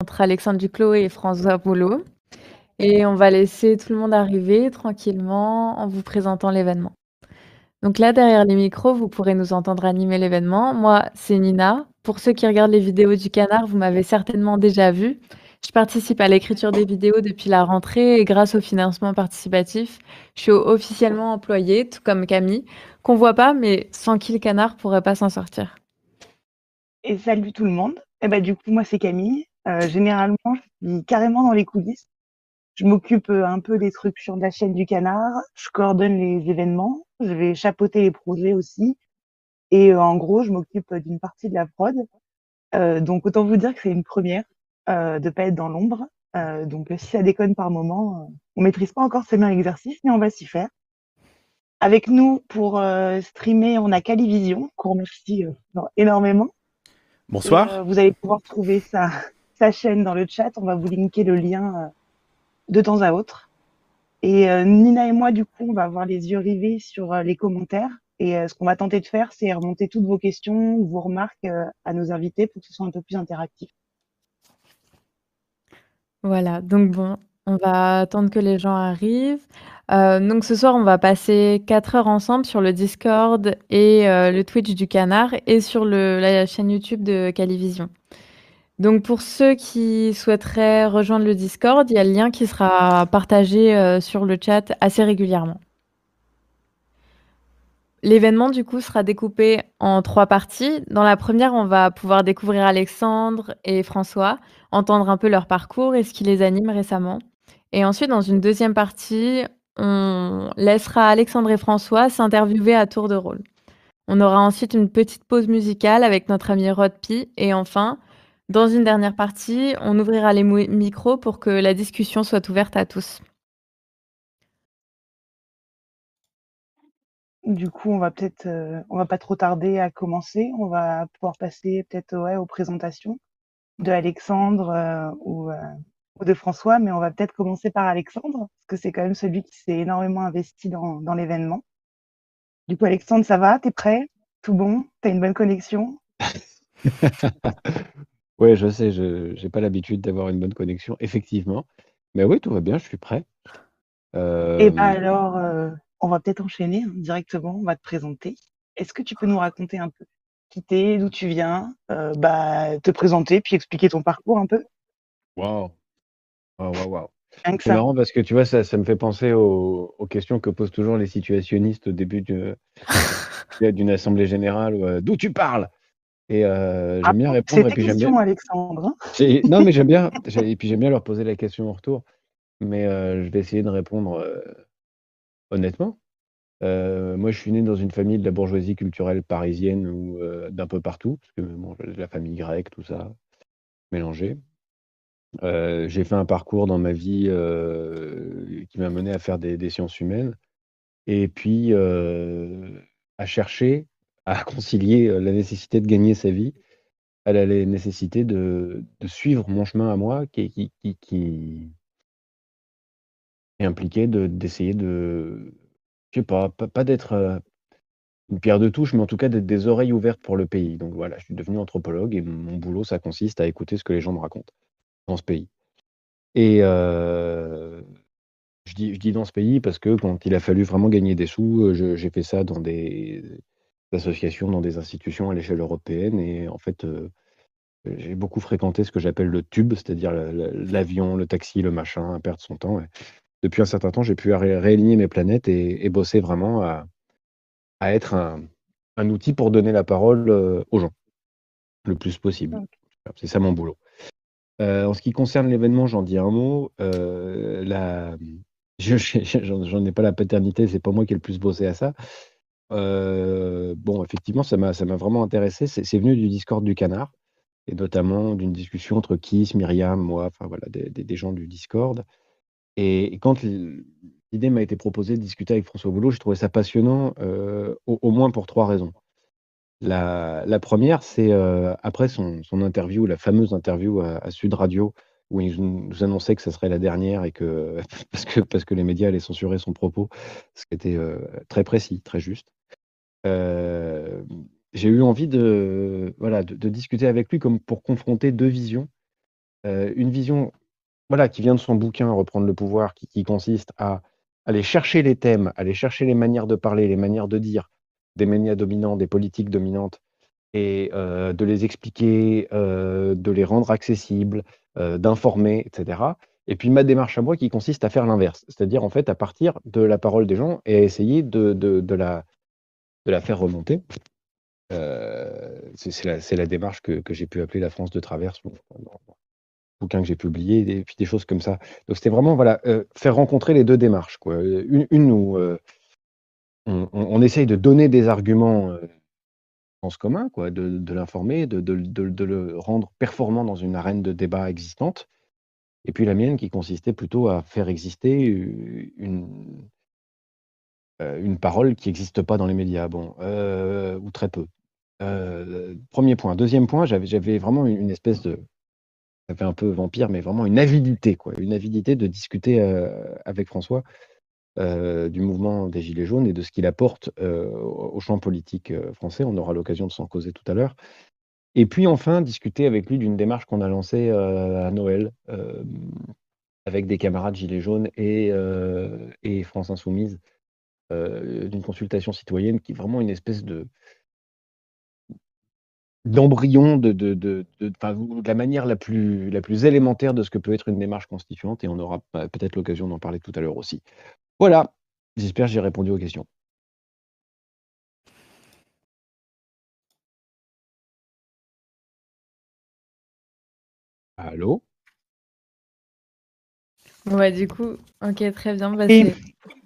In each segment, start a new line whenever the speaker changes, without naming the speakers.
entre Alexandre Duclos et François Boulot et on va laisser tout le monde arriver tranquillement en vous présentant l'événement. Donc là, derrière les micros, vous pourrez nous entendre animer l'événement. Moi, c'est Nina. Pour ceux qui regardent les vidéos du Canard, vous m'avez certainement déjà vu. Je participe à l'écriture des vidéos depuis la rentrée et grâce au financement participatif, je suis officiellement employée, tout comme Camille, qu'on voit pas, mais sans qui le Canard pourrait pas s'en sortir.
Et salut tout le monde. Eh ben, du coup, moi, c'est Camille. Euh, généralement, je suis carrément dans les coulisses. Je m'occupe euh, un peu des structures de la chaîne du Canard. Je coordonne les événements. Je vais chapeauter les projets aussi. Et euh, en gros, je m'occupe d'une partie de la prod. donc, autant vous dire que c'est une première de ne pas être dans l'ombre. donc, si ça déconne par moment, on maîtrise pas encore ces mains l'exercice, mais on va s'y faire. Avec nous pour streamer, on a Calivision, qu'on remercie énormément.
Bonsoir.
vous allez pouvoir trouver sa, sa chaîne dans le chat. On va vous linker le lien euh, de temps à autre. Et euh, Nina et moi, du coup, on va avoir les yeux rivés sur euh, les commentaires. Et ce qu'on va tenter de faire, c'est remonter toutes vos questions ou vos remarques à nos invités pour que ce soit un peu plus interactif.
Voilà, donc bon, on va attendre que les gens arrivent. donc ce soir, on va passer 4 heures ensemble sur le Discord et le Twitch du Canard et sur la chaîne YouTube de Calivision. Donc pour ceux qui souhaiteraient rejoindre le Discord, il y a le lien qui sera partagé euh, sur le chat assez régulièrement. L'événement du coup sera découpé en trois parties. Dans la première, on va pouvoir découvrir Alexandre et François, entendre un peu leur parcours et ce qui les anime récemment. Et ensuite, dans une deuxième partie, on laissera Alexandre et François s'interviewer à tour de rôle. On aura ensuite une petite pause musicale avec notre ami Rodpi et enfin, dans une dernière partie, on ouvrira les micros pour que la discussion soit ouverte à tous.
Du coup, on va peut-être, euh, on va pas trop tarder à commencer. On va pouvoir passer peut-être ouais, aux présentations de Alexandre euh, ou, euh, ou, de François, mais on va peut-être commencer par Alexandre parce que c'est quand même celui qui s'est énormément investi dans, dans l'événement. Du coup, Alexandre, ça va? T'es prêt? Tout bon? T'as une bonne connexion?
Ouais, je sais, je j'ai pas l'habitude d'avoir une bonne connexion, effectivement. Mais oui, tout va bien, je suis prêt.
Et bah alors, euh, on va peut-être enchaîner hein, directement, on va te présenter. Est-ce que tu peux nous raconter un peu qui t'es, d'où tu viens, euh, bah, te présenter, puis expliquer ton parcours un peu?
Waouh! Waouh, waouh, waouh! C'est marrant parce que tu vois, ça ça me fait penser aux aux questions que posent toujours les situationnistes au début d'une assemblée générale, «D'où tu parles?» Et euh,
ah,
j'aime bien répondre
et j'aime bien Alexandre,
hein. non, mais j'aime bien et puis j'aime bien leur poser la question en retour, mais euh, je vais essayer de répondre, euh, honnêtement. moi, je suis né dans une famille de la bourgeoisie culturelle parisienne ou d'un peu partout, parce que bon, la famille grecque, tout ça, mélangé. j'ai fait un parcours dans ma vie, qui m'a mené à faire des des sciences humaines et puis, à chercher à concilier la nécessité de gagner sa vie à la nécessité de, de suivre mon chemin à moi qui, qui, est impliqué d'essayer de, je sais pas, pas, d'être une pierre de touche, mais en tout cas d'être des oreilles ouvertes pour le pays. Donc voilà, je suis devenu anthropologue et mon boulot, ça consiste à écouter ce que les gens me racontent dans ce pays. Et je, dis, je dis dans ce pays parce que quand il a fallu vraiment gagner des sous, j'ai fait ça dans des associations, dans des institutions à l'échelle européenne. Et en fait, euh, j'ai beaucoup fréquenté ce que j'appelle le tube, c'est-à-dire l'avion, le taxi, le machin, à perdre son temps. depuis un certain temps, j'ai pu réaligner mes planètes et, bosser vraiment à, être un, outil pour donner la parole euh, aux gens le plus possible. C'est ça mon boulot. Euh, en ce qui concerne l'événement, j'en dis un mot. la... J'en ai pas la paternité, c'est pas moi qui ai le plus bossé à ça. Bon, effectivement, ça m'a vraiment intéressé. C'est venu du Discord du Canard et notamment d'une discussion entre Kiss, Myriam, moi, enfin voilà, des gens du Discord et quand l'idée m'a été proposée de discuter avec François Boulot, j'ai trouvé ça passionnant, au moins pour trois raisons. La 1 c'est, après son son interview, la fameuse interview à Sud Radio où il nous annonçait que ça serait la dernière et que parce que parce que les médias allaient censurer son propos, ce qui était, très précis, très juste. Euh, j'ai eu envie de, voilà, de, discuter avec lui comme pour confronter deux visions une vision voilà, qui vient de son bouquin Reprendre le pouvoir, qui consiste à aller chercher les thèmes, aller chercher les manières de parler, les manières de dire des médias dominants, des politiques dominantes et de les expliquer, de les rendre accessibles, d'informer etc. et puis ma démarche à moi qui consiste à faire l'inverse, c'est-à-dire en fait à partir de la parole des gens et à essayer de de la de la faire remonter. c'est la c'est la démarche que j'ai pu appeler la France de travers dans bouquin que j'ai publié et puis des choses comme ça. Donc c'était vraiment voilà, faire rencontrer les deux démarches quoi. Une une où, on essaye de donner des arguments, en ce commun quoi, de l'informer, de de le rendre performant dans une arène de débat existante et puis la mienne qui consistait plutôt à faire exister une une parole qui n'existe pas dans les médias, bon, ou très peu. Heu, 1 point. deuxième point, j'avais vraiment une espèce de ça fait un peu vampire, mais vraiment une avidité quoi, une avidité de discuter, avec François, du mouvement des gilets jaunes et de ce qu'il apporte, au champ politique, français. On aura l'occasion de s'en causer tout à l'heure et puis enfin discuter avec lui d'une démarche qu'on a lancée, à Noël, avec des camarades gilets jaunes et France insoumise, d'une consultation citoyenne qui est vraiment une espèce de d'embryon de de de de la manière la plus la plus élémentaire de ce que peut être une démarche constituante et on aura peut-être l'occasion d'en parler tout à l'heure aussi. Voilà, j'espère que j'ai répondu aux questions. Allô?
Ouais, du coup OK, très bien, bah,
Et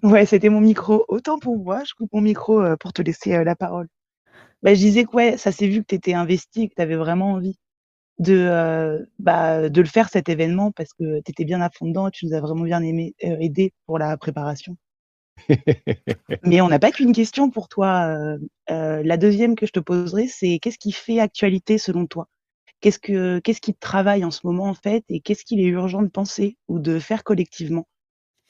ouais, c'était mon micro. Autant pour moi, je coupe mon micro, heu, pour te laisser, heu, la parole. Bah, je disais que ouais, ça s'est vu que tu étais investi, que tu avais vraiment envie de, heu, bah, de le faire cet événement parce que tu étais bien à fond dedans et tu nous as vraiment bien aimé aidé pour la préparation. Mais on n'a pas qu'une question pour toi, la 2e que je te poserai, c'est qu'est-ce qui fait actualité selon toi? Qu'est-ce que qu'est-ce qui travaille en ce moment, en fait et qu'est-ce qu'il est urgent de penser ou de faire collectivement,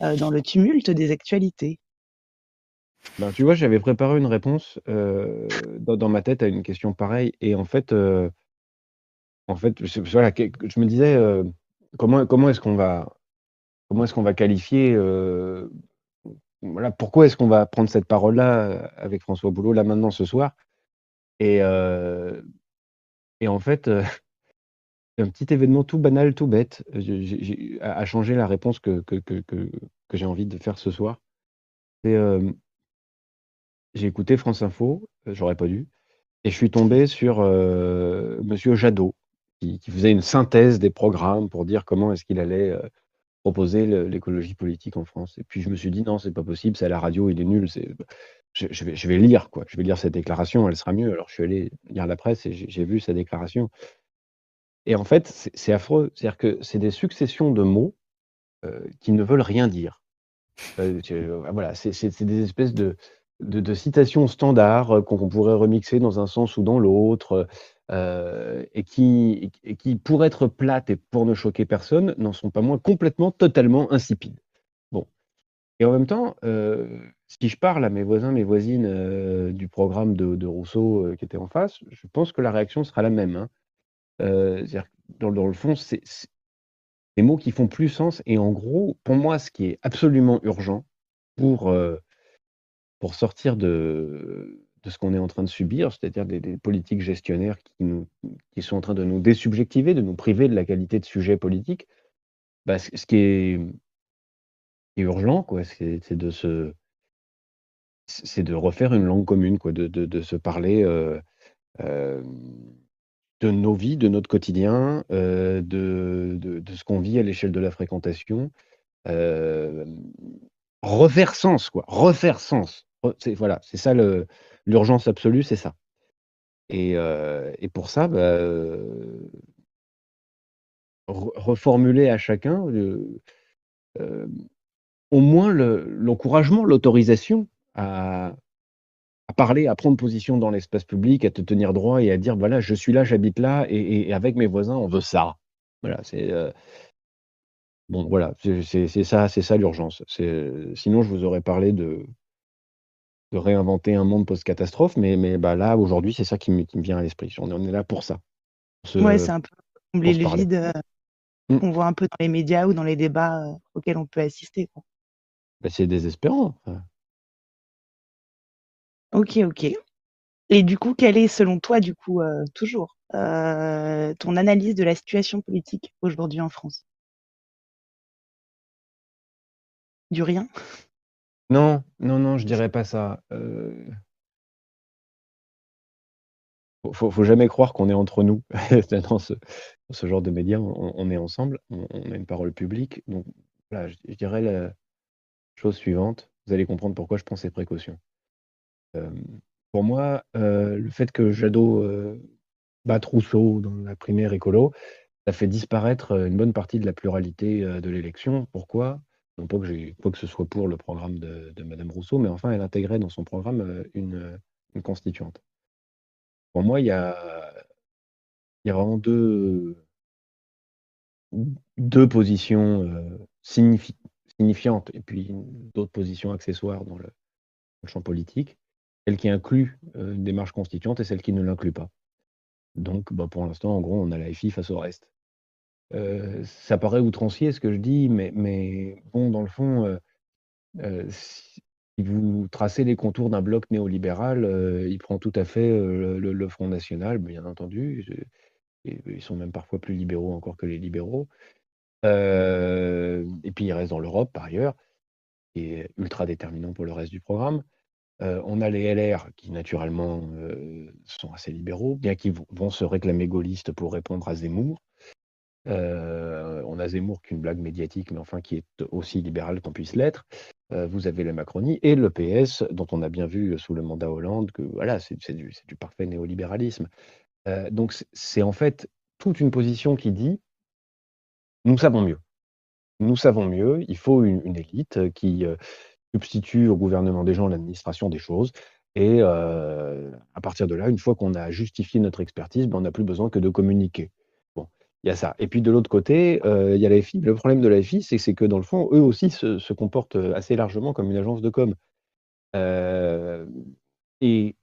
heu, dans le tumulte des actualités?
Ben, tu vois, j'avais préparé une réponse, heu, dans ma tête à une question pareille et en fait, heu en fait, je voilà, je me disais, «Comment comment est-ce qu'on va comment est-ce qu'on va qualifier, voilà, pourquoi est-ce qu'on va prendre cette parole-là, avec François Boulot, là, maintenant, ce soir?» et et en fait, heu, un petit événement tout banal, tout bête, j'ai a changé la réponse que que que j'ai envie de faire ce soir. Hem j'ai écouté France Info, j'aurais pas dû et je suis tombé sur, heu, monsieur Jadot qui faisait une synthèse des programmes pour dire comment est-ce qu'il allait, proposer l'écologie politique en France et puis je me suis dit: «Non, c'est pas possible, c'est à la radio, il est nul, c'est» je vais lire quoi, je vais lire cette déclaration, elle sera mieux. Alors je suis allé lire la presse et j'ai vu sa déclaration et en fait, c'est affreux, c'est-à-dire que c'est des successions de mots, heu, qui ne veulent rien dire. Heu, tu voilà, c'est des espèces de citations standards qu'on pourrait remixer dans un sens ou dans l'autre, et qui et qui pour être plates et pour ne choquer personne, n'en sont pas moins complètement, totalement insipides. Et en même temps, heu, si je parle à mes voisins, mes voisines, heu, du programme de Rousseau, heu, qui était en face, je pense que la réaction sera la même, hein. C'est-à-dire dans dans le fond, c'est des mots qui font plus sens et en gros, pour moi, ce qui est absolument urgent pour, pour sortir de de ce qu'on est en train de subir, c'est-à-dire des politiques gestionnaires qui nous qui sont en train de nous désubjectiver, de nous priver de la qualité de sujet politique, bah, ce qui est urgent quoi, c'est de se c'est de refaire une langue commune quoi, de de se parler, heu, hem, de nos vies, de notre quotidien, heu, de de ce qu'on vit à l'échelle de la fréquentation, refaire sens quoi, refaire sens. Voilà, c'est ça l'urgence absolue, c'est ça. Et et pour ça, bah, reformuler à chacun, au moins le l'encouragement, l'autorisation à à parler, à prendre position dans l'espace public, à te tenir droit et à dire: «Voilà, je suis là, j'habite là et et avec mes voisins, on veut ça». Voilà, c'est, heu bon voilà, c'est ça c'est ça l'urgence. Sinon je vous aurais parlé de de réinventer un monde post-catastrophe, mais mais bah, là, aujourd'hui, c'est ça qui me qui me vient à l'esprit. On est on est là pour ça, pour
Ouais,
se
c'est un peu combler
se
le vide, mmh. qu'on voit un peu dans les médias ou dans les débats, auxquels on peut assister, quoi.
Bah, c'est désespérant,
OK, OK. Et du coup, quelle est selon toi, du coup, toujours, ton analyse de la situation politique aujourd'hui en France? Du rien?
Non, non, non, je dirais pas ça. faut faut jamais croire qu'on est entre nous. Dans ce ce genre de médias, on est ensemble, on a une parole publique. Donc voilà, je dirais la chose suivante, vous allez comprendre pourquoi je prends ces précautions. pour moi, le fait que Jadot, euh, batte Rousseau dans la primaire écolo, ça fait disparaître, une bonne partie de la pluralité, de l'élection. Pourquoi? Non pas que que ce soit pour le programme de de madame Rousseau, mais enfin elle intégrait dans son programme, une, constituante. Pour moi, il y a vraiment deux positions, signifiantes et puis d'autres positions accessoires dans le champ politique. Celle qui inclut, une démarche constituante et celle qui ne l'inclut pas. Donc, bah, pour l'instant, en gros, on a la FI face au reste. ça paraît outrancier ce que je dis, mais bon, dans le fond, si si vous tracez les contours d'un bloc néolibéral, euh, il prend tout à fait euh, le, Front National, bien entendu. ils sont même parfois plus libéraux encore que les libéraux. Euh, et puis il reste dans l'Europe par ailleurs, qui est ultra déterminant pour le reste du programme. on a les LR qui naturellement sont assez libéraux, bien qu'ils vont se réclamer gaullistes pour répondre à Zemmour. on a Zemmour qui est une blague médiatique, mais enfin qui est aussi libéral qu'on puisse l'être. Euh, vous avez la Macronie et le PS, dont on a bien vu sous le mandat Hollande que voilà, c'est du, parfait néolibéralisme. Euh, donc c'est en fait toute une position qui dit nous savons mieux. Nous savons mieux, il faut une, élite qui euh, substitue au gouvernement des gens l'administration des choses. Et à partir de là, une fois qu'on a justifié notre expertise, ben, on n'a plus besoin que de communiquer. Il y a ça. Et puis de l'autre côté, euh, il y a la FI. Le problème de la FI, c'est que dans le fond, eux aussi se, comportent euh, assez largement comme une agence de com. Euh, et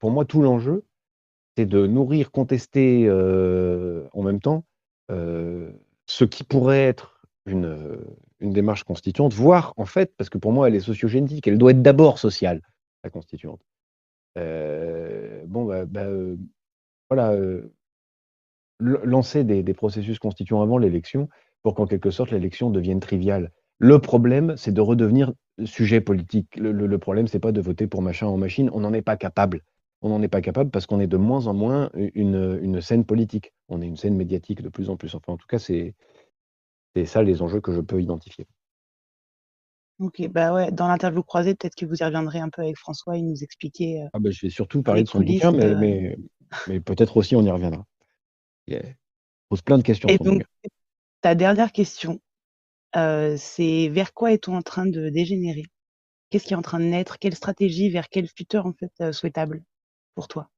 pour moi, tout l'enjeu, c'est de nourrir, contester en même temps ce qui pourrait être une, démarche constituante, voire en fait, parce que pour moi, elle est sociogénique, elle doit être d'abord sociale, la constituante. bon, bah, bah voilà lancer des, processus constituants avant l'élection pour qu'en quelque sorte l'élection devienne triviale. Le problème, c'est de redevenir sujet politique. Le, le, le problème, c'est pas de voter pour machin en machine. On n'en est pas capable. On n'en est pas capable parce qu'on est de moins en moins une, une, scène politique. On est une scène médiatique de plus en plus. Enfin, en tout cas, c'est ça les enjeux que je peux identifier.
Ok, bah ouais, dans l'interview croisée, peut-être que vous y reviendrez un peu avec François et nous expliquer. Euh,
ah bah, je vais surtout parler de son bouquin, mais, mais, mais peut-être aussi on y reviendra. Il pose plein de questions.
Et donc, ta dernière question, euh, c'est vers quoi est-on en train de dégénérer? Qu'est-ce qui est en train de naître? Quelle stratégie vers quel futur en fait euh, souhaitable? Pour toi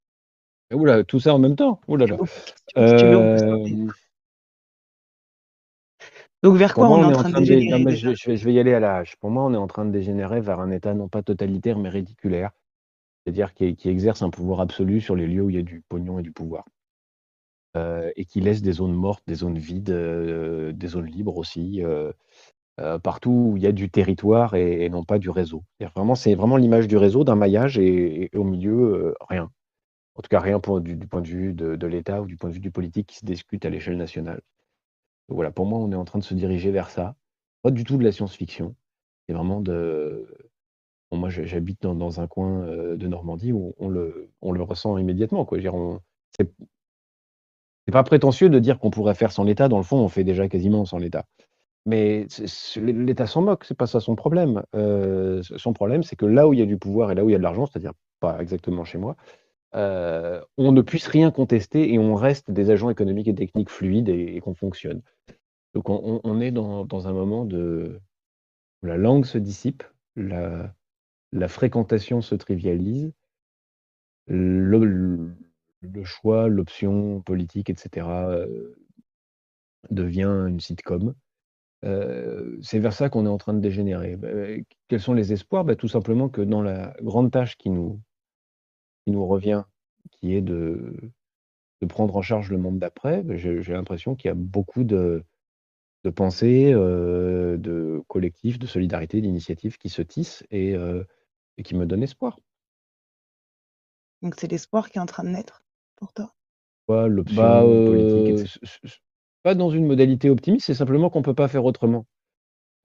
Oula, tout ça en même temps? Oula là.
Donc vers quoi on, est en train, de, dégénérer
je, vais, y aller à l'âge. Pour moi, on est en train de dégénérer vers un état non pas totalitaire mais ridiculaire, c'est-à-dire qui, qui, exerce un pouvoir absolu sur les lieux où il y a du pognon et du pouvoir. Euh, et qui laisse des zones mortes, des zones vides, euh, des zones libres aussi, euh, partout où il y a du territoire et, non pas du réseau. C'est vraiment l'image du réseau, d'un maillage et, au milieu, rien. En tout cas, rien du, point de vue de, l'État ou du point de vue du politique qui se discute à l'échelle nationale. voilà, pour moi, on est en train de se diriger vers ça. Pas du tout de la science-fiction. C'est vraiment de. moi, j'habite dans, un coin de Normandie où on le, ressent immédiatement. C'est pas prétentieux de dire qu'on pourrait faire sans l'État. Dans le fond, on fait déjà quasiment sans l'État. Mais l'État s'en moque, c'est pas ça son problème. Euh, son problème, c'est que là où il y a du pouvoir et là où il y a de l'argent, c'est-à-dire pas exactement chez moi, euh, on ne puisse rien contester et on reste des agents économiques et techniques fluides et, qu'on fonctionne. Donc on, est dans, un moment où la langue se dissipe, la, fréquentation se trivialise, le, le choix, l'option politique, etc., devient une sitcom. C'est vers ça qu'on est en train de dégénérer. Bah, quels sont les espoirs? Bah, Tout simplement que dans la grande tâche qui nous, qui nous revient, qui est de, de prendre en charge le monde d'après, bah, j'ai l'impression qu'il y a beaucoup de, de pensée, de collectif, de solidarité, d'initiative qui se tissent et et qui me donnent espoir.
Donc c'est l'espoir qui est en train de naître pour toi?
L'option bah, politique pas dans une modalité optimiste, c'est simplement qu'on peut pas faire autrement.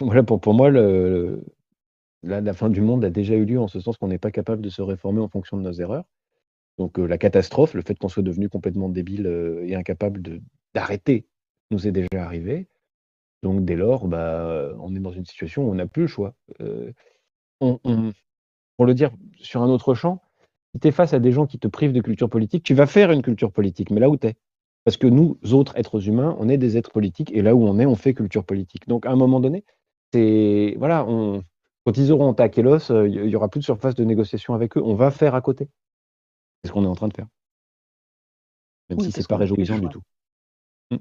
voilà, pour pour moi, la fin du monde a déjà eu lieu en ce sens qu'on n'est pas capable de se réformer en fonction de nos erreurs. Donc la catastrophe, le fait qu'on soit devenu complètement débile, et incapable d'arrêter nous est déjà arrivé. Donc dès lors, bah, on est dans une situation où on n'a plus le choix. on pour le dire sur un autre champ, si tu es face à des gens qui te privent de culture politique, tu vas faire une culture politique, mais là où tu es. Parce que nous, autres êtres humains, on est des êtres politiques, et là où on est, on fait culture politique. Donc à un moment donné, c'est voilà, on, quand ils auront taqué l'os, il y aura plus de surface de négociation avec eux. On va faire à côté. C'est ce qu'on est en train de faire. Même si si c'est pas réjouissant du tout. Mmh.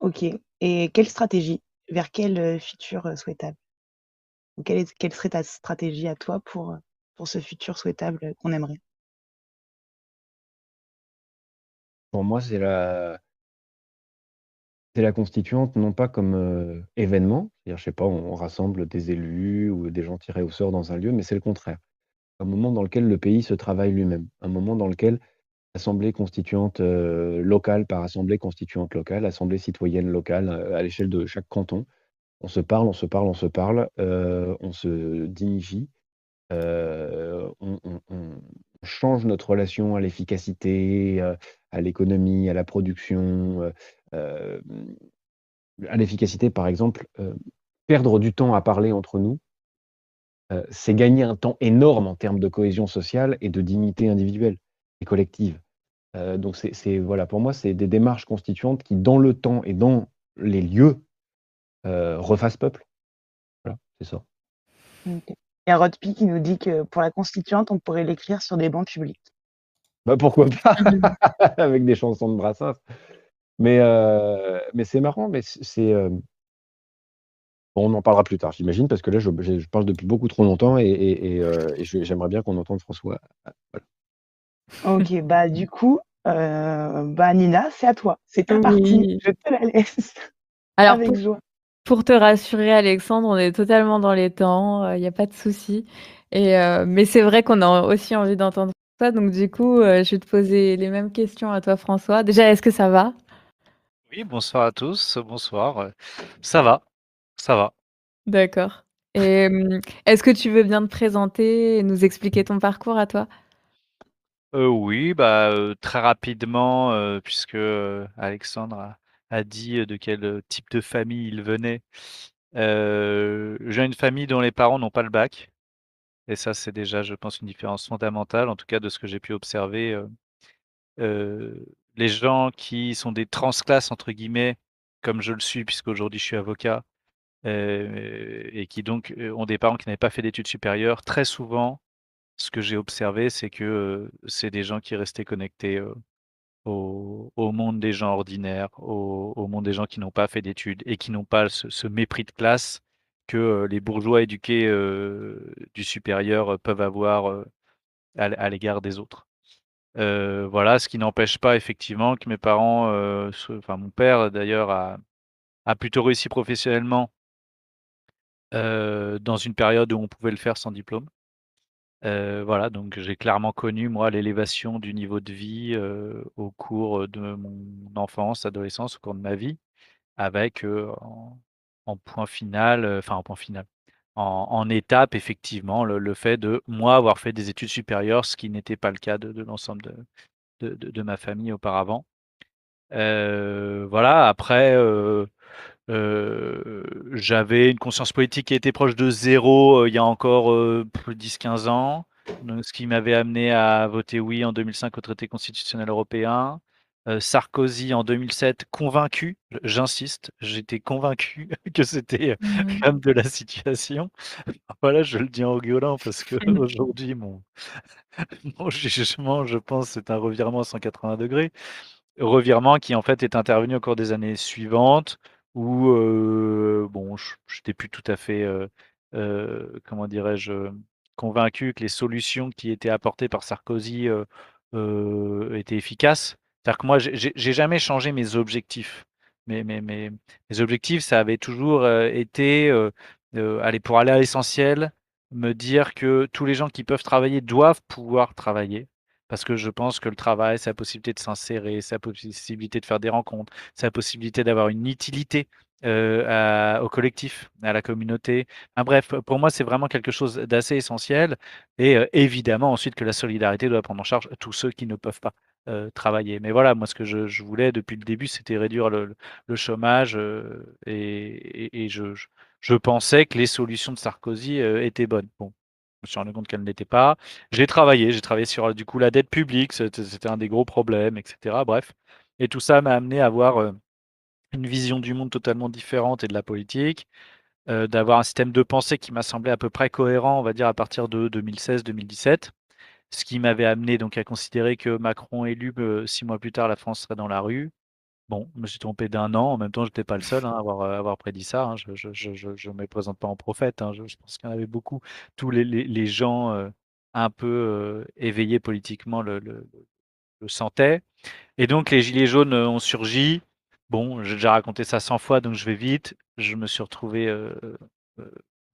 OK et quelle stratégie? Vers quel, futur, souhaitable? quelle quelle serait ta stratégie à toi pour, pour ce futur souhaitable, qu'on aimerait?
Pour moi, c'est la c'est la constituante, non pas comme, événement, c'est-à-dire, je sais pas, on rassemble des élus ou des gens tirés au sort dans un lieu, mais c'est le contraire. Un moment dans lequel le pays se travaille lui-même, un moment dans lequel assemblée constituante, locale par assemblée constituante locale, assemblée citoyenne locale, à l'échelle de chaque canton, on se parle, on se parle, on se parle, on se dignifie, on change notre relation à l'efficacité, à l'économie, à la production, à l'efficacité, par exemple, perdre du temps à parler entre nous, c'est gagner un temps énorme en termes de cohésion sociale et de dignité individuelle et collective. donc c'est voilà, pour moi, c'est des démarches constituantes qui, dans le temps et dans les lieux, refassent peuple. Voilà, c'est ça.
Il y a Rodpi qui nous dit que pour la constituante, on pourrait l'écrire sur des bancs publics.
Bah, pourquoi pas? Avec des chansons de Brassens. Mais, mais c'est marrant, mais c'est, on en parlera plus tard, j'imagine, parce que là, je je parle depuis beaucoup trop longtemps et et j'aimerais bien qu'on entende François.
OK, bah, du coup, bah, Nina, c'est à toi. C'est ta partie, je te la laisse.
Alors Avec joie. pour te rassurer Alexandre, on est totalement dans les temps, il y a pas de souci et mais c'est vrai qu'on a aussi envie d'entendre donc du coup, je vais te poser les mêmes questions à toi François. Déjà, est-ce que ça va?
Oui, bonsoir à tous, bonsoir, ça va, ça va.
D'accord et est-ce que tu veux bien te présenter et nous expliquer ton parcours à toi?
oui, bah, très rapidement, puisque, Alexandre a dit, de quel, type de famille il venait. j'ai une famille dont les parents n'ont pas le bac et ça, c'est déjà, je pense, une différence fondamentale, en tout cas de ce que j'ai pu observer, les gens qui sont des «transclasses» entre guillemets, comme je le suis puisqu'aujourd'hui je suis avocat, et qui donc, ont des parents qui n'avaient pas fait d'études supérieures, très souvent, ce que j'ai observé, c'est que, c'est des gens qui restaient connectés, au monde des gens ordinaires, au monde des gens qui n'ont pas fait d'études et qui n'ont pas ce mépris de classe que, les bourgeois éduqués, du supérieur, peuvent avoir, à l'égard des autres. voilà, ce qui n'empêche pas effectivement que mes parents, enfin mon père d'ailleurs a plutôt réussi professionnellement dans une période où on pouvait le faire sans diplôme. voilà, donc j'ai clairement connu moi l'élévation du niveau de vie, au cours de mon enfance, adolescence, au cours de ma vie, avec, point final, enfin en point final, en étape effectivement le fait de moi avoir fait des études supérieures, ce qui n'était pas le cas de l'ensemble de ma famille auparavant. voilà après, j'avais une conscience politique qui était proche de zéro il y a encore, 10-15 ans, ce qui m'avait amené à voter oui en 2005 au traité constitutionnel européen. Sarkozy en 2007, convaincu, j'insiste, j'étais convaincu que c'était, mmh de la situation. Voilà, je le dis en rigolant parce qu'aujourd'hui mon mon jugement, je pense, c'est un revirement à 180 degrés. Revirement qui en fait est intervenu au cours des années suivantes où, bon, je j'étais plus tout à fait, comment dirais-je? Convaincu que les solutions qui étaient apportées par Sarkozy, étaient efficaces. C'est-à-dire que moi, j'ai jamais changé mes objectifs. mes, objectifs, ça avait toujours été, aller, pour aller à l'essentiel, me dire que tous les gens qui peuvent travailler doivent pouvoir travailler. Parce que je pense que le travail, c'est la possibilité de s'insérer, c'est la possibilité de faire des rencontres, c'est la possibilité d'avoir une utilité au collectif, à la communauté. bref, pour moi, c'est vraiment quelque chose d'assez essentiel. Et évidemment, ensuite, que la solidarité doit prendre en charge tous ceux qui ne peuvent pas travailler. Mais voilà, moi, ce que je, voulais depuis le début, c'était réduire le, chômage. et, je, pensais que les solutions de Sarkozy étaient bonnes. Bon, je me suis rendu compte qu'elles n'étaient pas. J'ai travaillé, j'ai travaillé sur du coup la dette publique, c'était un des gros problèmes, etc. Bref. Et tout ça m'a amené à avoir une vision du monde totalement différente et de la politique, d'avoir un système de pensée qui m'a semblé à peu près cohérent, on va dire, à partir de 2016-2017. Ce qui m'avait amené donc à considérer que Macron élu, six mois plus tard, la France serait dans la rue. Bon, je me suis trompé d'un an. En même temps, je n'étais pas le seul hein, à avoir, prédit ça. Hein. Je ne me présente pas en prophète. Hein. Je, pense qu'il y en avait beaucoup. Tous les, gens un peu éveillés politiquement le, sentaient. Et donc, les Gilets jaunes ont surgi. Bon, j'ai déjà raconté ça 100 fois, donc je vais vite. Je me suis retrouvé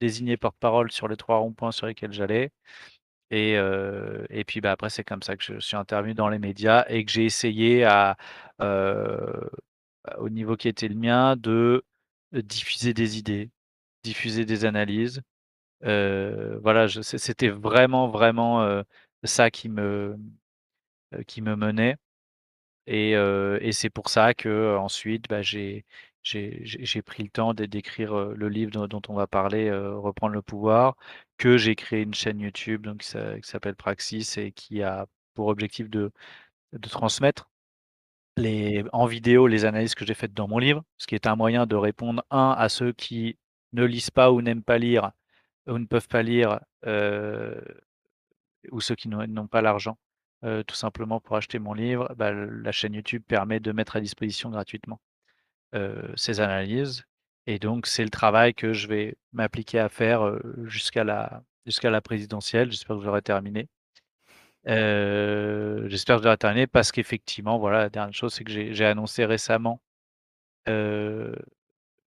désigné porte-parole sur les trois ronds-points sur lesquels j'allais. Et, et puis bah, après, c'est comme ça que je suis intervenu dans les médias et que j'ai essayé à, au niveau qui était le mien de diffuser des idées, diffuser des analyses. voilà, c'était vraiment, vraiment ça qui me, qui me menait. Et, c'est pour ça que ensuite, bah, j'ai pris le temps d'écrire le livre dont, on va parler, Reprendre le pouvoir, que j'ai créé une chaîne YouTube donc, qui s'appelle Praxis et qui a pour objectif de, de transmettre les, en vidéo les analyses que j'ai faites dans mon livre, ce qui est un moyen de répondre, un, à ceux qui ne lisent pas ou n'aiment pas lire ou ne peuvent pas lire, ou ceux qui n'ont pas l'argent tout simplement pour acheter mon livre, bah, la chaîne YouTube permet de mettre à disposition gratuitement ces analyses. Et donc, c'est le travail que je vais m'appliquer à faire jusqu'à la, jusqu'à la présidentielle. J'espère que j'aurai terminé. J'espère que j'aurai terminé parce qu'effectivement, voilà, la dernière chose, c'est que j'ai annoncé récemment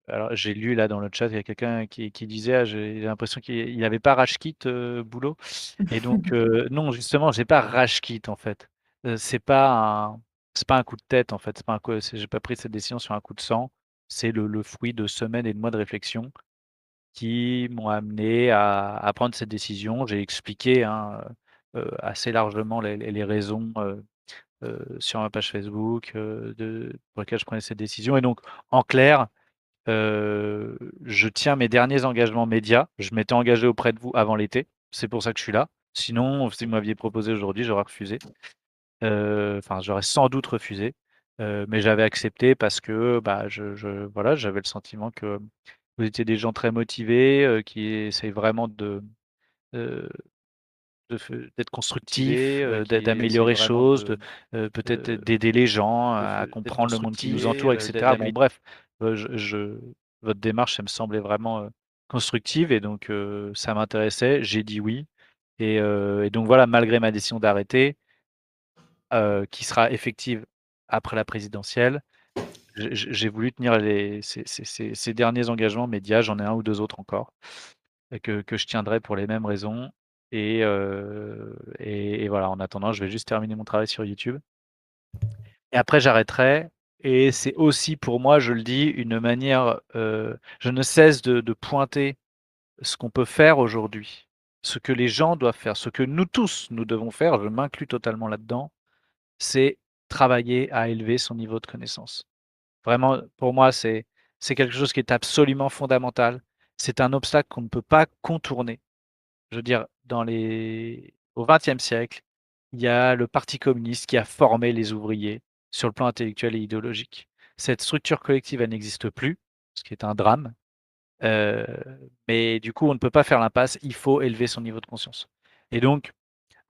alors, j'ai lu là dans le chat, il y a quelqu'un qui, disait ah, j'ai l'impression qu'il n'avait pas rage kit boulot. Et donc, non, justement, j'ai pas rage kit en fait. c'est pas un, c'est pas un coup de tête en fait. C'est pas j'ai pas pris cette décision sur un coup de sang. C'est le, fruit de semaines et de mois de réflexion qui m'ont amené à, prendre cette décision. J'ai expliqué hein, assez largement les, raisons sur ma page Facebook pour lesquelles je prenais cette décision. Et donc, en clair, je tiens mes derniers engagements médias. Je m'étais engagé auprès de vous avant l'été. C'est pour ça que je suis là. Sinon, si vous m'aviez proposé aujourd'hui, j'aurais refusé. Enfin, j'aurais sans doute refusé. mais j'avais accepté parce que bah, je, voilà, j'avais le sentiment que vous étiez des gens très motivés, qui essayent vraiment de, d'être constructif, d'améliorer les choses, de, peut-être d'aider les gens à comprendre le monde qui nous entoure, etc. Bon, bref, je, votre démarche, ça me semblait vraiment constructive et donc ça m'intéressait. J'ai dit oui. Et, donc voilà, malgré ma décision d'arrêter, qui sera effective après la présidentielle, j'ai voulu tenir ces, derniers engagements médias. J'en ai un ou deux autres encore que, je tiendrai pour les mêmes raisons. Et, voilà, en attendant, je vais juste terminer mon travail sur YouTube. Et après, j'arrêterai et c'est aussi pour moi, je le dis, une manière, je ne cesse de, pointer ce qu'on peut faire aujourd'hui, ce que les gens doivent faire, ce que nous tous, nous devons faire, je m'inclus totalement là-dedans, c'est travailler à élever son niveau de connaissance. Vraiment, pour moi, c'est quelque chose qui est absolument fondamental. C'est un obstacle qu'on ne peut pas contourner. Je veux dire, dans les... au XXe siècle, il y a le Parti communiste qui a formé les ouvriers sur le plan intellectuel et idéologique. Cette structure collective, elle n'existe plus, ce qui est un drame. Euh, mais du coup, on ne peut pas faire l'impasse, il faut élever son niveau de conscience. Et donc,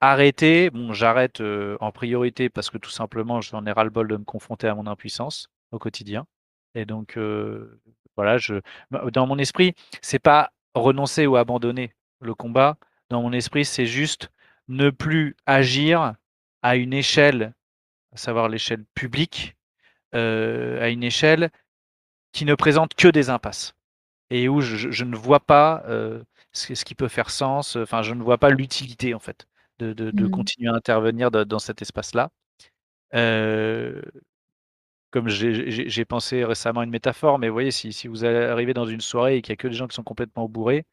arrêter, bon, j'arrête euh, en priorité parce que tout simplement, j'en ai ras-le-bol de me confronter à mon impuissance au quotidien. Et donc, euh, voilà, je, dans mon esprit, c'est pas renoncer ou abandonner le combat. Dans mon esprit, c'est juste ne plus agir à une échelle à savoir l'échelle publique, à une échelle qui ne présente que des impasses et où je, ne vois pas ce, ce, qui peut faire sens. Enfin, je ne vois pas l'utilité en fait de, de, de, mmh. continuer à intervenir dans cet espace-là. comme j'ai pensé récemment à une métaphore, mais vous voyez, si, si vous arrivez dans une soirée et qu'il n'y a que des gens qui sont complètement bourrés,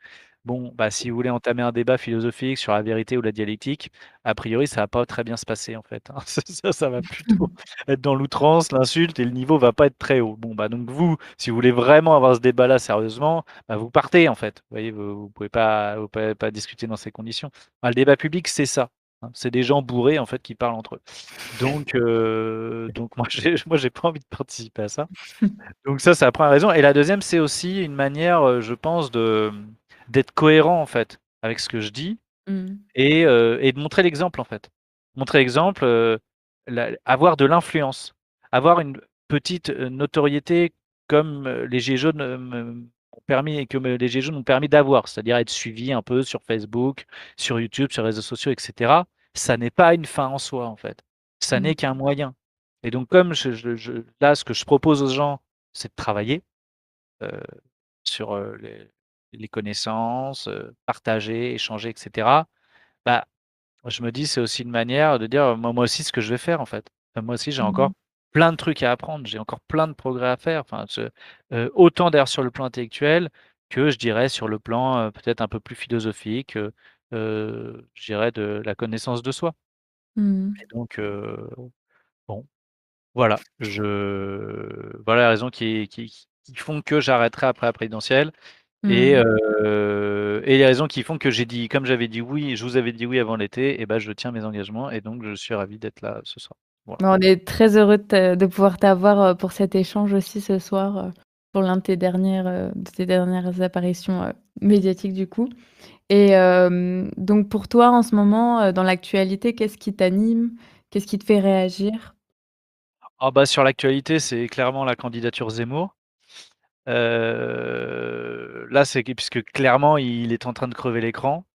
Bon, bah, si vous voulez entamer un débat philosophique sur la vérité ou la dialectique, a priori, ça va pas très bien se passer en fait, hein. Ça ça va plutôt être dans l'outrance, l'insulte et le niveau va pas être très haut. Bon, bah, donc vous, si vous voulez vraiment avoir ce débat-là sérieusement, bah, vous partez en fait. Vous voyez, vous pouvez pas vous pouvez pas discuter dans ces conditions. Le débat public, c'est ça, hein. C'est des gens bourrés en fait qui parlent entre eux. Donc euh, donc moi j'ai moi j'ai pas envie de participer à ça. Donc ça, c'est la première raison et la deuxième, c'est aussi une manière, euh, je pense de d'être cohérent en fait avec ce que je dis mmh. et, et, de montrer l'exemple en fait. Montrer l'exemple, avoir de l'influence, avoir une petite notoriété comme les Gilets jaunes ont permis et que les Gilets jaunes ont permis d'avoir, c'est-à-dire être suivi un peu sur Facebook, sur YouTube, sur les réseaux sociaux, etc. Ça n'est pas une fin en soi en fait. Ça mmh. n'est qu'un moyen. Et donc comme je, là, ce que je propose aux gens, c'est de travailler sur les, les connaissances, partager, échanger, etc. Bah, je me dis, c'est aussi une manière de dire, moi, moi aussi, ce que je vais faire, en fait. moi aussi, j'ai mmh encore plein de trucs à apprendre, j'ai encore plein de progrès à faire. Enfin, autant d'ailleurs sur le plan intellectuel que je dirais sur le plan peut-être un peu plus philosophique, je dirais de la connaissance de soi. Mmh Et donc, bon, voilà, je voilà la raison qui, qui, qui font que j'arrêterai après la présidentielle. Et, mmh. et les raisons qui font que j'ai dit, comme j'avais dit oui, je vous avais dit oui avant l'été, et ben je tiens mes engagements et donc je suis ravi d'être là ce soir.
On est très heureux de, pouvoir t'avoir pour cet échange aussi ce soir, pour l'un de tes dernières, de tes dernières apparitions médiatiques du coup. Et donc pour toi en ce moment, dans l'actualité, qu'est-ce qui t'anime? Qu'est-ce qui te fait réagir?
Ah bah sur l'actualité, c'est clairement la candidature Zemmour. Euh, là, c'est puisque clairement, il est en train de crever l'écran.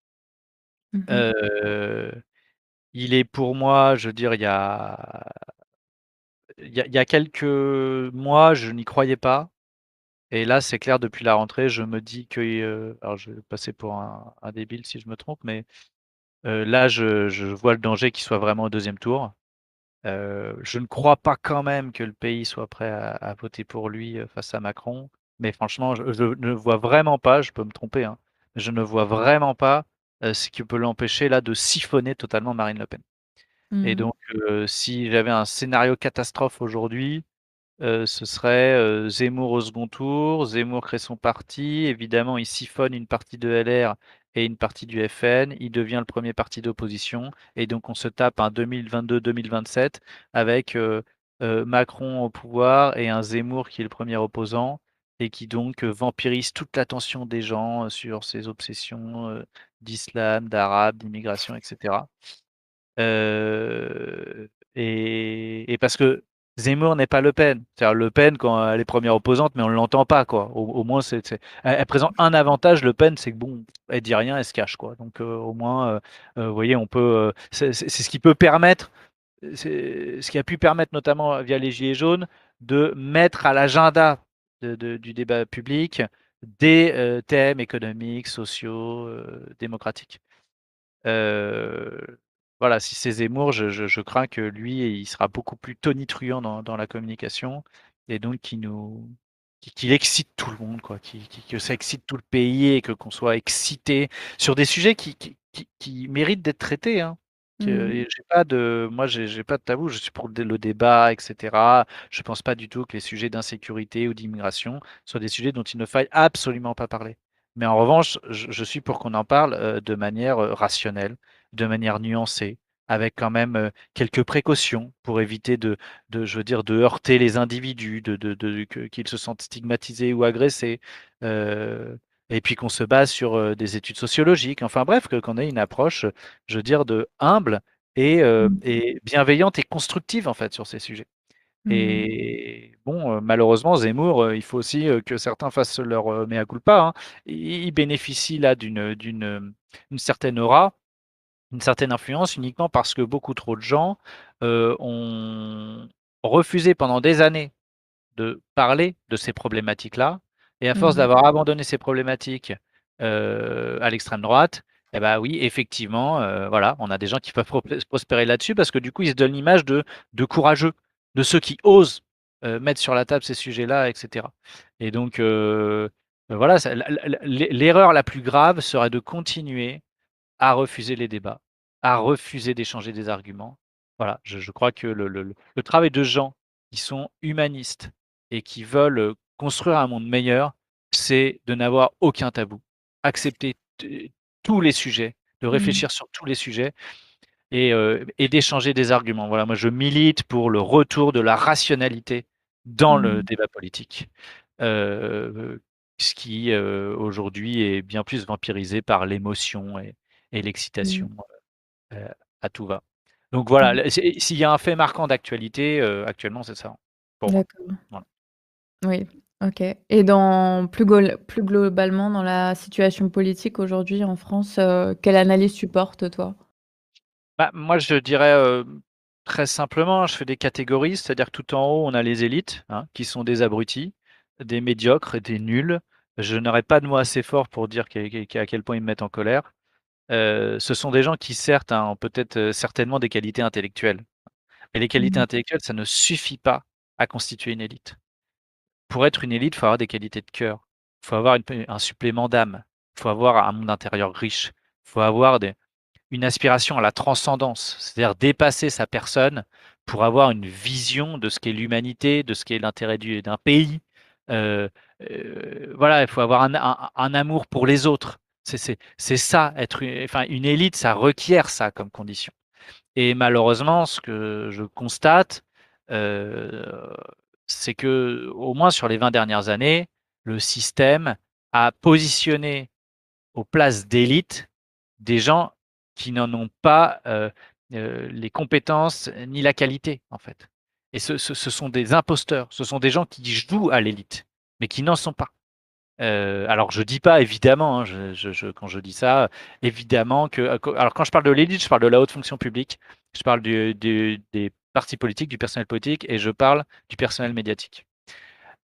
Mmh euh, il est pour moi, je veux dire, il y a il y a quelques mois, je n'y croyais pas et là, c'est clair depuis la rentrée, je me dis que, euh, alors je vais passer pour un débile si je me trompe, mais là, je je vois le danger qu'il soit vraiment au deuxième tour. je ne crois pas quand même que le pays soit prêt à voter pour lui, face à Macron. Mais franchement, je, ne vois vraiment pas, je peux me tromper, hein, je ne vois vraiment pas ce qui peut l'empêcher là de siphonner totalement Marine Le Pen. Et mmh. donc, si j'avais un scénario catastrophe aujourd'hui, ce serait Zemmour au second tour, Zemmour crée son parti, évidemment il siphonne une partie de LR et une partie du FN, il devient le premier parti d'opposition, et donc on se tape un 2022-2027 avec Macron au pouvoir et un Zemmour qui est le premier opposant, et qui donc vampirise toute l'attention des gens sur ses obsessions d'islam, d'arabe, d'immigration, etc. et, parce que Zemmour n'est pas Le Pen. C'est-à-dire Le Pen, quand elle est première opposante, mais on ne l'entend pas. Quoi. Au, moins, elle, présente un avantage, Le Pen, c'est que bon, elle dit rien, elle se cache. Quoi. Donc au moins, vous voyez, on peut. c'est, ce qui peut permettre, c'est ce qui a pu permettre notamment via les Gilets jaunes, de mettre à l'agenda du débat public des euh, thèmes économiques, sociaux, euh, démocratiques. Euh, voilà, si c'est Zemmour, je, crains que lui, il sera beaucoup plus tonitruant dans, la communication et donc qu'il nous qu'il excite tout le monde, quoi, que ça excite tout le pays et que qu'on soit excité sur des sujets qui, qui méritent d'être traités. Hein. Mmh. j'ai pas de moi, j'ai pas de tabou, je suis pour le débat etc. Je pense pas du tout que les sujets d'insécurité ou d'immigration soient des sujets dont il ne faille absolument pas parler. Mais en revanche, je suis pour qu'on en parle, de manière, rationnelle, de manière nuancée, avec quand même, quelques précautions pour éviter de de je veux dire, de heurter les individus, de de qu'ils se sentent stigmatisés ou agressés, et puis qu'on se base sur des études sociologiques. Enfin bref, qu'on ait une approche, je veux dire, de humble et, mmh. et bienveillante et constructive en fait sur ces sujets. Mmh. Et bon, malheureusement, Zemmour, il faut aussi que certains fassent leur mea culpa. Hein. Il, bénéficie là d'une d'une une certaine aura, une certaine influence uniquement parce que beaucoup trop de gens ont refusé pendant des années de parler de ces problématiques-là. Et à force
Mmh.
d'avoir abandonné ces problématiques euh, à l'extrême droite, eh ben oui, effectivement, euh, voilà, on a des gens qui peuvent prospérer là-dessus parce que du coup, ils se donnent l'image de, de courageux, de ceux qui osent euh, mettre sur la table ces sujets-là, etc. Et donc, voilà, l'erreur la plus grave serait de continuer à refuser les débats, à refuser d'échanger des arguments. Voilà, je, je crois que le, le, le, travail de gens qui sont humanistes et qui veulent construire un monde meilleur, c'est de n'avoir aucun tabou, accepter tous les sujets, de
Mmh.
réfléchir sur tous les sujets et, euh, et d'échanger des arguments. Voilà, moi je milite pour le retour de la rationalité dans le
Mmh.
débat politique. Euh, ce qui euh, aujourd'hui est bien plus vampirisé par l'émotion et, et l'excitation
Mmh.
euh, à tout va. Donc voilà, s'il y a un fait marquant d'actualité, euh, actuellement, c'est ça.
D'accord.
Voilà.
Oui, OK. Et dans plus gol plus globalement dans la situation politique aujourd'hui en France, heu, quelle analyse tu portes toi?
Bah, moi, je dirais euh, très simplement, je fais des catégories, c'est-à-dire que tout en haut, on a les élites, hein, qui sont des abrutis, des médiocres des nuls. Je n'aurais pas de mots assez forts pour dire qu'à quel point ils me mettent en colère. Euh, ce sont des gens qui, certes, hein, ont peut-être euh, certainement des qualités intellectuelles. Mais les qualités
Mmh.
intellectuelles, ça ne suffit pas à constituer une élite. Pour être une élite, il faut avoir des qualités de cœur. Il faut avoir un supplément d'âme. Il faut avoir un monde intérieur riche. Il faut avoir une aspiration à la transcendance, c'est-à-dire dépasser sa personne pour avoir une vision de ce qu'est l'humanité, de ce qu'est l'intérêt d'un pays. Euh, euh, voilà, il faut avoir un, amour pour les autres. C'est ça, être une élite, ça requiert ça comme condition. Et malheureusement, ce que je constate, euh, c'est que, au moins sur les 20 dernières années, le système a positionné aux places d'élite des gens qui n'en ont pas euh, euh, les compétences ni la qualité, en fait. Et ce, sont des imposteurs, ce sont des gens qui jouent à l'élite, mais qui n'en sont pas. Euh, alors je dis pas évidemment, hein, quand je dis ça, évidemment que. Alors quand je parle de l'élite, je parle de la haute fonction publique, je parle des partis politiques, du personnel politique, et je parle du personnel médiatique.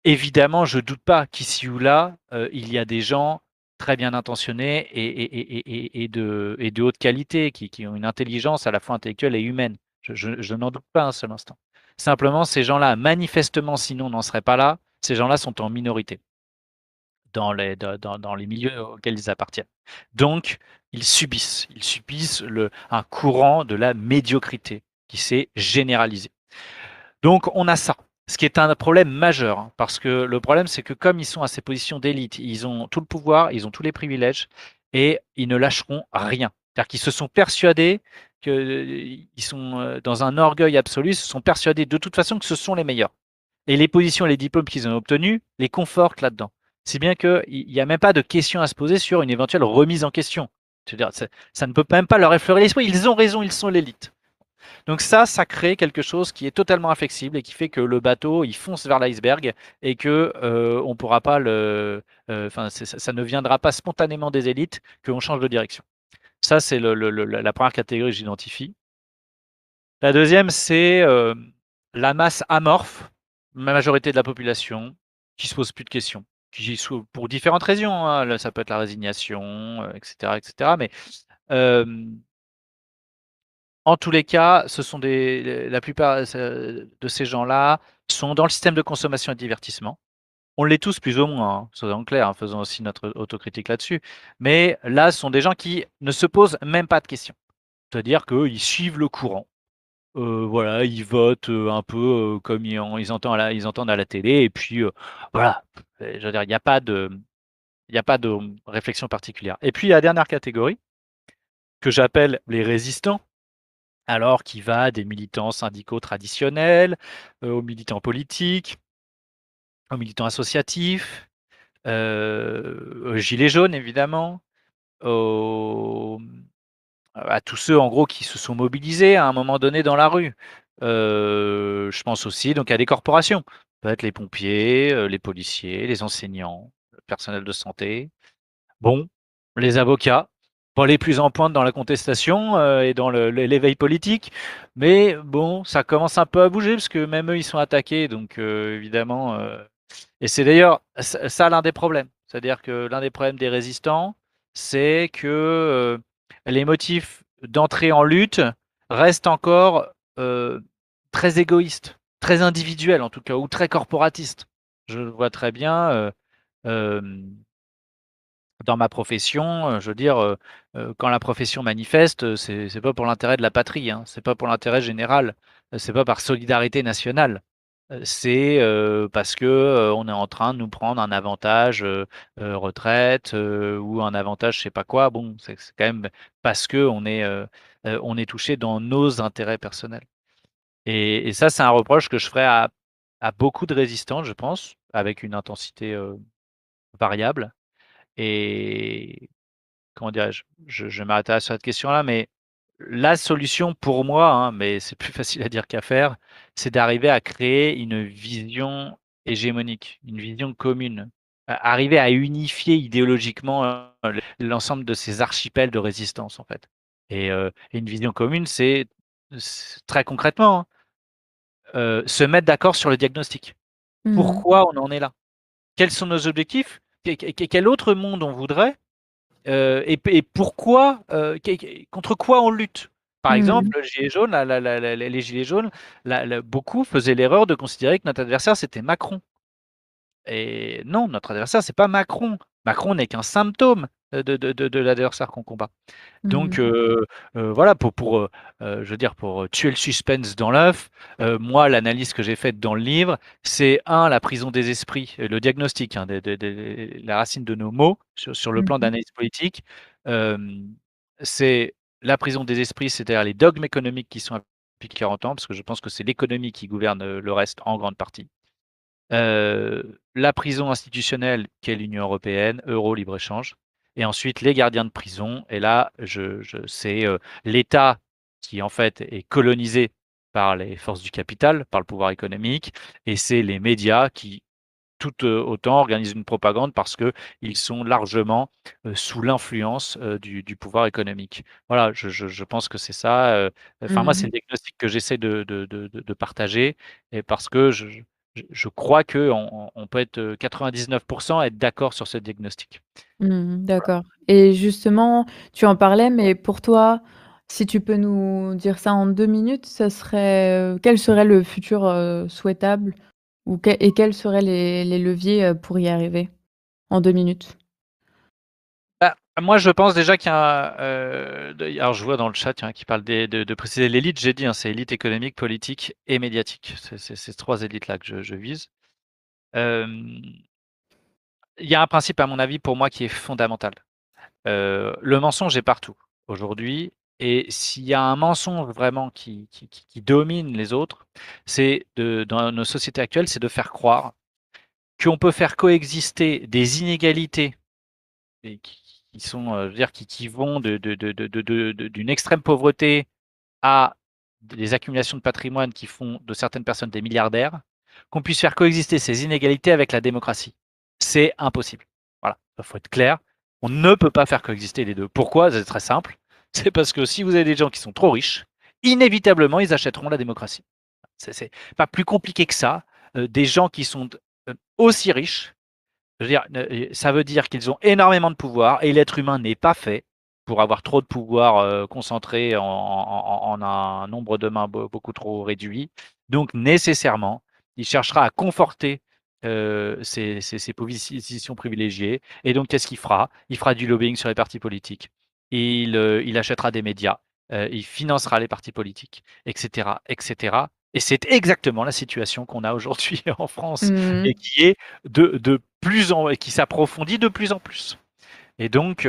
Évidemment, je doute pas qu'ici ou là, euh, il y a des gens très bien intentionnés et, de, haute qualité, qui, ont une intelligence à la fois intellectuelle et humaine. Je, n'en doute pas un seul instant. Simplement, ces gens-là, manifestement, sinon n'en seraient pas là, ces gens-là sont en minorité dans les, milieux auxquels ils appartiennent. Donc, ils subissent, ils subissent un courant de la médiocrité qui s'est généralisé. Donc, on a ça ce qui est un problème majeur, hein, parce que le problème, c'est que comme ils sont à ces positions d'élite, ils ont tout le pouvoir, ils ont tous les privilèges, et ils ne lâcheront rien. C'est-à-dire qu'ils se sont persuadés qu'ils sont dans un orgueil absolu, ils se sont persuadés de toute façon que ce sont les meilleurs. Et les positions les diplômes qu'ils ont obtenus les confortent là-dedans. Si bien qu'il n'y a même pas de question à se poser sur une éventuelle remise en question. C'est-à-dire, ça, ça ne peut même pas leur effleurer l'esprit. Ils ont raison, ils sont l'élite. Donc ça, ça crée quelque chose qui est totalement inflexible et qui fait que le bateau, il fonce vers l'iceberg et que euh, on pourra pas le, enfin, euh, ça, ça, ne viendra pas spontanément des élites qu'on change de direction. Ça, c'est la première catégorie que j'identifie. La deuxième, c'est euh, la masse amorphe, la majorité de la population, qui se pose plus de questions, pour différentes raisons, hein, ça peut être la résignation, etc., euh, etc. Mais en tous les cas, ce sont des, la plupart euh, de ces gens-là sont dans le système de consommation et de divertissement. On l'est tous plus ou moins, hein, soyons clairs, hein, faisons aussi notre autocritique là-dessus. Mais là, ce sont des gens qui ne se posent même pas de questions. C'est-à-dire qu'ils suivent le courant. Euh, voilà, ils votent euh, un peu comme ils, entendent à la, télé. Et puis, voilà, je veux dire, il n'y a pas de... Il n'y a pas de réflexion particulière. Et puis, la dernière catégorie, que j'appelle les résistants, alors qui va des militants syndicaux traditionnels euh, aux militants politiques, aux militants associatifs, euh, aux gilets jaunes évidemment, à tous ceux en gros qui se sont mobilisés à un moment donné dans la rue. Euh, je pense aussi donc à des corporations, peut-être les pompiers, les policiers, les enseignants, le personnel de santé. Bon, les avocats, pas les plus en pointe dans la contestation euh, et dans l'éveil politique, mais bon, ça commence un peu à bouger parce que même eux, ils sont attaqués, donc euh, évidemment. Euh, et c'est d'ailleurs ça, l'un des problèmes. C'est-à-dire que l'un des problèmes des résistants, c'est que les motifs d'entrée en lutte restent encore très égoïstes, très individuels en tout cas, ou très corporatistes. Je vois très bien dans ma profession, je veux dire, quand la profession manifeste, c'est n'est pas pour l'intérêt de la patrie, hein, c'est pas pour l'intérêt général, c'est pas par solidarité nationale. C'est parce que on est en train de nous prendre un avantage retraite ou un avantage je sais pas quoi. Bon, c'est quand même parce que on est, est touché dans nos intérêts personnels. Et, ça, c'est un reproche que je ferais à, à, beaucoup de résistants, je pense, avec une intensité variable. Et comment dirais-je Je, je m'arrêterai sur cette question-là, mais la solution pour moi, hein, mais c'est plus facile à dire qu'à faire, c'est d'arriver à créer une vision hégémonique, une vision commune, arriver à unifier idéologiquement euh, l'ensemble de ces archipels de résistance en fait. Et, euh, une vision commune, c'est très concrètement hein, euh, se mettre d'accord sur le diagnostic. Mmh Pourquoi on en est là? Quels sont nos objectifs? Quel autre monde on voudrait euh, et, pourquoi, euh, contre quoi on lutte? Par mmh. exemple, le gilet jaune, les gilets jaunes, beaucoup faisaient l'erreur de considérer que notre adversaire c'était Macron. Et non, notre adversaire c'est pas Macron. Macron n'est qu'un symptôme de, de l'adversaire qu'on combat. Donc mmh. voilà, pour, pour je veux dire, pour tuer le suspense dans l'œuf, moi, l'analyse que j'ai faite dans le livre, c'est un, la prison des esprits, le diagnostic, hein, la racine de nos mots sur, le plan mmh d'analyse politique. c'est la prison des esprits, c'est-à-dire les dogmes économiques qui sont depuis 40 ans, parce que je pense que c'est l'économie qui gouverne le reste en grande partie. La prison institutionnelle, qui est l'Union européenne, euro, libre-échange et ensuite les gardiens de prison. Et là, je, je c'est l'État qui en fait est colonisé par les forces du capital, par le pouvoir économique, et c'est les médias qui tout autant organisent une propagande parce qu'ils sont largement sous l'influence du, du, pouvoir économique. Voilà, je, je, pense que c'est ça. Enfin, moi, c'est le mmh diagnostic que j'essaie de, de, de, de, partager, et parce que je, je crois qu'on on peut être 99% être d'accord sur ce diagnostic.
Mmh, d'accord. Et justement, tu en parlais, mais pour toi, si tu peux nous dire ça en deux minutes, ça serait, quel serait le futur souhaitable ou et quels seraient les, leviers pour y arriver en deux minutes?
Moi, je pense déjà qu'il y a. alors, je vois dans le chat qui parle de, préciser l'élite. J'ai dit, hein, c'est élite économique, politique et médiatique. C'est ces trois élites-là que je, vise. il y a un principe, à mon avis, pour moi, qui est fondamental. le mensonge est partout aujourd'hui. Et s'il y a un mensonge vraiment qui, domine les autres, c'est dans nos sociétés actuelles, c'est de faire croire qu'on peut faire coexister des inégalités et qui, sont, je veux dire, qui, qui vont d'une de, extrême pauvreté à des accumulations de patrimoine qui font de certaines personnes des milliardaires, qu'on puisse faire coexister ces inégalités avec la démocratie. C'est impossible. Voilà, il faut être clair. On ne peut pas faire coexister les deux. Pourquoi? C'est très simple. C'est parce que si vous avez des gens qui sont trop riches, inévitablement, ils achèteront la démocratie. C'est pas plus compliqué que ça. Euh, des gens qui sont euh, aussi riches, dire, euh, ça veut dire qu'ils ont énormément de pouvoir et l'être humain n'est pas fait pour avoir trop de pouvoir concentré en, un nombre de mains beaucoup trop réduit. Donc nécessairement, il cherchera à conforter ses, positions privilégiées. Et donc, qu'est-ce qu'il fera? Il fera du lobbying sur les partis politiques il, achètera des médias, il financera les partis politiques, etc., etc. Et c'est exactement la situation qu'on a aujourd'hui en France mmh. et qui est de, de plus en qui s'approfondit de plus en plus. Et donc,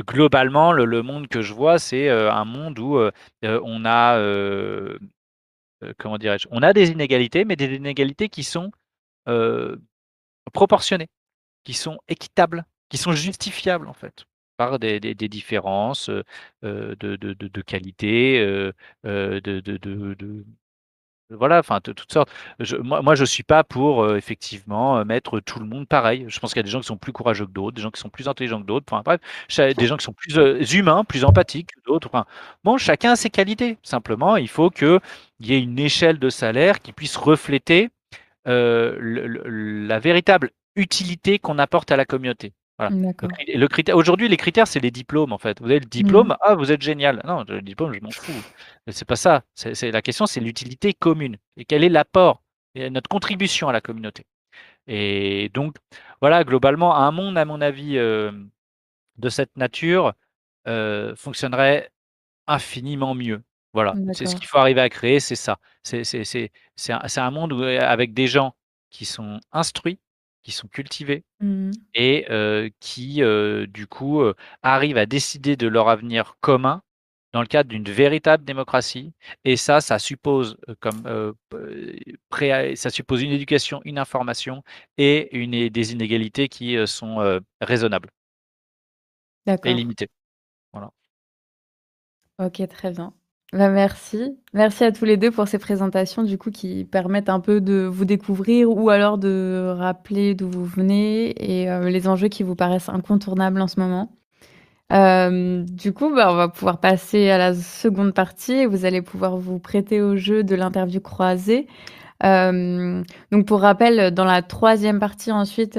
globalement, le, monde que je vois, c'est un monde où on a, comment dirais-je, on a des inégalités, mais des inégalités qui sont proportionnées, qui sont équitables, qui sont justifiables en fait par des, différences de, de, qualité, de, voilà, enfin de toutes sortes. Je moi moi je suis pas pour, effectivement, mettre tout le monde pareil. Je pense qu'il y a des gens qui sont plus courageux que d'autres, des gens qui sont plus intelligents que d'autres, enfin bref, des gens qui sont plus, humains, plus empathiques que d'autres, enfin, bon, chacun a ses qualités. Simplement, il faut qu'il y ait une échelle de salaire qui puisse refléter, heu, le le la véritable utilité qu'on apporte à la communauté. Voilà. Le critère aujourd'hui, les critères, c'est les diplômes, en fait. Vous avez le
Mmh
diplôme, ah, vous êtes génial. Non, le diplôme, je m'en fous. Mais c'est pas ça. C'est c'est la question, c'est l'utilité commune et quel est l'apport et notre contribution à la communauté et donc voilà, globalement, un monde, à mon avis, hem, de cette nature, heu, fonctionnerait infiniment mieux. Voilà, c'est ce qu'il faut arriver à créer, c'est ça. C'est c'est c'est un c'est un monde où avec des gens qui sont instruits, qui sont cultivés
Mmh mh.
et qui, du coup, arrivent à décider de leur avenir commun dans le cadre d'une véritable démocratie et ça, ça suppose, comme, ça suppose une éducation, une information et une des inégalités qui, sont, raisonnables et limitées. Voilà.
OK, très bien. Bah, merci. Merci à tous les 2 pour ces présentations, du coup, qui permettent un peu de vous découvrir ou alors de rappeler d'où vous venez et heu, les enjeux qui vous paraissent incontournables en ce moment. Hem, du coup, bah, on va pouvoir passer à la seconde partie et vous allez pouvoir vous prêter au jeu de l'interview croisée. Hem, donc pour rappel, dans la 3e partie ensuite,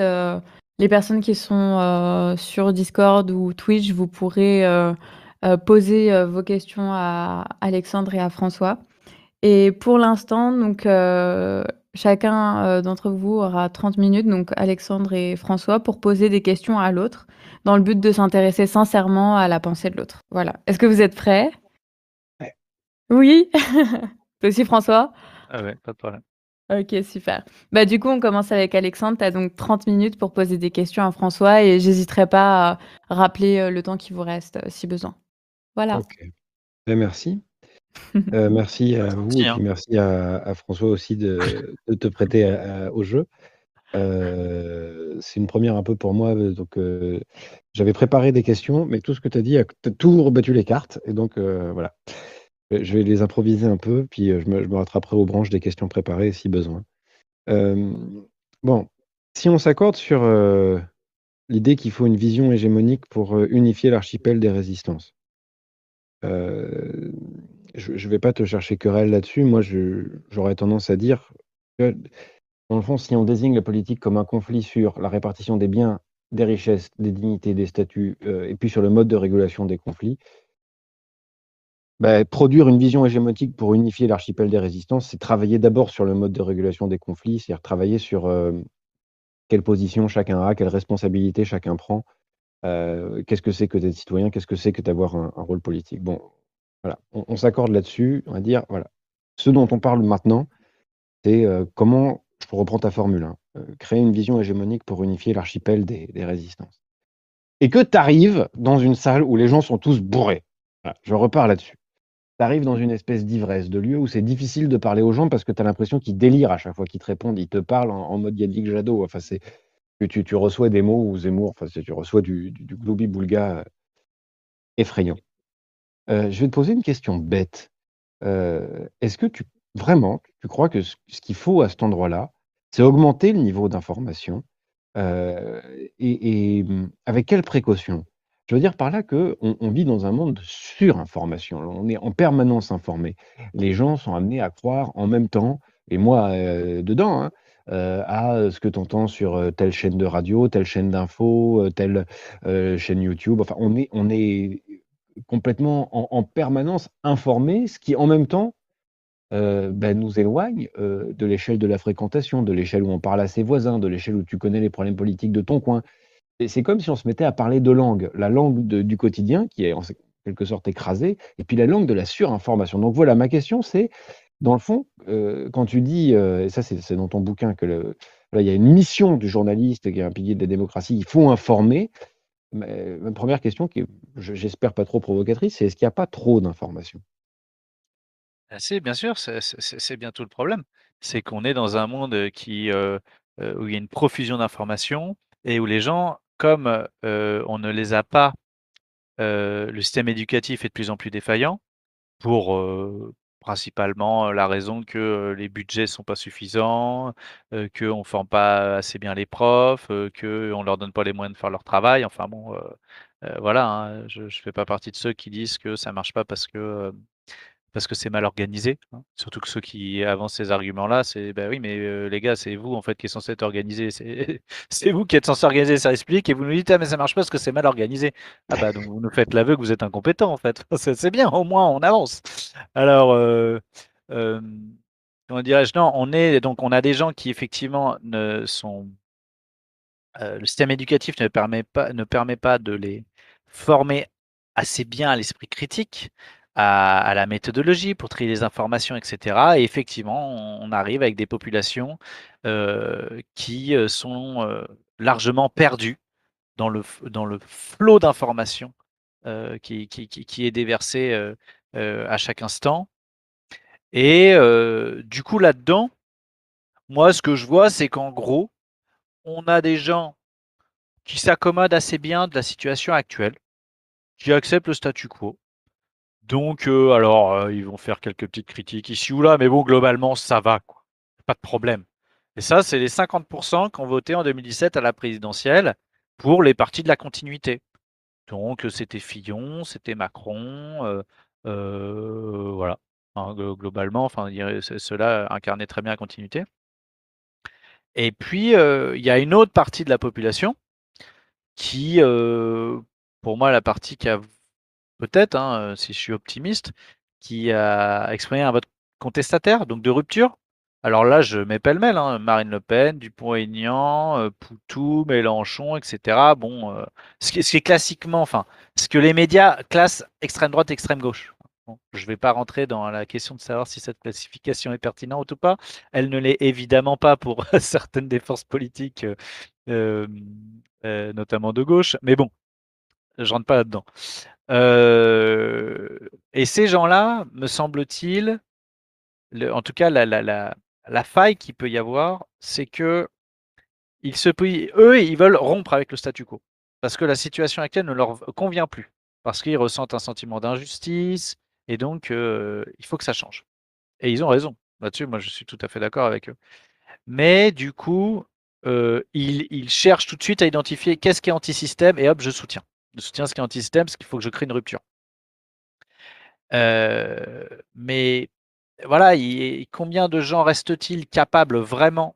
les personnes qui sont, sur Discord ou Twitch, vous pourrez, heu, poser, heu, vos questions à Alexandre et à François et pour l'instant, donc heu, chacun, d'entre vous aura 30 minutes, donc Alexandre et François, pour poser des questions à l'autre, dans le but de s'intéresser sincèrement à la pensée de l'autre. Voilà. Est-ce que vous êtes prêts?
Ouais.
Oui? Toi aussi François?
Ah ouais, pas de problème.
OK, super. Bah, du coup, on commence avec Alexandre. Tu as donc 30 minutes pour poser des questions à François et j'hésiterai pas à rappeler, le temps qui vous reste, si besoin. Voilà.
OK. Bah, merci. Heu, merci à vous et
hein.
puis merci à à François aussi de de te prêter à à au jeu. Heu, c'est une première un peu pour moi, heu, donc j'avais préparé des questions, mais tout ce que tu as dit, as tout rebattu les cartes et donc voilà. Je vais les improviser un peu, puis, je me je me rattraperai aux branches des questions préparées si besoin. Bon, si on s'accorde sur, l'idée qu'il faut une vision hégémonique pour, unifier l'archipel des résistances. Je je vais pas te chercher querelle là-dessus. Moi, j'aurais tendance à dire que, dans le fond, si on désigne la politique comme un conflit sur la répartition des biens, des richesses, des dignités, des statuts, et puis sur le mode de régulation des conflits bah, produire une vision hégémonique pour unifier l'archipel des résistances, c'est travailler d'abord sur le mode de régulation des conflits, c'est-à-dire travailler sur, quelle position chacun a, quelle responsabilité chacun prend. Heu, qu'est-ce que c'est que d'être citoyen? Qu'est-ce que c'est que d'avoir un rôle politique? Bon, voilà, on s'accorde là-dessus, on va dire, voilà. Ce dont on parle maintenant, c'est, heu, comment je reprends ta formule, hein, heu, créer une vision hégémonique pour unifier l'archipel des résistances et que tu arrives dans une salle où les gens sont tous bourrés. Je repars là-dessus. Tu arrives dans une espèce d'ivresse, de lieu où c'est difficile de parler aux gens parce que tu as l'impression qu'ils délirent à chaque fois qu'ils te répondent. Ils te parlent en en mode Yannick Jadot. Enfin, c'est tu tu reçois des mots ou Zemmour, enfin, tu reçois du du gloubi-boulga, heu, effrayant. Heu, je vais te poser une question bête. Heu, est-ce que tu vraiment, tu crois que ce qu'il faut à cet endroit-là, c'est augmenter le niveau d'information? Et mmh, avec quelles précautions? Je veux dire par là qu'on on vit dans un monde de surinformation. On est en permanence informé. Les gens sont amenés à croire en même temps et moi, dedans, hein, heu, à ce que tu entends sur, heu, telle chaîne de radio, telle chaîne d'infos, telle, chaîne YouTube. Enfin, on est on est complètement en en permanence informé, ce qui en même temps, bah, nous éloigne, de l'échelle de la fréquentation, de l'échelle où on parle à ses voisins, de l'échelle où tu connais les problèmes politiques de ton coin. C'est comme si on se mettait à parler 2 langues, la langue de du quotidien qui est en quelque sorte écrasée et puis la langue de la surinformation. Donc voilà, ma question c'est, dans le fond, heu, quand tu dis, heu, et ça c'est c'est dans ton bouquin que y a une mission du journaliste qui est un pilier de la démocratie, il faut informer. Ma 1re question qui j'espère pas trop provocatrice, c'est est-ce qu'il y a pas trop d'informations?
Ah si, bien sûr, c'est c'est c'est c'est bien tout le problème. C'est qu'on est dans un monde, heu, où il y a une profusion d'informations et où les gens, comme, on ne les a pas, le système éducatif est de plus en plus défaillant pour, principalement la raison que les budgets sont pas suffisants, qu'on ne forme pas assez bien les profs, qu'on ne leur donne pas les moyens de faire leur travail. Enfin bon, voilà, hein, je ne fais pas partie de ceux qui disent que ça marche pas parce que parce que c'est mal organisé, hein. Surtout que ceux qui avancent ces arguments-là, c'est: «Bah, oui, mais les gars, c'est vous, en fait, qui est censé être organisé. C'est vous qui êtes censé organiser, ça explique et vous nous dites: «Ah mais ça marche pas parce que c'est mal organisé». Ah bah, donc vous nous faites l'aveu que vous êtes incompétent en fait. C'est bien, au moins on avance. Alors, comment dirais-je? Non, on est donc on a des gens qui effectivement ne sont le système éducatif ne permet pas ne permet pas de les former assez bien à l'esprit critique à, la méthodologie pour trier les informations, etc. Et effectivement, on, arrive avec des populations euh, qui euh, sont euh, largement perdues dans le, dans le flot d'informations qui, qui, qui, est déversé à chaque instant. Et du coup, là-dedans, moi, ce que je vois, c'est qu'en gros, on a des gens qui s'accommodent assez bien de la situation actuelle, qui acceptent le statu quo, donc, euh, alors, euh, ils vont faire quelques petites critiques ici ou là, mais bon, globalement, ça va, quoi. Pas de problème. Et ça, c'est les 50% qui ont voté en 2017 à la présidentielle pour les partis de la continuité. Donc, c'était Fillon, c'était Macron, euh, voilà. globalement, enfin, ceux-là incarnaient très bien la continuité. Et puis, il y a une autre partie de la population qui, pour moi, la partie qui a peut-être, hein, si je suis optimiste, qui a exprimé un vote contestataire, donc de rupture. Alors là, je mets pêle-mêle, hein, Marine Le Pen, Dupont-Aignan, Poutou, Mélenchon, etc. Bon, ce, qui, est classiquement, enfin, ce que les médias classent extrême droite, extrême gauche. je ne vais pas rentrer dans la question de savoir si cette classification est pertinente ou pas. Elle ne l'est évidemment pas pour certaines des forces politiques, notamment de gauche. Mais bon, je rentre pas là-dedans. Euh, et ces gens-là, me semble-t-il, en tout cas, la, la, la, faille qu'il peut y avoir, c'est que ils se, eux, ils veulent rompre avec le statu quo. Parce que la situation actuelle ne leur convient plus. Parce qu'ils ressentent un sentiment d'injustice. Et donc, euh, il faut que ça change. Et ils ont raison. Là-dessus, moi, je suis tout à fait d'accord avec eux. Mais du coup, euh, ils, ils, cherchent tout de suite à identifier qu'est-ce qui est anti-système et hop, je soutiens je soutiens ce qui est anti-système, parce qu'il faut que je crée une rupture. Euh, mais voilà, combien de gens restent-ils capables vraiment,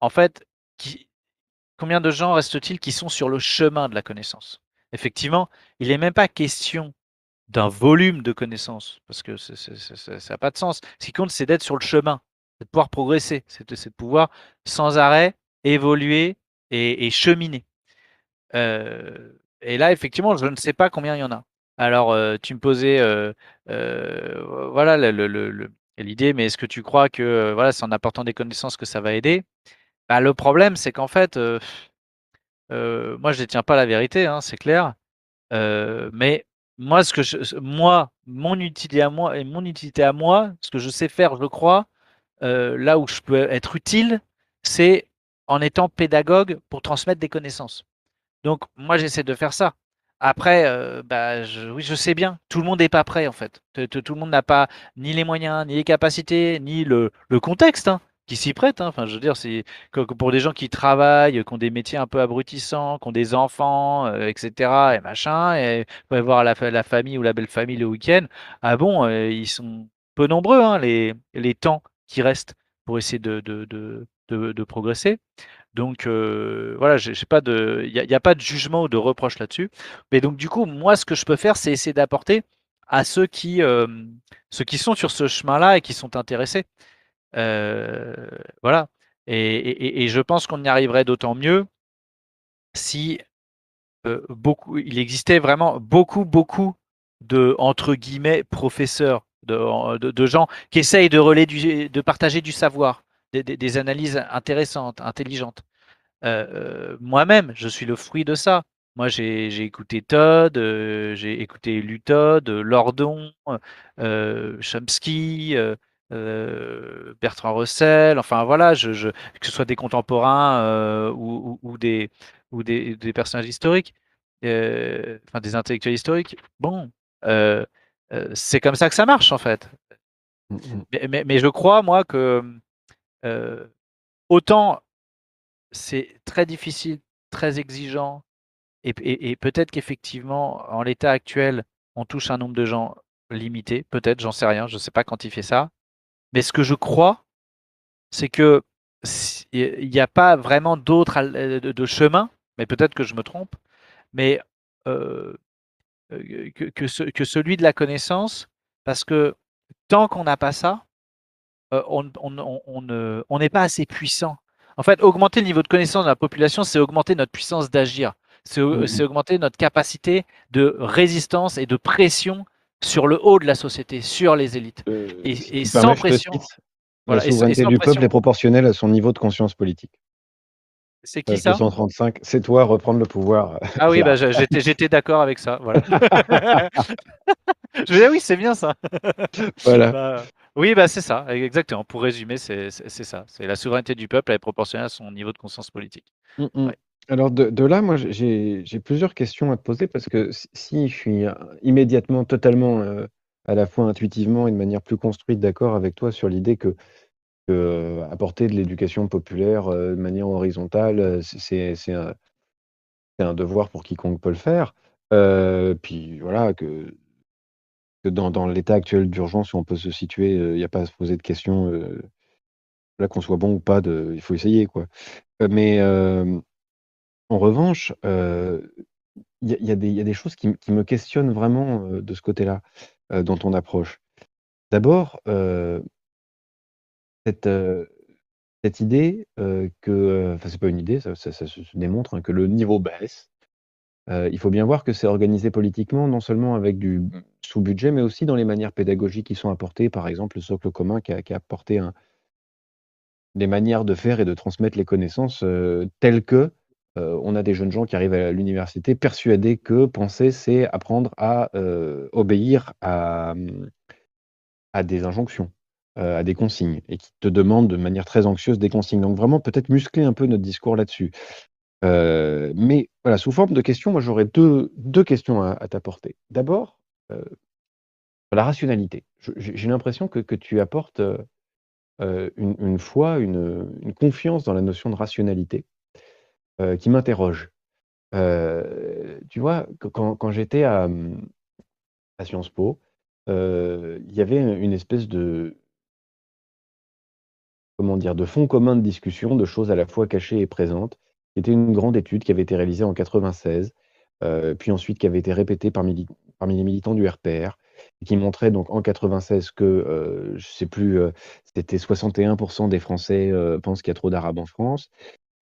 en fait, combien de gens restent-ils qui sont sur le chemin de la connaissance? Effectivement, il n'est même pas question d'un volume de connaissances, parce que ça n'a pas de sens. Ce qui compte, c'est d'être sur le chemin, c'est de pouvoir progresser, c'est de, pouvoir sans arrêt évoluer et, cheminer. Euh, et là, effectivement, je ne sais pas combien il y en a. Alors, euh, tu me posais, euh, euh, voilà, l'idée, mais est-ce que tu crois que, voilà, c'est en apportant des connaissances que ça va aider? Bah, Le problème, c'est qu'en fait, moi, je ne détiens pas la vérité, hein, c'est clair. mais moi, mon utilité à moi et mon utilité à moi, ce que je sais faire, je crois, là où je peux être utile, c'est en étant pédagogue pour transmettre des connaissances. Donc, moi, j'essaie de faire ça. Après, euh, bah, je, oui, je sais bien, tout le monde n'est pas prêt en fait. Tout le monde n'a pas ni les moyens, ni les capacités, ni le, contexte hein, qui s'y prête. Hein. Enfin, je veux dire, c'est pour des gens qui travaillent, qui ont des métiers un peu abrutissants, qui ont des enfants, euh, etc. et machin, et va voir la, famille ou la belle famille le week-end. Ah bon, euh, ils sont peu nombreux hein, les, temps qui restent pour essayer de progresser. Donc voilà, j'ai pas de, il n'y a, pas de jugement ou de reproche là-dessus. Mais donc du coup, moi, ce que je peux faire, c'est essayer d'apporter à ceux qui, ceux qui sont sur ce chemin-là et qui sont intéressés. voilà. Et, je pense qu'on y arriverait d'autant mieux si beaucoup, il existait vraiment beaucoup, beaucoup de entre guillemets professeurs, de, gens qui essayent de de partager du savoir des, analyses intéressantes, intelligentes. Euh, euh, moi-même, je suis le fruit de ça. Moi, j'ai écouté Todd, euh, j'ai écouté Lutod, Lordon, Chomsky, Bertrand Russell, enfin voilà, je, que ce soit des contemporains ou, des, ou des, personnages historiques, enfin des intellectuels historiques. Bon, c'est comme ça que ça marche en fait.
Mmh mh.
Mais mais mais je crois moi que, heu, autant c'est très difficile, très exigeant et peut-être qu'effectivement, en l'état actuel, on touche un nombre de gens limité, peut-être, j'en sais rien, je sais pas quantifier ça. Mais ce que je crois, c'est que il y a pas vraiment d'autre de chemin, mais peut-être que je me trompe, mais ce que celui de la connaissance, parce que tant qu'on n'a pas ça, heu, on on on on ne on n'est pas assez puissant. En fait, augmenter le niveau de connaissance de la population, c'est augmenter notre puissance d'agir. C'est
Mmh mh.
augmenter notre capacité de résistance et de pression sur le haut de la société, sur les élites
si
et sans pression
cite: «La
voilà et
souveraineté
sans
du peuple est proportionnelle à son niveau de conscience politique».
C'est qui
Page
ça?
235, c'est toi, reprendre le pouvoir,
Ah oui, bah, j'étais d'accord avec ça, voilà. Je disais: «Oui, c'est bien ça».
Voilà.
Bah, oui, bah, c'est ça, exactement. Pour résumer, c'est ça, c'est la souveraineté du peuple, elle est proportionnelle à son niveau de conscience politique.
Mmh mh.
Ouais.
Alors de de là, moi, j'ai plusieurs questions à te poser parce que si je suis, heu, immédiatement, totalement, heu, à la fois intuitivement et de manière plus construite d'accord avec toi sur l'idée que que, heu, apporter de l'éducation populaire, de manière horizontale, c'est un devoir pour quiconque peut le faire. Puis voilà que que dans dans l'état actuel d'urgence où on peut se situer, heu, il y a pas à se poser de questions, heu, là, qu'on soit bon ou pas il faut essayer, quoi. Heu, mais en revanche, il y a des choses qui me questionnent vraiment, de ce côté-là, dans ton approche. D'abord, cette, idée, que, enfin, c'est pas une idée, ça se démontre, hein, que le niveau baisse. Heu, il faut bien voir que c'est organisé politiquement, non seulement avec du sous-budget, mais aussi dans les manières pédagogiques qui sont apportées. Par exemple, le socle commun qui a qui a apporté un des manières de faire et de transmettre les connaissances, heu, telles que, heu, on a des jeunes gens qui arrivent à l'université persuadés que penser, c'est apprendre à, obéir à, mmh à des injonctions, à des consignes et qui te demandent de manière très anxieuse des consignes. Donc vraiment peut-être muscler un peu notre discours là-dessus. Heu, mais voilà, sous forme de questions, moi j'aurais 2- 2 questions à t'apporter. D'abord, heu, la rationalité. J'ai l'impression que que tu apportes, heu heu, une une foi, une, une confiance dans la notion de rationalité, qui m'interroge. Tu vois, quand quand j'étais à, à Sciences Po, il y avait une espèce de comment dire? De fond commun de discussion, de choses à la fois cachées et présentes. C'était une grande étude qui avait été réalisée en 96, heu, puis ensuite qui avait été répétée parmi les militants du RPR et qui montrait donc en 96 que, heu, je sais plus, heu, c'était 61 % des Français, heu, pensent qu'il y a trop d'arabes en France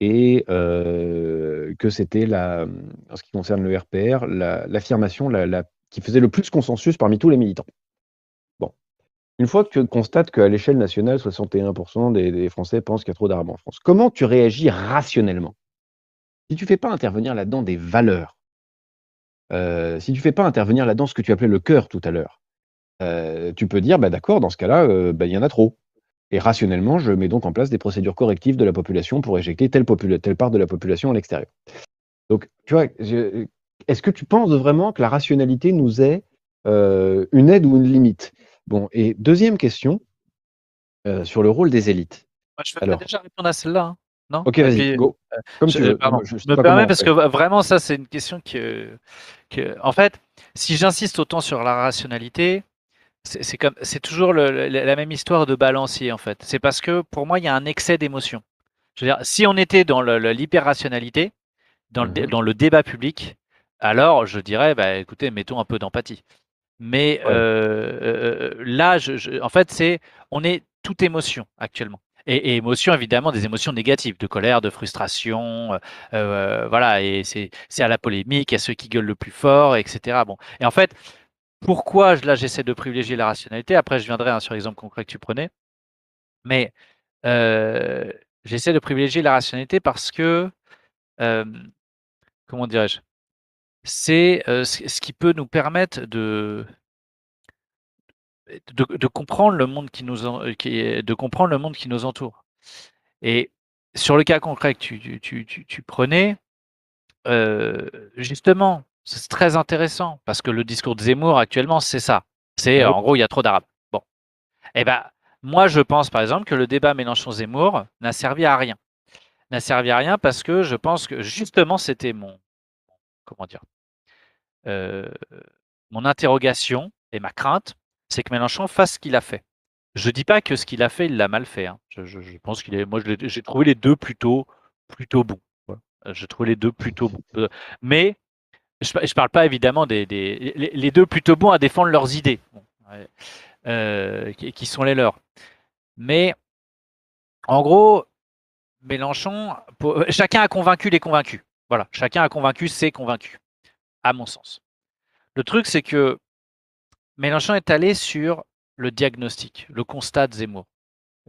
et heu, que c'était en ce qui concerne le RPR, la l'affirmation la la qui faisait le plus consensus parmi tous les militants. Bon, une fois que tu constates qu'à l'échelle nationale, 61 % des des Français pensent qu'il y a trop d'arabes en France, comment tu réagis rationnellement? Si tu fais pas intervenir là-dedans des valeurs heu, si tu fais pas intervenir là-dedans ce que tu appelais le cœur tout à l'heure, heu, tu peux dire: «Bah, d'accord, dans ce cas-là, heu, bah, il y en a trop et rationnellement, je mets donc en place des procédures correctives de la population pour éjecter telle part de la population à l'extérieur». Donc, tu vois, est-ce que tu penses vraiment que la rationalité nous est, une aide ou une limite? Bon et 2e question sur le rôle des élites.
Moi, je voudrais
Alors
déjà répondre à celle-là, hein, non?
OK, vas-y, go, comme tu
je
veux.
pardon,
Moi, je
je me
comment
parce que vraiment ça, c'est une question que que en fait, si j'insiste autant sur la rationalité, c'est comme c'est toujours le la même histoire de balancier, en fait. C'est parce que pour moi, il y a un excès d'émotion. Je veux dire, si on était dans l'hyper-rationalité, dans le
Mmh
dans le débat public, alors je dirais: «Bah, écoutez, mettons un peu d'empathie». Mais,
Ouais.
heu, là, je je en fait, c'est on est toute émotion actuellement et et émotion, évidemment, des émotions négatives, de colère, de frustration, heu heu, voilà et c'est à la polémique, a ceux qui gueulent le plus fort et cetera. Bon et en fait, pourquoi là, j'essaie de privilégier la rationalité, après je viendrai, hein, sur l'exemple concret que tu prenais. Mais, heu, j'essaie de privilégier la rationalité parce que, comment dirais-je? C'est, ce qui peut nous permettre de de de comprendre le monde qui nous en qui est de comprendre le monde qui nous entoure et sur le cas concret que tu tu tu tu tu prenais, heu, justement, c'est très intéressant parce que le discours de Zemmour actuellement, c'est ça. C'est
Oui.
en gros, il y a trop d'arabes. Bon Eh ben, moi, je pense par exemple que le débat Mélenchon-Zemmour n'a servi à rien. N'a servi à rien parce que je pense que justement, c'était mon, comment dire, euh, mon interrogation et ma crainte, c'est que Mélenchon fasse ce qu'il a fait. Je dis pas que ce qu'il a fait, il l'a mal fait. hein. Je, je- je pense qu'il est. Moi, je j'ai trouvé les deux plutôt, plutôt bons. Euh, J'ai trouvé les deux plutôt bons. Euh, Mais je, je parle pas évidemment des, des- les, deux plutôt bons à défendre leurs idées. Euh, qui, sont les leurs. Mais en gros, Mélenchon, chacun a convaincu les convaincus. Voilà, chacun a convaincu ses convaincus, à mon sens. Le truc, c'est que Mélenchon est allé sur le diagnostic, le constat de Zemmour.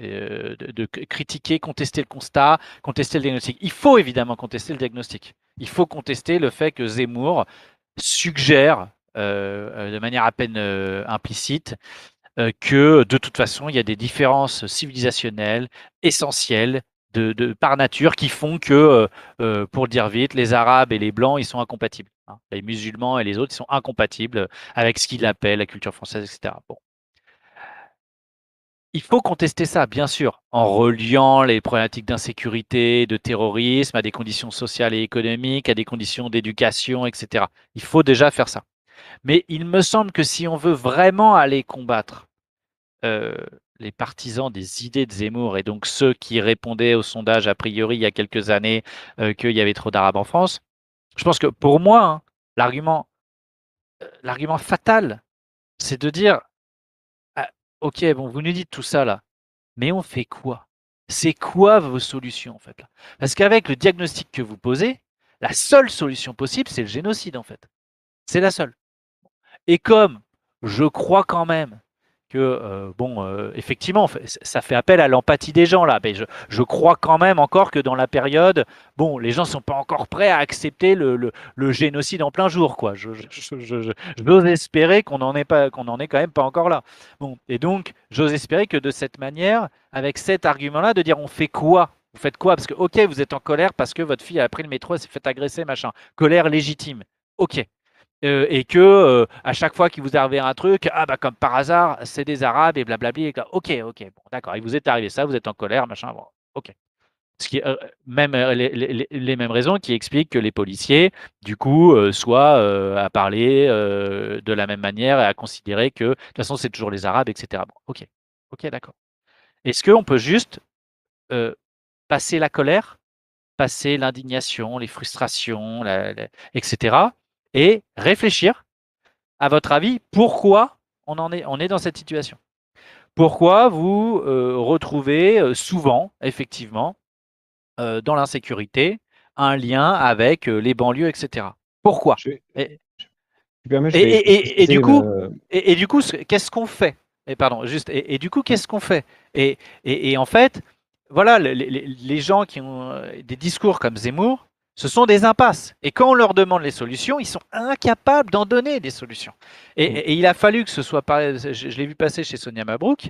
Euh, de, critiquer, contester le constat, contester le diagnostic. Il faut évidemment contester le diagnostic. Il faut contester le fait que Zemmour suggère euh, euh, de manière à peine implicite que de toute façon, il y a des différences civilisationnelles essentielles de, de- par nature qui font que, euh, euh, pour le dire vite, les Arabes et les Blancs, ils sont incompatibles. hein. Les musulmans et les autres, ils sont incompatibles avec ce qu'il appelle la culture française, etc. Bon. Il faut contester ça, bien sûr, en reliant les problématiques d'insécurité, de terrorisme à des conditions sociales et économiques, à des conditions d'éducation, etc. Il faut déjà faire ça. Mais il me semble que si on veut vraiment aller combattre euh, les partisans des idées de Zemmour et donc ceux qui répondaient au sondage a priori il y a quelques années euh, qu'il y avait trop d'Arabes en France, je pense que pour moi, hein, l'argument, euh, l'argument fatal, c'est de dire ah, Ok, bon, vous nous dites tout ça là, mais on fait quoi? C'est quoi vos solutions en fait là? Parce qu'avec le diagnostic que vous posez, la seule solution possible, c'est le génocide en fait. C'est la seule. Et comme je crois quand même que, euh, bon, euh, effectivement, ça fait appel à l'empathie des gens là, mais je, crois quand même encore que dans la période, bon, les gens sont pas encore prêts à accepter le, génocide en plein jour, quoi. Je, je, j'ose espérer qu'on n'en est pas, qu'on en est quand même pas encore là. Bon, et donc, j'ose espérer que de cette manière, avec cet argument-là, de dire on fait quoi? Vous faites quoi? Parce que, ok, vous êtes en colère parce que votre fille a pris le métro, elle s'est fait agresser, machin. Colère légitime. Ok. Euh, et que euh, à chaque fois qu'il vous arrive un truc, ah bah comme par hasard, c'est des Arabes et blablabli. et ok, ok, bon, d'accord. Il vous est arrivé ça, vous êtes en colère, machin. Bon, ok. Ce qui, euh, même euh, les, mêmes raisons qui expliquent que les policiers, du coup, soient à parler de la même manière et à considérer que de toute façon c'est toujours les Arabes, etc. Bon, ok, ok, d'accord. Est-ce qu'on peut juste passer la colère, passer l'indignation, les frustrations, etc. et réfléchir, à votre avis, pourquoi on en est, on est dans cette situation Pourquoi vous euh, retrouvez euh, souvent, effectivement, euh, dans l'insécurité, un lien avec les banlieues, etc. Pourquoi?
Je
Et-
je
du coup, et, du qu'est-ce qu'on fait? Et pardon, juste. Et, du coup, qu'est-ce qu'on fait? Et, en fait, voilà, les, les- les gens qui ont des discours comme Zemmour, ce sont des impasses. Et quand on leur demande les solutions, ils sont incapables d'en donner des solutions. Et,
Mm.
et- il a fallu que ce soit pareil. Je, je l'ai vu passer chez Sonia Mabrouk.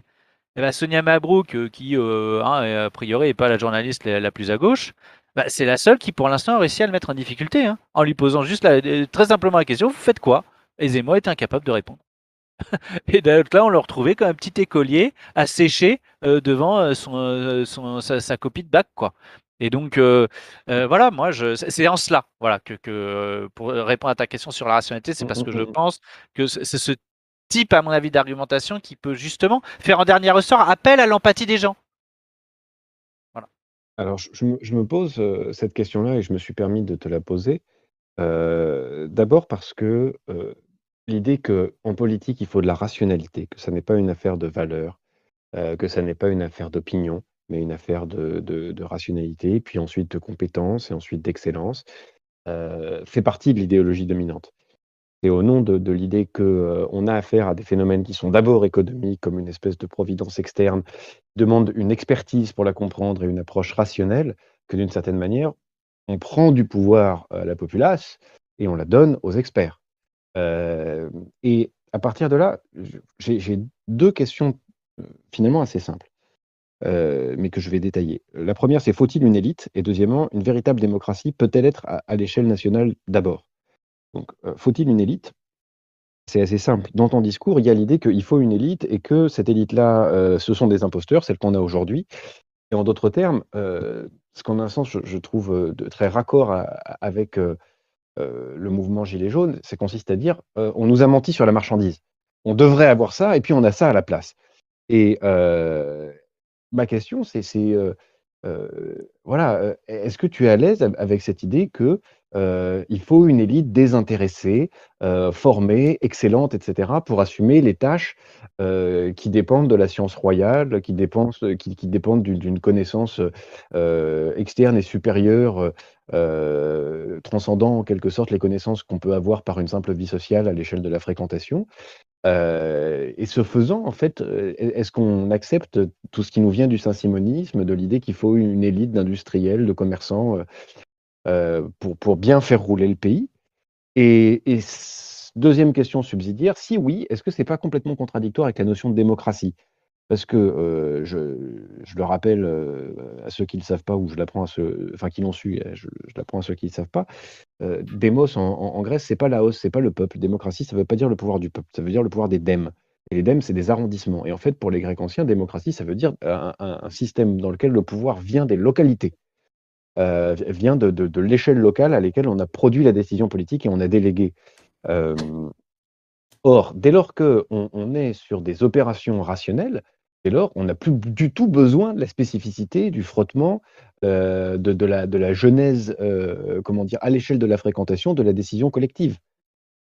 Et ben, Sonia Mabrouk, euh, qui euh, hein, est, a priori n'est pas la journaliste la, la plus à gauche, bah, c'est la seule qui pour l'instant a réussi à le mettre en difficulté, hein, en lui posant juste la- euh, très simplement la question vous faites quoi? Et Zemmour était incapable de répondre. Et donc là, on le retrouvait comme un petit écolier à sécher euh, devant euh, son, euh, son- sa, sa copie de bac, quoi. Et donc, euh, euh, voilà, moi, je, c'est en cela, voilà, que, que, euh, pour répondre à ta question sur la rationalité, c'est
Mm,
parce
mm,
que je
mm.
pense que c'est ce type, à mon avis, d'argumentation qui peut justement faire en dernier ressort appel à l'empathie des gens.
Alors, je, je me, je pose cette question-là et je me suis permis de te la poser. euh, D'abord parce que l'idée qu'en politique, il faut de la rationalité, que ça n'est pas une affaire de valeur, que ça n'est pas une affaire d'opinion, mais une affaire de, rationalité, puis ensuite de compétence et ensuite d'excellence, euh, fait partie de l'idéologie dominante. Et au nom de, l'idée qu'on a affaire à des phénomènes qui sont d'abord économiques, comme une espèce de providence externe, demandent une expertise pour la comprendre et une approche rationnelle, que d'une certaine manière, on prend du pouvoir à la populace et on la donne aux experts. Euh, et à partir de là, j'ai deux questions euh, finalement assez simples, euh, mais que je vais détailler. La première, c'est faut-il une élite? Et deuxièmement, une véritable démocratie peut-elle être à, l'échelle nationale d'abord? Donc, euh, faut-il une élite? C'est assez simple. Dans ton discours, il y a l'idée qu'il faut une élite et que cette élite-là, ce sont des imposteurs, celle qu'on a aujourd'hui. Et en d'autres termes, ce qu'en un sens, je, trouve de très raccord avec le mouvement Gilets jaunes, c'est consiste à dire on nous a menti sur la marchandise. On devrait avoir ça et puis on a ça à la place. Et ma question, c'est voilà, est-ce que tu es à l'aise avec cette idée que il faut une élite désintéressée, formée, excellente, etc., pour assumer les tâches qui dépendent de la science royale, qui, dépendent d'une connaissance externe et supérieure, transcendant en quelque sorte les connaissances qu'on peut avoir par une simple vie sociale à l'échelle de la fréquentation. et ce faisant, en fait, est-ce qu'on accepte tout ce qui nous vient du saint-simonisme, de l'idée qu'il faut une élite d'industriels, de commerçants, euh, pour, pour, bien faire rouler le pays? Et, deuxième question subsidiaire, si oui, est-ce que ce n'est pas complètement contradictoire avec la notion de démocratie? Parce que je, le rappelle à ceux qui ne savent pas, ou je l'apprends à ceux, enfin qui l'ont su, je, l'apprends à ceux qui ne savent pas. démos en, en, Grèce, c'est pas la hausse, c'est pas le peuple. Démocratie, ça ne veut pas dire le pouvoir du peuple, ça veut dire le pouvoir des dèmes. Et les dèmes, c'est des arrondissements. Et en fait, pour les Grecs anciens, démocratie, ça veut dire un, système dans lequel le pouvoir vient des localités. Vient de, l'échelle locale à laquelle on a produit la décision politique et on a délégué. Or, dès lors qu'on on est sur des opérations rationnelles, dès lors, on n'a plus du tout besoin de la spécificité, du frottement, euh, de, la, de, la, genèse, comment dire, à l'échelle de la fréquentation de la décision collective.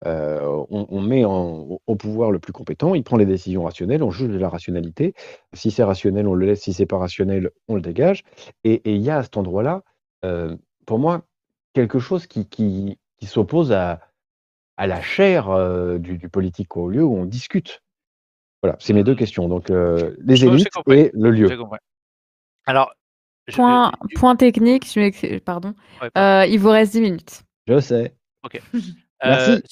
on, met au pouvoir le plus compétent, il prend les décisions rationnelles, on juge de la rationalité. Si c'est rationnel, on le laisse, si c'est pas rationnel, on le dégage. Et il y a à cet endroit-là euh, pour moi, quelque chose qui, qui, s'oppose à, à la chair euh, du, politique au lieu où on discute. Voilà, c'est mes deux questions. Donc, euh, les élites et le lieu.
Alors,
point, point technique, je pardon. il vous reste 10 minutes.
Je sais.
Ok.
Merci.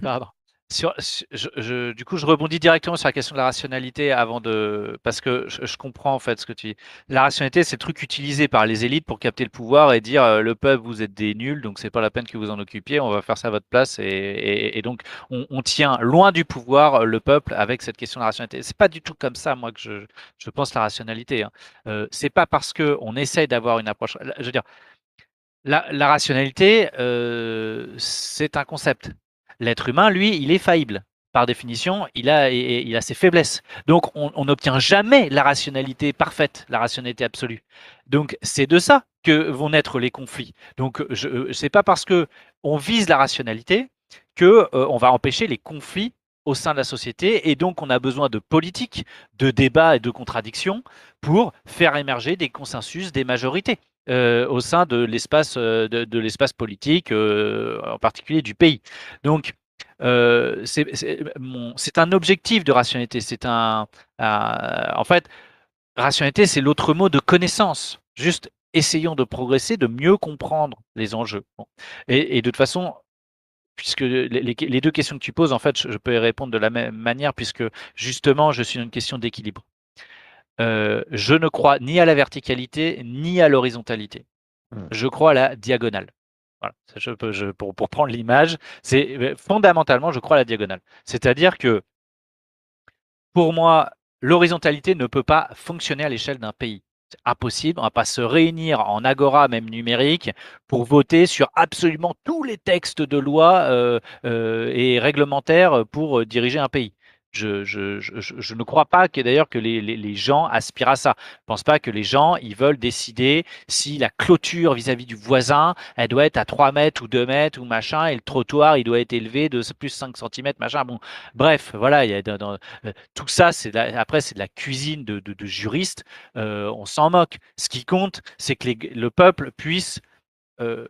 pardon je, du coup, je rebondis directement sur la question de la rationalité avant de. Parce que je, comprends en fait ce que tu dis. La rationalité, c'est le truc utilisé par les élites pour capter le pouvoir et dire euh, le peuple, vous êtes des nuls, donc c'est pas la peine que vous en occupiez, on va faire ça à votre place. Et, donc, on, tient loin du pouvoir euh, le peuple avec cette question de la rationalité. C'est pas du tout comme ça, moi, que je, je pense la rationalité. Hein. Euh, c'est pas parce qu'on essaye d'avoir une approche. Je veux dire, la, la rationalité, c'est un concept L'être humain, lui, il est faillible. Par définition, il a, ses faiblesses. Donc, on n'obtient jamais la rationalité parfaite, la rationalité absolue. Donc, c'est de ça que vont naître les conflits. Donc, je n'est pas parce que on vise la rationalité que euh, on va empêcher les conflits au sein de la société. Et donc, on a besoin de politique, de débats et de contradictions pour faire émerger des consensus, des majorités. Euh, au sein de l'espace euh, politique, euh, en particulier du pays. Donc, c'est un objectif de rationalité. C'est un, en fait, rationalité, c'est l'autre mot de connaissance. Juste essayons de progresser, de mieux comprendre les enjeux. Et, de toute façon, puisque les, deux questions que tu poses, en fait, je peux y répondre de la même manière, puisque justement, je suis dans une question d'équilibre. Euh, je ne crois ni à la verticalité ni à l'horizontalité. Mmh. Je crois à la diagonale. Voilà, je peux, je, pour, pour, prendre l'image, c'est euh, fondamentalement, je crois à la diagonale. C'est-à-dire que pour moi, l'horizontalité ne peut pas fonctionner à l'échelle d'un pays. C'est impossible. On ne va pas se réunir en agora, même numérique, pour voter sur absolument tous les textes de loi euh, et réglementaires pour diriger un pays. Je, je, ne crois pas que d'ailleurs que les, gens aspirent à ça. Je ne pense pas que les gens ils veulent décider si la clôture vis-à-vis du voisin, elle doit être à 3 mètres ou 2 mètres ou machin, et le trottoir il doit être élevé de plus 5 cm, machin. Bon, bref, voilà, il y euh, tout ça, c'est après c'est de la cuisine de, juristes. Euh, on s'en moque. Ce qui compte, c'est que le peuple puisse euh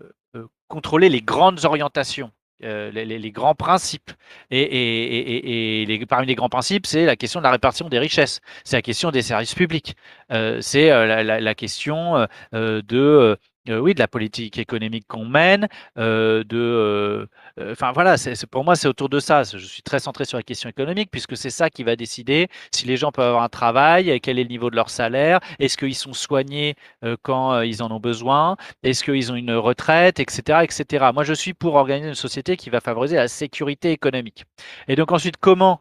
contrôler les grandes orientations euh, les, grands principes. Et, parmi les grands principes, c'est la question de la répartition des richesses, c'est la question des services publics, euh, c'est euh, la, question de euh, oui, de la politique économique qu'on mène, euh, de, euh, enfin voilà, c'est pour moi, c'est autour de ça. Je suis très centré sur la question économique puisque c'est ça qui va décider si les gens peuvent avoir un travail, quel est le niveau de leur salaire, est-ce qu'ils sont soignés, quand, ils en ont besoin, est-ce qu'ils ont une retraite etc., etc. Moi, je suis pour organiser une société qui va favoriser la sécurité économique et donc ensuite, comment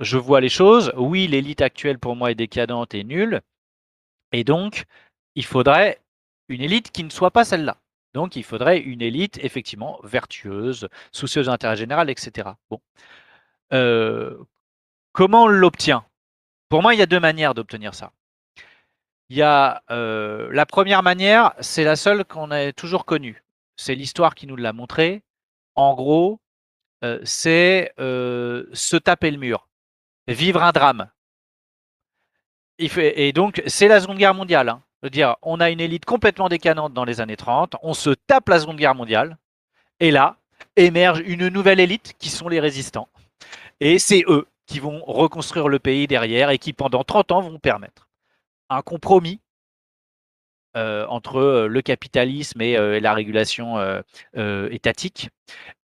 je vois les choses? Oui, l'élite actuelle pour moi est décadente et nulle et donc il faudrait une élite qui ne soit pas celle-là. Donc il faudrait une élite effectivement vertueuse, soucieuse d'intérêt général, etc. Euh, comment on l'obtient? Pour moi, il y a deux manières d'obtenir ça. Il y a euh, la première manière, c'est la seule qu'on ait toujours connue. C'est l'histoire qui nous l'a montré. En gros, euh, c'est se taper le mur, vivre un drame. et donc, c'est la Seconde Guerre mondiale. Hein on a une élite complètement décanante dans les années 30, on se tape la Seconde Guerre mondiale, et là émerge une nouvelle élite qui sont les résistants. Et c'est eux qui vont reconstruire le pays derrière et qui pendant 30 ans vont permettre un compromis euh, entre euh, le capitalisme et, euh, la régulation étatique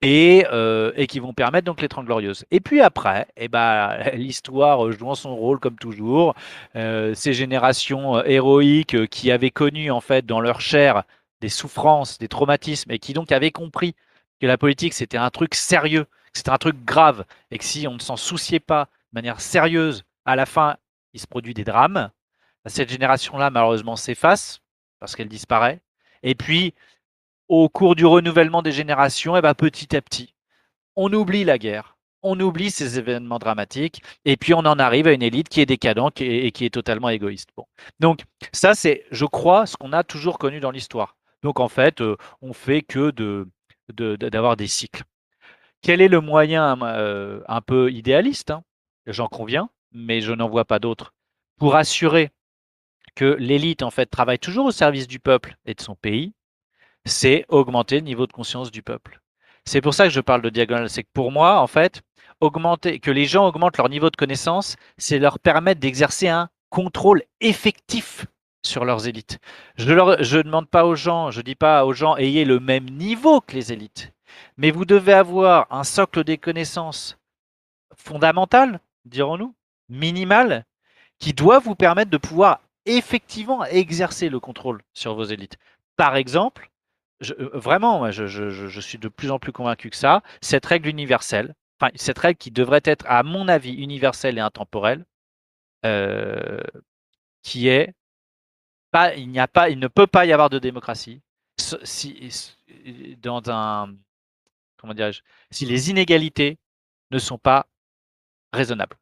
et, qui vont permettre donc les Trente Glorieuses. Et puis après, eh ben, l'histoire jouant son rôle comme toujours, ces générations héroïques qui avaient connu en fait dans leur chair des souffrances, des traumatismes et qui donc avaient compris que la politique c'était un truc sérieux, que c'était un truc grave et que si on ne s'en souciait pas de manière sérieuse, à la fin il se produit des drames. Cette génération-là malheureusement s'efface parce qu'elle disparaît. Et puis, au cours du renouvellement des générations, et eh ben, petit à petit, on oublie la guerre, on oublie ces événements dramatiques, et puis on en arrive à une élite qui est décadente et, qui est totalement égoïste. Bon. Donc ça, c'est, je crois, ce qu'on a toujours connu dans l'histoire. Donc en fait, euh, on fait que de, d'avoir des cycles. Quel est le moyen euh, un peu idéaliste hein? J'en conviens, mais je n'en vois pas d'autre. Pour assurer que l'élite en fait travaille toujours au service du peuple et de son pays, c'est augmenter le niveau de conscience du peuple. C'est pour ça que je parle de diagonale, c'est que pour moi en fait, augmenter que les gens augmentent leur niveau de connaissance, c'est leur permettre d'exercer un contrôle effectif sur leurs élites. Je ne demande pas aux gens, je dis pas aux gens ayez le même niveau que les élites, mais vous devez avoir un socle des connaissances fondamental, dirons-nous, minimal, qui doit vous permettre de pouvoir effectivement exercer le contrôle sur vos élites. Par exemple, euh, vraiment, je, suis de plus en plus convaincu que ça, cette règle universelle, enfin, cette règle qui devrait être, à mon avis, universelle et intemporelle, euh, qui est pas, il n'y a pas, il ne peut pas y avoir de démocratie si, dans un, comment si les inégalités ne sont pas raisonnables.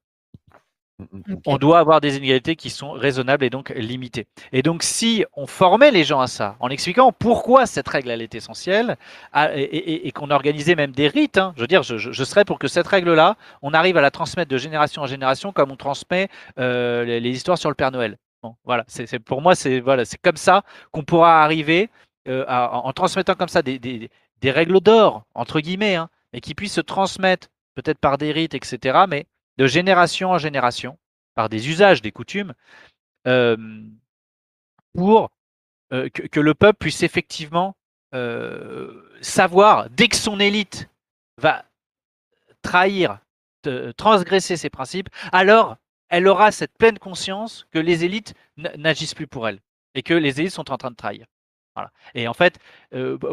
Mmh, mmh, mmh. On doit avoir des inégalités qui sont raisonnables et donc limitées. Et donc, si on formait les gens à ça, en expliquant pourquoi cette règle elle est essentielle, et, qu'on organisait même des rites, hein, je veux dire, je, serais pour que cette règle-là, on arrive à la transmettre de génération en génération comme on transmet euh, les, histoires sur le Père Noël. Bon, voilà, c'est pour moi, c'est voilà, c'est comme ça qu'on pourra arriver euh, en, transmettant comme ça des, règles d'or entre guillemets, hein, et qui puissent se transmettre peut-être par des rites, etc. Mais de génération en génération, par des usages, des coutumes, pour que, le peuple puisse effectivement savoir, dès que son élite va trahir, transgresser ses principes, alors elle aura cette pleine conscience que les élites n'agissent plus pour elle et que les élites sont en train de trahir. Et en fait,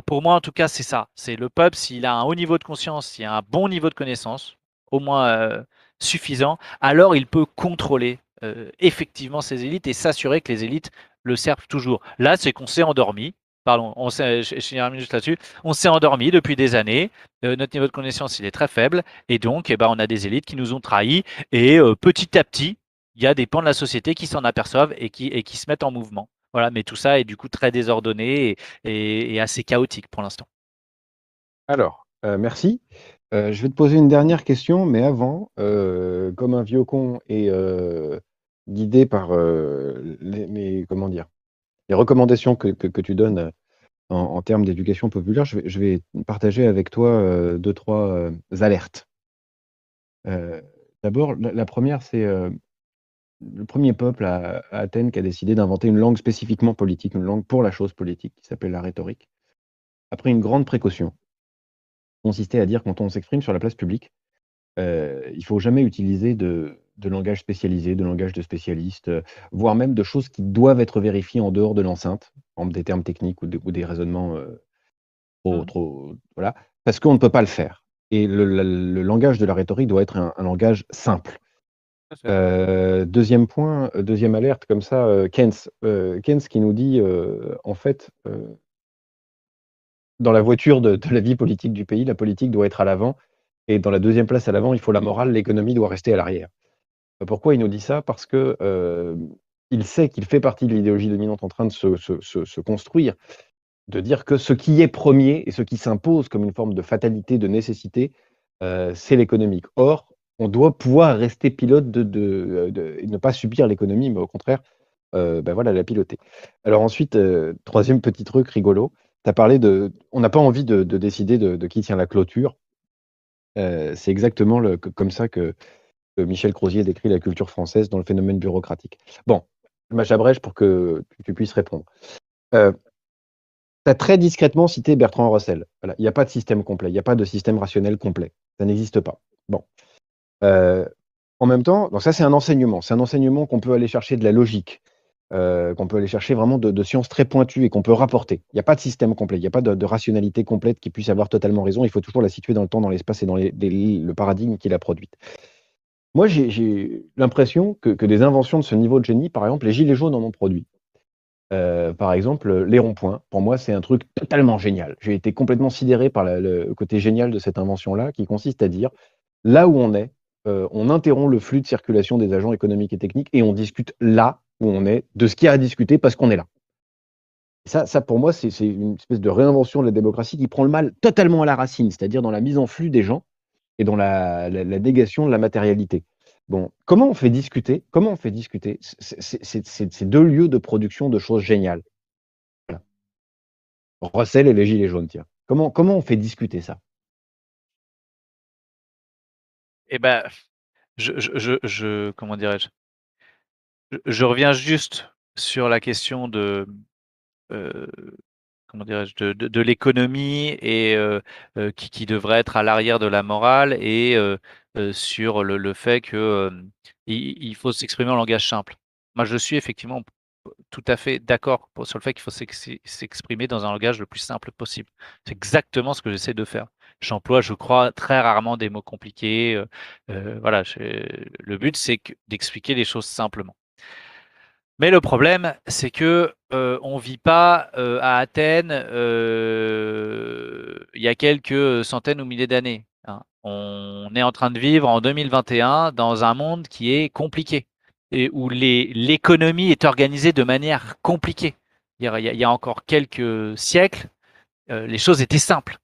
pour moi en tout cas, c'est ça. C'est le peuple, s'il a un haut niveau de conscience, s'il a un bon niveau de connaissance, au moins suffisant, alors il peut contrôler euh, effectivement ces élites et s'assurer que les élites le servent toujours. Là, c'est qu'on s'est endormi. Pardon, on s'est, juste là-dessus. On s'est endormi depuis des années. Euh, notre niveau de connaissance, il est très faible. Et donc, eh ben, on a des élites qui nous ont trahis. Et euh, petit à petit, il y a des pans de la société qui s'en aperçoivent et qui, et qui se mettent en mouvement. Voilà, mais tout ça est du coup très désordonné et assez chaotique pour l'instant.
Alors, merci. Euh, je vais te poser une dernière question, mais avant, euh, comme un vieux con et euh, guidé par les, les recommandations que, tu donnes en, termes d'éducation populaire, je vais, partager avec toi deux, trois alertes. D'abord, la, première, c'est le premier peuple à, Athènes qui a décidé d'inventer une langue spécifiquement politique, une langue pour la chose politique, qui s'appelle la rhétorique, après une grande précaution, consistait à dire quand on s'exprime sur la place publique, euh, il faut jamais utiliser de, langage spécialisé, de langage de spécialiste, euh, voire même de choses qui doivent être vérifiées en dehors de l'enceinte, en des termes techniques ou, des raisonnements euh, trop, mmh. trop, voilà, parce qu'on ne peut pas le faire. Et le, langage de la rhétorique doit être un langage simple. Deuxième point, deuxième alerte comme ça, Kens, Kens qui nous dit en fait, dans la voiture de, la vie politique du pays, la politique doit être à l'avant, et dans la deuxième place à l'avant, il faut la morale, l'économie doit rester à l'arrière. Pourquoi il nous dit ça? Parce que il sait qu'il fait partie de l'idéologie dominante en train de se, construire, de dire que ce qui est premier et ce qui s'impose comme une forme de fatalité, de nécessité, c'est l'économique. Or, on doit pouvoir rester pilote de, de, ne pas subir l'économie, mais au contraire, euh, ben voilà, la piloter. Alors ensuite, euh, troisième petit truc rigolo, tu as parlé de... On n'a pas envie de, décider de, qui tient la clôture. Euh, c'est exactement comme ça que, Michel Crozier décrit la culture française dans le phénomène bureaucratique. Bon, j'abrège pour que tu puisses répondre. tu as très discrètement cité Bertrand Russell. Il n'y a pas de système complet, il n'y a pas de système rationnel complet. Ça n'existe pas. Bon. Euh, en même temps, donc ça c'est un enseignement, c'est un enseignement qu'on peut aller chercher de la logique, euh, qu'on peut aller chercher vraiment de, sciences très pointues et qu'on peut rapporter. Il n'y a pas de système complet, il n'y a pas de, rationalité complète qui puisse avoir totalement raison, il faut toujours la situer dans le temps, dans l'espace et dans le paradigme qui l'a produite. Moi, j'ai l'impression que, des inventions de ce niveau de génie, par exemple, les gilets jaunes en ont produit. Euh, par exemple, les ronds-points, pour moi, c'est un truc totalement génial. J'ai été complètement sidéré par le côté génial de cette invention-là, qui consiste à dire, là où on est, euh, on interrompt le flux de circulation des agents économiques et techniques et on discute là où on est de ce qu'il y a à discuter parce qu'on est là. Ça, pour moi, c'est une espèce de réinvention de la démocratie qui prend le mal totalement à la racine, c'est-à-dire dans la mise en flux des gens et dans la, négation de la matérialité. Bon, comment on fait discuter Comment on fait discuter ces deux lieux de production de choses géniales? Russell et les Gilets jaunes, tiens. Comment, on fait discuter ça?
Eh ben, je, comment dirais-je? Je, reviens juste sur la question de euh, comment dirais-je de, de, l'économie et euh, euh, qui, qui, devrait être à l'arrière de la morale et sur le, le, fait que il, faut s'exprimer en langage simple. Moi, je suis effectivement tout à fait d'accord sur le fait qu'il faut s'exprimer dans un langage le plus simple possible. C'est exactement ce que j'essaie de faire. J'emploie, je crois, très rarement des mots compliqués. Euh, euh, voilà, le but, c'est d'expliquer les choses simplement. Mais le problème, c'est que euh, on vit pas à Athènes il y a quelques centaines ou milliers d'années. Hein. On est en train de vivre en 2021 dans un monde qui est compliqué et où l'économie est organisée de manière compliquée. Il y a, encore quelques siècles, euh, les choses étaient simples.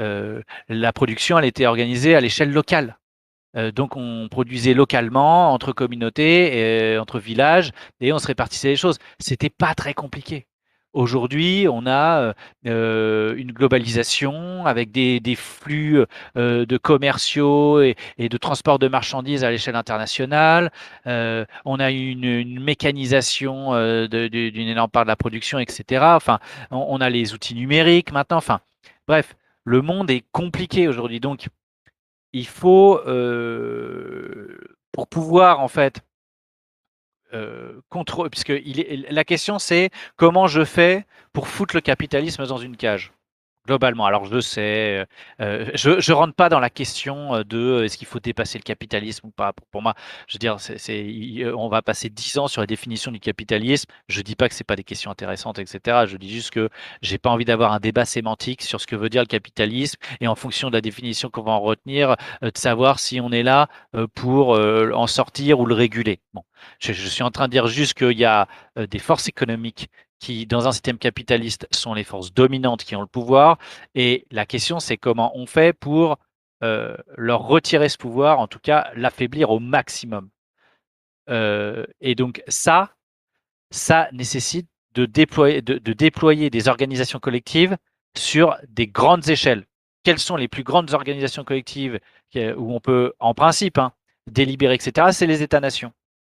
Euh, la production, elle était organisée à l'échelle locale. Euh, donc on produisait localement entre communautés, et, entre villages, et on se répartissait les choses. C'était pas très compliqué. Aujourd'hui, on a euh, une globalisation avec des, flux euh, de commerciaux et, de transport de marchandises à l'échelle internationale. Euh, on a une, mécanisation d'une énorme part de la production, etc. Enfin, on, a les outils numériques maintenant. Enfin, bref, le monde est compliqué aujourd'hui. Donc, il faut, pour pouvoir en fait euh, puisque il est, la question c'est comment je fais pour foutre le capitalisme dans une cage? Globalement. Alors je sais, euh, je ne rentre pas dans la question euh, de euh, est-ce qu'il faut dépasser le capitalisme ou pas. Pour, moi, je veux dire, on va passer dix ans sur la définition du capitalisme. Je dis pas que c'est pas des questions intéressantes, etc. Je dis juste que j'ai pas envie d'avoir un débat sémantique sur ce que veut dire le capitalisme et en fonction de la définition qu'on va en retenir, de savoir si on est là pour en sortir ou le réguler. Bon, je, je suis en train de dire juste qu'il y a des forces économiques qui, dans un système capitaliste, sont les forces dominantes qui ont le pouvoir. Et la question, c'est comment on fait pour euh, leur retirer ce pouvoir, en tout cas l'affaiblir au maximum. Euh, et donc ça, ça nécessite de déployer, de, déployer des organisations collectives sur des grandes échelles. Quelles sont les plus grandes organisations collectives où on peut, en principe, hein, délibérer, etc. C'est les États-nations.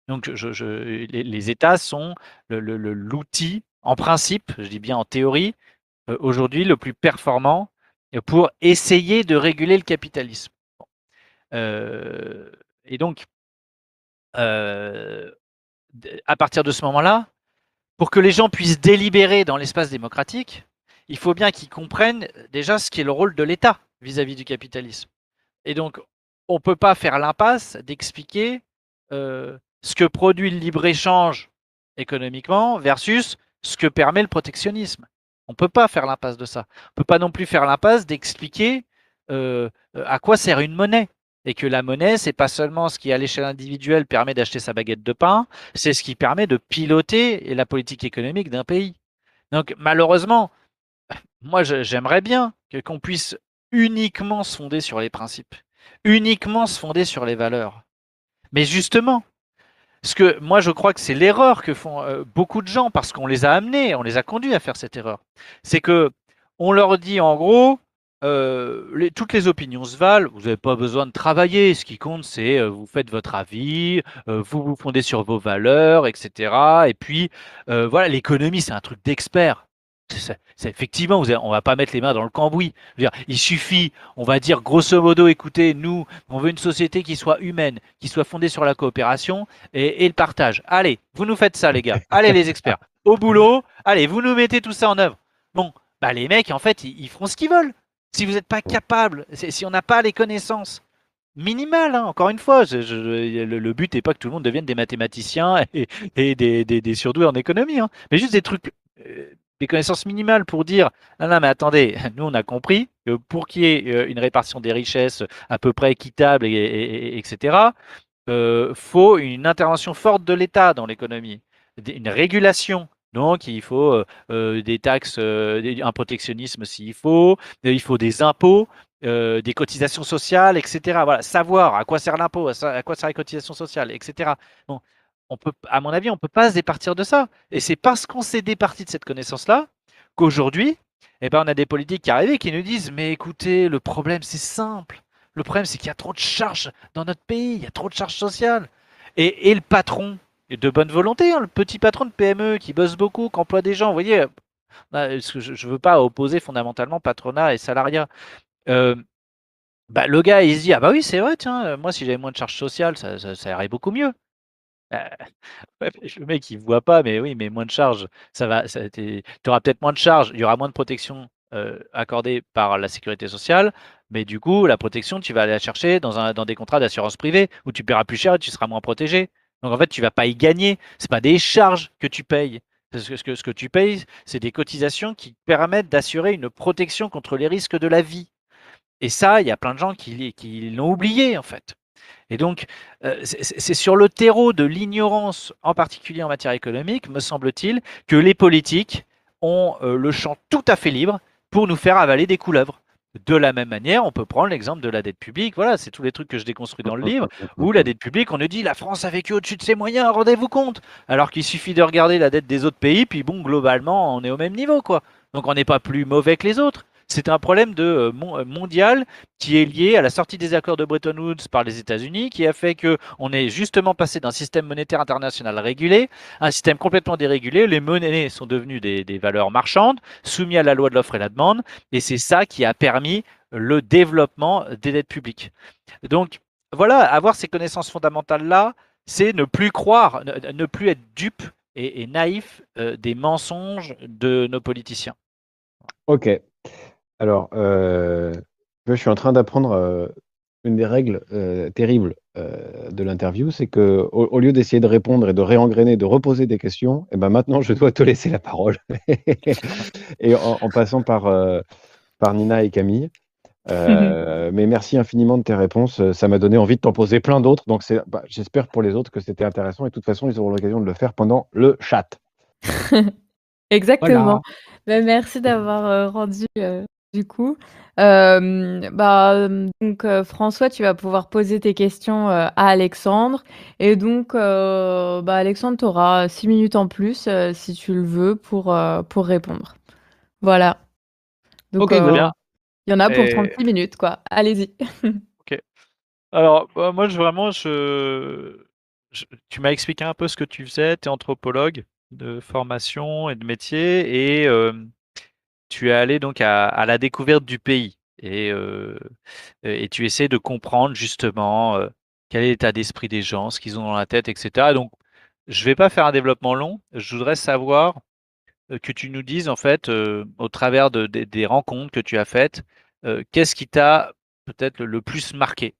Donc les, États sont l'outil, en principe, je dis bien en théorie, euh, aujourd'hui le plus performant pour essayer de réguler le capitalisme. Euh, et donc, euh, à partir de ce moment-là, pour que les gens puissent délibérer dans l'espace démocratique, il faut bien qu'ils comprennent déjà ce qui est le rôle de l'État vis-à-vis du capitalisme. Et donc, on ne peut pas faire l'impasse d'expliquer ce que produit le libre-échange économiquement versus ce que permet le protectionnisme. On ne peut pas faire l'impasse de ça. On ne peut pas non plus faire l'impasse d'expliquer euh, à quoi sert une monnaie et que la monnaie, c'est pas seulement ce qui, à l'échelle individuelle, permet d'acheter sa baguette de pain, c'est ce qui permet de piloter la politique économique d'un pays. Donc, malheureusement, moi, j'aimerais bien qu'on puisse uniquement se fonder sur les principes, uniquement se fonder sur les valeurs. Mais justement, ce que moi je crois que c'est l'erreur que font euh, beaucoup de gens parce qu'on les a amenés, on les a conduits à faire cette erreur. C'est que on leur dit en gros, euh, toutes les opinions se valent, vous n'avez pas besoin de travailler. Ce qui compte, c'est euh, vous faites votre avis, vous vous fondez sur vos valeurs, etc. Et puis, voilà, l'économie, c'est un truc d'expert. C'est effectivement, vous on va pas mettre les mains dans le cambouis. Dire, il suffit, on va dire grosso modo, écoutez, nous, on veut une société qui soit humaine, qui soit fondée sur la coopération et, et le partage. Allez, vous nous faites ça, les gars. Allez, les experts, au boulot. Allez, vous nous mettez tout ça en œuvre. Bon, bah les mecs, en fait, ils feront ce qu'ils veulent. Si vous n'êtes pas capable, si on n'a pas les connaissances minimales, hein, encore une fois, le, but n'est pas que tout le monde devienne des mathématiciens et, des, surdoués en économie, hein, mais juste des trucs, euh, des connaissances minimales pour dire non, non, mais attendez, nous on a compris que pour qu'il y ait euh, une répartition des richesses à peu près équitable, et, etc., euh, faut une intervention forte de l'État dans l'économie, une régulation donc, il faut euh, euh, des taxes, un protectionnisme s'il faut, il faut des impôts, des cotisations sociales, etc. Voilà, savoir à quoi sert l'impôt, à quoi sert la cotisation sociale, etc. Bon, on peut, à mon avis, on ne peut pas se départir de ça. Et c'est parce qu'on s'est départi de cette connaissance-là qu'aujourd'hui, eh ben, on a des politiques qui arrivent et qui nous disent Mais écoutez, le problème, c'est simple. Le problème, c'est qu'il y a trop de charges dans notre pays, il y a trop de charges sociales. et le patron, de bonne volonté, hein, le petit patron de PME qui bosse beaucoup, qui emploie des gens, vous voyez, euh, je ne veux pas opposer fondamentalement patronat et salariat. Euh, bah, le gars, il se dit, ah bah oui, c'est vrai, tiens, euh, moi, si j'avais moins de charges sociales, ça, ça, irait beaucoup mieux. le mec, il voit pas, mais oui, mais moins de charges, ça va, tu auras peut-être moins de charges, il y aura moins de protection accordée par la sécurité sociale, mais du coup, la protection, tu vas aller la chercher dans, des contrats d'assurance privée où tu paieras plus cher et tu seras moins protégé. Donc en fait, tu vas pas y gagner. C'est pas des charges que tu payes. Ce que, ce que tu payes, c'est des cotisations qui permettent d'assurer une protection contre les risques de la vie. Et ça, il y a plein de gens qui l'ont oublié en fait. Et donc, euh, c'est sur le terreau de l'ignorance, en particulier en matière économique, me semble-t-il, que les politiques ont euh, le champ tout à fait libre pour nous faire avaler des couleuvres. De la même manière, on peut prendre l'exemple de la dette publique. Voilà, c'est tous les trucs que je déconstruis dans le livre, où la dette publique, on nous dit la France a vécu au-dessus de ses moyens, rendez-vous compte. Alors qu'il suffit de regarder la dette des autres pays, puis bon, globalement, on est au même niveau, quoi. Donc on n'est pas plus mauvais que les autres. C'est un problème euh, euh, mondial qui est lié à la sortie des accords de Bretton Woods par les États-Unis, qui a fait que on est justement passé d'un système monétaire international régulé à un système complètement dérégulé. Les monnaies sont devenues des, valeurs marchandes, soumises à la loi de l'offre et la demande, et c'est ça qui a permis le développement des dettes publiques. Donc voilà, avoir ces connaissances fondamentales-là, c'est ne plus croire, ne, plus être dupe et, naïf euh, des mensonges de nos politiciens.
Ok, alors, euh, je suis en train d'apprendre, euh, une des règles, euh, terribles, de l'interview, c'est que au lieu d'essayer de répondre et de réengrainer, de reposer des questions, et eh ben, maintenant je dois te laisser la parole et en passant par, par Nina et Camille. mais merci infiniment de tes réponses, ça m'a donné envie de t'en poser plein d'autres, donc bah, j'espère pour les autres que c'était intéressant et de toute façon, ils auront l'occasion de le faire pendant le chat.
Exactement. Bah, merci d'avoir, rendu, du coup. bah, donc François, tu vas pouvoir poser tes questions, à Alexandre et donc bah, Alexandre, tu auras 6 minutes en plus, si tu le veux pour, pour répondre. Voilà.
Donc bien.
il y en a pour 36 minutes, quoi. Allez-y.
OK. Alors, bah, moi, je vraiment, je tu m'as expliqué un peu ce que tu faisais, tu es anthropologue de formation et de métier et tu es allé donc à la découverte du pays et et tu essaies de comprendre justement, quel est l'état d'esprit des gens, ce qu'ils ont dans la tête et cetera donc je vais pas faire un développement long, je voudrais savoir, que tu nous dises en fait, au travers de des rencontres que tu as faites, qu'est-ce qui t'a peut-être le plus marqué?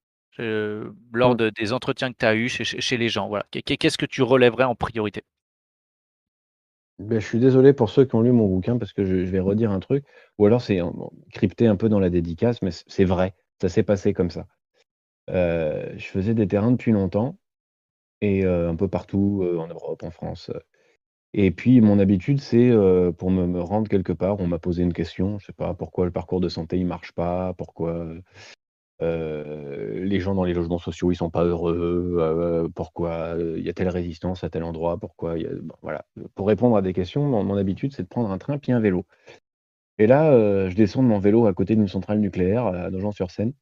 lors
Mmh.
de des entretiens que tu as eus chez chez les gens, voilà. Qu'est-ce que tu relèverais en priorité?
Beh, je suis désolé pour ceux qui ont lu mon bouquin parce que je vais redire un truc. Ou alors c'est crypté un peu dans la dédicace, mais c'est vrai, ça s'est passé comme ça. Heu, je faisais des terrains depuis longtemps et heu, un peu partout, heu, en Europe, en France, et puis mon habitude, c'est, pour me rendre quelque part, on m'a posé une question, je sais pas pourquoi le parcours de santé il marche pas, pourquoi, Heu, les gens dans les logements sociaux, ils sont pas heureux, heu, pourquoi, il y a telle résistance à tel endroit? Pourquoi y a voilà. Pour répondre à des questions, mon habitude, c'est de prendre un train puis un vélo et là, je descends de mon vélo à côté d'une centrale nucléaire à Nogent-sur-Seine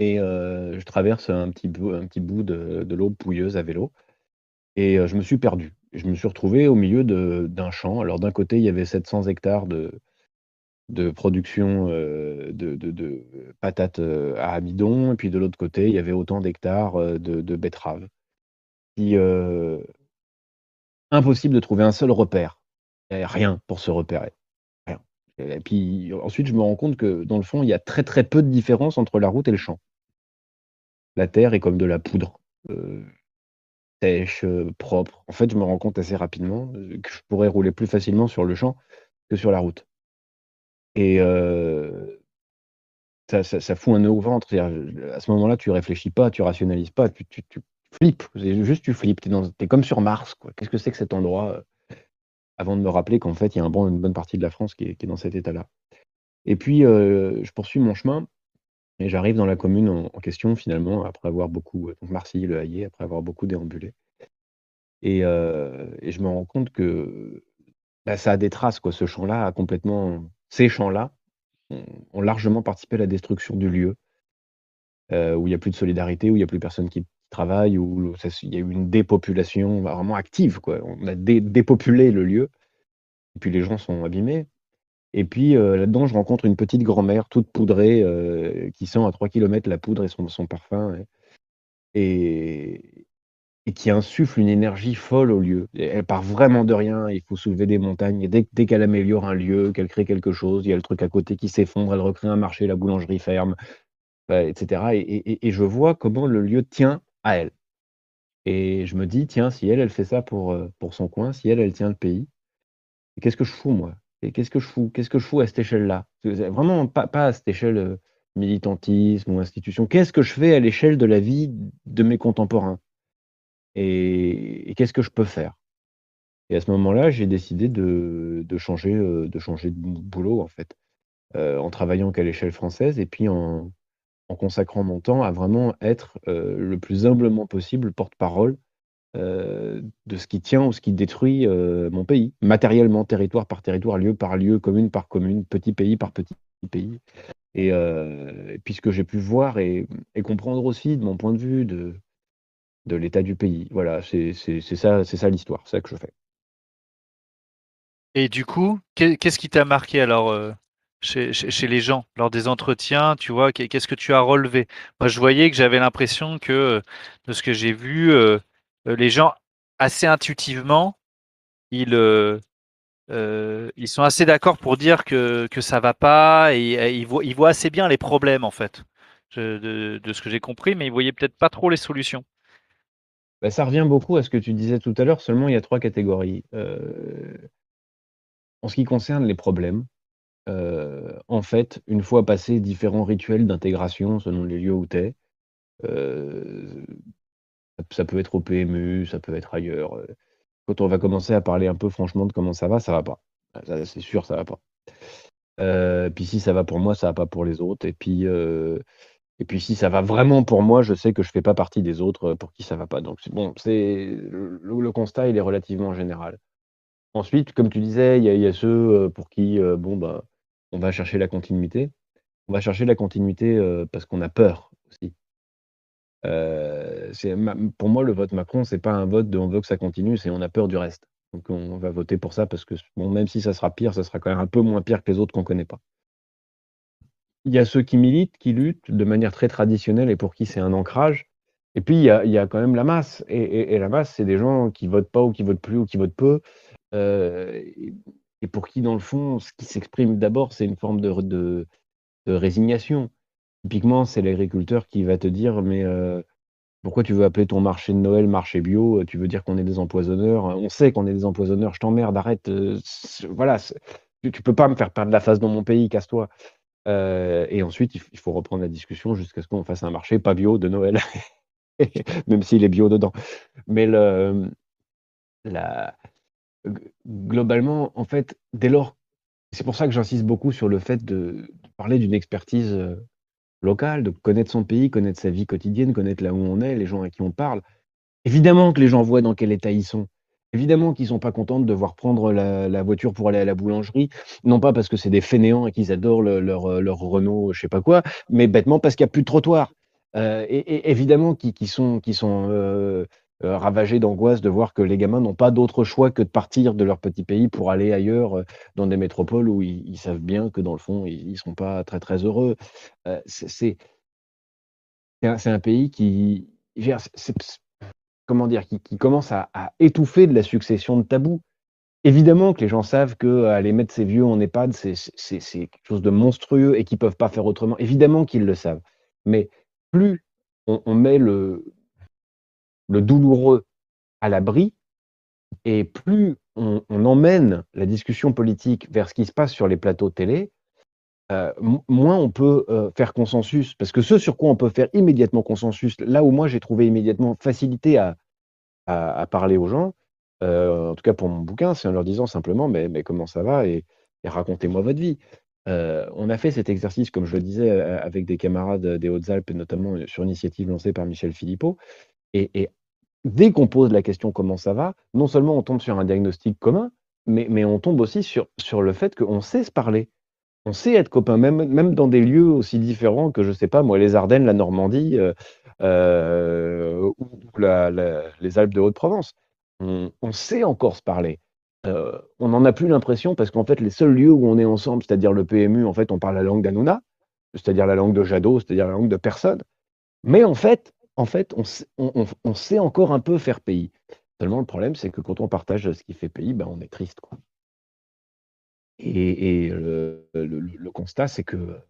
et je traverse un petit bout de de l'Aube pouilleuse à vélo et je me suis perdu. Je me suis retrouvé au milieu d'un champ. Alors d'un côté, il y avait 700 hectares de de production, heu, de patates, heu, à amidon et puis de l'autre côté, il y avait autant d'hectares, heu, de betteraves. Impossible de trouver un seul repère. Il y avait rien pour se repérer, rien. Et puis ensuite, je me rends compte que dans le fond, il y a très, très peu de différence entre la route et le champ. La terre est comme de la poudre, sèche, propre. En fait, je me rends compte assez rapidement, que je pourrais rouler plus facilement sur le champ que sur la route et Ça ça fout un nœud au ventre. C'est-à-dire, à ce moment-là, tu réfléchis pas, tu rationalises pas, tu tu flippes. Juste tu flippes. Tu es comme sur Mars. Qu'est-ce que c'est que cet endroit, heu? Avant de me rappeler qu'en fait, il y a une bonne partie de la France qui est qui est dans cet état-là. Et puis, je poursuis mon chemin et j'arrive dans la commune en question finalement après avoir beaucoup, heu, donc Marcilly-le Hayet, après avoir beaucoup déambulé et et je me rends compte que, bah, ça a des traces, quoi. Ce champ-là a complètement ces champs-là ont largement participé à la destruction du lieu. heu, où il y a plus de solidarité, où il y a plus personne qui travaille, où il y a eu une dépopulation vraiment active, quoi. On a dé dépopulé le lieu et puis les gens sont abîmés et puis, heu, là-dedans, je rencontre une petite grand-mère toute poudrée, heu, qui sent à 3 kilomètres la poudre et son son parfum et et qui insuffle une énergie folle au lieu. Elle part vraiment de rien, il faut soulever des montagnes dès qu'elle améliore un lieu, qu'elle crée quelque chose, il y a le truc à côté qui s'effondre, elle recrée un marché, la boulangerie ferme. Bah, et cetera et je vois comment le lieu tient à elle et je me dis: «Tiens, si elle, elle fait ça pour, pour son coin, si elle, elle tient le pays, qu'est-ce que je fous moi? Qu'est-ce que je fous? Qu'est-ce que je fous à cette échelle-là?» vraiment pas à cette échelle, heu, militantisme ou institution. Qu'est-ce que je fais à l'échelle de la vie de mes contemporains? Et qu'est-ce que je peux faire? Et à ce moment-là, j'ai décidé de changer, heu, de changer de bou boulot en fait, heu, en travaillant qu'à l'échelle française et puis en consacrant mon temps à vraiment être, heu, le plus humblement possible porte-parole, de ce qui tient ou ce qui détruit, mon pays. Matériellement, territoire par territoire, lieu par lieu, commune par commune, petit pays par petit pays et puis ce que j'ai pu voir et et comprendre aussi de mon point de vue de de l'état du pays. Voilà, c'est ça ça l'histoire, c'est ça que je fais.
Et du coup, qu'est qu'est-ce qui t'a marqué alors, heu, chez les gens lors des entretiens, tu vois? Qu'est qu'est-ce que tu as relevé? Moi, je voyais que j'avais l'impression que, heu, de ce que j'ai vu, heu, les gens assez intuitivement, ils, ils sont assez d'accord pour dire que que ça va pas et ils voient ils voient assez bien les problèmes en fait, de de ce que j'ai compris, mais ils voyaient peut-être pas trop les solutions.
Bah, ça revient beaucoup à ce que tu disais tout à l'heure, seulement il y a 3 catégories. Heu, en ce qui concerne les problèmes Heu, en fait, une fois passés différents rituels d'intégration selon les lieux où tu es, heu, ça peut être au PMU, ça peut être ailleurs, quand on va commencer à parler un peu franchement de comment ça va, ça va pas. C'est sûr, ça va pas. Puis si ça va pour moi, ça va pas pour les autres et puis, et puis si ça va vraiment pour moi, je sais que je fais pas partie des autres, heu, pour qui ça va pas. Donc bon, c'est le constat, il est relativement général. Ensuite, comme tu disais, il y a ceux, heu, pour qui, heu, bon, bah, on va chercher la continuité. On va chercher la continuité, parce qu'on a peur aussi. Pour moi, le vote Macron, c'est pas un vote de on veut que ça continue, c'est on a peur du reste. Donc on va voter pour ça parce que bon, même si ça sera pire, ça sera quand même un peu moins pire que les autres qu'on connaît pas. Il y a ceux qui militent, qui luttent de manière très traditionnelle et pour qui c'est un ancrage. Et puis il y a, quand même la masse. Et, la masse, c'est des gens qui votent pas ou qui votent plus ou qui votent peu. Euh, et, pour qui, dans le fond, ce qui s'exprime d'abord, c'est une forme de, résignation. Typiquement, c'est l'agriculteur qui va te dire, mais euh, pourquoi tu veux appeler ton marché de Noël marché bio? Tu veux dire qu'on est des empoisonneurs? On sait qu'on est des empoisonneurs, je t'emmerde, arrête. Euh, voilà, tu, tu, peux pas me faire perdre la face dans mon pays, casse-toi. Euh, et ensuite, il, faut reprendre la discussion jusqu'à ce qu'on fasse un marché pas bio de Noël, même s'il est bio dedans. Mais le, la, globalement, en fait, dès lors, c'est pour ça que j'insiste beaucoup sur le fait de, parler d'une expertise euh, local, de connaître son pays, connaître sa vie quotidienne, connaître là où on est, les gens à qui on parle. Évidemment que les gens voient dans quel état ils sont. Évidemment qu'ils sont pas contents de devoir prendre la, voiture pour aller à la boulangerie, non pas parce que c'est des fainéants et qu'ils adorent leur, leur Renault, je sais pas quoi, mais bêtement parce qu'il n'y a plus de trottoir. Euh, et, évidemment qu'ils sont, qui sont euh, euh, ravagés d'angoisse de voir que les gamins n'ont pas d'autre choix que de partir de leur petit pays pour aller ailleurs euh, dans des métropoles où ils, savent bien que dans le fond, ils ne seront pas très très heureux. Euh, c'est un, pays qui, comment dire, qui, commence à, étouffer de la succession de tabous. Évidemment que les gens savent qu'aller mettre ses vieux en EHPAD, c'est quelque chose de monstrueux et qu'ils ne peuvent pas faire autrement. Évidemment qu'ils le savent. Mais plus on, on met le, le douloureux à l'abri, et plus on, emmène la discussion politique vers ce qui se passe sur les plateaux télé, euh, moins on peut euh, faire consensus. Parce que ce sur quoi on peut faire immédiatement consensus, là où moi j'ai trouvé immédiatement facilité à, parler aux gens, euh, en tout cas pour mon bouquin, c'est en leur disant simplement mais, comment ça va et, racontez-moi votre vie. on a fait cet exercice, comme je le disais, avec des camarades des Hautes-Alpes, notamment sur initiative lancée par Michel Philippot. Et, dès qu'on pose la question comment ça va, non seulement on tombe sur un diagnostic commun, mais, on tombe aussi sur, sur le fait qu'on sait se parler. On sait être copains, même, même dans des lieux aussi différents que, je ne sais pas, moi, les Ardennes, la Normandie euh, euh, ou les Alpes de Haute-Provence. On, sait encore se parler. Euh, on n'en a plus l'impression parce qu'en fait, les seuls lieux où on est ensemble, c'est-à-dire le PMU, en fait, on parle la langue d'Anouna, c'est-à-dire la langue de Jadot, c'est-à-dire la langue de personne. Mais en fait, en fait, on, sait encore un peu faire pays. Seulement, le problème, c'est que quand on partage ce qui fait pays, ben, on est triste. Quoi. Et, le, constat, c'est que,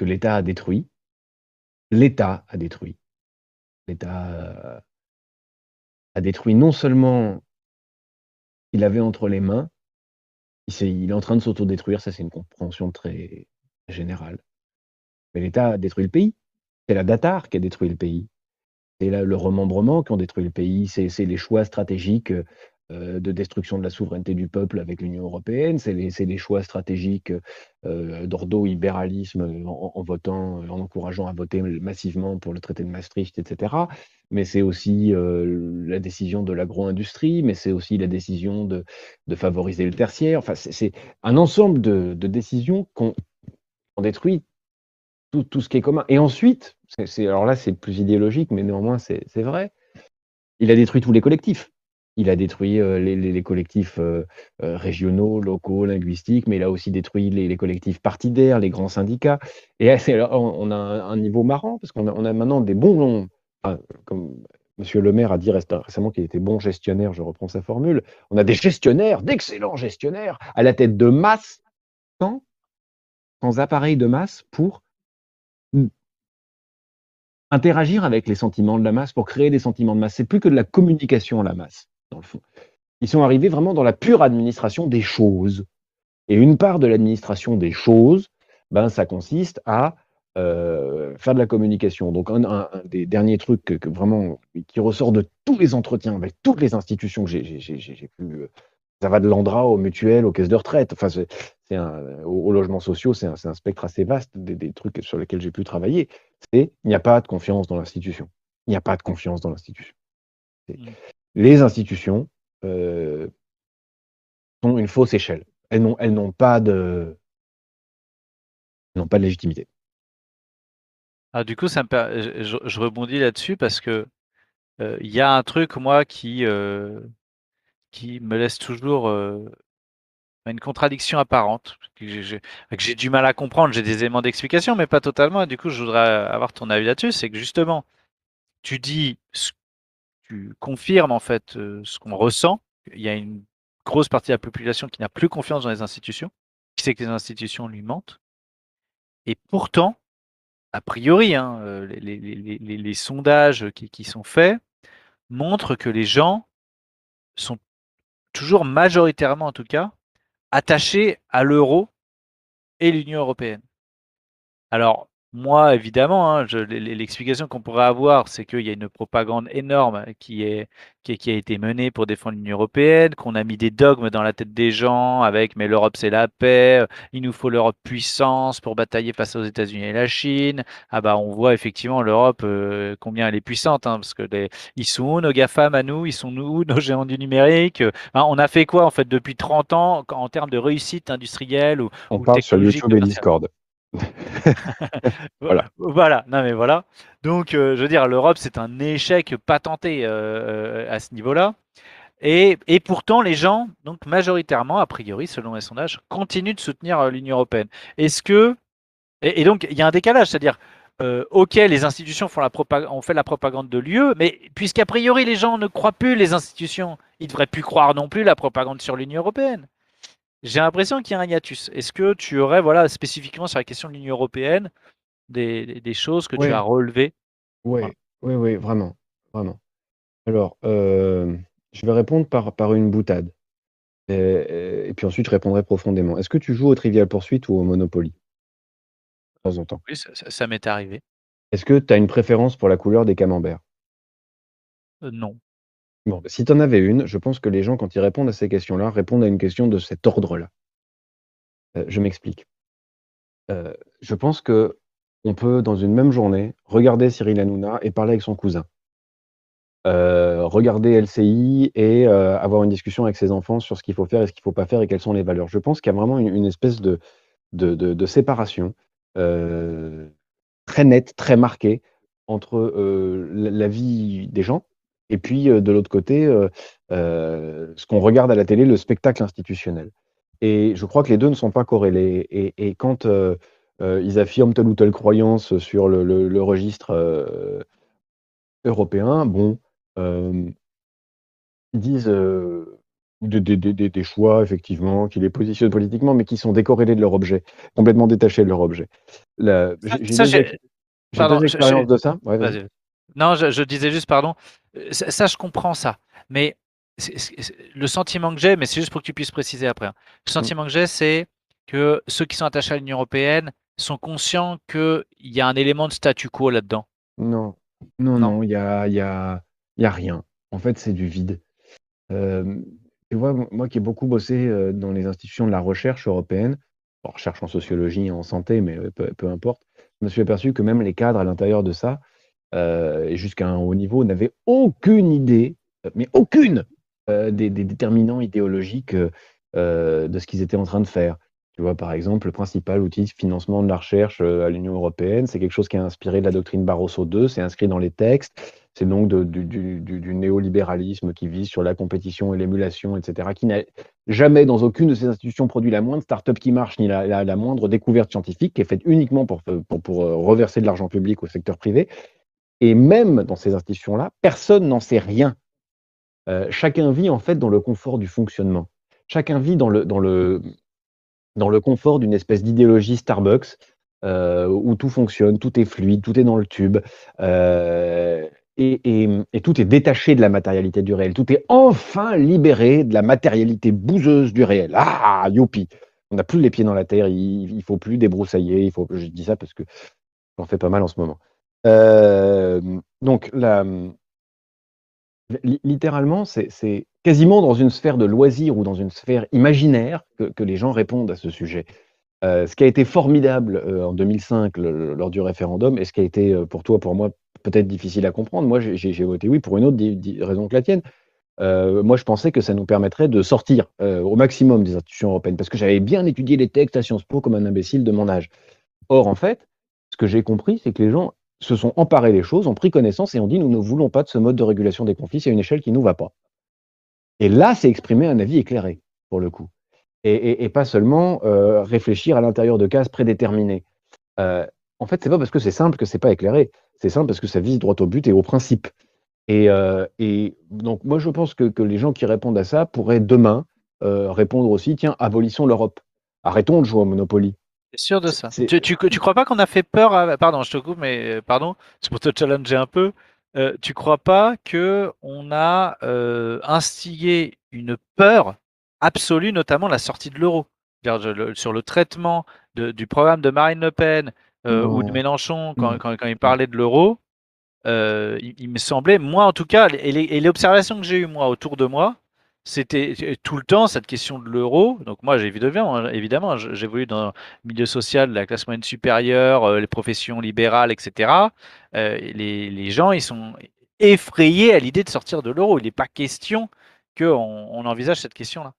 l'État a détruit. L'État a détruit. L'État a détruit non seulement il avait entre les mains, il, est, en train de s'autodétruire, ça c'est une compréhension très générale. Mais l'État a détruit le pays. C'est la Datar qui a détruit le pays. C'est le remembrement qui ont détruit le pays. C'est les choix stratégiques euh, de destruction de la souveraineté du peuple avec l'Union européenne. C'est les, choix stratégiques euh, d'ordo-libéralisme en, votant, en encourageant à voter massivement pour le traité de Maastricht, etc. Mais c'est aussi euh, la décision de l'agro-industrie, mais c'est aussi la décision de, favoriser le tertiaire. Enfin, c'est un ensemble de, de décisions qu'on détruit tout, ce qui est commun. Et ensuite, alors là, c'est plus idéologique, mais néanmoins, c'est, vrai. Il a détruit tous les collectifs. Il a détruit euh, les, collectifs euh, euh, régionaux, locaux, linguistiques, mais il a aussi détruit les, collectifs partidaires, les grands syndicats. Et on a un, niveau marrant, parce qu'on a, maintenant des bons, comme M. Le Maire a dit récemment qu'il était bon gestionnaire, je reprends sa formule, on a des gestionnaires, d'excellents gestionnaires, à la tête de masse, sans, sans appareil de masse pour interagir avec les sentiments de la masse pour créer des sentiments de masse. C'est plus que de la communication à la masse, dans le fond. Ils sont arrivés vraiment dans la pure administration des choses. Et une part de l'administration des choses, ben, ça consiste à euh, faire de la communication. Donc, un, des derniers trucs que, vraiment qui ressort de tous les entretiens avec toutes les institutions que j'ai pu ça va de l'Andra aux mutuelles, aux caisses de retraite. Enfin, c'est aux, logements sociaux, c'est un, un, spectre assez vaste des, trucs sur lesquels j'ai pu travailler. C'est il n'y a pas de confiance dans l'institution. Il n'y a pas de confiance dans l'institution. Les institutions euh, sont une fausse échelle. Elles n'ont, pas de, n'ont pas de légitimité.
Ah, du coup, je, rebondis là-dessus parce que euh, il y a un truc, moi, qui, euh, qui me laisse toujours euh, une contradiction apparente, que j'ai du mal à comprendre. J'ai des éléments d'explication, mais pas totalement. Du coup, je voudrais avoir ton avis là-dessus. C'est que justement, tu dis, tu confirmes en fait ce qu'on ressent. Il y a une grosse partie de la population qui n'a plus confiance dans les institutions, qui sait que les institutions lui mentent. Et pourtant, a priori, hein, euh, les, sondages qui, sont faits montrent que les gens sont toujours majoritairement, en tout cas, attachés à l'euro et l'Union européenne. Alors, moi, évidemment, hein, l'explication qu'on pourrait avoir, c'est qu'il y a une propagande énorme qui, est, qui, a été menée pour défendre l'Union européenne, qu'on a mis des dogmes dans la tête des gens avec mais l'Europe c'est la paix, il nous faut l'Europe puissance pour batailler face aux États-Unis et la Chine. Ah bah on voit effectivement l'Europe euh, combien elle est puissante, hein, parce que les, ils sont où nos GAFAM à nous, ils sont où nos géants du numérique. on a fait quoi en fait depuis 30 ans en termes de réussite industrielle ou
On parle sur YouTube et Discord.
voilà. Voilà. Non mais voilà. Donc, euh, je veux dire, l'Europe, c'est un échec patenté euh, euh, à ce niveau-là. Et, et, pourtant, les gens, donc majoritairement, a priori, selon les sondages, continuent de soutenir l'Union européenne. Est-ce que. Et, donc, il y a un décalage, c'est-à-dire, OK, les institutions font la ont fait la propagande de l'UE, mais puisqu'a priori, les gens ne croient plus les institutions, ils ne devraient plus croire non plus la propagande sur l'Union européenne. J'ai l'impression qu'il y a un hiatus. Est-ce que tu aurais, voilà, spécifiquement sur la question de l'Union européenne, des, des, choses que tu as relevées?
Oui, oui, oui, vraiment, vraiment. Alors, euh, je vais répondre par, par une boutade. Et, puis ensuite, je répondrai profondément. Est-ce que tu joues au Trivial Poursuite ou au Monopoly? De temps en temps.
Oui, ça, m'est arrivé.
Est-ce que tu as une préférence pour la couleur des camemberts?
Euh, Non.
Bon, si tu en avais une, je pense que les gens, quand ils répondent à ces questions-là, répondent à une question de cet ordre-là. Euh, je m'explique. Euh, je pense que on peut, dans une même journée, regarder Cyril Hanouna et parler avec son cousin. Euh, regarder LCI et avoir une discussion avec ses enfants sur ce qu'il faut faire et ce qu'il ne faut pas faire et quelles sont les valeurs. Je pense qu'il y a vraiment une, espèce de, séparation très nette, très marquée entre la vie des gens et puis, de l'autre côté, ce qu'on regarde à la télé, le spectacle institutionnel. Et je crois que les deux ne sont pas corrélés. Et, quand ils affirment telle ou telle croyance sur le, registre européen, bon, ils disent des, choix, effectivement, qui les positionnent politiquement, mais qui sont décorrélés de leur objet, complètement détachés de leur objet.
J'ai des expériences de ça. Non, je, disais juste, pardon, euh, ça, je comprends ça. Mais le sentiment que j'ai, mais c'est juste pour que tu puisses préciser après. Hein. Le mmh. sentiment que j'ai, c'est que ceux qui sont attachés à l'Union européenne sont conscients qu'il y a un élément de statu quo là-dedans.
Non, non, non, il n'y a, y a, y a rien. En fait, c'est du vide. tu vois, moi qui ai beaucoup bossé dans les institutions de la recherche européenne, recherche en sociologie et en santé, mais peu, peu importe, je me suis aperçu que même les cadres à l'intérieur de ça, euh, et jusqu'à un haut niveau, n'avaient aucune idée, euh, mais aucune, euh, des, déterminants idéologiques de ce qu'ils étaient en train de faire. Tu vois, par exemple, le principal outil de financement de la recherche à l'Union européenne, c'est quelque chose qui a inspiré de la doctrine Barroso II, c'est inscrit dans les textes, c'est donc du, néolibéralisme qui vise sur la compétition et l'émulation, etc., qui n'a jamais, dans aucune de ces institutions, produit la moindre start-up qui marche, ni la, moindre découverte scientifique, qui est faite uniquement pour, pour reverser de l'argent public au secteur privé. Et même dans ces institutions-là, personne n'en sait rien. Euh, chacun vit en fait dans le confort du fonctionnement. Chacun vit dans le, dans le, dans le confort d'une espèce d'idéologie Starbucks euh, où tout fonctionne, tout est fluide, tout est dans le tube. Euh, et, tout est détaché de la matérialité du réel. Tout est enfin libéré de la matérialité bouseuse du réel. Ah, youpi On n'a plus les pieds dans la terre, il, il faut plus débroussailler. Il faut, je dis ça parce que j'en fais pas mal en ce moment. Euh, donc, littéralement, c'est quasiment dans une sphère de loisirs ou dans une sphère imaginaire que, les gens répondent à ce sujet. Euh, ce qui a été formidable euh, en 2005 lors du référendum, et ce qui a été pour toi, pour moi, peut-être difficile à comprendre, moi j'ai voté oui pour une autre raison que la tienne. moi, je pensais que ça nous permettrait de sortir au maximum des institutions européennes, parce que j'avais bien étudié les textes à Sciences Po comme un imbécile de mon âge. Or, en fait, ce que j'ai compris, c'est que les gens se sont emparés des choses, ont pris connaissance et ont dit: «Nous ne voulons pas de ce mode de régulation des conflits, c'est une échelle qui nous va pas». Et là, c'est exprimer un avis éclairé, pour le coup. Et, pas seulement euh, réfléchir à l'intérieur de cases prédéterminées. Euh, en fait, c'est pas parce que c'est simple que c'est pas éclairé. C'est simple parce que ça vise droit au but et au principe. Et, euh, donc, moi, je pense que, les gens qui répondent à ça pourraient demain répondre aussi tiens, abolissons l'Europe. Arrêtons de jouer au Monopoly.
Sûr de ça? Tu, tu, crois pas qu'on a fait peur Pardon, je te coupe, mais pardon, c'est pour te challenger un peu. Euh, tu crois pas que on a euh, instigé une peur absolue, notamment la sortie de l'euro? Sur le traitement du programme de Marine Le Pen euh, ou de Mélenchon quand, il parlait de l'euro, il, me semblait, moi en tout cas, et l'observation que j'ai eue moi autour de moi, c'était tout le temps cette question de l'euro. Donc moi, j'ai évidemment, évidemment j'évolue dans le milieu social, la classe moyenne supérieure, euh, les professions libérales, etc. Euh, les, les, gens, ils sont effrayés à l'idée de sortir de l'euro. Il n'est pas question qu'on on envisage cette question-là.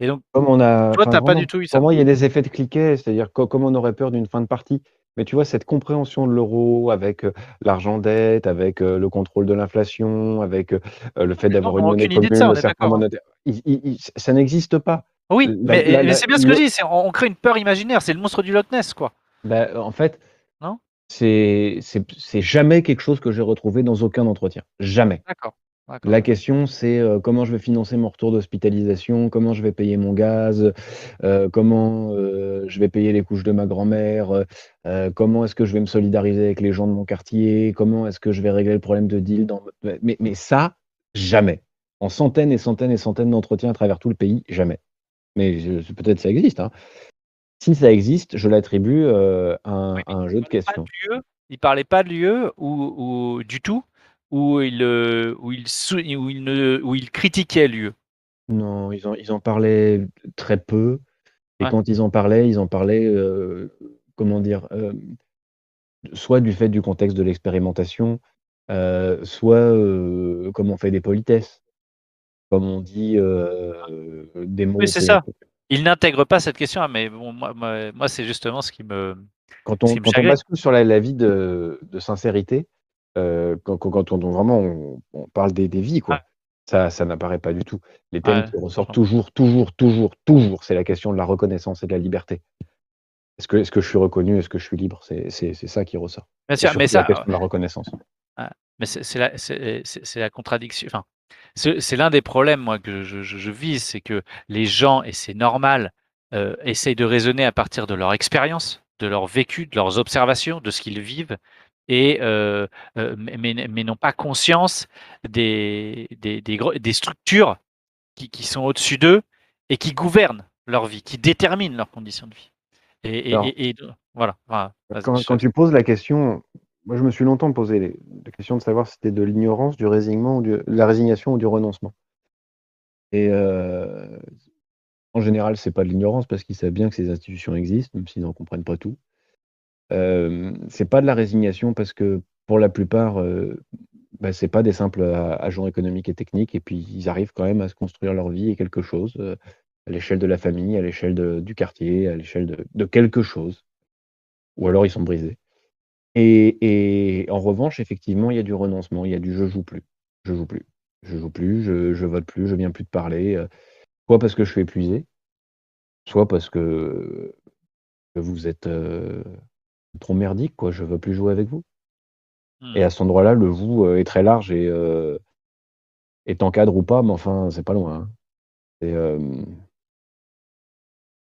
Et donc, comme on a, toi, t'as pas du tout eu ça. Pour moi, il y a des effets de cliquet, c'est-à-dire comme on aurait peur d'une fin de partie. Mais tu vois, cette compréhension de l'euro avec l'argent dette, avec le contrôle de l'inflation, avec le fait d'avoir une monnaie commune, ça, ça n'existe pas.
Oui, mais, c'est bien ce que je dis, on, crée une peur imaginaire, c'est le monstre du Loch Ness, quoi.
Bah, en fait, c'est jamais quelque chose que j'ai retrouvé dans aucun entretien. Jamais. D'accord. La question, c'est comment je vais financer mon retour d'hospitalisation, comment je vais payer mon gaz, comment je vais payer les couches de ma grand-mère, comment est-ce que je vais me solidariser avec les gens de mon quartier, comment est-ce que je vais régler le problème de deal. Dans... Mais, mais ça, jamais. En centaines et centaines et centaines d'entretiens à travers tout le pays, jamais. Mais peut-être ça existe. Hein. Si ça existe, je l'attribue à, un jeu de questions.
Il parlait pas de l'UE ou, ou, du tout? Où il, euh, où il, où il, ne, où il critiquait l'UE
Non, ils en, ils en parlaient très peu. Et quand ils en parlaient, ils en parlaient, euh, comment dire, euh, soit du fait du contexte de l'expérimentation, soit comme on fait des politesses, comme on dit des mots.
Oui, c'est ça. Il n'intègre pas cette question, mais bon, moi, moi, c'est justement ce qui me.
Quand on, quand on bascule sur la, vie de, de sincérité, euh, quand, quand, on, vraiment on, parle des, des, vies, quoi. Ça, ça n'apparaît pas du tout. Les thèmes qui ressortent toujours, toujours, toujours, toujours, c'est la question de la reconnaissance et de la liberté. Est-ce que, est que je suis reconnu? Est-ce que je suis libre? C'est ça qui ressort.
mais ça,
la question de la reconnaissance.
Mais c'est la, la, contradiction. Enfin, c'est l'un des problèmes, moi, que je, je, vis, c'est que les gens, et c'est normal, euh, essayent de raisonner à partir de leur expérience, de leur vécu, de leurs observations, de ce qu'ils vivent, et, euh, euh, mais, mais n'ont pas conscience des, des, des, des structures qui, qui sont au-dessus d'eux et qui gouvernent leur vie, qui déterminent leurs conditions de vie. Et, et, voilà.
quand, quand, tu poses la question, moi je me suis longtemps posé la question de savoir si c'était de l'ignorance, du résignement, ou de la résignation ou du renoncement. Et euh, en général, c'est pas de l'ignorance parce qu'ils savent bien que ces institutions existent, même s'ils n'en comprennent pas tout. Euh, c'est pas de la résignation parce que pour la plupart, euh, bah, c'est pas des simples agents économiques et techniques. Et puis ils arrivent quand même à se construire leur vie et quelque chose, euh, à l'échelle de la famille, à l'échelle du quartier, à l'échelle de quelque chose. Ou alors ils sont brisés. Et en revanche, effectivement, il y a du renoncement, il y a du «je joue plus, je joue plus, je joue plus, je je vote plus, je viens plus de parler», soit parce que je suis épuisé, soit parce que vous êtes, trop merdique, quoi, je veux plus jouer avec vous. Et à cet endroit-là, le vous euh, est très large et euh, est encadre ou pas, mais enfin, c'est pas loin. Hein.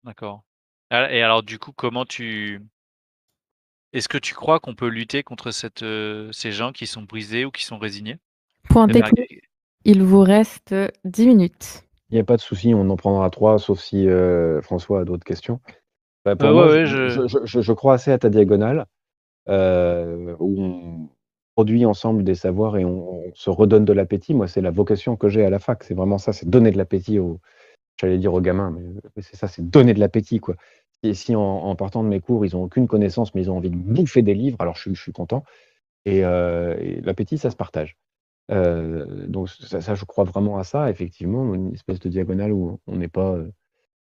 D'accord. Et alors, du coup, comment tu. Est-ce que tu crois qu'on peut lutter contre cette, ces gens qui sont brisés ou qui sont résignés?
Point technique, il vous reste 10 minutes.
Il n'y a pas de souci, on en prendra trois, sauf si François a d'autres questions. Bah, je, crois assez à ta diagonale, euh, où on produit ensemble des savoirs et on, se redonne de l'appétit. Moi, c'est la vocation que j'ai à la fac. C'est vraiment ça, c'est donner de l'appétit aux, j'allais dire aux gamins, mais c'est ça, c'est donner de l'appétit, quoi. Et si en, partant de mes cours, ils n'ont aucune connaissance, mais ils ont envie de bouffer des livres, alors je, suis content. Euh, et, l'appétit, ça se partage. Euh, donc ça, ça, je crois vraiment à ça, effectivement, une espèce de diagonale où on n'est pas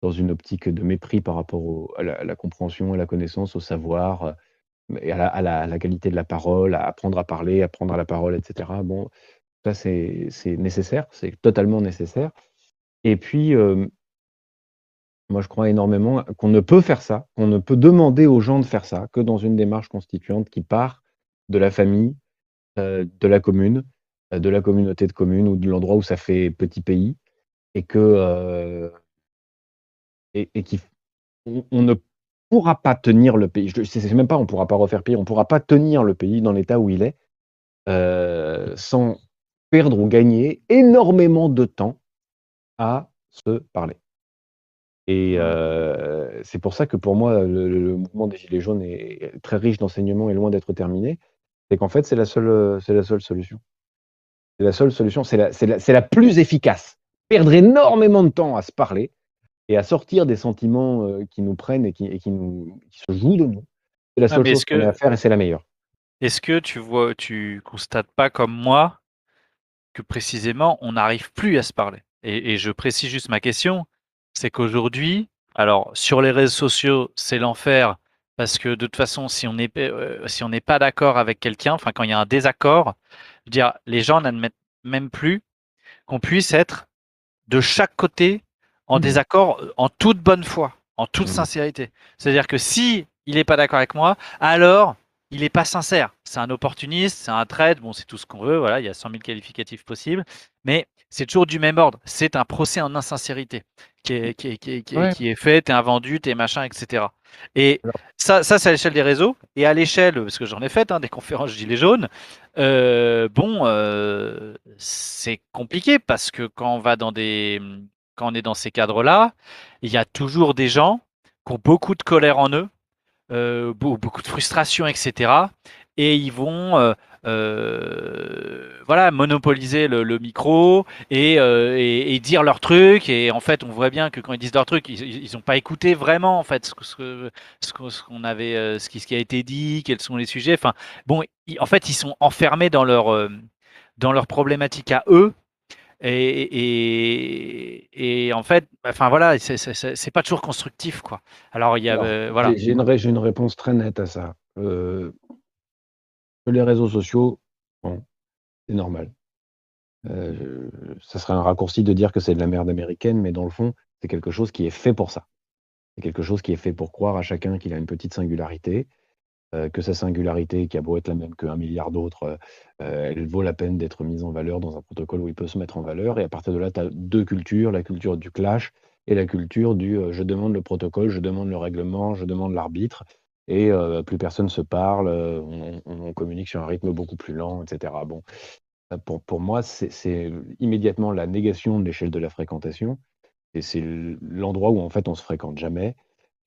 dans une optique de mépris par rapport à, la, compréhension, à la connaissance, au savoir, et à la, qualité de la parole, à apprendre à parler, à prendre la parole, etc. Bon, ça c'est nécessaire, c'est totalement nécessaire. Et puis, moi je crois énormément qu'on ne peut faire ça, qu'on ne peut demander aux gens de faire ça que dans une démarche constituante qui part de la famille, de la commune, de la communauté de communes ou de l'endroit où ça fait petit pays, et que et, et on, ne pourra pas tenir le pays. Je ne sais même pas, on ne pourra pas refaire pays, on ne pourra pas tenir le pays dans l'état où il est sans perdre ou gagner énormément de temps à se parler. Et mmh. c'est pour ça que pour moi, le, mouvement des Gilets jaunes est très riche d'enseignements et loin d'être terminé. C'est qu'en fait, c'est la seule, c'est la seule solution. C'est la seule solution, c'est la, la, la, plus efficace. Perdre énormément de temps à se parler et à sortir des sentiments qui nous prennent et qui, et qui, nous, qui se jouent de nous. C'est la seule chose qu'on a à faire et c'est la meilleure.
Est-ce que tu vois, tu constates pas comme moi que précisément on n'arrive plus à se parler? Et, et, je précise juste ma question, c'est qu'aujourd'hui, alors sur les réseaux sociaux, c'est l'enfer parce que de toute façon, si on n'est euh, si on n'est pas d'accord avec quelqu'un, enfin quand il y a un désaccord, dire les gens n'admettent même plus qu'on puisse être de chaque côté en mmh. désaccord en toute bonne foi, en toute mmh. sincérité. C'est-à-dire que si il n'est pas d'accord avec moi, alors il n'est pas sincère. C'est un opportuniste, c'est un trade, bon, c'est tout ce qu'on veut, voilà, il y a 100 000 qualificatifs possibles, mais c'est toujours du même ordre. C'est un procès en insincérité qui est, qui est, qui est, qui est fait, t'es un vendu, t'es machin, etc. Et ça, ça c'est à l'échelle des réseaux. Et à l'échelle, parce que j'en ai fait hein, des conférences Gilets jaunes, euh, bon, euh, c'est compliqué parce que quand on va dans des, quand on est dans ces cadres-là, il y a toujours des gens qui ont beaucoup de colère en eux, euh, beaucoup de frustration, etc. Et ils vont euh, euh, voilà, monopoliser le, micro et, dire leur truc. Et en fait, on voit bien que quand ils disent leur truc, ils n'ont pas écouté vraiment en fait ce, qu'on avait, ce qui, a été dit, quels sont les sujets. Enfin, bon, en fait, ils sont enfermés dans leur dans leurs problématiques à eux et, et, en fait, enfin voilà, c'est pas toujours constructif, quoi. Alors il y a, euh, voilà.
J'ai une, une, réponse très nette à ça. Euh, les réseaux sociaux, bon, c'est normal. Euh, ça serait un raccourci de dire que c'est de la merde américaine, mais dans le fond, c'est quelque chose qui est fait pour ça. C'est quelque chose qui est fait pour croire à chacun qu'il a une petite singularité, euh, que sa singularité, qui a beau être la même qu'un milliard d'autres, euh, euh, elle vaut la peine d'être mise en valeur dans un protocole où il peut se mettre en valeur. Et à partir de là, tu as deux cultures, la culture du clash et la culture du je demande le protocole, je demande le règlement, je demande l'arbitre. Et plus personne se parle, on, communique sur un rythme beaucoup plus lent, etc. Bon, pour, pour moi, c'est immédiatement la négation de l'échelle de la fréquentation. Et c'est l'endroit où en fait on se fréquente jamais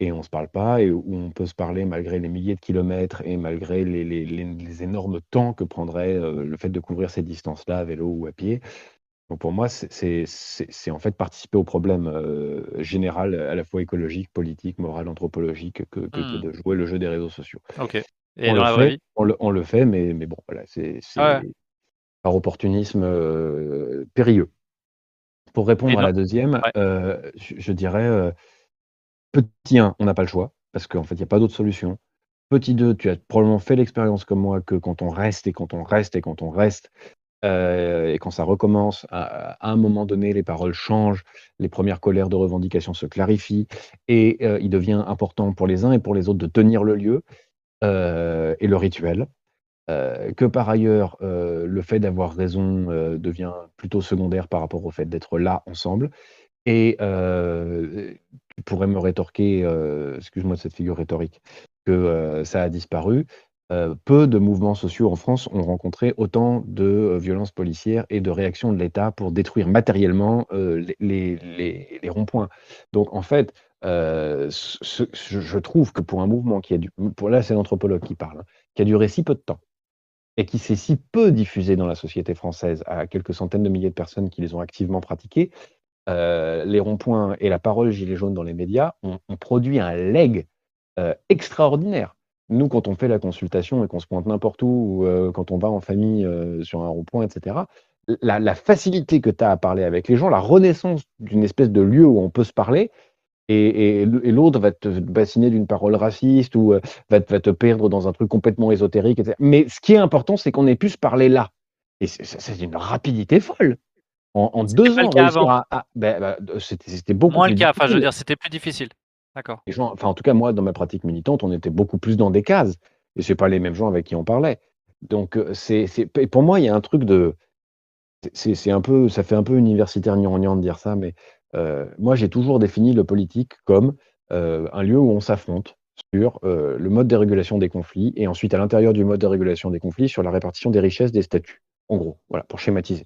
et on se parle pas et où on peut se parler malgré les milliers de kilomètres et malgré les les les énormes temps que prendrait, le fait de couvrir ces distances-là à vélo ou à pied. Donc pour moi, c'est en fait participer au problème, général, à la fois écologique, politique, moral, anthropologique que que mmh. de jouer le jeu des réseaux sociaux.
OK et
On
dans
le
la vraie
fait
vie?
on le on le fait, mais mais bon, voilà, c'est
Ouais.
par opportunisme, périlleux. Pour répondre à la deuxième, je je dirais, Petit 1, on n'a pas le choix, parce qu'en fait, il n'y a pas d'autre solution. Petit 2, tu as probablement fait l'expérience comme moi que quand on reste et quand on reste et quand on reste, euh, et quand ça recommence, à, un moment donné, les paroles changent, les premières colères de revendication se clarifient, et euh, il devient important pour les uns et pour les autres de tenir le lieu euh, et le rituel. que par ailleurs, le fait d'avoir raison devient plutôt secondaire par rapport au fait d'être là ensemble. Et tu pourrais me rétorquer, excuse-moi de cette figure rhétorique, que ça a disparu. peu de mouvements sociaux en France ont rencontré autant de violences policières et de réactions de l'État pour détruire matériellement les, ronds-points. Donc en fait, je, trouve que pour un mouvement qui a du, pour là c'est l'anthropologue qui parle, hein, qui a duré si peu de temps et qui s'est si peu diffusé dans la société française à quelques centaines de milliers de personnes qui les ont activement pratiqués, euh, les ronds-points et la parole gilet jaune dans les médias ont, produit un leg euh, extraordinaire. Nous, quand on fait la consultation et qu'on se pointe n'importe où, euh, quand on va en famille sur un rond-point, etc., la, facilité que tu as à parler avec les gens, la renaissance d'une espèce de lieu où on peut se parler, et, l'autre va te bassiner d'une parole raciste ou va, te perdre dans un truc complètement ésotérique, etc. Mais ce qui est important, c'est qu'on ait pu se parler là. Et c'est une rapidité folle. En, deux ans,
ben, ben, c'était beaucoup Moins le cas, enfin, je veux dire, c'était plus difficile. D'accord.
Enfin, en tout cas, moi, dans ma pratique militante, on était beaucoup plus dans des cases. Et ce pas les mêmes gens avec qui on parlait. Donc, euh, c'est, pour moi, il y a un truc de. C'est un peu, ça fait un peu universitaire gnangnan de dire ça, mais euh, moi, j'ai toujours défini le politique comme euh, un lieu où on s'affronte sur le mode de régulation des conflits et ensuite à l'intérieur du mode de régulation des conflits sur la répartition des richesses, des statuts, en gros, voilà, pour schématiser.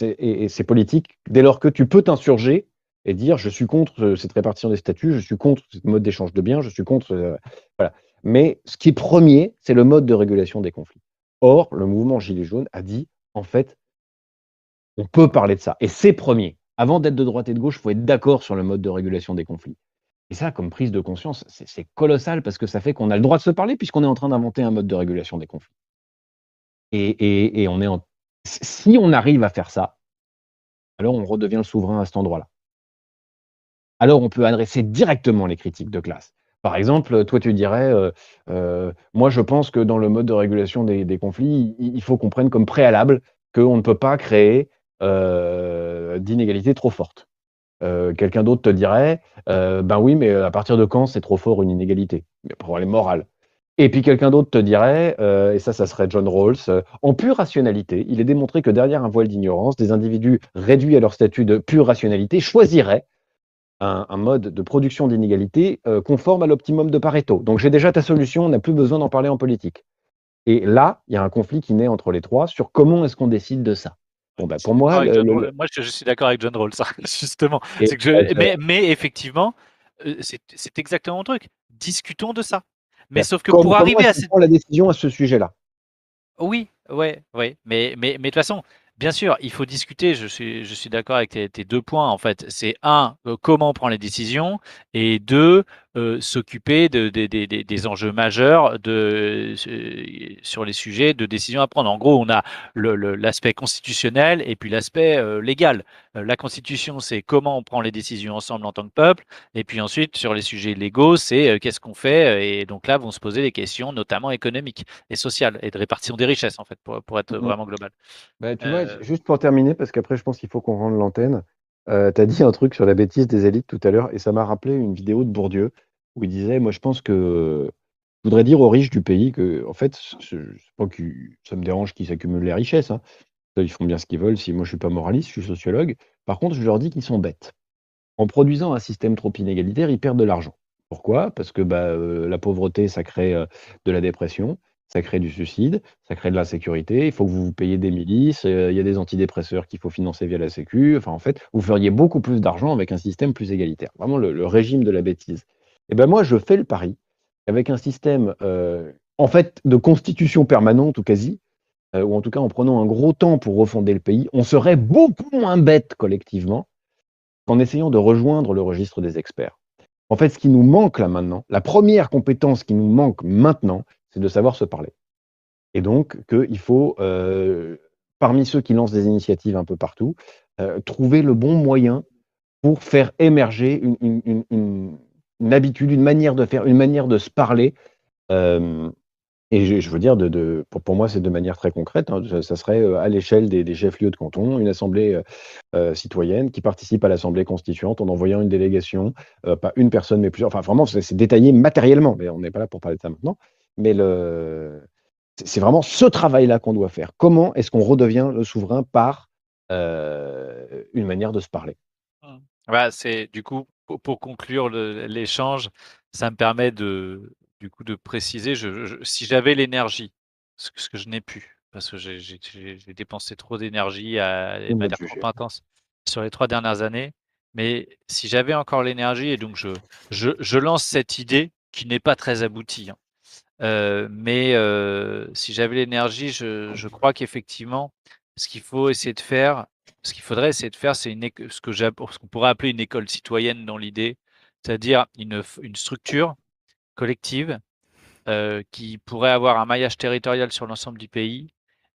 Et, et c'est politique dès lors que tu peux t'insurger et dire je suis contre cette répartition des statuts, je suis contre ce mode d'échange de biens, je suis contre. voilà. Mais ce qui est premier, c'est le mode de régulation des conflits. Or, le mouvement Gilets jaunes a dit, en fait, on peut parler de ça. Et c'est premier. Avant d'être de droite et de gauche, il faut être d'accord sur le mode de régulation des conflits. Et ça, comme prise de conscience, c'est colossal parce que ça fait qu'on a le droit de se parler puisqu'on est en train d'inventer un mode de régulation des conflits. Et, on est en... si on arrive à faire ça, alors on redevient le souverain à cet endroit-là. Alors on peut adresser directement les critiques de classe. Par exemple, toi, tu dirais, euh, euh, moi, je pense que dans le mode de régulation des, conflits, il, faut qu'on prenne comme préalable qu'on ne peut pas créer euh, d'inégalités trop fortes. Quelqu'un d'autre te dirait, ben oui, mais à partir de quand c'est trop fort une inégalité? Pour aller morale. Et puis quelqu'un d'autre te dirait, et ça, ça serait John Rawls, en pure rationalité, il est démontré que derrière un voile d'ignorance, des individus réduits à leur statut de pure rationalité choisiraient un, mode de production d'inégalité euh, conforme à l'optimum de Pareto. Donc j'ai déjà ta solution, on n'a plus besoin d'en parler en politique. Et là, il y a un conflit qui naît entre les trois sur comment est-ce qu'on décide de ça.
Bon, bah, pour moi, moi je, suis d'accord avec John Rawls, justement. mais, effectivement, euh, c'est exactement le truc. Discutons de ça. Mais bah, sauf que pour arriver à
cette... la décision à ce sujet-là?
Oui, ouais, ouais. Mais, mais, mais de toute façon, Bien sûr, il faut discuter. Je suis, je suis d'accord avec tes, deux points. En fait, c'est un, euh, comment on prend les décisions, et deux, euh, s'occuper de, des enjeux majeurs de, euh, sur les sujets de décision à prendre. En gros, on a l'aspect constitutionnel et puis l'aspect légal. la Constitution, c'est comment on prend les décisions ensemble en tant que peuple, et puis ensuite sur les sujets légaux, c'est qu'est-ce qu'on fait. Et donc là, vont se poser des questions, notamment économiques et sociales et de répartition des richesses, en fait, pour, pour être mmh vraiment global.
Bah, tu vois, juste pour terminer, parce qu'après, je pense qu'il faut qu'on rende l'antenne. Euh, tu as dit un truc sur la bêtise des élites tout à l'heure, et ça m'a rappelé une vidéo de Bourdieu où il disait Moi, je pense que je voudrais dire aux riches du pays que, en fait, je pas que ça me dérange qu'ils s'accumulent les richesses. Hein. Ils font bien ce qu'ils veulent. Si moi, je suis pas moraliste, je suis sociologue. Par contre, je leur dis qu'ils sont bêtes. En produisant un système trop inégalitaire, ils perdent de l'argent. Pourquoi? Parce que bah, euh, la pauvreté, ça crée euh, de la dépression ça crée du suicide, ça crée de l'insécurité, il faut que vous, payiez des milices, euh, il y a des antidépresseurs qu'il faut financer via la Sécu. Enfin, en fait, vous feriez beaucoup plus d'argent avec un système plus égalitaire. Vraiment le, régime de la bêtise. Et eh ben moi, je fais le pari avec un système, euh, en fait, de constitution permanente ou quasi, euh, ou en tout cas en prenant un gros temps pour refonder le pays, on serait beaucoup moins bête collectivement qu'en essayant de rejoindre le registre des experts. En fait, ce qui nous manque là maintenant, la première compétence qui nous manque maintenant, c'est de savoir se parler. Et donc qu'il faut, euh, parmi ceux qui lancent des initiatives un peu partout, euh, trouver le bon moyen pour faire émerger une, habitude, une manière de faire, une manière de se parler. Euh, et je, veux dire, pour, moi, c'est de manière très concrète. Hein, ça, serait à l'échelle des, chefs-lieux de canton, une assemblée citoyenne qui participe à l'assemblée constituante en envoyant une délégation, pas une personne, mais plusieurs. Enfin, vraiment, c'est détaillé matériellement, mais on n'est pas là pour parler de ça maintenant. Mais le... c'est vraiment ce travail-là qu'on doit faire. Comment est-ce qu'on redevient le souverain par euh, une manière de se parler?
Mmh. bah, C'est du coup pour, conclure l'échange, ça me permet de du coup de préciser. Je, si j'avais l'énergie, ce, que je n'ai plus, parce que j'ai dépensé trop d'énergie à de manière trop intense sur les trois dernières années. Mais si j'avais encore l'énergie, et donc je, je, je, lance cette idée qui n'est pas très aboutie, hein, mais si j'avais l'énergie, je, crois qu'effectivement, ce qu'il faut essayer de faire, ce qu'il faudrait essayer de faire, c'est ce que ce qu'on pourrait appeler une école citoyenne dans l'idée, c'est-à-dire une, une structure collective qui pourrait avoir un maillage territorial sur l'ensemble du pays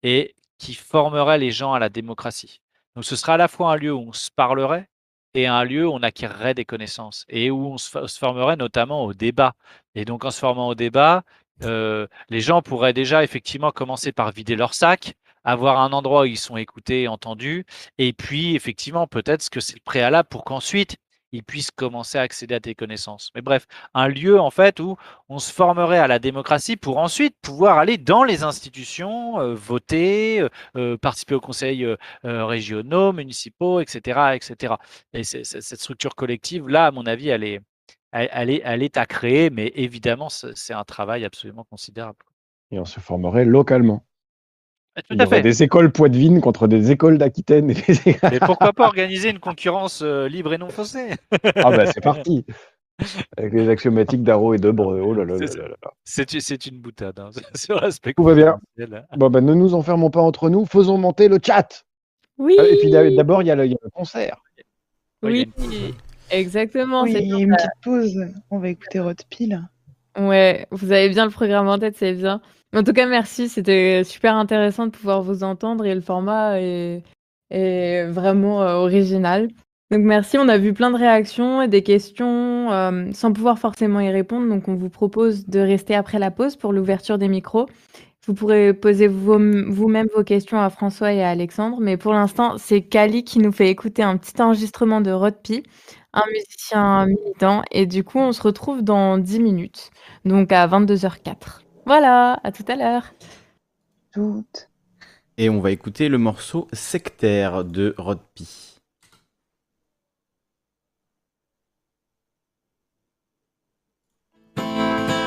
et qui formerait les gens à la démocratie. Donc ce sera à la fois un lieu où on se parlerait et un lieu où on acquérerait des connaissances et où on se, formerait notamment au débat. Et donc en se formant au débat, euh, les gens pourraient déjà effectivement commencer par vider leur sac, avoir un endroit où ils sont écoutés et entendus, et puis effectivement peut-être que c'est le préalable pour qu'ensuite ils puissent commencer à accéder à tes connaissances. Mais bref, un lieu en fait où on se formerait à la démocratie pour ensuite pouvoir aller dans les institutions, euh, voter, euh, euh, participer aux conseils régionaux, municipaux, etc., etc. Et cette structure collective là, à mon avis, elle est, elle, est, elle est à créer, mais évidemment, c'est un travail absolument considérable.
Et on se formerait localement.
Ah, tout à fait.
Des écoles poitevines contre des écoles d'Aquitaine.
Et pourquoi pas organiser une concurrence euh, libre et non faussée?
Ah bah c'est parti Avec les axiomatiques d'Aro et d'Obre. Oh là là,
C'est une boutade. Hein. respect
Tout va bien. Bon bah ne nous enfermons pas entre nous, faisons monter le chat.
Oui.
Ah, et puis d'abord il y, a le concert.
Oui, exactement.
Oui, il y a une petite pause. On va écouter Rod Pile.
Ouais, vous avez bien le programme en tête, c'est bien. En tout cas, merci. C'était super intéressant de pouvoir vous entendre et le format est, vraiment euh, original. Donc merci, on a vu plein de réactions et des questions euh, sans pouvoir forcément y répondre. Donc on vous propose de rester après la pause pour l'ouverture des micros. Vous pourrez poser vous-même vos questions à François et à Alexandre. Mais pour l'instant, c'est Kali qui nous fait écouter un petit enregistrement de Rodpi, un musicien militant. Et du coup, on se retrouve dans 10 minutes, donc à 22h04. Voilà, à tout à l'heure.
Toutes.
Et on va écouter le morceau Sectaire de Rodpi.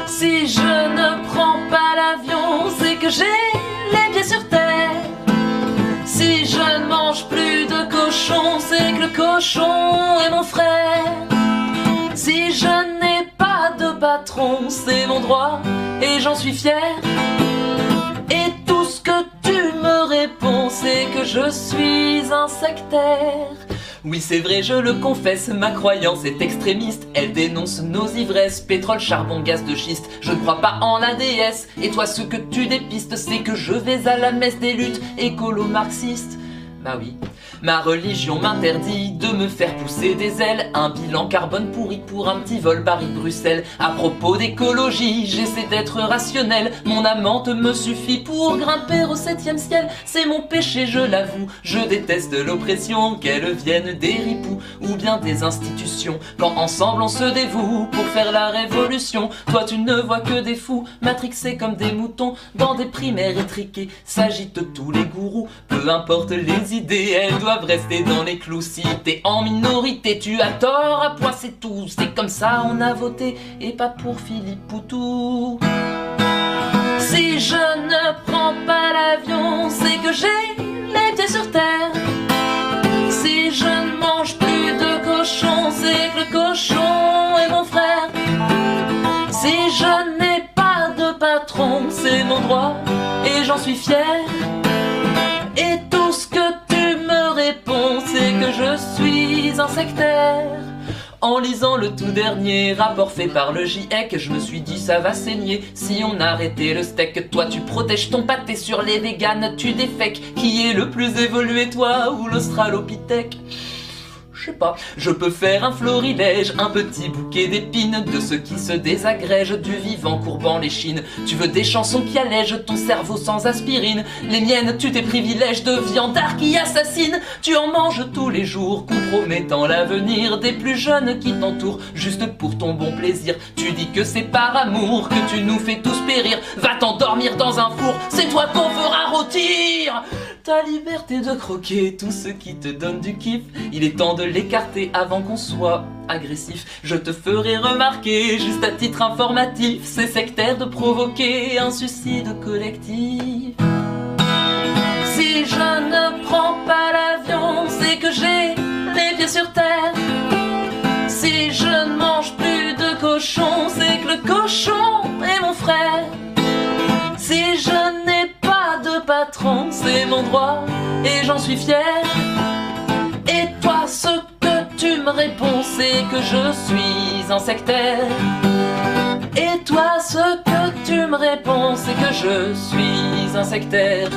Si je ne prends pas l'avion, c'est que j'ai les pieds sur terre. Cochon, c'est que le cochon est mon frère. Si je n'ai pas de patron, c'est mon droit et j'en suis fier. Et tout ce que tu me réponds, c'est que je suis un sectaire. Oui, c'est vrai, je le confesse, ma croyance est extrémiste. Elle dénonce nos ivresses, pétrole, charbon, gaz de schiste. Je ne crois pas en la déesse. Et toi, ce que tu dépistes, c'est que je vais à la messe des luttes écolo-marxistes. Bah oui, Ma religion m'interdit de me faire pousser des ailes. Un bilan carbone pourri pour un petit vol Paris-Bruxelles. À propos d'écologie, j'essaie d'être rationnel. Mon amante me suffit pour grimper au septième ciel. C'est mon péché, je l'avoue. Je déteste l'oppression, qu'elle vienne des ripoux ou bien des institutions. Quand ensemble on se dévoue pour faire la révolution. Toi tu ne vois que des fous, matrixés comme des moutons dans des primaires étriquées. S'agitent tous les gourous, peu importe les idées, elles doivent rester dans les clous. Si t'es en minorité, tu as tort, à point c'est tout. C'est comme ça, on a voté, et pas pour Philippe Poutou. Si je ne prends pas l'avion, c'est que j'ai les sur terre. Si je ne mange plus de cochon, c'est que le cochon est mon frère. Si je n'ai pas de patron, c'est mon droit, et j'en suis fier. En lisant le tout dernier rapport fait par le GIEC, je me suis dit ça va saigner si on arrêtait le steak. Toi tu protèges ton pâté sur les véganes, tu défèques. Qui est le plus évolué, toi ou l'Australopithèque je sais pas, je peux faire un florilège, un petit bouquet d'épines de ceux qui se désagrègent du vivant courbant les chines. Tu veux des chansons qui allègent ton cerveau sans aspirine. Les miennes, tu tes privilèges de viandard qui assassine. Tu en manges tous les jours, compromettant l'avenir des plus jeunes qui t'entourent, juste pour ton bon plaisir. Tu dis que c'est par amour que tu nous fais tous périr. Va t'endormir dans un four, c'est toi qu'on fera rôtir. Ta liberté de croquer tout ce qui te donne du kiff. Il est temps de l'écarter avant qu'on soit agressif. Je te ferai remarquer, juste à titre informatif, c'est sectaire de provoquer un suicide collectif. Si je ne prends pas l'avion, c'est que j'ai les pieds sur terre. Si je ne mange plus de cochon, c'est que le cochon est mon frère. C'est mon droit et j'en suis fier. Et toi, ce que tu me réponds, c'est que je suis un sectaire. Et toi, ce que tu me réponds, c'est que je suis un sectaire.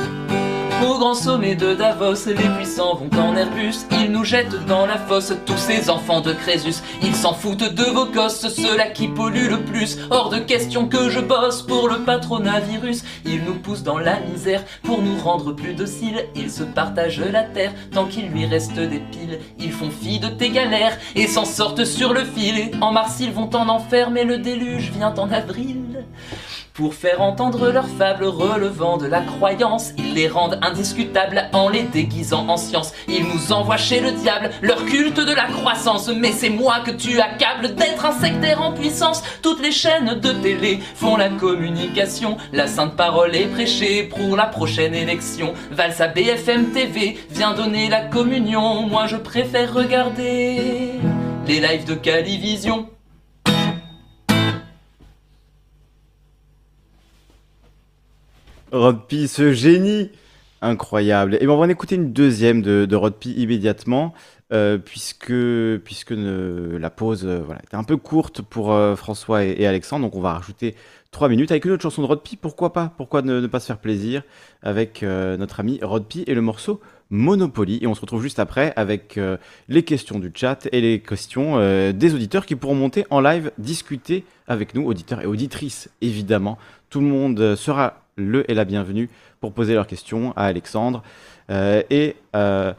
Au grand sommet de Davos, les puissants vont en Airbus. Ils nous jettent dans la fosse, tous ces enfants de Crésus. Ils s'en foutent de vos gosses, ceux-là qui polluent le plus. Hors de question que je bosse pour le patronat virus. Ils nous poussent dans la misère pour nous rendre plus dociles. Ils se partagent la terre tant qu'il lui reste des piles. Ils font fi de tes galères et s'en sortent sur le fil. En mars, ils vont en enfer, mais le déluge vient en avril. Pour faire entendre leurs fables relevant de la croyance, ils les rendent indiscutables en les déguisant en science. Ils nous envoient chez le diable, leur culte de la croissance. Mais c'est moi que tu accables d'être un sectaire en puissance. Toutes les chaînes de télé font la communication. La sainte parole est prêchée pour la prochaine élection. Valsa BFM TV vient donner la communion. Moi je préfère regarder les lives de Calivision.
Rodpi, ce génie incroyable. Et ben, on va en écouter une deuxième de, de Rodpi immédiatement, euh, puisque, puisque la pause euh, était un peu courte pour euh, François et, Alexandre, donc on va rajouter trois minutes avec une autre chanson de Rodpi. Pourquoi pas? Pourquoi ne, ne pas se faire plaisir avec notre ami Rodpi et le morceau Monopoly. Et on se retrouve juste après avec les questions du chat et les questions des auditeurs qui pourront monter en live, discuter avec nous, auditeurs et auditrices évidemment. Tout le monde sera le et la bienvenue pour poser leurs questions à Alexandre euh, et euh,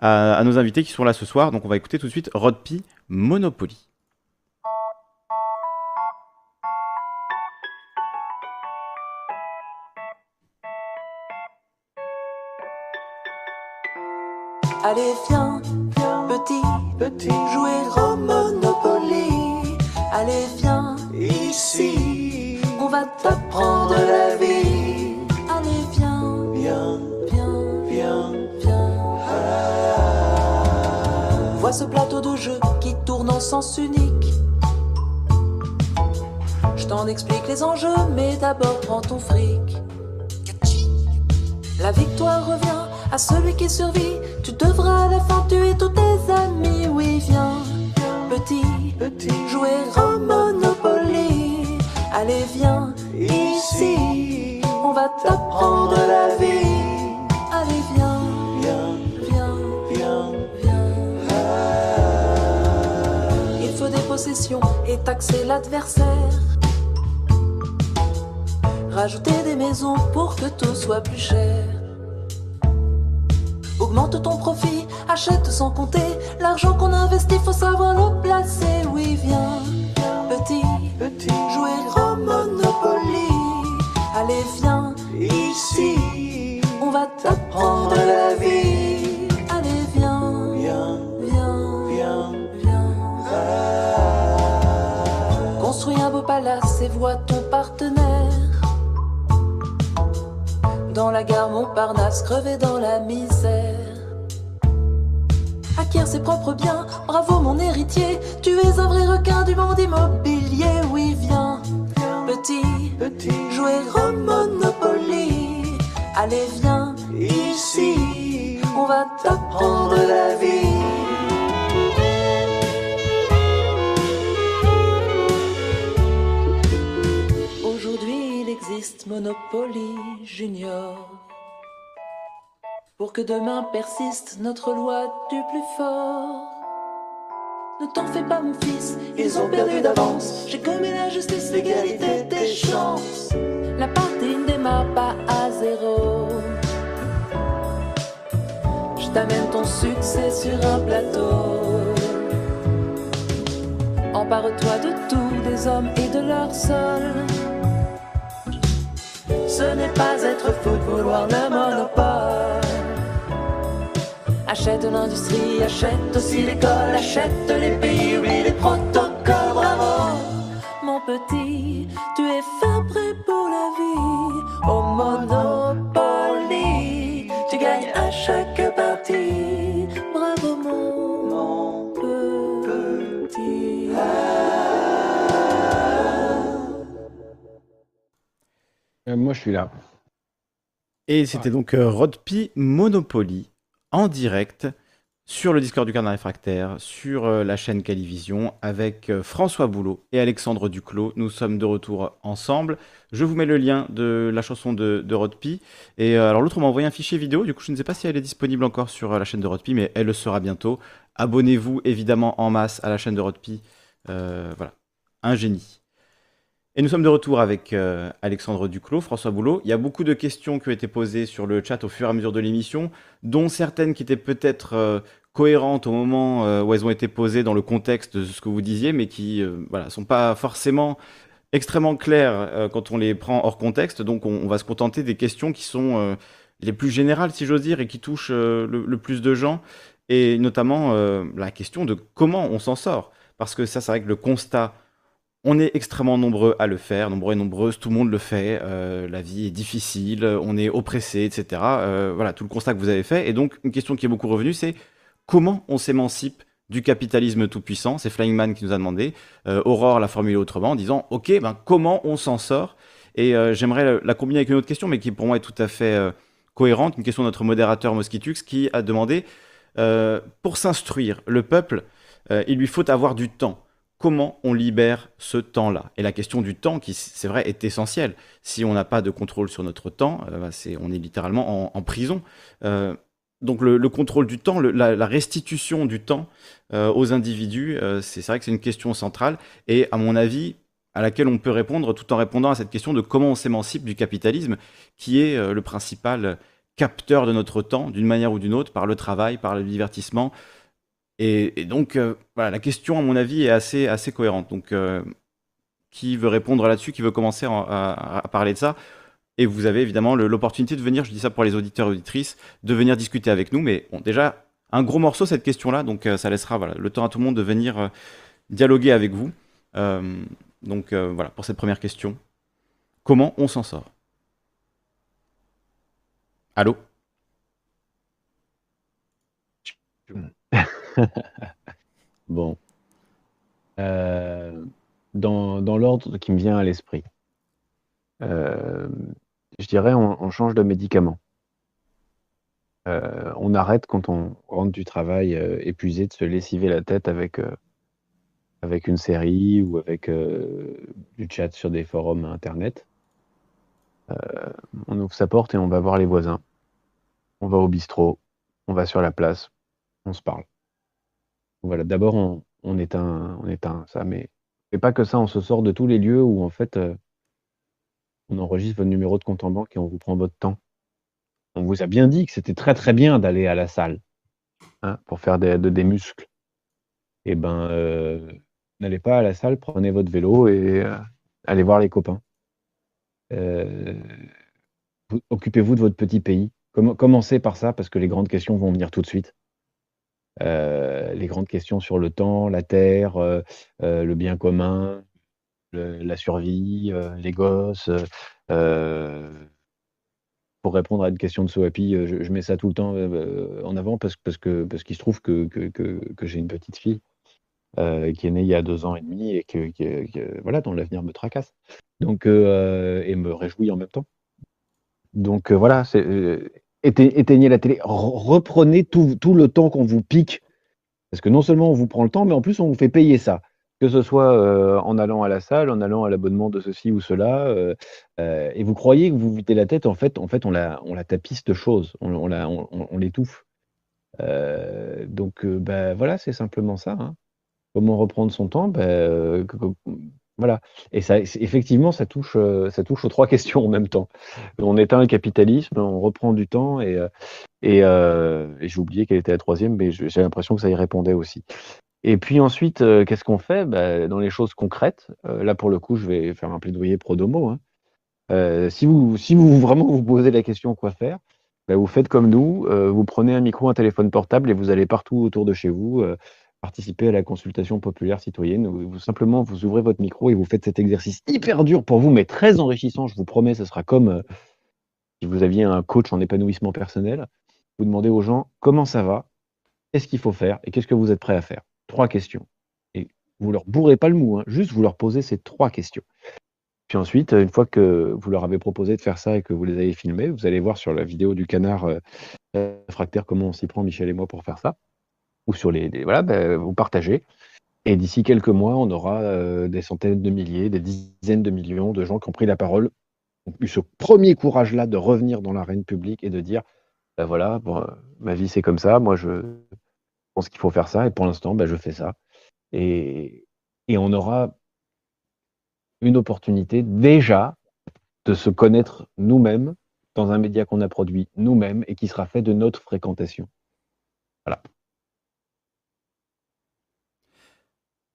à, à nos invités qui sont là ce soir. Donc on va écouter tout de suite Rodpi Monopoly.
Allez, viens, petit, petit, jouer au Monopoly. Allez, viens, ici, on va t'apprendre la vie. Ce plateau de jeu qui tourne en sens unique. Je t'en explique les enjeux, mais d'abord prends ton fric. La victoire revient à celui qui survit. Tu devras à la fin tuer tous tes amis. Oui, viens, petit, petit, jouer au Monopoly. Allez, viens, ici, on va t'apprendre la vie. Allez, viens, Et taxer l'adversaire. Rajouter des maisons pour que tout soit plus cher. Augmente ton profit, achète sans compter. L'argent qu'on investit, faut savoir le placer. Oui, viens, petit, petit, jouer au Monopoly. Allez, viens, ici, on va t'apprendre la vie. Et vois ton partenaire. Dans la gare Montparnasse, crevé dans la misère. Acquiert ses propres biens, bravo mon héritier. Tu es un vrai requin du monde immobilier. Oui, viens, petit, petit, jouer au Monopoly. Allez, viens, ici, on va t'apprendre la vie. Monopoly Junior. Pour que demain persiste notre loi du plus fort. Ne t'en fais pas, mon fils, ils ont perdu d'avance. J'ai commis la justice, l'égalité des chances. La partie ne démarre pas à zéro. Je t'amène ton succès sur un plateau. Empare-toi de tout, des hommes et de leur sol. Ce n'est pas être fou de vouloir le monopole. Achète l'industrie, achète aussi l'école, achète les pays, oui, les protocoles,
je suis là.
Et c'était donc euh, Rodpi Monopoly en direct sur le Discord du Canard Réfractaire, sur euh, la chaîne Calivision, avec euh, François Boulot et Alexandre Duclos. Nous sommes de retour ensemble. Je vous mets le lien de la chanson de, de Rodpi. Et alors l'autre m'a envoyé un fichier vidéo, du coup je ne sais pas si elle est disponible encore sur la chaîne de Rodpi, mais elle le sera bientôt. Abonnez-vous évidemment en masse à la chaîne de Rodpi. voilà, un génie. Et nous sommes de retour avec euh, Alexandre Duclos, François Boulot. Il y a beaucoup de questions qui ont été posées sur le chat au fur et à mesure de l'émission, dont certaines qui étaient peut-être euh, cohérentes au moment euh, où elles ont été posées dans le contexte de ce que vous disiez, mais qui ne voilà, sont pas forcément extrêmement claires quand on les prend hors contexte. Donc on, on, va se contenter des questions qui sont les plus générales, si j'ose dire, et qui touchent le, le, plus de gens, et notamment la question de comment on s'en sort. Parce que ça, c'est vrai que le constat on est extrêmement nombreux à le faire, nombreux et nombreuses, tout le monde le fait. Euh, la vie est difficile, on est oppressé, etc. Euh, voilà, tout le constat que vous avez fait. Et donc, une question qui est beaucoup revenue, c'est comment on s'émancipe du capitalisme tout-puissant? C'est Flying Man qui nous a demandé. Euh, Aurore l'a formulé autrement en disant Ok, ben, comment on s'en sort? Et j'aimerais la combiner avec une autre question, mais qui pour moi est tout à fait cohérente. Une question de notre modérateur Mosquitux qui a demandé Pour s'instruire, le peuple, il lui faut avoir du temps comment on libère ce temps-là Et la question du temps, qui c'est vrai, est essentielle. Si on n'a pas de contrôle sur notre temps, euh, bah, on est littéralement en, prison. Euh, donc le, contrôle du temps, la, restitution du temps euh, aux individus, c'est, vrai que c'est une question centrale et à mon avis à laquelle on peut répondre tout en répondant à cette question de comment on s'émancipe du capitalisme, qui est le principal capteur de notre temps, d'une manière ou d'une autre, par le travail, par le divertissement, et, donc, euh, voilà, la question, à mon avis, est assez, assez cohérente. Donc, euh, qui veut répondre là-dessus Qui veut commencer à, parler de ça? Et vous avez évidemment l'opportunité de venir, je dis ça pour les auditeurs et auditrices, de venir discuter avec nous. Mais bon, déjà, un gros morceau, cette question-là. Donc, euh, ça laissera voilà, le temps à tout le monde de venir dialoguer avec vous. donc, voilà, pour cette première question. Comment on s'en sort? Allô?
Bon. Euh, dans l'ordre qui me vient à l'esprit. Euh, je dirais on change de médicament. Euh, on arrête quand on rentre du travail, épuisé de se lessiver la tête avec, avec une série ou avec, du chat sur des forums internet. on ouvre sa porte et on va voir les voisins. On va au bistrot, on va sur la place, on se parle. D'abord on éteint on éteint ça, mais mais pas que ça, on se sort de tous les lieux où en fait, euh, on enregistre votre numéro de compte en banque et on vous prend votre temps. On vous a bien dit que c'était très, très bien d'aller à la salle, hein, pour faire des muscles. Et ben, euh, n'allez pas à la salle, prenez votre vélo et euh, allez voir les copains. occupez-vous de votre petit pays. commencez par ça parce que les grandes questions vont venir tout de suite. Euh, les grandes questions sur le temps, la terre, euh, euh, le bien commun, la survie, les gosses. pour répondre à une question de Soapi, je, mets ça tout le temps en avant parce, parce que parce qu'il se trouve que, j'ai une petite fille qui est née il y a deux ans et demi et que, voilà dont l'avenir me tracasse. Donc et me réjouit en même temps. Donc voilà, c'est éteignez la télé, reprenez tout, le temps qu'on vous pique. Parce que non seulement on vous prend le temps, mais en plus on vous fait payer ça. Que ce soit euh, en allant à la salle, en allant à l'abonnement de ceci ou cela. Euh, euh, et vous croyez que vous vitez la tête, en fait, en fait on, la, on la tapisse de choses, on, on, on, l'étouffe. donc ben, voilà, c'est simplement ça. Hein. Comment reprendre son temps? Ben, voilà. Et ça, effectivement, ça touche, euh, ça touche aux trois questions en même temps. On éteint le capitalisme, on reprend du temps et, euh, euh, j'ai oublié quelle était la troisième, mais j'ai l'impression que ça y répondait aussi. Et puis ensuite, qu'est-ce qu'on fait? Bah, Dans les choses concrètes, là pour le coup, je vais faire un plaidoyer pro domo. Hein. si, vous, si vous vraiment vous posez la question quoi faire, bah, vous faites comme nous, vous prenez un micro, un téléphone portable et vous allez partout autour de chez vous participer à la consultation populaire citoyenne. Vous, simplement, vous ouvrez votre micro et vous faites cet exercice hyper dur pour vous, mais très enrichissant. Je vous promets, ce sera comme euh, si vous aviez un coach en épanouissement personnel. Vous demandez aux gens comment ça va, qu'est-ce qu'il faut faire? Et qu'est-ce que vous êtes prêt à faire? Trois questions. Et vous leur bourrez pas le mou, hein, juste vous leur posez ces trois questions. Puis ensuite, une fois que vous leur avez proposé de faire ça et que vous les avez filmés, vous allez voir sur la vidéo du canard euh, fractaire comment on s'y prend, Michel et moi, pour faire ça. Ou sur les, voilà, ben, vous partagez. Et d'ici quelques mois, on aura euh, des centaines de milliers, des dizaines de millions de gens qui ont pris la parole, ont eu ce premier courage-là de revenir dans l'arène publique et de dire, ben voilà, bon, ma vie c'est comme ça, moi je pense qu'il faut faire ça, et pour l'instant, ben, je fais ça. Et, et on aura une opportunité déjà de se connaître nous-mêmes dans un média qu'on a produit nous-mêmes et qui sera fait de notre fréquentation.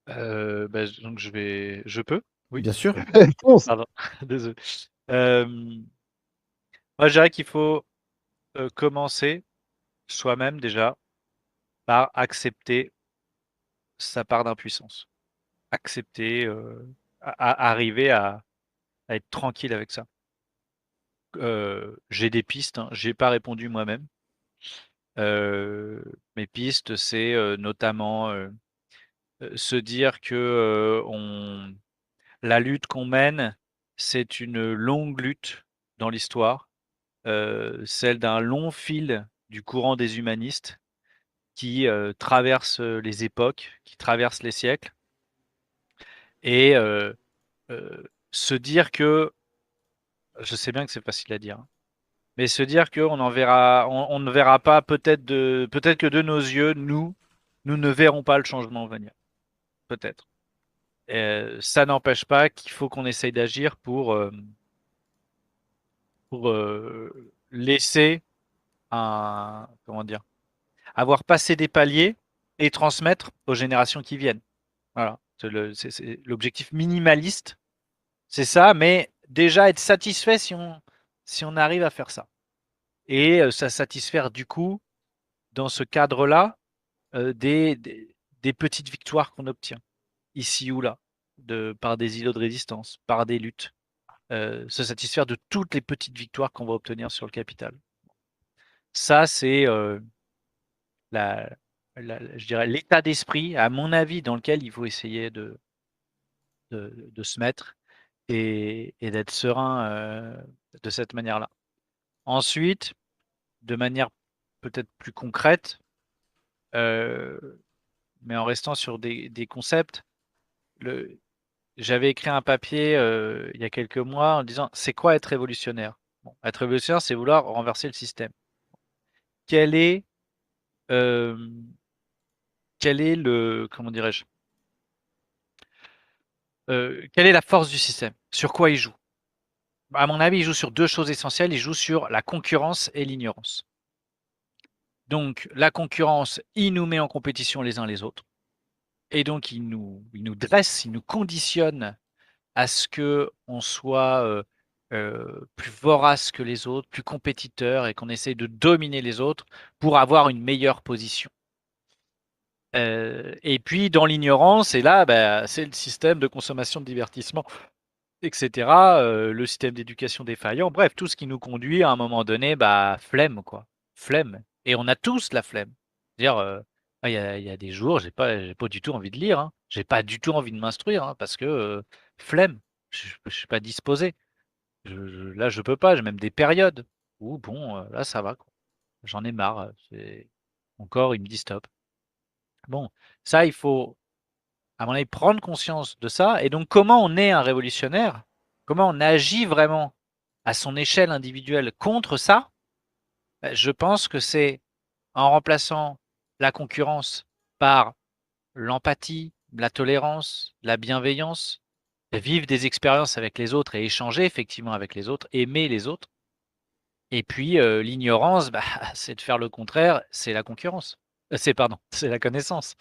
Euh, bah, donc je vais, je peux? Oui.
Bien sûr.
Pardon, désolé. Euh, moi, je dirais qu'il faut euh, commencer soi-même déjà par accepter sa part d'impuissance. Accepter, euh, à- à- arriver à, à être tranquille avec ça. Euh, j'ai des pistes, hein, j'ai pas répondu moi-même. Euh, mes pistes, c'est euh, notamment se dire que euh, on, la lutte qu'on mène, c'est une longue lutte dans l'histoire, euh, celle d'un long fil du courant des humanistes qui euh, traverse euh, les époques, qui traverse les siècles, et euh, euh, se dire que, je sais bien que c'est facile à dire, hein, mais se dire qu'on en verra, on, ne verra pas peut-être peut-être que de nos yeux, nous, nous ne verrons pas le changement venir, peut-être. Euh, ça n'empêche pas qu'il faut qu'on essaye d'agir pour, euh, pour euh, laisser un, comment dire, avoir passé des paliers et transmettre aux générations qui viennent. Voilà, c'est l'objectif minimaliste, c'est ça, mais déjà être satisfait si on, si on arrive à faire ça. Et ça satisfaire du coup, dans ce cadre-là, des, des petites victoires qu'on obtient, ici ou là, par des îlots de résistance, par des luttes. Euh, se satisfaire de toutes les petites victoires qu'on va obtenir sur le capital. Ça, c'est euh, l'état d'esprit, à mon avis, dans lequel il faut essayer de, se mettre et, d'être serein euh, de cette manière-là. Ensuite, de manière peut-être plus concrète, mais en restant sur des, concepts, le, j'avais écrit un papier euh, il y a quelques mois en disant c'est quoi être révolutionnaire? Bon, Être révolutionnaire, c'est vouloir renverser le système. Quel est, euh, quel est le, comment dirais-je, Euh, quelle est la force du système? Sur quoi il joue? À mon avis, il joue sur deux choses essentielles. Il joue sur la concurrence et l'ignorance. Donc, la concurrence, il nous met en compétition les uns les autres. Et donc, il nous, dresse, il nous conditionne à ce que on soit euh, euh, plus vorace que les autres, plus compétiteur et qu'on essaye de dominer les autres pour avoir une meilleure position. Euh, et puis dans l'ignorance, et là, bah, c'est le système de consommation de divertissement, etc. le système d'éducation défaillant, bref, tout ce qui nous conduit à un moment donné, bah, flemme, quoi. Flemme. Et on a tous la flemme. C'est-à-dire, euh, il y, a, des jours, j'ai pas, pas du tout envie de lire, hein. j'ai pas du tout envie de m'instruire, hein, parce que euh, flemme, je, je suis pas disposé. Je, je- là, je peux pas, j'ai même des périodes où, bon, euh, là, ça va. J'en ai marre. Mon corps, il me dit stop. Bon, ça, il faut, à mon avis, prendre conscience de ça. Et donc, comment on est un révolutionnaire? Comment on agit vraiment à son échelle individuelle contre ça? Je pense que c'est en remplaçant la concurrence par l'empathie, la tolérance, la bienveillance, vivre des expériences avec les autres et échanger effectivement avec les autres, aimer les autres. Et puis euh, l'ignorance, bah, c'est de faire le contraire, c'est la concurrence. Euh, C'est pardon, c'est la connaissance.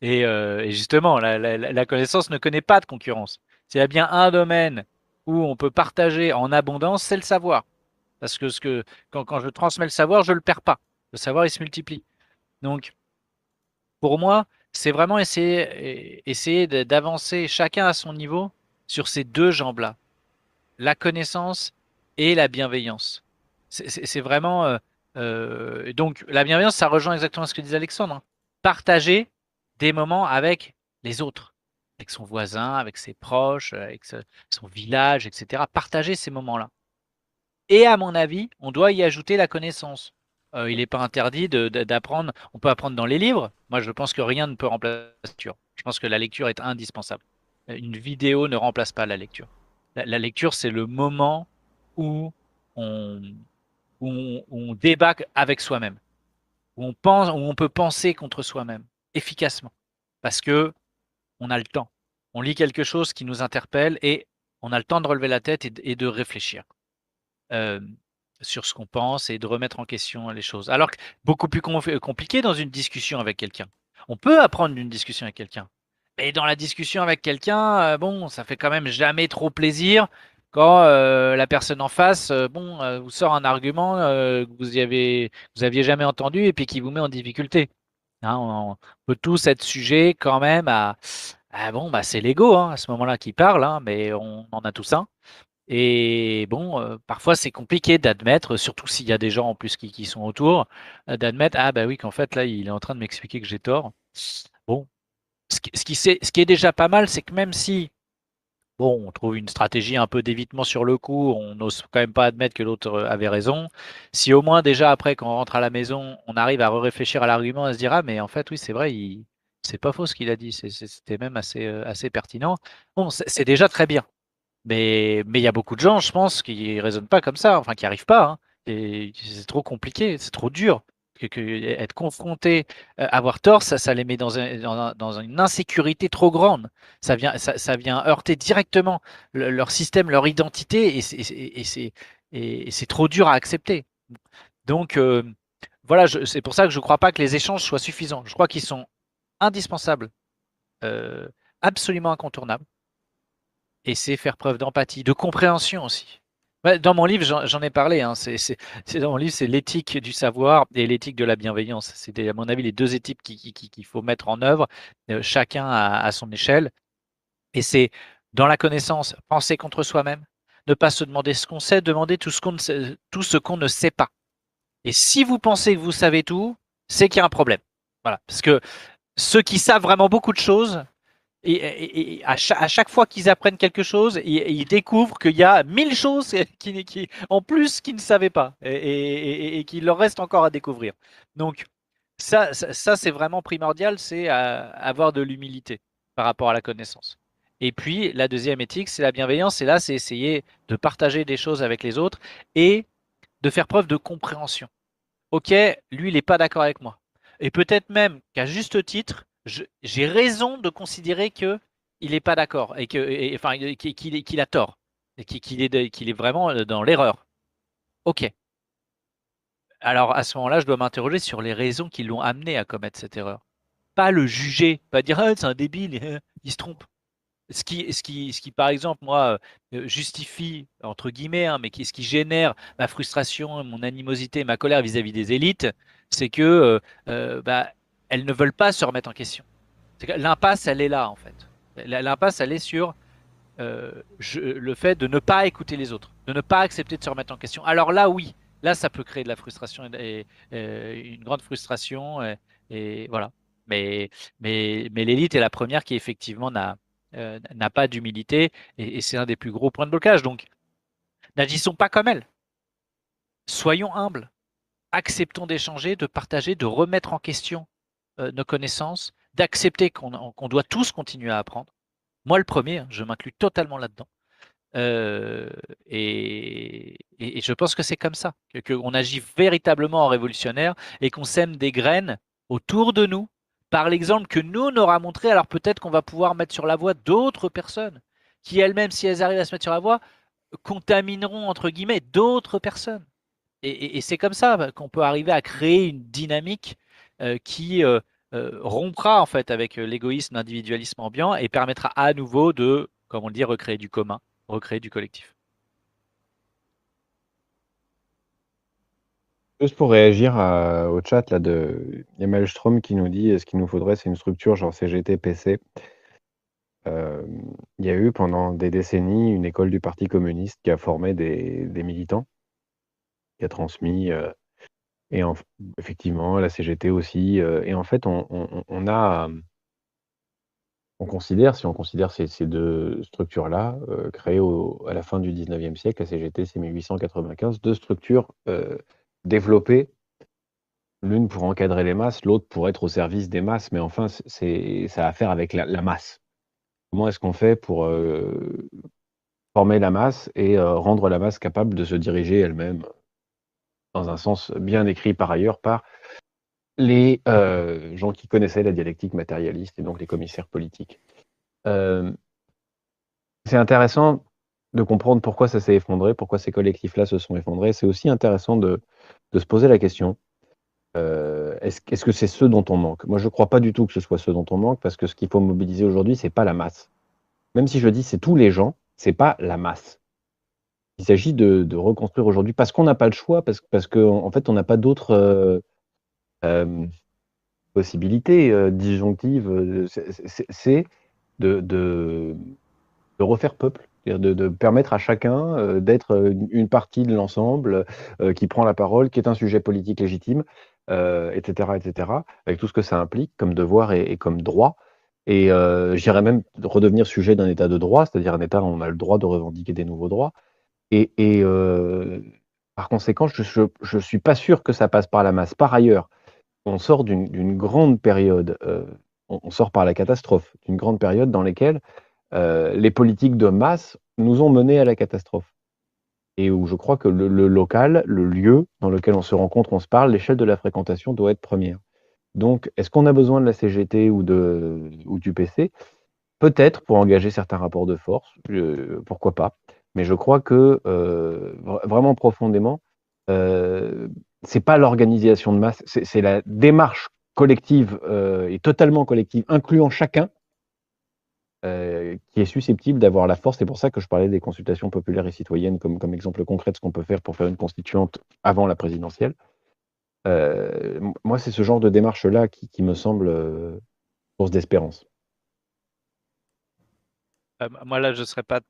Et, euh, justement, la- la connaissance ne connaît pas de concurrence. S'il y a bien un domaine où on peut partager en abondance, c'est le savoir. Parce que, ce que quand, je transmets le savoir, je ne le perds pas. Le savoir, il se multiplie. Donc, pour moi, c'est vraiment essayer, d'avancer chacun à son niveau sur ces deux jambes-là. La connaissance et la bienveillance. C'est- vraiment... euh, euh, donc, la bienveillance, ça rejoint exactement ce que disait Alexandre. hein. Partager des moments avec les autres, avec son voisin, avec ses proches, avec son village, etc. Partager ces moments-là. Et à mon avis, on doit y ajouter la connaissance. euh, il n'est pas interdit d'apprendre. On peut apprendre dans les livres. Moi, je pense que rien ne peut remplacer la lecture. Je pense que la lecture est indispensable. Une vidéo ne remplace pas la lecture. La, lecture, c'est le moment où on, débat avec soi-même, où on peut penser contre soi-même efficacement, parce que on a le temps. On lit quelque chose qui nous interpelle et on a le temps de relever la tête et, de réfléchir. Euh, sur ce qu'on pense et de remettre en question les choses. Alors que beaucoup plus compliqué dans une discussion avec quelqu'un. On peut apprendre d'une discussion avec quelqu'un. Mais dans la discussion avec quelqu'un, euh, bon, ça fait quand même jamais trop plaisir quand euh, la personne en face, euh, bon, vous sort un argument que vous y avez, jamais entendu et puis qui vous met en difficulté. Hein, on, peut tous être sujet quand même à, bon, bah c'est l'ego hein, à ce moment-là qui parle, hein, mais on en a tous un. Et bon, euh, parfois c'est compliqué d'admettre, surtout s'il y a des gens en plus qui, sont autour, euh, d'admettre ah bah oui qu'en fait là il est en train de m'expliquer que j'ai tort. Bon, ce qui, est déjà pas mal, c'est que même si bon on trouve une stratégie un peu d'évitement sur le coup, on n'ose quand même pas admettre que l'autre euh, avait raison. Si au moins déjà après quand on rentre à la maison, on arrive à réfléchir à l'argument, à se dire ah mais en fait oui c'est vrai, c'est pas faux ce qu'il a dit, c'était même assez assez pertinent. Bon, c'est déjà très bien. Mais il y a beaucoup de gens, je pense, qui raisonnent pas comme ça, enfin qui arrivent pas. Hein. Et c'est trop compliqué, c'est trop dur. Que, être confronté, euh, avoir tort, ça, ça les met dans, dans, une insécurité trop grande. Ça vient, ça, ça vient heurter directement leur système, leur identité, et c'est trop dur à accepter. Donc euh, voilà, c'est pour ça que je ne crois pas que les échanges soient suffisants. Je crois qu'ils sont indispensables, euh, absolument incontournables et c'est faire preuve d'empathie, de compréhension aussi. Dans mon livre, j'en ai parlé. Hein, c'est dans mon livre, c'est l'éthique du savoir et l'éthique de la bienveillance. C'est à mon avis les deux éthiques qu'il faut mettre en œuvre, euh, chacun à, son échelle. Et c'est dans la connaissance, penser contre soi-même, ne pas se demander ce qu'on sait, demander tout ce qu'on qu'on ne sait pas. Et si vous pensez que vous savez tout, c'est qu'il y a un problème. Voilà, parce que ceux qui savent vraiment beaucoup de choses et, à, chaque, fois qu'ils apprennent quelque chose, ils, découvrent qu'il y a mille choses en plus qu'ils ne savaient pas et, qu'il leur reste encore à découvrir. Donc ça, ça, c'est vraiment primordial, c'est avoir de l'humilité par rapport à la connaissance. Et puis la deuxième éthique, c'est la bienveillance. Et là, c'est essayer de partager des choses avec les autres et de faire preuve de compréhension. Ok, lui, il n'est pas d'accord avec moi. Et peut-être même qu'à juste titre, j'ai raison de considérer que il n'est pas d'accord et que, enfin, qu'il a tort qu'il est, vraiment euh, dans l'erreur. Ok. Alors à ce moment-là, je dois m'interroger sur les raisons qui l'ont amené à commettre cette erreur. Pas le juger, pas dire ah, c'est un débile, il se trompe. Ce qui, par exemple, moi, euh, justifie, entre guillemets, hein, mais qui, ce qui génère ma frustration, mon animosité, ma colère vis-à-vis des élites, c'est que euh, bah, elles ne veulent pas se remettre en question. L'impasse, elle est là, en fait. L'impasse, elle est sur euh, le fait de ne pas écouter les autres, de ne pas accepter de se remettre en question. Alors là, oui, là, ça peut créer de la frustration et, une grande frustration. Et, voilà. Mais, mais, mais l'élite est la première qui, effectivement, n'a euh, pas d'humilité et, c'est un des plus gros points de blocage. Donc, n'agissons pas comme elle. Soyons humbles. Acceptons d'échanger, de partager, de remettre en question euh, nos connaissances, d'accepter qu'on doit tous continuer à apprendre. Moi, le premier, hein, je m'inclus totalement là-dedans. Euh, et, je pense que c'est comme ça, qu'on agit véritablement en révolutionnaire et qu'on sème des graines autour de nous par l'exemple que nous, on aura montré. Alors peut-être qu'on va pouvoir mettre sur la voie d'autres personnes qui elles-mêmes, si elles arrivent à se mettre sur la voie, contamineront, entre guillemets, d'autres personnes. Et, c'est comme ça qu'on peut arriver à créer une dynamique qui euh, euh, rompra en fait avec l'égoïsme, l'individualisme ambiant et permettra à nouveau de, comme on le dit, recréer du commun, recréer du collectif.
Juste pour réagir au chat là de Yamal Strom qui nous dit ce qu'il nous faudrait, c'est une structure genre CGT, PC. il y a eu pendant des décennies une école du Parti communiste qui a formé des, militants, qui a transmis et effectivement, la CGT aussi. Euh, et en fait, on, a, on considère, si on considère ces, deux structures-là, euh, créées à la fin du 19e siècle, la CGT c'est 1895, deux structures euh, développées l'une pour encadrer les masses, l'autre pour être au service des masses, mais enfin, c'est ça a à faire avec la, masse. Comment est-ce qu'on fait pour euh, former la masse et euh, rendre la masse capable de se diriger elle-même? Dans un sens bien écrit par ailleurs par les euh, gens qui connaissaient la dialectique matérialiste et donc les commissaires politiques. Euh, c'est intéressant de comprendre pourquoi ça s'est effondré, pourquoi ces collectifs-là se sont effondrés. C'est aussi intéressant de, se poser la question euh, est-ce est -ce que c'est ce dont on manque? Moi, je ne crois pas du tout que ce soit ce dont on manque parce que ce qu'il faut mobiliser aujourd'hui, c'est pas la masse. Même si je dis c'est tous les gens, c'est pas la masse. Il s'agit de, reconstruire aujourd'hui parce qu'on n'a pas le choix, parce, parce qu'en en fait, on n'a pas d'autres euh, euh, possibilités euh, disjonctives. C'est de, de, de, refaire peuple, de, de, permettre à chacun euh, d'être une partie de l'ensemble euh, qui prend la parole, qui est un sujet politique légitime, etc., etc., avec tout ce que ça implique comme devoir et, comme droit. Et j'irais même redevenir sujet d'un état de droit, c'est-à-dire un état où on a le droit de revendiquer des nouveaux droits. Et, euh, par conséquent, je ne suis pas sûr que ça passe par la masse. Par ailleurs, on sort d'une grande période, euh, on, sort par la catastrophe, d'une grande période dans laquelle euh, les politiques de masse nous ont menés à la catastrophe. Et où je crois que le, local, le lieu dans lequel on se rencontre, on se parle, l'échelle de la fréquentation doit être première. Donc, est-ce qu'on a besoin de la CGT ou, du PC Peut-être pour engager certains rapports de force, pourquoi pas. Mais je crois que euh, vraiment profondément, euh, c'est pas l'organisation de masse, c'est la démarche collective euh, et totalement collective, incluant chacun, euh, qui est susceptible d'avoir la force. C'est pour ça que je parlais des consultations populaires et citoyennes comme, comme exemple concret de ce qu'on peut faire pour faire une constituante avant la présidentielle. Moi, c'est ce genre de démarche-là qui, me semble source d'espérance.
Moi, là, je ne serais pas.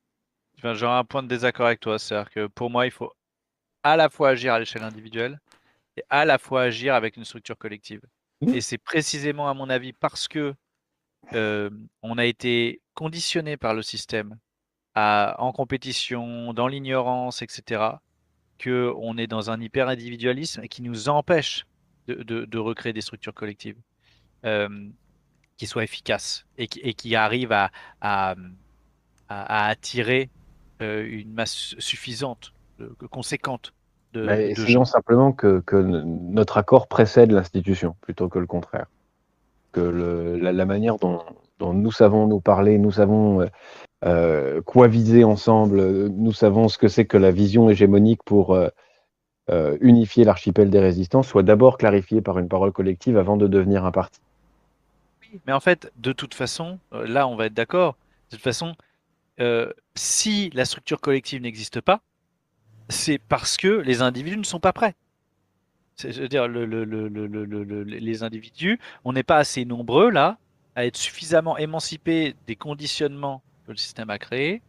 J'aurais un point de désaccord avec toi. C'est-à-dire que pour moi, il faut à la fois agir à l'échelle individuelle et à la fois agir avec une structure collective. Mmh. Et c'est précisément, à mon avis, parce que euh, on a été conditionné par le système à, en compétition, dans l'ignorance, etc., qu'on est dans un hyper-individualisme qui nous empêche de, de, de, recréer des structures collectives euh, qui soient efficaces et qui, et qui arrivent à, à, à attirer une masse suffisante, euh, conséquente.
De, bah, essayons simplement que, que, notre accord précède l'institution plutôt que le contraire. Que le, la, la, manière dont, dont, nous savons nous parler, nous savons euh, euh, quoi viser ensemble. Nous savons ce que c'est que la vision hégémonique pour euh, euh, unifier l'archipel des résistants soit d'abord clarifiée par une parole collective avant de devenir un parti.
Oui, mais en fait, de toute façon, euh, là, on va être d'accord. De toute façon, euh, si la structure collective n'existe pas, c'est parce que les individus ne sont pas prêts. C'est-à-dire, le, le, le, les individus, on n'est pas assez nombreux là à être suffisamment émancipés des conditionnements que le système a créé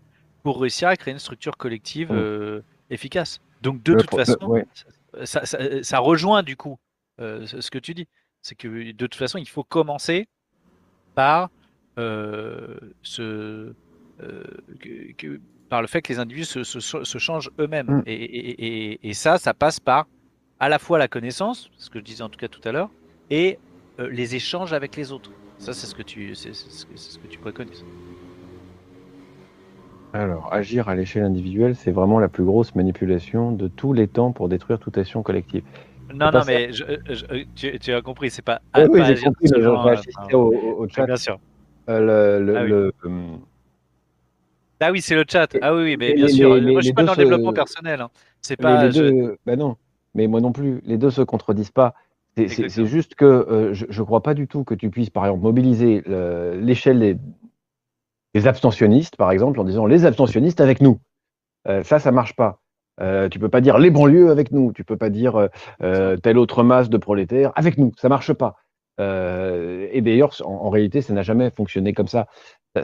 pour réussir à créer une structure collective euh, efficace. Donc de toute façon, ouais. ça, ça, ça, rejoint du coup euh, ce que tu dis. C'est que de toute façon, il faut commencer par euh, ce, que, que, par le fait que les individus se, se, se changent eux-mêmes. Mmh. Et, et, et, et, ça, ça passe par à la fois la connaissance, ce que je disais en tout cas tout à l'heure, et euh, les échanges avec les autres. Ça, c'est ce que tu, c'est ce, ce que tu préconises.
Alors, agir à l'échelle individuelle, c'est vraiment la plus grosse manipulation de tous les temps pour détruire toute action collective.
Non, non, mais je, je, tu, tu, as compris, c'est pas. Oui,
oui j'ai compris, assister au, au, chat.
Bien sûr.
Euh, le, le,
ah, oui.
le,
ah, oui, c'est le chat. Ah oui, oui mais bien les, sûr. Les, moi, je suis pas dans le développement personnel. Hein. C'est pas.
Les deux... Bah non, mais moi non plus. Les deux se contredisent pas. C'est juste que euh, je ne crois pas du tout que tu puisses, par exemple, mobiliser l'échelle des, abstentionnistes, par exemple, en disant les abstentionnistes avec nous. Euh, ça, ça marche pas. Euh, tu peux pas dire les banlieues avec nous. Tu peux pas dire euh, euh telle autre masse de prolétaires avec nous. Ça marche pas. Euh, et d'ailleurs, en, en, réalité, ça n'a jamais fonctionné comme ça.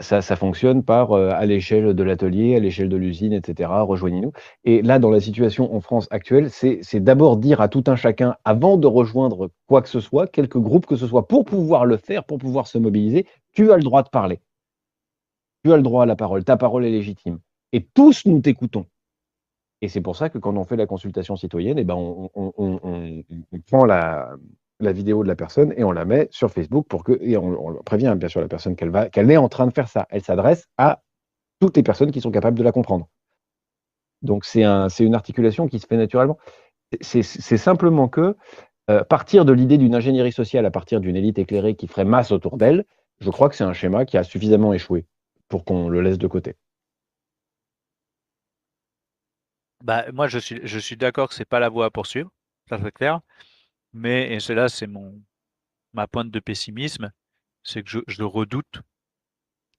Ça, fonctionne par euh, à l'échelle de l'atelier, à l'échelle de l'usine, etc. Rejoignez-nous. Et là, dans la situation en France actuelle, c'est d'abord dire à tout un chacun, avant de rejoindre quoi que ce soit, quelque groupe que ce soit, pour pouvoir le faire, pour pouvoir se mobiliser, tu as le droit de parler. Tu as le droit à la parole, ta parole est légitime. Et tous nous t'écoutons. Et c'est pour ça que quand on fait la consultation citoyenne, eh ben on, on prend la, la vidéo de la personne et on la met sur Facebook pour que et on, prévient bien sûr la personne qu'elle va qu'elle est en train de faire ça. Elle s'adresse à toutes les personnes qui sont capables de la comprendre. Donc c'est un, une articulation qui se fait naturellement. C'est simplement que euh, partir de l'idée d'une ingénierie sociale à partir d'une élite éclairée qui ferait masse autour d'elle, je crois que c'est un schéma qui a suffisamment échoué pour qu'on le laisse de côté.
Bah, moi, je suis, je suis d'accord que c'est pas la voie à poursuivre, ça c'est clair. Mais, et c'est là, c'est mon, ma pointe de pessimisme, c'est que je, redoute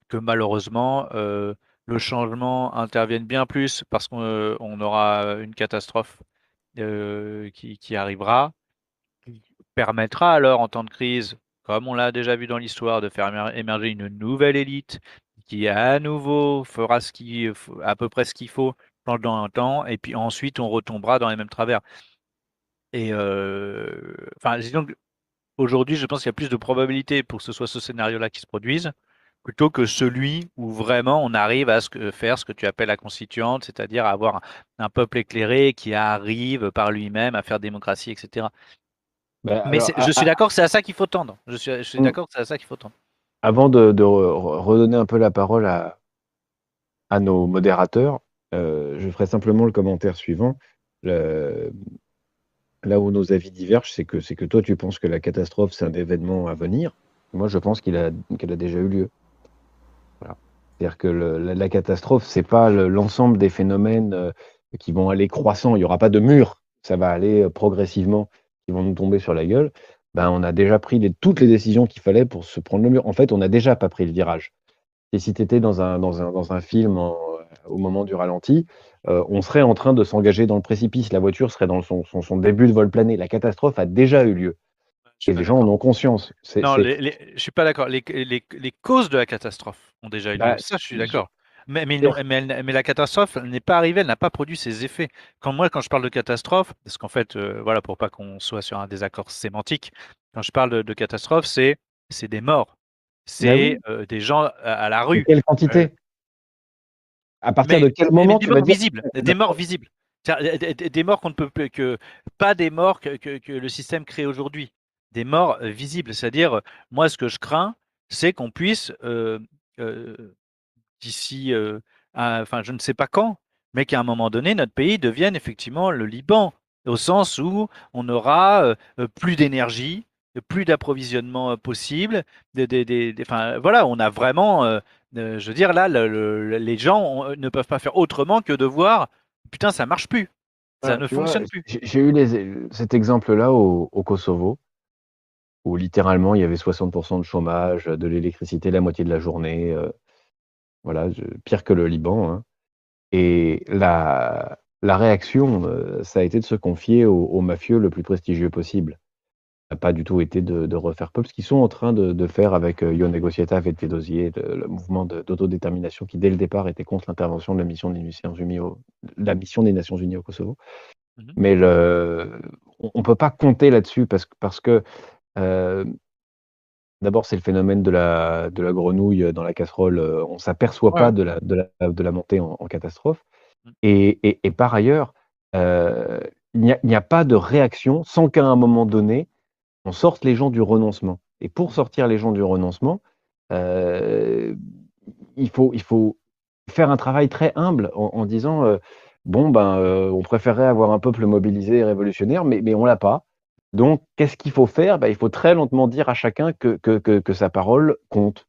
que malheureusement, euh, le changement intervienne bien plus parce qu'on euh, aura une catastrophe euh, qui, arrivera, qui permettra alors en temps de crise, comme on l'a déjà vu dans l'histoire, de faire émer- émerger une nouvelle élite qui à nouveau fera ce qui, à peu près ce qu'il faut pendant un temps, et puis ensuite on retombera dans les mêmes travers. Et enfin, aujourd'hui, je pense qu'il y a plus de probabilités pour que ce soit ce scénario-là qui se produise, plutôt que celui où vraiment on arrive à ce que, faire ce que tu appelles la constituante, c'est-à-dire avoir un, un peuple éclairé qui arrive par lui-même à faire démocratie, etc.
Ben,
Mais
alors,
c'est-
à-
je suis d'accord c'est à ça qu'il faut tendre. Je suis, je suis
Mm.
d'accord c'est à ça qu'il faut tendre.
Avant de, de re- redonner un peu la parole à, à nos modérateurs, euh, je ferai simplement le commentaire suivant. Le- là où nos avis divergent, c'est que, c'est que toi, tu penses que la catastrophe, c'est un événement à venir. Moi, je pense qu'elle a déjà eu lieu. C'est-à-dire que la, la catastrophe, c'est pas le- l'ensemble des phénomènes euh, qui vont aller croissant. Il n'y aura pas de mur. Ça va aller euh, progressivement, qui vont nous tomber sur la gueule. Ben, on a déjà pris toutes les décisions qu'il fallait pour se prendre le mur. En fait, on n'a déjà pas pris le virage. Et si tu étais dans un, film en- au moment du ralenti, euh, on serait en train de s'engager dans le précipice. La voiture serait dans son, son, son début de vol plané. La catastrophe a déjà eu lieu. Et les gens en ont conscience. C'est-
Non,
c'est-
les, les- je suis pas d'accord. Les, causes de la catastrophe ont déjà eu lieu.
Bah,
Ça, je suis d'accord. Mais, mais, mais, la catastrophe n'est pas arrivée, elle n'a pas produit ses effets. Quand moi, quand je parle de catastrophe, parce qu'en fait, euh, voilà, pour pas qu'on soit sur un désaccord sémantique, quand je parle de, de catastrophe, c'est c'est des morts, c'est
Bah oui.
euh, des gens à, à la rue.
quelle quantité? À partir
mais,
de quel moment
des
tu vas
morts
dire
des morts visibles. Des, morts qu'on ne peut plus- que pas des morts que, que- que le système crée aujourd'hui, des morts euh, visibles. C'est-à-dire, moi, ce que je crains, c'est qu'on puisse euh, euh, d'ici, euh, enfin, je ne sais pas quand, mais qu'à un moment donné, notre pays devienne effectivement le Liban, au sens où on aura plus d'énergie, plus d'approvisionnement possible. Des, des- des- des- enfin, voilà, on a vraiment, euh, euh, je veux dire, là, le- le- les gens ont- ne peuvent pas faire autrement que de voir, putain, ça marche plus, ça ne
vois,
fonctionne plus.
j'ai j'ai eu les- cet exemple-là au, au Kosovo, où littéralement il y avait 60% de chômage, de l'électricité la moitié de la journée, euh, voilà, je- pire que le Liban. hein. Et la, la réaction, euh, ça a été de se confier au, au mafieux le plus prestigieux possible. N'a pas du tout été de, de refaire peuple, ce qu'ils sont en train de, de faire avec euh, Yo Negociata et le, le mouvement d'autodétermination qui, dès le départ, était contre l'intervention de la mission des Nations Unies au, la mission des Nations Unies au Kosovo.
Mhm.
Mais le, on ne peut pas compter là-dessus parce, que- parce que euh, d'abord, c'est le phénomène de la, de la grenouille dans la casserole. euh, On ne s'aperçoit
Ouais.
pas de la, de la, de la montée en, en catastrophe.
Mm.
Et, et- et par ailleurs, euh, il n'y a, il n'y a pas de réaction sans qu'à un moment donné, on sorte les gens du renoncement. Et pour sortir les gens du renoncement, euh, il, faut, il faut faire un travail très humble en, disant euh, bon, ben, euh, on préférerait avoir un peuple mobilisé et révolutionnaire, mais, mais on l'a pas. Donc, qu'est-ce qu'il faut faire? Ben, Il faut très lentement dire à chacun que, que, que, sa parole compte.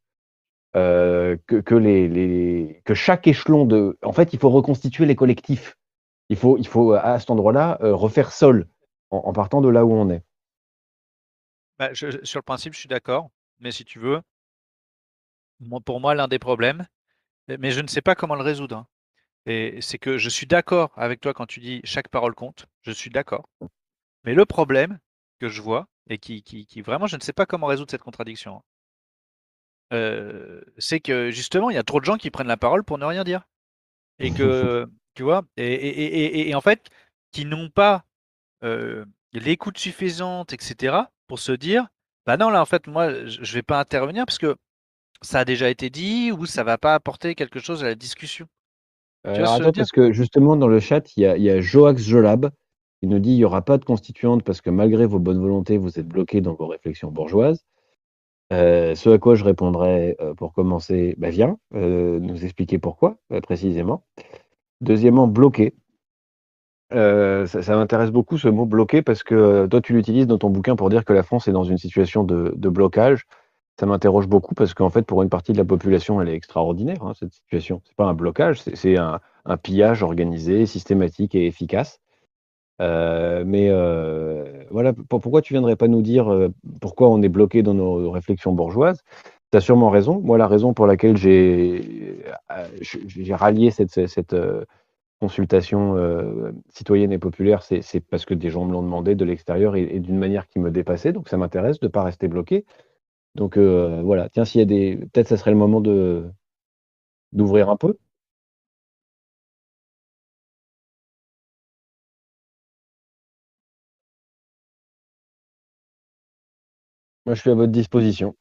Que, que, les, les, que chaque échelon de. En fait, il faut reconstituer les collectifs. Il faut, il faut à cet endroit-là, refaire sol en partant de là où on est.
Bah, je- sur le principe, je suis d'accord, mais si tu veux, moi, pour moi, l'un des problèmes, mais je ne sais pas comment le résoudre, hein, et c'est que je suis d'accord avec toi quand tu dis chaque parole compte, je suis d'accord. Mais le problème que je vois, et qui, qui, qui vraiment, je ne sais pas comment résoudre cette contradiction, hein, euh, c'est que justement, il y a trop de gens qui prennent la parole pour ne rien dire. Et que, tu vois, et, et, et, et- et en fait, qui n'ont pas euh, l'écoute suffisante, etc., pour se dire, bah non, là, en fait, moi, je je vais pas intervenir parce que ça a déjà été dit ou ça va pas apporter quelque chose à la discussion. Vois
Alors attends, parce que justement, dans le chat, il y a, il y a Joax Jolab Il nous dit: «Il y aura pas de constituante parce que malgré vos bonnes volontés, vous êtes bloqués dans vos réflexions bourgeoises». Heu, ce à quoi je répondrais, heu, pour commencer: «Bah, viens, nous expliquer pourquoi, précisément». Deuxièmement, bloqué. Heu, ça m'intéresse beaucoup ce mot bloqué parce que toi tu l'utilises dans ton bouquin pour dire que la France est dans une situation de blocage. Ça m'interroge beaucoup parce qu'en fait, pour une partie de la population, elle est extraordinaire, hein, cette situation. C'est pas un blocage, c'est un pillage organisé, systématique et efficace. Heu, mais voilà, pour pourquoi tu viendrais pas nous dire, pourquoi on est bloqué dans nos réflexions bourgeoises? Tu as sûrement raison. Moi, la raison pour laquelle j'ai, rallié cette consultation, heu, citoyenne et populaire, c'est parce que des gens me l'ont demandé de l'extérieur et d'une manière qui me dépassait, donc ça m'intéresse de pas rester bloqué. Donc heu, voilà, tiens, s'il y a des peut-être ça serait le moment de d'ouvrir un peu? Moi, je suis à votre disposition.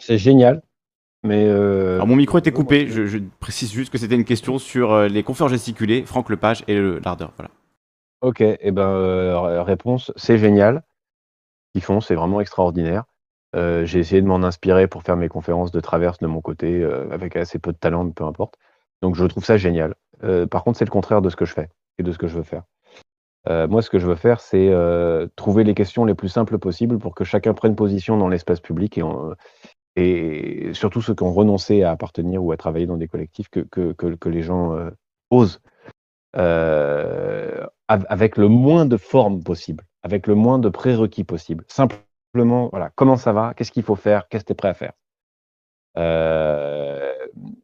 C'est génial, mais
Alors mon micro était coupé, je je précise juste que c'était une question sur, heu, les conférences gesticulées, Franck Lepage et le l'Ardeur, voilà.
OK et ben, heu, réponse, c'est génial. Ce qu'ils font, c'est vraiment extraordinaire. J'ai essayé de m'en inspirer pour faire mes conférences de traverse de mon côté, avec assez peu de talent, peu importe. Donc je trouve ça génial. Par contre, c'est le contraire de ce que je fais et de ce que je veux faire. Moi, ce que je veux faire, c'est, trouver les questions les plus simples possibles pour que chacun prenne position dans l'espace public et en et surtout ceux qui ont renoncé à appartenir ou à travailler dans des collectifs que que que que les gens, heu, osent, av avec le moins de formes possible, avec le moins de prérequis possible. Simplement, voilà: «Comment ça va? Qu'est-ce qu'il faut faire? Qu'est-ce que tu es prêt à faire?» Hem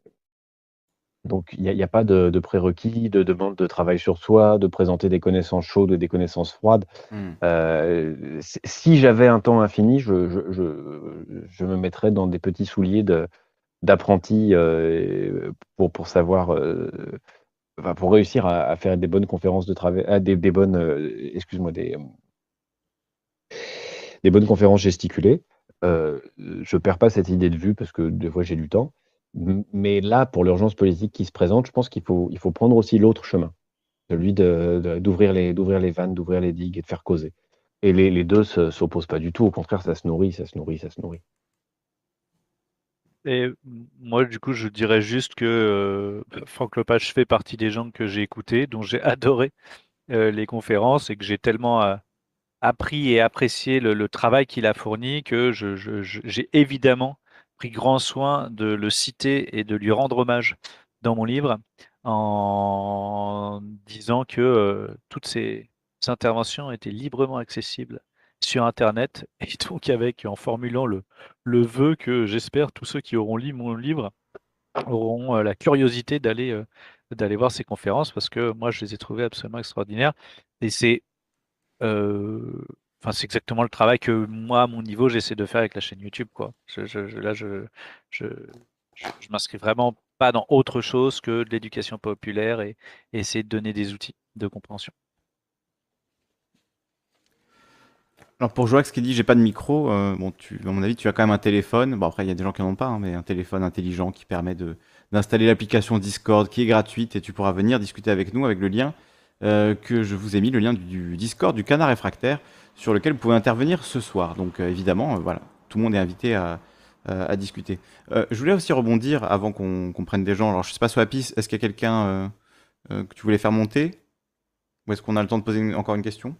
donc il y a pas de de prérequis, de demande de travail sur soi, de présenter des connaissances chaudes et des connaissances froides.
Mmh.
Heu, si j'avais un temps infini, je je je je me mettrais dans des petits souliers d'apprenti, heu, pour pour savoir, enfin pour réussir à à faire des bonnes conférences de traver ah des des bonnes, heu, excuse-moi, des, des bonnes conférences gesticulées. Je perds pas cette idée de vue parce que des fois j'ai du temps. Mais là, pour l'urgence politique qui se présente, je pense qu'il faut il faut prendre aussi l'autre chemin, celui de de d'ouvrir les d'ouvrir les vannes, d'ouvrir les digues et de faire causer. Et les les 2 se s'opposent pas du tout, au contraire, ça se nourrit, ça se nourrit, ça se nourrit.
Et moi, du coup, je dirais juste que, heu, Franck Lepage fait partie des gens que j'ai écoutés, dont j'ai adoré, heu, les conférences et que j'ai tellement, heu, appris et apprécié le le travail qu'il a fourni que j'ai évidemment pris grand soin de le citer et de lui rendre hommage dans mon livre, en disant que, heu, toutes ses interventions étaient librement accessibles sur internet et donc avec en formulant le le vœu que j'espère tous ceux qui auront lu mon livre auront, heu, la curiosité d'aller, heu, d'aller voir ces conférences parce que moi je les ai trouvées absolument extraordinaires et c'est, enfin c'est exactement le travail que moi à mon niveau j'essaie de faire avec la chaîne YouTube quoi. Je je là je je m'inscris vraiment pas dans autre chose que de l'éducation populaire et essayer de donner des outils de compréhension.
Alors pour Joax qui dit: «J'ai pas de micro», heu, bon à mon avis, tu as quand même un téléphone. Bon après il y a des gens qui en ont pas, hein, mais un téléphone intelligent qui permet d'installer l'application Discord qui est gratuite et tu pourras venir discuter avec nous avec le lien, heu, que je vous ai mis, le lien du Discord du Canard Réfractaire sur lequel vous pouvez intervenir ce soir. Donc heu, évidemment, heu, voilà, tout le monde est invité à, discuter. Je voulais aussi rebondir avant qu'on prenne des gens. Alors je sais pas piste, est-ce qu'il y a quelqu'un, que tu voulais faire monter? Ou est-ce qu'on a le temps de poser une encore une question?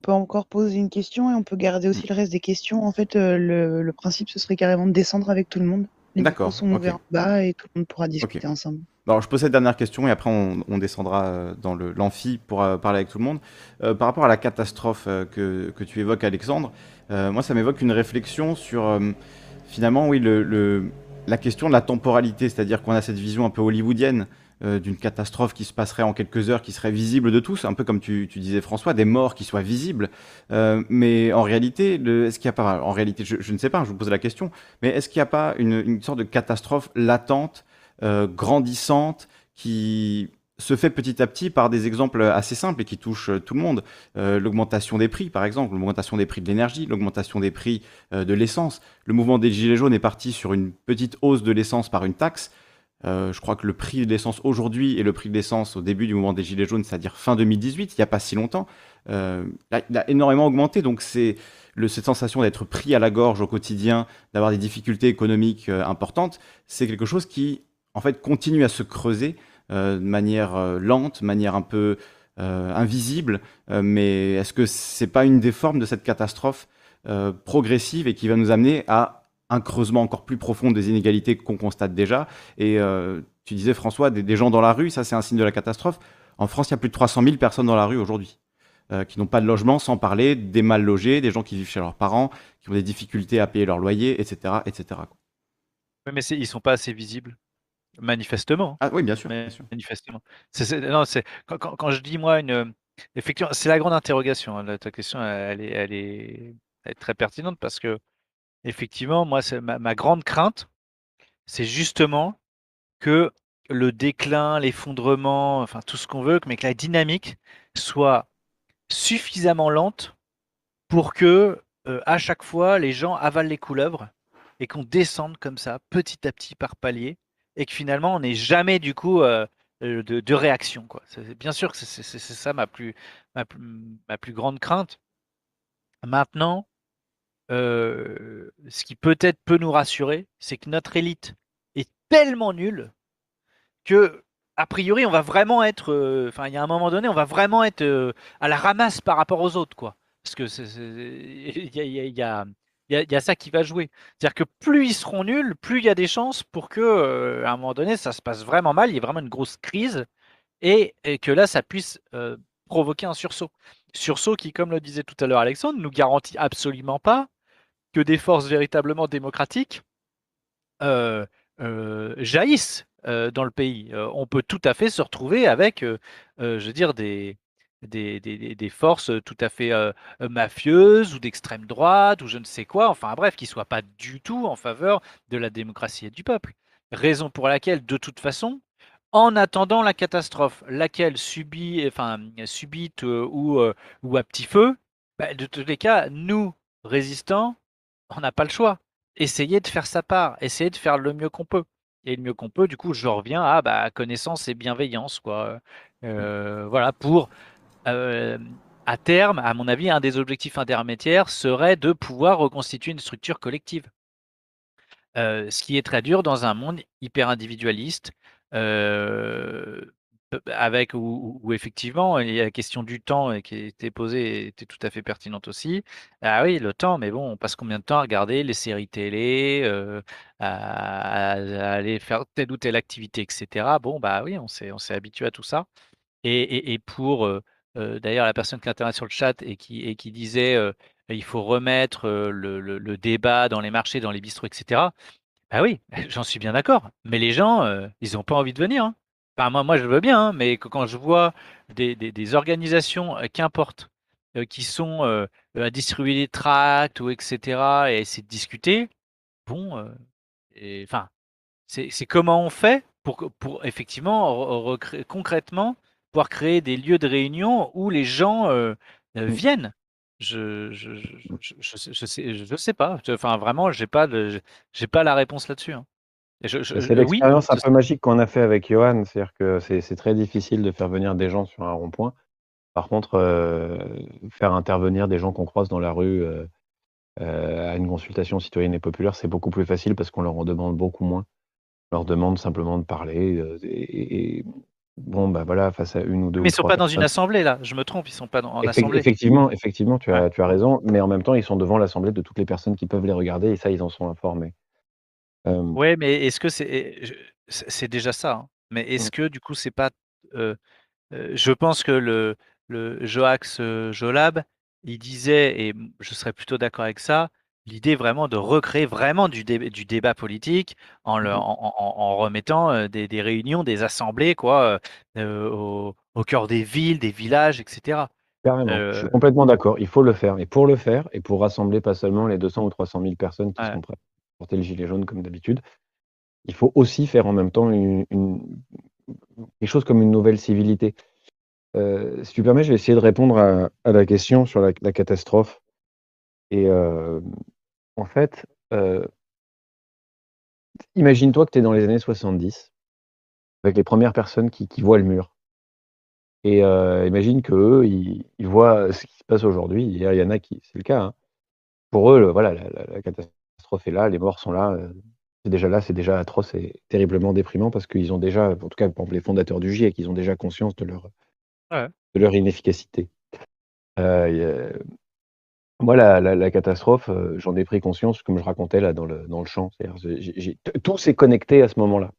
On peut encore poser une question et on peut garder aussi le reste des questions. En fait, le le principe, ce serait carrément de descendre avec tout le monde. Les
D'accord,
sont ouverts en bas et tout le monde pourra discuter ensemble.
Alors, je pose cette dernière question et après on, on descendra euh, dans l'amphi pour euh, parler avec tout le monde. Euh, par rapport à la catastrophe euh, que, que tu évoques, Alexandre, euh, moi ça m'évoque une réflexion sur euh, finalement, oui, le, le- la question de la temporalité, c'est-à-dire qu'on a cette vision un peu hollywoodienne d'une catastrophe qui se passerait en quelques heures, qui serait visible de tous, un peu comme tu, tu disais François, des morts qui soient visibles. Mais en réalité, est-ce qu'il n'y a pas, en réalité, je, je ne sais pas, je vous pose la question, mais est-ce qu'il n'y a pas une, une sorte de catastrophe latente euh, grandissante qui se fait petit à petit par des exemples assez simples et qui touchent euh, tout le monde. Euh, l'augmentation des prix, par exemple, l'augmentation des prix de l'énergie, l'augmentation des prix de l'essence. Le mouvement des Gilets jaunes est parti sur une petite hausse de l'essence par une taxe. Je crois que le prix de l'essence aujourd'hui et le prix de l'essence au début du mouvement des Gilets jaunes, c'est-à-dire fin 2018, il n'y a pas si longtemps, il a énormément augmenté. Donc c'est cette sensation d'être pris à la gorge au quotidien, d'avoir des difficultés économiques importantes, c'est quelque chose qui, en fait, continue à se creuser euh, de manière euh, lente, de manière un peu euh, invisible. Mais est-ce que c'est pas une des formes de cette catastrophe progressive et qui va nous amener à un creusement encore plus profond des inégalités qu'on constate déjà? Et tu disais, François, des, gens dans la rue, ça c'est un signe de la catastrophe. En France, il y a plus de 300 000 personnes dans la rue aujourd'hui. qui n'ont pas de logement, sans parler des mal logés, des gens qui vivent chez leurs parents, qui ont des difficultés à payer leur loyer, etc. etc.
mais ils sont pas assez visibles, manifestement.
Ah oui, bien sûr.
Mais
bien sûr.
manifestement. Non, quand, quand- quand je dis moi une, effectivement, c'est la grande interrogation. hein, ta question, elle est, elle est, elle est très pertinente parce que effectivement, moi, c'est ma, ma grande crainte, c'est justement que le déclin, l'effondrement, enfin tout ce qu'on veut, mais que la dynamique soit suffisamment lente pour que euh, à chaque fois les gens avalent les couleuvres et qu'on descende comme ça petit à petit par palier et que finalement on n'ait jamais du coup euh, euh, de, réaction quoi. Bien sûr que c'est ça ma plus, ma plus grande crainte. Maintenant, euh, ce qui peut-être peut nous rassurer, c'est que notre élite est tellement nulle que a priori on va vraiment être, enfin il y a un moment donné on va vraiment être à la ramasse par rapport aux autres quoi. Parce que il y a- il y a- ça qui va jouer. C'est-à-dire que plus ils seront nuls, plus il y a des chances pour que euh, à un moment donné ça se passe vraiment mal, il y ait vraiment une grosse crise et, que là ça puisse euh, provoquer un sursaut. Sursaut qui, comme le disait tout à l'heure Alexandre, nous garantit absolument pas que des forces véritablement démocratiques euh, jaillissent dans le pays. On peut tout à fait se retrouver avec, je veux dire, des, des, des- des- des forces tout à fait euh, mafieuses ou d'extrême droite ou je ne sais quoi, enfin bref, qui ne soient pas du tout en faveur de la démocratie et du peuple. Raison pour laquelle, de toute façon, en attendant la catastrophe, laquelle subit, enfin, subite euh, ou, euh, ou à petit feu, bah, de tous les cas, nous, résistants, on n'a pas le choix. Essayer de faire sa part, essayer de faire le mieux qu'on peut. Et le mieux qu'on peut, du coup, je reviens à bah, connaissance et bienveillance, quoi. Euh, voilà, pour euh, à terme, à mon avis, un des objectifs intermédiaires serait de pouvoir reconstituer une structure collective. Euh, ce qui est très dur dans un monde hyper individualiste, euh, avec où, où effectivement la question du temps euh, qui était posée était tout à fait pertinente aussi. Ah oui, le temps, mais bon, on passe combien de temps à regarder les séries télé, à, aller faire telle ou telle activité, etc. Bon, bah oui, on s'est habitué à tout ça. Et pour d'ailleurs la personne qui intervient sur le chat et qui, disait euh, il faut remettre le, débat dans les marchés, dans les bistrots, etc. Ah oui, j'en suis bien d'accord. Mais les gens, ils n'ont pas envie de venir. hein. Moi, moi, je veux bien, hein, mais quand je vois des, organisations, qu'importe, qui sont à distribuer des tracts ou etc. et essayer de discuter, bon, enfin, c'est comment on fait pour, effectivement concrètement pouvoir créer des lieux de réunion où les gens euh, euh,
Mm.
viennent. Je je, je, je, je sais, je sais je sais pas. Enfin vraiment, j'ai pas de j'ai pas la réponse là-dessus. hein. Je-
C'est
je- oui,
l'expérience un peu magique qu'on a fait avec Johan, c'est-à-dire que c'est très difficile de faire venir des gens sur un rond-point. Par contre, euh, faire intervenir des gens qu'on croise dans la rue euh, euh, à une consultation citoyenne et populaire, c'est beaucoup plus facile parce qu'on leur en demande beaucoup moins. On leur demande simplement de parler. et, et- bon, bah voilà, face à une ou deux
mais
ou
ils sont pas dans une assemblée là. Je me trompe, ils sont pas dans, en assemblée.
Effectivement, effectivement, tu as, tu as raison, mais en même temps, ils sont devant l'assemblée de toutes les personnes qui peuvent les regarder et ça, ils en sont informés. Euh,
Ouais, mais est-ce que c'est je- c'est déjà ça hein. Mais
Mmh.
est-ce que du coup c'est pas, heu heu, je pense que le le Joax, heu, Jolab, il disait et mmh, je serais plutôt d'accord avec ça, l'idée vraiment de recréer vraiment du dé du débat politique en le
Mmh
en en en en remettant, des des réunions, des assemblées quoi, au au cœur des villes, des villages et cetera.
Carrément, je suis complètement d'accord, il faut le faire et pour le faire et pour rassembler pas seulement les 200 ou 300 000 personnes qui
Ouais.
seront prêtes à porter le gilet jaune comme d'habitude, il faut aussi faire en même temps une une quelque chose comme une nouvelle civilité. Si tu permets, je vais essayer de répondre à à la question sur la la catastrophe et hem, en fait, heu imagine-toi que tu es dans les années 70 avec les 1res personnes qui qui voient le mur et heu, imagine qu'eux, ils ils voient ce qui se passe aujourd'hui. Il y en a qui c'est le cas, hein. Pour eux, le voilà, la la la catastrophe est là, les morts sont là, c'est déjà là, c'est déjà atroce et terriblement déprimant parce qu'ils ont déjà, en tout cas, exemple, les fondateurs du GIEC, ils ont déjà conscience de leur
Ouais.
de leur inefficacité. Moi, la catastrophe, heu, j'en ai pris conscience comme je racontais là dans le dans le t tout s'est connecté à ce moment-là.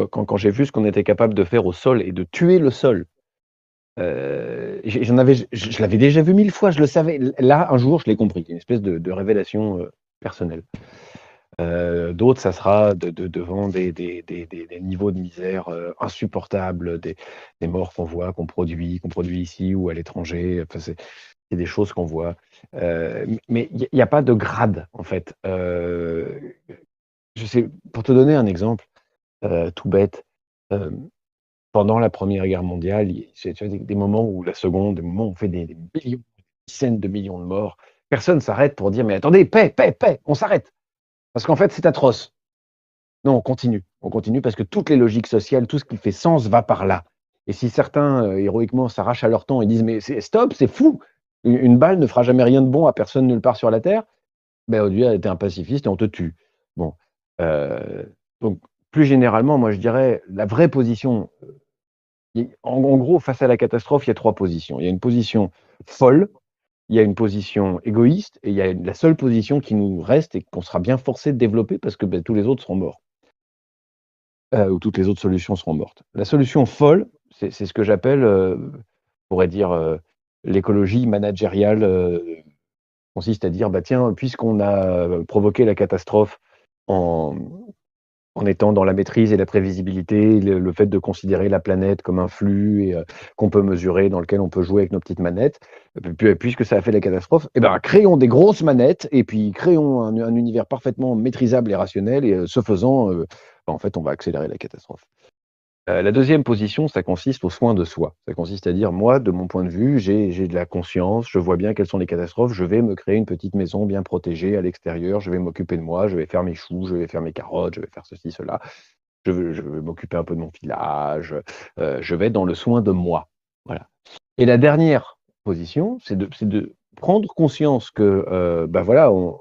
Heu, quand j'ai vu ce qu'on était capable de faire au sol et de tuer le sol. J'ai j'en avais je l'avais déjà vu 1000 fois, je le savais. Là, un jour, je l'ai compris, une espèce de révélation, personnelle. D'autres, ça sera de de devant des des des niveaux de misère, insupportables, des morts qu'on voit, qu'on produit qu'on produit ici ou à l'étranger, c'est des choses qu'on voit. Heu, m mais il y a y a pas de grade, en fait. Heu, je sais pour te donner un exemple, heu, tout bête, pendant la 1re guerre mondiale, il tu vois des des moments où la 2nde, des moments où on fait des des millions, dizaines de millions de morts, personne s'arrête pour dire: «Mais attendez, paix, paix, paix, on s'arrête! Parce qu'en fait, c'est atroce». Non, on continue, on continue parce que toutes les logiques sociales, tout ce qui fait sens va par là et si certains, héroïquement s'arrachent à leur temps et disent: «Mais c'est stop, c'est fou! Une balle ne fera jamais rien de bon à personne nulle part sur la terre», ben, on dit: «Ah, tu es un pacifiste et on te tue». Bon, heu, donc plus généralement, moi, je dirais la vraie position, heu, i en gros, face à la catastrophe, il y a 3 positions. Il y a une position folle, il y a une position égoïste et il y a la seule position qui nous reste et qu'on sera bien forcé de développer parce que, beh, tous les autres seront morts. Heu, ou toutes les autres solutions seront mortes. La solution folle, c'est ce que j'appelle, on pourrait dire, l'écologie managériale, heu, consiste à dire: «Bah, tiens, puisqu'on a provoqué la catastrophe en en étant dans la maîtrise et la prévisibilité, le fait de considérer la planète comme un flux heu, qu'on peut mesurer, dans lequel on peut jouer avec nos petites manettes, et puis puisque ça a fait la catastrophe, et ben, créons des grosses manettes et puis créons un un univers parfaitement maîtrisable et rationnel et ce faisant, bah, en fait, on va accélérer la catastrophe». Heu, la 2e position, ça consiste au soin de soi. Ça consiste à dire: «Moi, de mon point de vue, j'ai de la conscience, je vois bien quelles sont les catastrophes, je vais me créer une petite maison bien protégée à l'extérieur, je vais m'occuper de moi, je vais faire mes choux, je vais faire mes carottes, je vais faire ceci, cela. Je veux m'occuper un peu de mon village, heu, je vais dans le soin de moi». Voilà et la dernière position, c'est de prendre conscience que, bah, voilà, on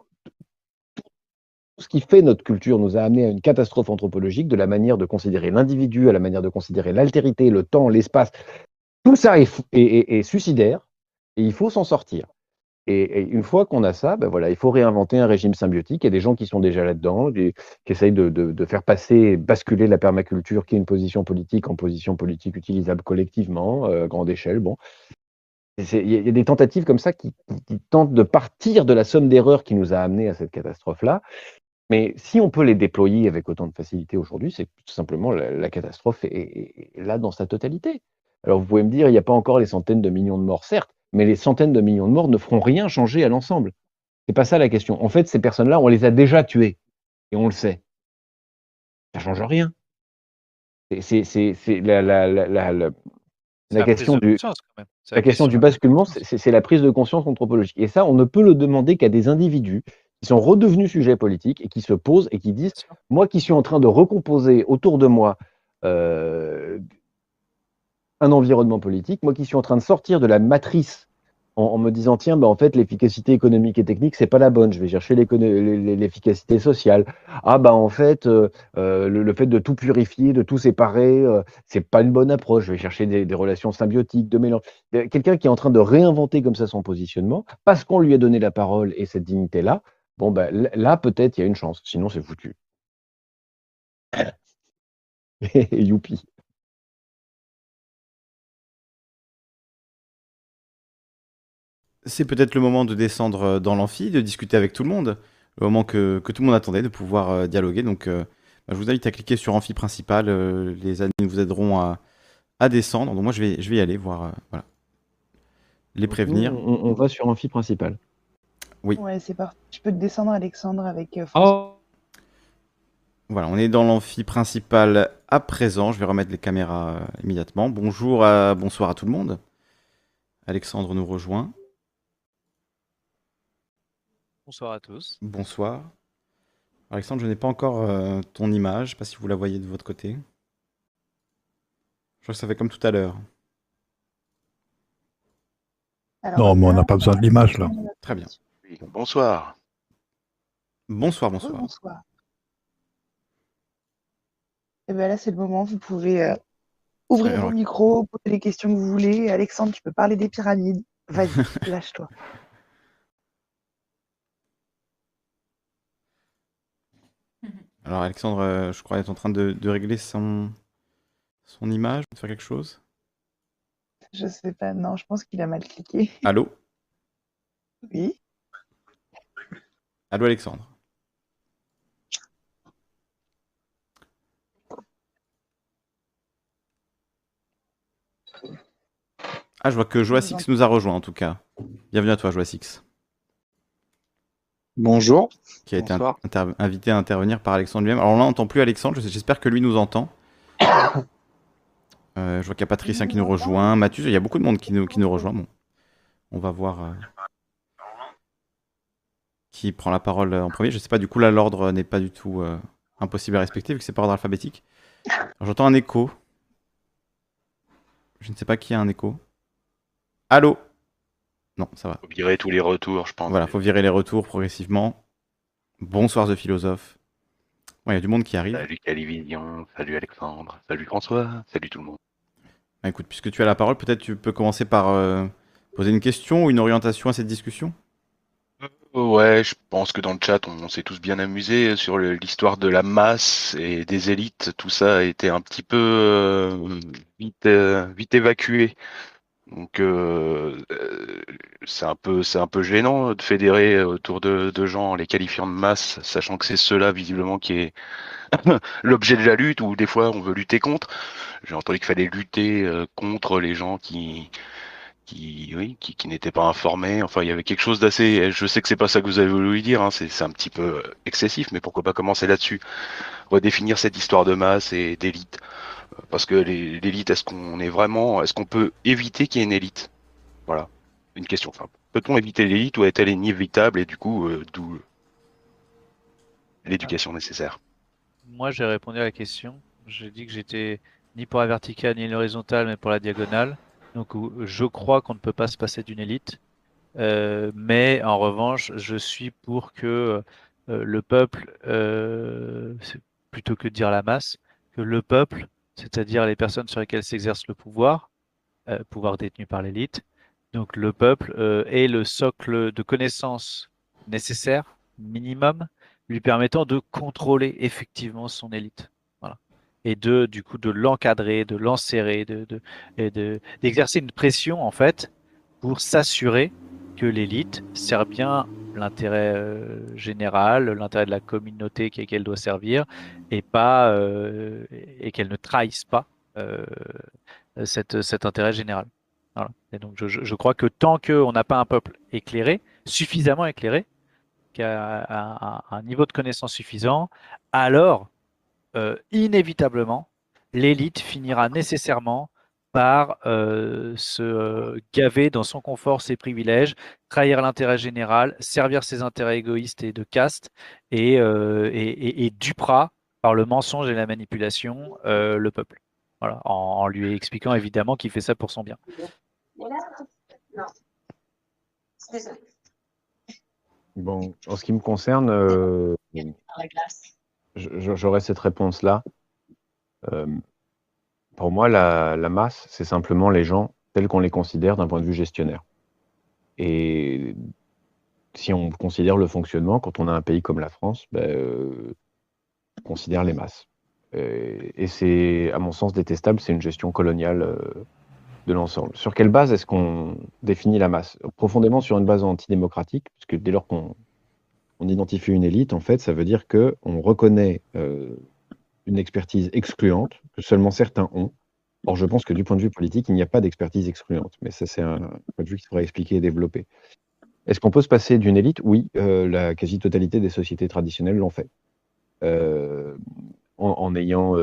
ce qui fait notre culture nous a amenés à une catastrophe anthropologique, de la manière de considérer l'individu, à la manière de considérer l'altérité, le temps, l'espace. Tout ça est suicidaire et il faut s'en sortir et une fois qu'on a ça, bah, voilà, il faut réinventer un régime symbiotique. Il y a des gens qui sont déjà là-dedans, qui essayent de faire passer, basculer la permaculture, qui est une position politique, en position politique utilisable collectivement, à grande échelle, bon. Il y a des tentatives comme ça qui qui tentent de partir de la somme d'erreurs qui nous a amenés à cette catastrophe-là, mais si on peut les déployer avec autant de facilité aujourd'hui, c'est tout simplement la la catastrophe est est est là dans sa totalité. Alors vous pouvez me dire: «Il y a pas encore les centaines de millions de morts», certes, mais les centaines de millions de morts ne feront rien changer à l'ensemble. C'est pas ça la question. En fait, ces personnes-là, on les a déjà tuées et on le sait. Ça change rien. C'est la la question du la
la
question
question
basculement, c'est la prise de conscience anthropologique et ça, on ne peut le demander qu'à des individus qui sont redevenus sujets politiques et qui se posent et qui disent. «Moi qui suis en train de recomposer autour de moi, heu, un environnement politique, moi qui suis en train de sortir de la matrice en en me disant: "Tiens, bah, en fait, l'efficacité économique et technique, c'est pas la bonne, je vais chercher l'efficacité sociale. Ah bah, en fait, heu heu, le le fait de tout purifier, de tout séparer, heu, c'est pas une bonne approche, je vais chercher des des relations symbiotiques, de mélange". Quelqu'un qui est en train de réinventer comme ça son positionnement, parce qu'on lui a donné la parole et cette dignité-là, Bon, ben, là, peut-être, il y a une chance. Sinon, c'est foutu. Youpi.
C'est peut-être le moment de descendre euh, dans l'amphi, de discuter avec tout le monde, le moment que, tout le monde attendait, de pouvoir euh, dialoguer. Donc, euh, bah, je vous invite à cliquer sur amphi principal. Les admins vous aideront à, descendre. Donc, moi, je vais, je vais y aller voir. Voilà. Les prévenir.
On, on, va sur amphi principal.
Oui.
Ouais, c'est parti. Je peux te descendre, Alexandre, avec euh, François.
Oh
Voilà, on est dans l'amphi principal à présent. Je vais remettre les caméras euh, immédiatement. Bonjour, à, bonsoir à tout le monde. Alexandre nous rejoint.
Bonsoir à tous.
Bonsoir. Alexandre, je n'ai pas encore euh, ton image. Je sais pas si vous la voyez de votre côté. Je crois que ça fait comme tout à l'heure.
Alors,
Non, mais on n'a pas besoin de l'image, là.
Très bien.
Oui, Bonsoir.
Bonsoir, bonsoir.
Bonsoir. Et bien là, c'est le moment. Vous pouvez euh, ouvrir
Alors-
vos micros, poser les questions que vous voulez. Alexandre, tu peux parler des pyramides. Vas-y, lâche-toi.
Alors, Alexandre, euh, je crois, est en train de, de régler son, son image, de faire quelque chose.
Je sais pas. Non, je pense qu'il a mal cliqué.
Allô?
Oui.
Allô, Alexandre Ah, je vois que Joasix nous a rejoint en tout cas. Bienvenue à toi, Joasix,
Bonjour.
qui a été
Bonsoir.
invité à intervenir par Alexandre lui-même. Alors là, on n'entend plus Alexandre, j'espère que lui nous entend. Euh, je vois qu'il y a Patricien qui nous rejoint, Mathieu, il y a beaucoup de monde qui nous, qui nous rejoint. Bon, on va voir euh, qui prend la parole euh, en premier. Je sais pas, du coup, là, l'ordre n'est pas du tout euh, impossible à respecter vu que c'est par ordre alphabétique. J'entends un écho. Je ne sais pas qui a un écho. Allô? Non, ça va.
Faut virer tous les retours, je pense.
Voilà, faut virer les retours progressivement. Bonsoir The Philosophe. Il y a du monde qui arrive.
Salut Calivision, salut Alexandre, salut François, salut tout le monde.
Bah, écoute, puisque tu as la parole, peut-être tu peux commencer par euh, poser une question ou une orientation à cette discussion.
Ouais, je pense que dans le chat, on, s'est tous bien amusés sur le- l'histoire de la masse et des élites. Tout ça a été un petit peu euh, vite, euh, vite évacué. Donc euh, euh, c'est un peu, un peu gênant de fédérer autour de, de gens en les qualifiant de masse, sachant que c'est cela visiblement qui est l'objet de la lutte, ou des fois on veut lutter contre. J'ai entendu qu'il fallait lutter euh, contre les gens qui, qui, oui, qui, qui pas informés. Enfin, il y avait quelque chose d'assez. Je sais que c'est pas ça que vous avez voulu dire. Hein, c'est un petit peu euh, excessif, mais pourquoi pas commencer là-dessus? Redéfinir cette histoire de masse et d'élite. Euh, Parce que l'élite, est-ce qu'on est vraiment, est-ce qu'on peut éviter qu'il y ait une élite? Voilà, une question. Peut-on éviter l'élite ou est-elle inévitable et du coup, euh, d'où l'éducation nécessaire?
Moi, j'ai répondu à la question. J'ai dit que j'étais ni pour la verticale ni l'horizontale, mais pour la diagonale. Donc, je crois qu'on ne peut pas se passer d'une élite. Euh, mais en revanche, je suis pour que euh, le peuple, euh, plutôt que de dire la masse, que le peuple, c'est-à-dire les personnes sur lesquelles s'exerce le pouvoir, pouvoir détenu par l'élite, donc le peuple ait le socle de connaissances nécessaires, minimum, lui permettant de contrôler effectivement son élite. Et de, du coup, de l'encadrer, de l'enserrer, de, de, et de, d'exercer une pression, en fait, pour s'assurer que l'élite sert bien l'intérêt euh, général, l'intérêt de la communauté qu'elle doit servir, et pas, euh, et qu'elle ne trahisse pas euh, cette, cet intérêt général. Voilà. Et donc, je, je- crois que tant qu'on n'a pas un peuple éclairé, suffisamment éclairé, qui a un niveau de connaissance suffisant, alors, euh, inévitablement, l'élite finira nécessairement par euh, se euh, gaver dans son confort, ses privilèges, trahir l'intérêt général, servir ses intérêts égoïstes et de caste, et, euh, et, et- et dupera par le mensonge et la manipulation euh, le peuple. Voilà, en, en lui expliquant évidemment qu'il fait ça pour son bien.
Bon, en ce qui me concerne, euh, j'aurais cette réponse-là. Euh, pour moi, la, masse, c'est simplement les gens tels qu'on les considère d'un point de vue gestionnaire. Et si on considère le fonctionnement, quand on a un pays comme la France, ben, euh, on considère les masses. Et, et c'est, à mon sens, détestable. C'est une gestion coloniale euh, de l'ensemble. Sur quelle base est-ce qu'on définit la masse? Profondément sur une base antidémocratique, puisque dès lors qu'on on identifie une élite, en fait, ça veut dire qu'on reconnaît euh, une expertise excluante que seulement certains ont. Or, je pense que du point de vue politique, il n'y a pas d'expertise excluante. Mais ça, c'est un point de vue qu'il faudrait expliquer et développer. Est-ce qu'on peut se passer d'une élite? Oui, euh, la quasi-totalité des sociétés traditionnelles l'ont fait. Euh, en, en, ayant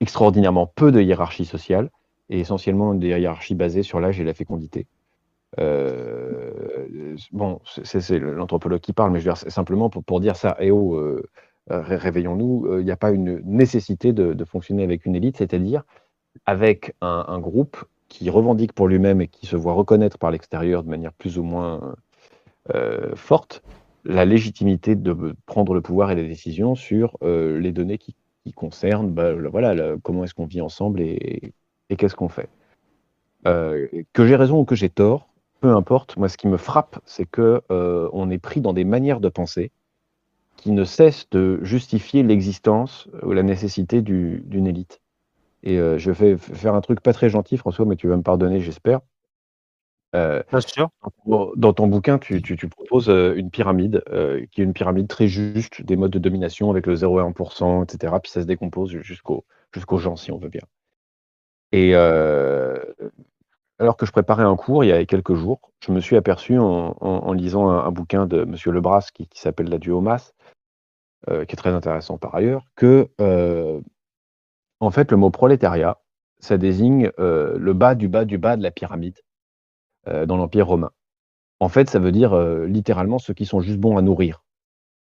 extraordinairement peu de hiérarchie sociale et essentiellement des hiérarchies basées sur l'âge et la fécondité. Euh, bon, c'est l'anthropologue qui parle, mais je simplement pour, dire ça, et oh, euh, réveillons-nous, il n'y a pas une nécessité de, fonctionner avec une élite, c'est-à-dire avec un, groupe qui revendique pour lui-même et qui se voit reconnaître par l'extérieur de manière plus ou moins euh, forte la légitimité de prendre le pouvoir et les décisions sur euh, les données qui, concernent bah, voilà, comment est-ce qu'on vit ensemble et, qu'est-ce qu'on fait. Euh, que j'ai raison ou que j'ai tort, peu importe, moi ce qui me frappe, c'est que euh, on est pris dans des manières de penser qui ne cessent de justifier l'existence ou la nécessité d'une élite. Et euh, je vais faire un truc pas très gentil, François, mais tu vas me pardonner, j'espère.
Euh, Bien sûr.
Dans ton bouquin, tu, tu, tu proposes euh, une pyramide, euh, qui est une pyramide très juste, des modes de domination avec le 0 et 1%, etc. Puis ça se décompose jusqu'aux gens, si on veut bien. Et euh, alors que je préparais un cours il y a quelques jours, je me suis aperçu en, lisant un, bouquin de M. Lebras qui, s'appelle La Duomas, euh, qui est très intéressant par ailleurs, que euh, en fait le mot prolétariat, ça désigne euh, le bas du bas du bas de la pyramide euh, dans l'Empire romain. En fait, ça veut dire littéralement ceux qui sont juste bons à nourrir.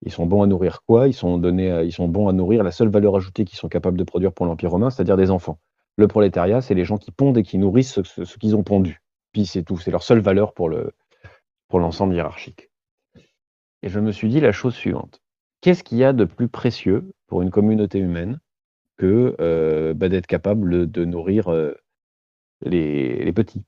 Ils sont bons à nourrir quoi? Ils sont, donnés ils sont bons à nourrir la seule valeur ajoutée qu'ils sont capables de produire pour l'Empire romain, c'est-à-dire des enfants. Le prolétariat, c'est les gens qui pondent et qui nourrissent ce, qu'ils ont pondu. Puis c'est tout, c'est leur seule valeur pour le pour l'ensemble hiérarchique. Et je me suis dit la chose suivante. Qu'est-ce qu'il y a de plus précieux pour une communauté humaine que euh, bah, d'être capable de nourrir euh, les, les petits?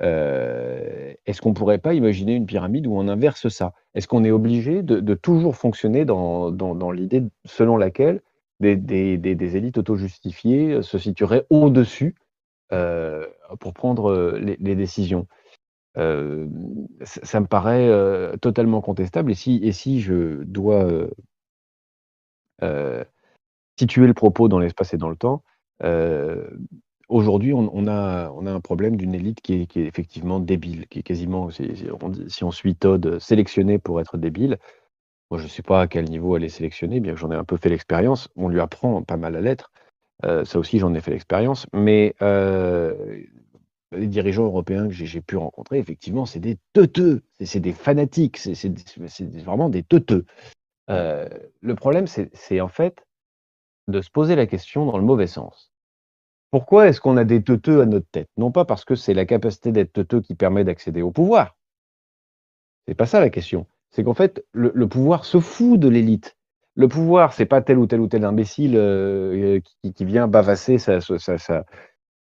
Euh, est-ce qu'on pourrait pas imaginer une pyramide où on inverse ça? Est-ce qu'on est obligé de, toujours fonctionner dans, dans l'idée selon laquelle des, élites auto-justifiées se situeraient au-dessus euh, pour prendre les, les décisions euh, ça, me paraît euh, totalement contestable. Et si, et si je dois euh, situer le propos dans l'espace et dans le temps, aujourd'hui, on, on, a, on un problème d'une élite qui est, effectivement débile, qui est quasiment, on dit, si on suit Todd, sélectionnée pour être débile. Moi, je ne sais pas à quel niveau elle est sélectionnée, bien que j'en ai un peu fait l'expérience. On lui apprend pas mal à l'être. Euh, ça aussi, j'en ai fait l'expérience. Mais euh, les dirigeants européens que j'ai pu rencontrer, effectivement, c'est des teuteux, c'est des fanatiques, c'est vraiment des teuteux. Euh, le problème, c'est en fait de se poser la question dans le mauvais sens. Pourquoi est-ce qu'on a des teuteux à notre tête? Non pas parce que c'est la capacité d'être teuteux qui permet d'accéder au pouvoir. C'est pas ça la question. C'est qu'en fait, le, pouvoir se fout de l'élite. Le pouvoir, c'est pas tel ou tel ou tel imbécile euh, qui, qui, vient bavasser sa, sa,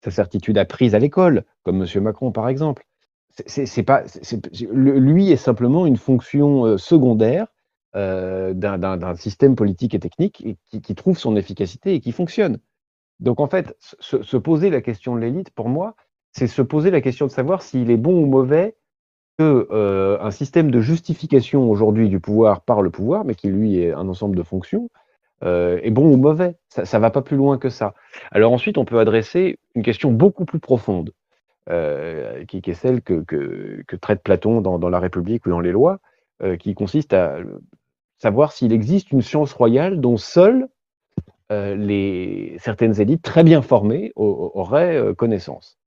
certitude apprise à l'école, comme M. Macron par exemple. C'est pas, lui est simplement une fonction euh, secondaire euh, d'un système politique et technique qui, trouve son efficacité et qui fonctionne. Donc en fait, se poser la question de l'élite, pour moi, c'est se poser la question de savoir s'il est bon ou mauvais que euh, un système de justification aujourd'hui du pouvoir par le pouvoir, mais qui lui est un ensemble de fonctions, euh, est bon ou mauvais. Ça ne va pas plus loin que ça. Alors ensuite, on peut adresser une question beaucoup plus profonde, euh, qui, est celle que, traite Platon dans, La République ou dans les lois, qui consiste à savoir s'il existe une science royale dont seules les, certaines élites très bien formées auraient connaissance.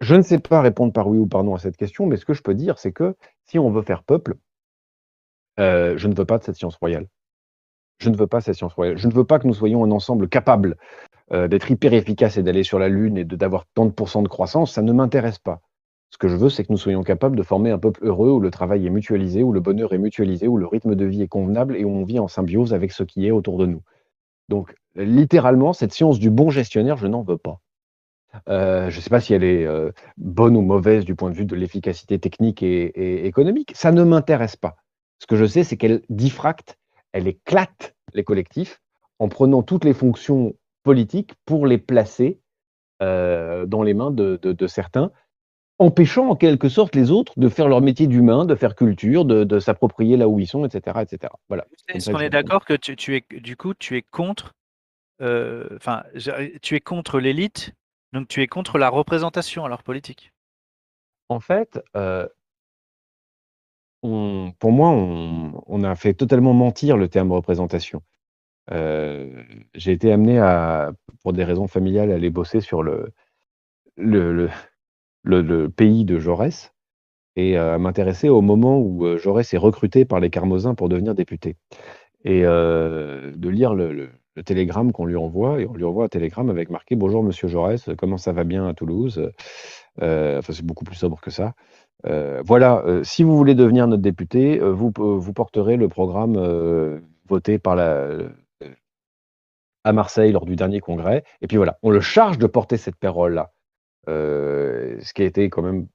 Je ne sais pas répondre par oui ou par non à cette question, mais ce que je peux dire, c'est que si on veut faire peuple, euh, je ne veux pas de cette science royale. Je ne veux pas cette science royale. Je ne veux pas que nous soyons un ensemble capable euh, d'être hyper efficace et d'aller sur la Lune et d'avoir tant de pourcents de croissance. Ça ne m'intéresse pas. Ce que je veux, c'est que nous soyons capables de former un peuple heureux où le travail est mutualisé, où le bonheur est mutualisé, où le rythme de vie est convenable et où on vit en symbiose avec ce qui est autour de nous. Donc, littéralement, cette science du bon gestionnaire, je n'en veux pas. Euh, je ne sais pas si elle est euh, bonne ou mauvaise du point de vue de l'efficacité technique et, et, économique. Ça ne m'intéresse pas. Ce que je sais, c'est qu'elle diffracte, elle éclate les collectifs en prenant toutes les fonctions politiques pour les placer euh, dans les mains de, de- de certains, empêchant en quelque sorte les autres de faire leur métier d'humain, de faire culture, de, de s'approprier là où ils sont, etc. etc. Voilà.
Est-ce qu'on est d'accord que tu, tu es du coup tu es contre tu es contre l'élite donc tu es contre la représentation alors politique.
En fait, euh, pour moi, on, a fait totalement mentir le terme représentation. Euh, j'ai été amené pour des raisons familiales, à aller bosser sur le, pays de Jaurès et euh, à m'intéresser au moment où Jaurès est recruté par les Carmozins pour devenir député. Et de lire le- le télégramme qu'on lui envoie, et on lui envoie un télégramme avec marqué Bonjour Monsieur Jaurès, comment ça va bien à Toulouse? Euh, Enfin, c'est beaucoup plus sobre que ça. Euh, voilà, euh, si vous voulez devenir notre député, vous, vous porterez le programme voté par la, à Marseille lors du dernier congrès. Et puis voilà, on le charge de porter cette parole-là. Ce qui a été quand même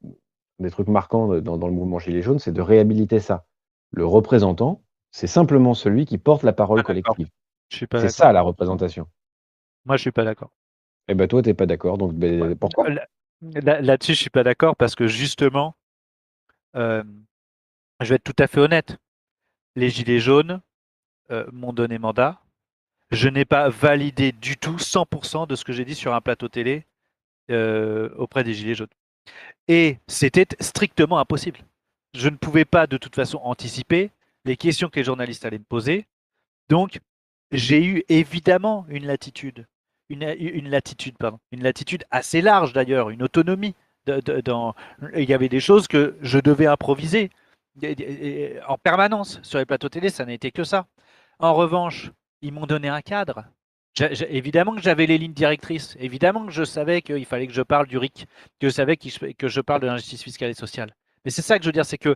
des trucs marquants dans, dans le mouvement Gilets jaunes, c'est de réhabiliter ça. Le représentant, c'est simplement celui qui porte la parole
d'accord.
collective. C'est ça la représentation.
Moi je suis pas d'accord.
Et ben toi, t'es pas d'accord. Donc ben, pourquoi?
Là- là- Là-dessus je suis pas d'accord parce que justement euh, je vais être tout à fait honnête. Les gilets jaunes euh, m'ont donné mandat. Je n'ai pas validé du tout 100% de ce que j'ai dit sur un plateau télé euh, auprès des Gilets jaunes. Et c'était strictement impossible. Je ne pouvais pas de toute façon anticiper les questions que les journalistes allaient me poser. Donc, j'ai eu évidemment une latitude, une, latitude, pardon, une latitude assez large d'ailleurs, une autonomie. Il y avait des choses que je devais improviser en permanence sur les plateaux télé, ça n'a été que ça. En revanche, ils m'ont donné un cadre. Évidemment que j'avais les lignes directrices. Évidemment que je savais qu'il fallait que je parle du RIC, que je savais que je parle de l'injustice fiscale et sociale. Mais c'est ça que je veux dire, c'est que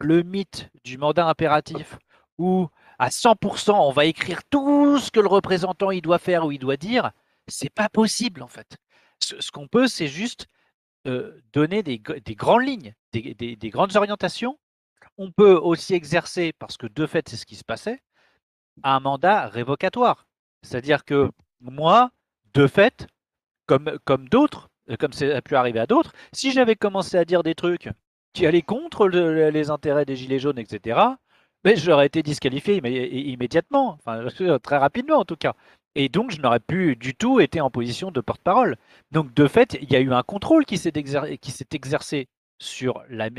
le mythe du mandat impératif où à 100% on va écrire tout ce que le représentant il doit faire ou il doit dire, c'est pas possible en fait. Ce, qu'on peut, c'est juste euh, donner des, grandes lignes, des, des- des grandes orientations. On peut aussi exercer, parce que de fait c'est ce qui se passait, un mandat révocatoire. C'est-à-dire que moi, de fait, comme, comme d'autres, euh, comme ça a pu arriver à d'autres, si j'avais commencé à dire des trucs qui allaient contre le- les intérêts des Gilets jaunes, etc., mais j'aurais été disqualifié immé- immédiatement, enfin très rapidement en tout cas. Et donc je n'aurais plus du tout été en position de porte-parole. Donc de fait, il y a eu un contrôle qui s'est exercé sur la,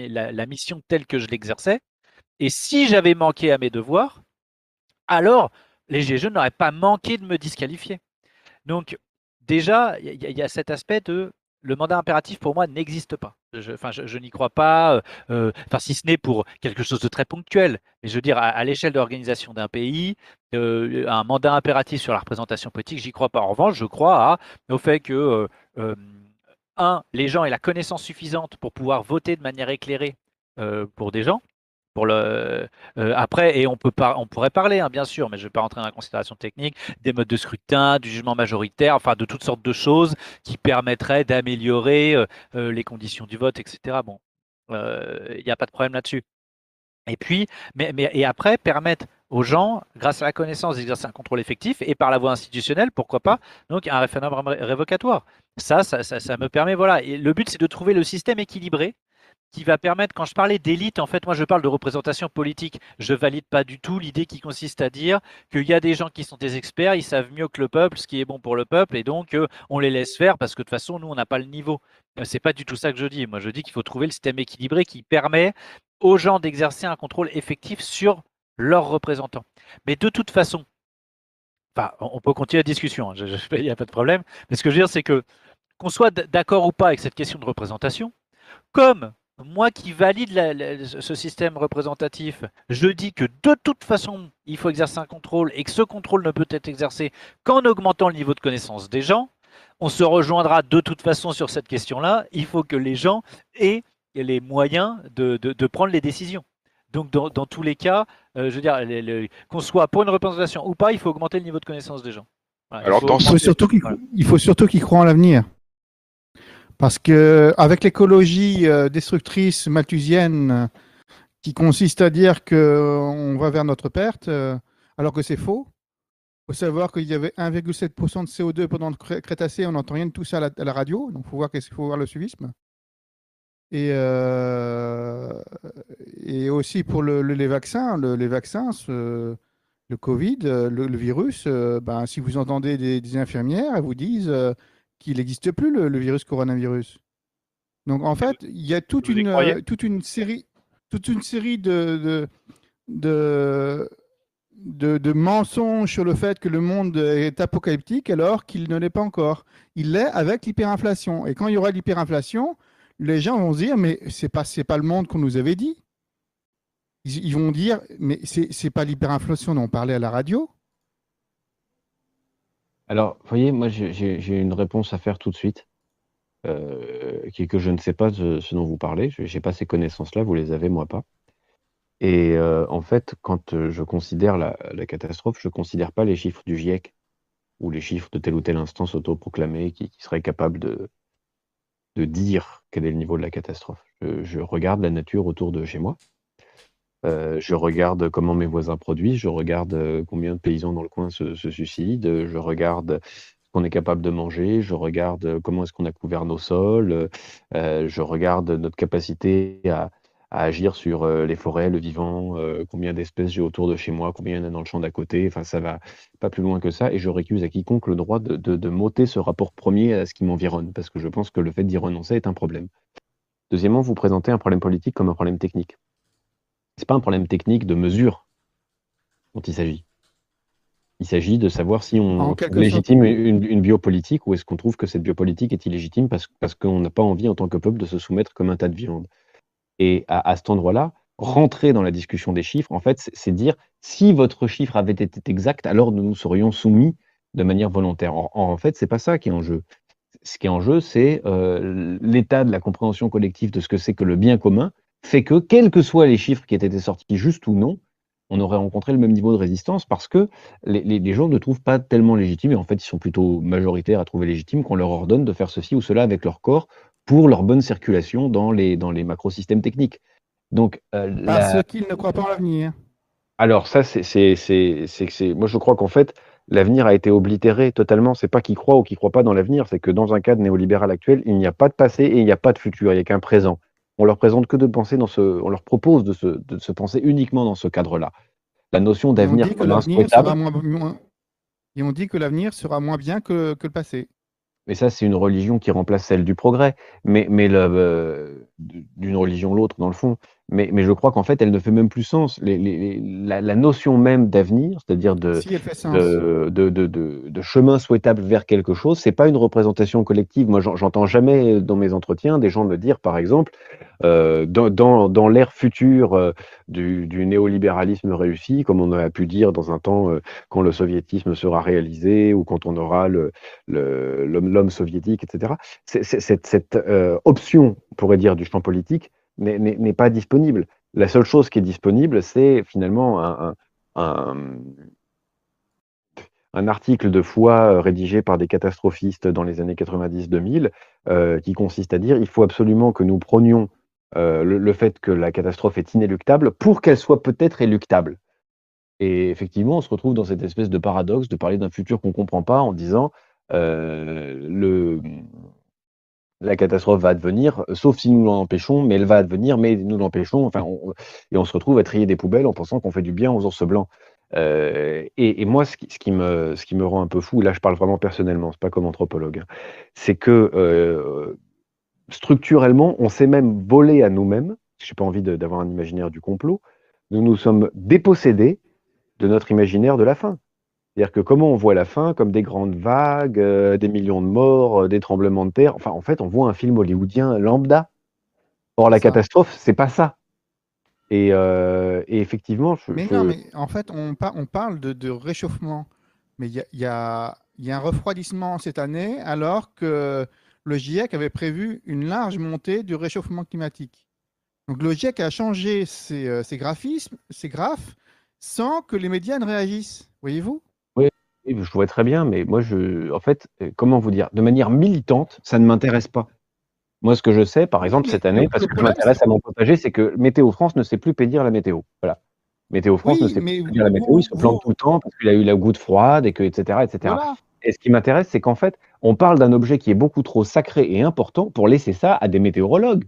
mission telle que je l'exerçais. Et si j'avais manqué à mes devoirs, alors les jaunes n'auraient pas manqué de me disqualifier. Donc déjà, il y a cet aspect de le mandat impératif pour moi n'existe pas. Je, n'y crois pas, euh, euh, si ce n'est pour quelque chose de très ponctuel. Mais je veux dire, à, l'échelle de l'organisation d'un pays, euh, un mandat impératif sur la représentation politique, j'y crois pas. En revanche, je crois au fait que, un, les gens aient la connaissance suffisante pour pouvoir voter de manière éclairée pour des gens. Euh, après, et on, peut par- on pourrait parler, hein, bien sûr, mais je ne vais pas rentrer dans la considération technique, des modes de scrutin, du jugement majoritaire, enfin de toutes sortes de choses qui permettraient d'améliorer euh, euh, les conditions du vote, etc. Bon, il n'y a pas de problème là-dessus. Et puis, mais, mais et après, permettre aux gens, grâce à la connaissance, d'exercer un contrôle effectif et par la voie institutionnelle, pourquoi pas, donc un référendum ré- révocatoire. Ça, ça, ça, ça me permet, voilà. Et le but, c'est de trouver le système équilibré qui va permettre, quand je parlais d'élite, en fait, moi je parle de représentation politique. Je valide pas du tout l'idée qui consiste à dire qu'il y a des gens qui sont des experts, ils savent mieux que le peuple ce qui est bon pour le peuple, et donc euh, on les laisse faire parce que de toute façon, nous, on n'a pas le niveau. Euh, C'est pas du tout ça que je dis. Moi, je dis qu'il faut trouver le système équilibré qui permet aux gens d'exercer un contrôle effectif sur leurs représentants. Mais de toute façon, enfin, on peut continuer la discussion, hein, il n'y a pas de problème. Mais ce que je veux dire, c'est que qu'on soit d'accord ou pas avec cette question de représentation, comme moi qui valide la- la- ce système représentatif, je dis que de toute façon, il faut exercer un contrôle et que ce contrôle ne peut être exercé qu'en augmentant le niveau de connaissance des gens, on se rejoindra de toute façon sur cette question-là. Il faut que les gens aient les moyens de, de- de prendre les décisions. Donc, dans, dans tous les cas, euh, je veux dire, les- les- qu'on soit pour une représentation ou pas, il faut augmenter le niveau de connaissance des gens. Voilà, il
Alors,
faut
dans
Il faut
augmenter-
surtout qu'ils
voilà.
il faut surtout qu'ils croient en l'avenir. Parce que avec l'écologie euh, destructrice malthusienne euh, qui consiste à dire que on va vers notre perte, euh, alors que c'est faux, faut savoir qu'il y avait 1,7% de CO2 pendant le Cré- Crétacé, on n'entend rien de tout ça à la, radio, donc il faut voir, le suivisme. Et, euh, aussi pour le- le- les vaccins, le- les vaccins, le Covid, euh, le, virus, euh, ben, si vous entendez des, infirmières, elles vous disent euh, qu'il n'existe plus le, le virus coronavirus. Donc en fait, il y a toute
vous
une, euh, toute une série, toute une série de, de, de, de- de mensonges sur le fait que le monde est apocalyptique alors qu'il ne l'est pas encore. Il l'est avec l'hyperinflation. Et quand il y aura l'hyperinflation, les gens vont se dire, mais c'est pas, c'est pas le monde qu'on nous avait dit. Ils, ils vont dire, mais c'est pas l'hyperinflation dont on parlait à la radio.
Alors, vous voyez, moi, j'ai- une réponse à faire tout de suite, euh, qui est que je ne sais pas ce dont vous parlez. Je n'ai pas ces connaissances-là, vous les avez, moi pas. Et euh, en fait, quand euh, je considère la, catastrophe, je ne considère pas les chiffres du GIEC ou les chiffres de telle ou telle instance autoproclamée qui, qui serait capable de, dire quel est le niveau de la catastrophe. Je regarde la nature autour de chez moi. Euh, je regarde comment mes voisins produisent, je regarde euh, combien de paysans dans le coin se, se suicident, je regarde ce qu'on est capable de manger, je regarde euh, comment est-ce qu'on a couvert nos sols, euh, je regarde notre capacité à, à agir sur euh, les forêts, le vivant, euh, combien d'espèces j'ai autour de chez moi, combien il y en a dans le champ d'à côté, enfin ça va pas plus loin que ça, et je récuse à quiconque le droit de, de, de m'ôter ce rapport premier à ce qui m'environne, parce que je pense que le fait d'y renoncer est un problème. Deuxièmement, vous présentez un problème politique comme un problème technique. C'est pas un problème technique de mesure dont il s'agit. Il s'agit de savoir si on, légitime une, une biopolitique ou est-ce qu'on trouve que cette biopolitique est illégitime parce, parce qu'on n'a pas envie en tant que peuple de se soumettre comme un tas de viande. Et à, à cet endroit-là, rentrer dans la discussion des chiffres, en fait, c'est- c'est dire si votre chiffre avait été exact, alors nous nous serions soumis de manière volontaire. En, en fait, c'est pas ça qui est en jeu. Ce qui est en jeu, c'est euh, l'état de la compréhension collective de ce que c'est que le bien commun fait que, quels que soient les chiffres qui aient été sortis, juste ou non, on aurait rencontré le même niveau de résistance parce que les, les- les gens ne trouvent pas tellement légitime, et en fait, ils sont plutôt majoritaires à trouver légitime qu'on leur ordonne de faire ceci ou cela avec leur corps pour leur bonne circulation dans les, dans les macrosystèmes techniques. Donc, euh, la-
Parce qu'ils ne croient pas en l'avenir.
alors ça, c'est, c'est, c'est, c'est, c'est- moi je crois qu'en fait, l'avenir a été oblitéré totalement. C'est pas qu'ils croient ou qu'ils croient pas dans l'avenir, c'est que dans un cadre néolibéral actuel, il n'y a pas de passé et il n'y a pas de futur, il n'y a qu'un présent. On leur présente que de penser dans ce, on leur propose de se, de se penser uniquement dans ce cadre-là. La notion d'avenir
moins, moins- et on dit que l'avenir sera moins bien que, que le passé.
mais ça c'est une religion qui remplace celle du progrès, mais, mais euh, d'une religion l'autre dans le fond. Mais, mais je crois qu'en fait, elle ne fait même plus sens. Les- les- les- la, la notion même d'avenir, c'est-à-dire de,
Si elle fait sens.
de, de, de, de- de chemin souhaitable vers quelque chose, c'est pas une représentation collective. Moi, j'en- j'entends jamais dans mes entretiens des gens me dire, par exemple, euh, dans, dans, dans l'ère future euh, du, du néolibéralisme réussi, comme on a pu dire dans un temps euh, quand le soviétisme sera réalisé ou quand on aura le- le- l'homme soviétique, etc. Cette, cette option, on pourrait dire, du champ politique n'est- pas disponible. La seule chose qui est disponible, c'est finalement un, article de foi euh, rédigé par des catastrophistes dans les années 90-2000 euh, qui consiste à dire il faut absolument que nous prenions euh, le, fait que la catastrophe est inéluctable pour qu'elle soit peut-être éluctable. Et effectivement, on se retrouve dans cette espèce de paradoxe de parler d'un futur qu'on ne comprend pas en disant le, la catastrophe va advenir, sauf si nous l'empêchons, mais elle va advenir, mais nous l'empêchons. Enfin, et on se retrouve à trier des poubelles en pensant qu'on fait du bien aux ours blancs. Euh, et, moi, ce qui, me, rend un peu fou, là je parle vraiment personnellement, c'est pas comme anthropologue, hein, c'est que euh, structurellement, on s'est même volé à nous-mêmes. Je n'ai pas envie d'avoir un imaginaire du complot. Nous nous sommes dépossédés de notre imaginaire de la fin. C'est-à-dire que comment on voit la fin Comme des grandes vagues, euh, des millions de morts, euh, des tremblements de terre. Enfin, en fait, on voit un film hollywoodien lambda. Or, la
Ça.
catastrophe, c'est pas ça. Et, euh, et effectivement, je,
Mais
je-
non, mais en fait, on, par- on parle de, de réchauffement. Mais il y a, il y a- il y a un refroidissement cette année, alors que le GIEC avait prévu une large montée du réchauffement climatique. Donc le GIEC a changé ses, ses graphismes, ses graphes, sans que les médias ne réagissent. Voyez-vous?
Je vois très bien, mais moi, je, en fait, euh, comment vous dire, de manière militante, ça ne m'intéresse pas. Moi, ce que je sais, par exemple, cette année, parce que je m'intéresse à mon potager, c'est que Météo France ne sait plus pédir la météo. Voilà. Météo France
Oui,
ne sait plus dire la météo, il se plante
vous-
tout le temps parce qu'il a eu la goutte froide et que, etc., etc.
Voilà.
Et ce qui m'intéresse, c'est qu'en fait, on parle d'un objet qui est beaucoup trop sacré et important pour laisser ça à des météorologues.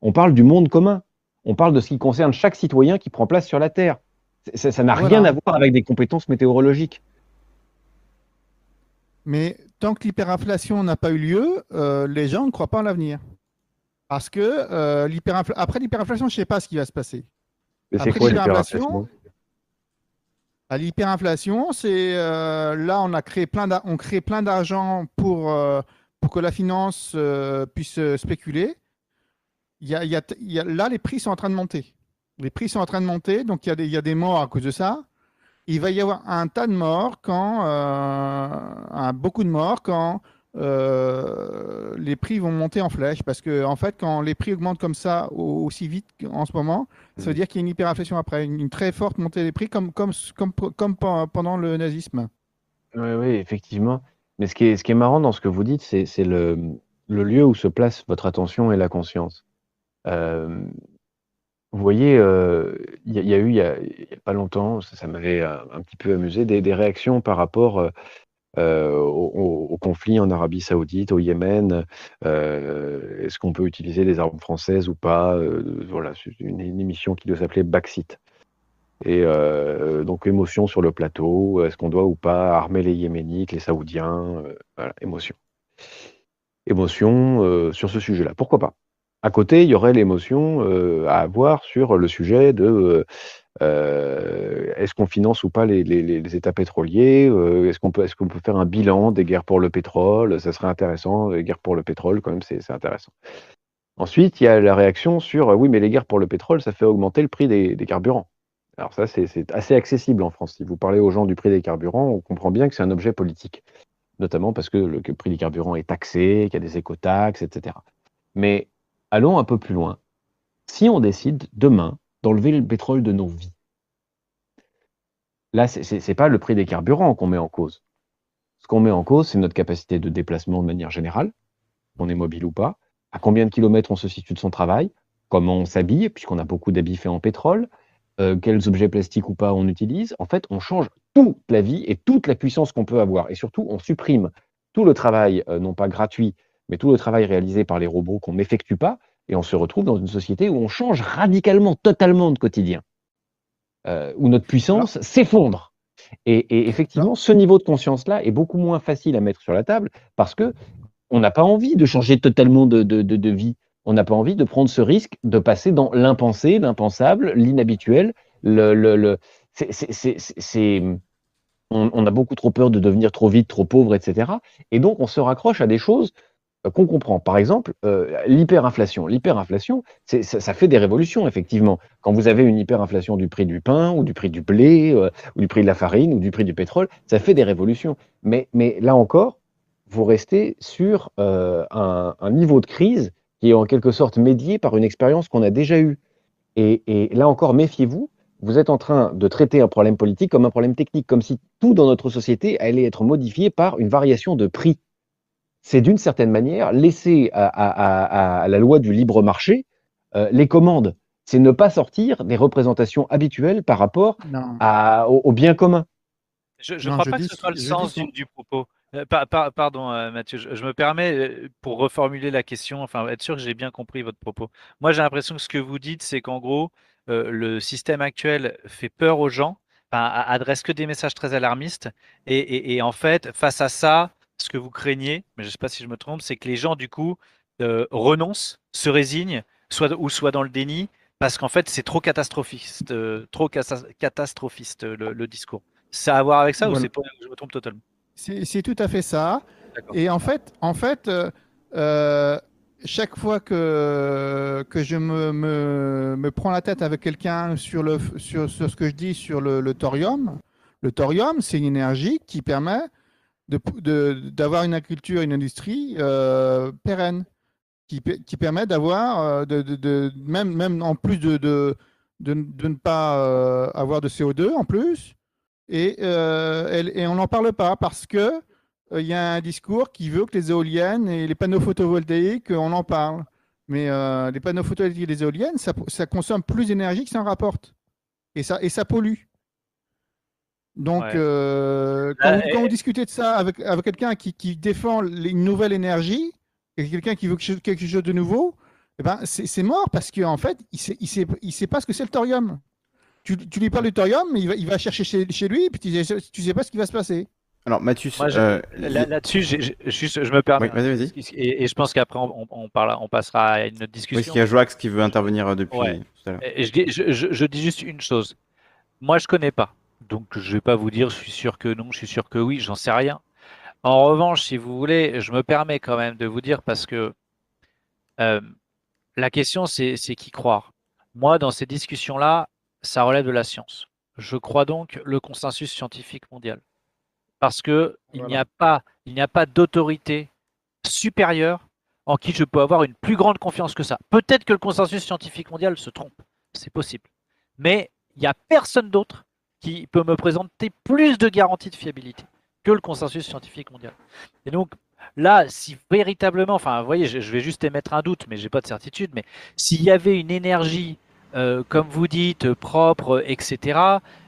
On parle du monde commun. On parle de ce qui concerne chaque citoyen qui prend place sur la Terre. Ça ça n'a
Voilà.
rien à voir avec des compétences météorologiques.
Mais tant que l'hyperinflation n'a pas eu lieu, euh, les gens ne croient pas en l'avenir. Parce que euh, après l'hyperinflation, je ne sais pas ce qui va se passer.
Mais c'est
Après
quoi
l'hyperinflation,
l'hyperinflation,
c'est euh, là on a créé plein on crée plein d'argent pour, euh, pour que la finance puisse spéculer. Il y a, il y a- il y a- là, les prix sont en train de monter. Les prix sont en train de monter, donc il y a des, il y a des morts à cause de ça. Il va y avoir un tas de morts quand euh, un- beaucoup de morts quand euh, les prix vont monter en flèche. Parce que en fait, quand les prix augmentent comme ça au- aussi vite en ce moment, ça veut
Mhm.
dire qu'il y a une hyperinflation après, une, une très forte montée des prix, comme, comme, comme, comme pe- pendant le nazisme.
Oui, oui, effectivement. Mais ce qui est, ce qui est marrant dans ce que vous dites, c'est c'est le, le lieu où se place votre attention et la conscience. Euh, vous voyez, euh, il y, a- eu, il y a, pas longtemps, ça, m'avait euh, un petit peu amusé, des, réactions par rapport euh, au, conflit en Arabie Saoudite, au Yémen. Est-ce qu'on peut utiliser des armes françaises ou pas Voilà, c'est une, une émission qui doit s'appeler Backseat. Et donc émotion sur le plateau, est-ce qu'on doit ou pas armer les Yéménites, les Saoudiens Voilà, émotion. Émotion sur ce sujet-là, pourquoi pas À côté, il y aurait l'émotion euh, à avoir sur le sujet de euh, euh, est-ce qu'on finance ou pas les, États pétroliers Est-ce qu'on peut, faire un bilan des guerres pour le pétrole Ça serait intéressant, les guerres pour le pétrole, quand même, c'est intéressant. Ensuite, il y a la réaction sur oui, mais les guerres pour le pétrole, ça fait augmenter le prix des, des carburants. Alors ça, c'est assez accessible en France. Si vous parlez aux gens du prix des carburants, on comprend bien que c'est un objet politique, notamment parce que le prix des carburants est taxé, qu'il y a des écotaxes, etc. Mais allons un peu plus loin. Si on décide demain d'enlever le pétrole de nos vies, là, c'est c'est pas le prix des carburants qu'on met en cause. Ce qu'on met en cause, c'est notre capacité de déplacement de manière générale, qu'on est mobile ou pas, à combien de kilomètres on se situe de son travail, comment on s'habille, puisqu'on a beaucoup d'habits faits en pétrole, euh, quels objets plastiques ou pas on utilise. En fait, on change toute la vie et toute la puissance qu'on peut avoir. Et surtout, on supprime tout le travail, euh, non pas gratuit, mais tout le travail réalisé par les robots qu'on n'effectue pas. Et on se retrouve dans une société où on change radicalement, totalement de quotidien, euh, où notre puissance s'effondre. Et, et effectivement, ce niveau de conscience-là est beaucoup moins facile à mettre sur la table parce que on n'a pas envie de changer totalement de, de- de- de vie. On n'a pas envie de prendre ce risque de passer dans l'impensé, l'impensable, l'inhabituel. Le, le, le- c'est- on, on a beaucoup trop peur de devenir trop vite, trop pauvre, etc. Et donc, on se raccroche à des choses qu'on comprend. Par exemple, euh, l'hyperinflation. L'hyperinflation, ça, ça fait des révolutions, effectivement. Quand vous avez une hyperinflation du prix du pain, ou du prix du blé, euh, ou du prix de la farine, ou du prix du pétrole, ça fait des révolutions. Mais, mais là encore, vous restez sur euh, un, niveau de crise qui est en quelque sorte médié par une expérience qu'on a déjà eue. Et là encore, méfiez-vous, vous êtes en train de traiter un problème politique comme un problème technique, comme si tout dans notre société allait être modifié par une variation de prix. C'est d'une certaine manière laisser à, à- à- à la loi du libre marché euh, les commandes. C'est ne pas sortir des représentations habituelles par rapport au, au bien commun.
Je ne crois
je
pas
dis
que ce soit le sens du, du propos. Euh, par- par- pardon, euh, Mathieu, je, je me permets, pour reformuler la question, enfin être sûr que j'ai bien compris votre propos. Moi, j'ai l'impression que ce que vous dites, c'est qu'en gros, euh, le système actuel fait peur aux gens, adresse que des messages très alarmistes, et, et- et en fait, face à ça, ce que vous craignez, mais je ne sais pas si je me trompe, c'est que les gens, du coup, euh, renoncent, se résignent, soit, ou soit dans le déni, parce qu'en fait, c'est trop catastrophiste, euh, trop cata- catastrophiste le, le discours. Ça a à voir avec ça ou c'est pas je me trompe totalement?
C'est tout à fait ça. Et en fait, en fait euh, chaque fois que, que je me, me, me prends la tête avec quelqu'un sur, le, sur, sur ce que je dis sur le, le thorium, le thorium, c'est une énergie qui permet d'avoir une agriculture, une industrie euh, pérenne, qui, qui permet d'avoir, euh, de, de- même, même en plus de, de, de, ne pas euh, avoir de CO2 en plus. Et, on n'en parle pas parce que il y a un discours qui veut que les éoliennes et les panneaux photovoltaïques, on en parle. Mais les panneaux photovoltaïques et les éoliennes, ça, ça consomme plus d'énergie que ça en rapporte. et ça, et ça pollue. Donc,
Ouais.
euh, quand,
Bah,
vous, quand
et-
vous discutez de ça avec, avec quelqu'un qui, qui défend une nouvelle énergie, et quelqu'un qui veut quelque chose, de nouveau, eh ben, c'est c'est mort parce qu'en fait, il sait, il, sait, il sait pas ce que c'est le thorium. Tu, tu lui parles du thorium, mais il va, il va chercher chez, chez lui, et puis tu sais, tu sais pas ce qui va se passer.
Alors, Mathus,
je-
euh,
là- là-dessus, juste, je me permets.
Oui.
Et, et je pense qu'après, on, on, parle- on passera à une autre
oui,
discussion.
parce qu'il y a Joax qui veut intervenir euh, depuis
Ouais.
tout à l'heure.
Je, dis- je, je- je dis juste une chose. Moi, je connais pas. Donc, je vais pas vous dire, je suis sûr que non, je suis sûr que oui, j'en sais rien. En revanche, si vous voulez, je me permets quand même de vous dire parce que euh, la question, c'est qui croire. Moi, dans ces discussions-là, ça relève de la science. Je crois donc le consensus scientifique mondial. Parce que il n'y a pas, il n'y a pas d'autorité supérieure en qui je peux avoir une plus grande confiance que ça. Peut-être que le consensus scientifique mondial se trompe, c'est possible. Mais il n'y a personne d'autre qui peut me présenter plus de garanties de fiabilité que le consensus scientifique mondial. Et donc là, si véritablement, enfin, vous voyez, je, je vais juste émettre un doute, mais j'ai pas de certitude, mais s'il y avait une énergie, euh, comme vous dites, propre, etc.,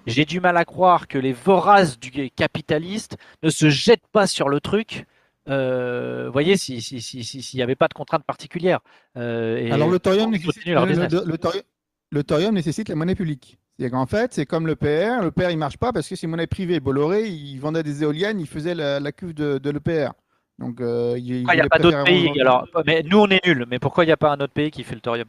j'ai du mal à croire que les voraces du capitaliste ne se jettent pas sur le truc. Euh, vous voyez, s'il si, si, n'y avait pas de contraintes particulières. euh, et
Alors, le thorium, nécessite, le, le- le thorium, le thorium nécessite la monnaie publique. Qu'en fait, c'est comme le PR. Le PR, il marche pas parce que c'est monnaie privée. Bolloré, il vendait des éoliennes, il faisait la, la cuve de, de l'EPR. Donc, euh, il,
n'y a
voulait
pas d'autres pays
vendre-
alors, mais Nous, on est nuls, mais pourquoi il n'y a pas un autre pays qui fait le thorium?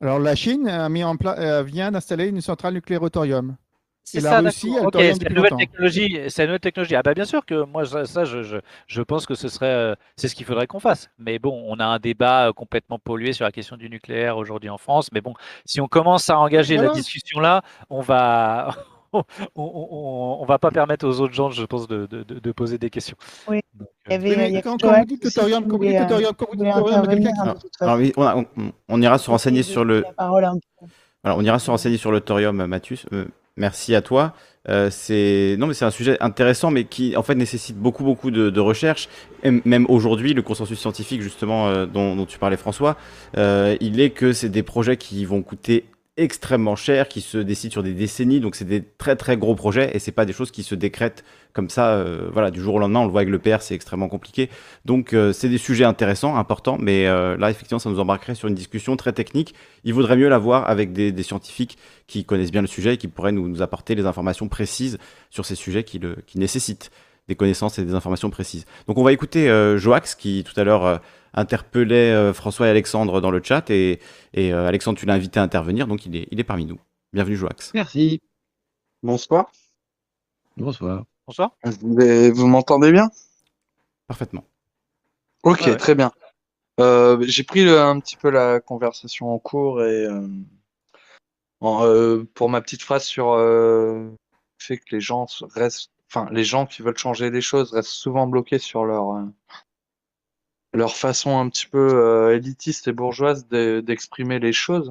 Alors, la Chine a mis en pla- euh, vient d'installer une centrale nucléaire au thorium.
C'est
la
ça,
Russie
d'accord.
a le
Ok,
thorium
c'est une nouvelle technologie. C'est une nouvelle technologie. Ah bah bien sûr que moi ça, ça, je, je, je pense que ce serait euh, c'est ce qu'il faudrait qu'on fasse. Mais bon, on a un débat euh, complètement pollué sur la question du nucléaire aujourd'hui en France. Mais bon, si on commence à engager la discussion là, on va on, on, on- on va pas permettre aux autres gens, je pense, de, de, de- poser des questions.
Oui.
Donc,
Il y
euh,
avait,
Oui, mais
il y a
quand- vous dites que thorium- quand vous thorium- quand vous thorium, quelqu'un.
Alors, oui, on, ira se renseigner sur le,
La.
Alors, on ira se renseigner sur le thorium, Mathus. Euh, merci à toi. Euh, c'est non, mais c'est un sujet intéressant, mais qui en fait nécessite beaucoup, beaucoup de, de recherche. Et même aujourd'hui, le consensus scientifique, justement, euh, dont, dont tu parlais, François, euh, il est que c'est des projets qui vont coûter extrêmement cher, qui se décident sur des décennies. Donc, c'est des très, très gros projets, et c'est pas des choses qui se décrètent comme ça, euh, voilà, du jour au lendemain. On le voit avec le PR, c'est extrêmement compliqué. Donc, euh, c'est des sujets intéressants, importants, mais euh, là, effectivement, ça nous embarquerait sur une discussion très technique. Il vaudrait mieux l'avoir avec des, scientifiques qui connaissent bien le sujet et qui pourraient nous, apporter les informations précises sur ces sujets qui, qui nécessitent des connaissances et des informations précises. Donc, on va écouter Joax qui tout à l'heure interpellait euh, François et Alexandre dans le chat et, et euh, Alexandre, tu l'as invité à intervenir, donc il est, il est parmi nous. Bienvenue, Joax.
Merci.
Bonsoir.
Bonsoir.
Bonsoir.
Mais vous m'entendez bien?
Parfaitement.
Ok,
Ouais, ouais.
très bien. Euh, j'ai pris le- un petit peu la conversation en cours et euh, en, euh, pour ma petite phrase sur euh, le fait que les gens restent, enfin les gens qui veulent changer les choses restent souvent bloqués sur leur euh, leur façon un petit peu euh, élitiste et bourgeoise de- d'exprimer les choses.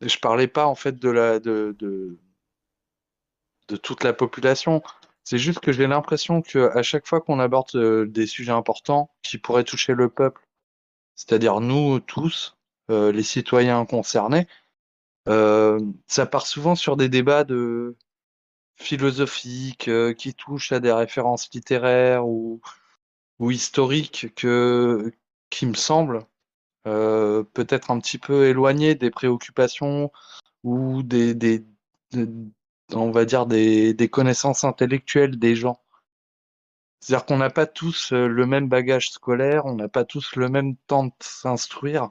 Et je parlais pas en fait de la de, de de toute la population. C'est juste que j'ai l'impression que à chaque fois qu'on aborde euh, des sujets importants qui pourraient toucher le peuple, c'est-à-dire nous tous, euh, les citoyens concernés, euh, ça part souvent sur des débats de philosophiques euh, qui touchent à des références littéraires ou, ou historiques que, qui me semblent euh, peut-être un petit peu éloignés des préoccupations ou des, des, de- on va dire des, connaissances intellectuelles des gens. C'est-à-dire qu'on n'a pas tous euh, le même bagage scolaire, on n'a pas tous le même temps de s'instruire.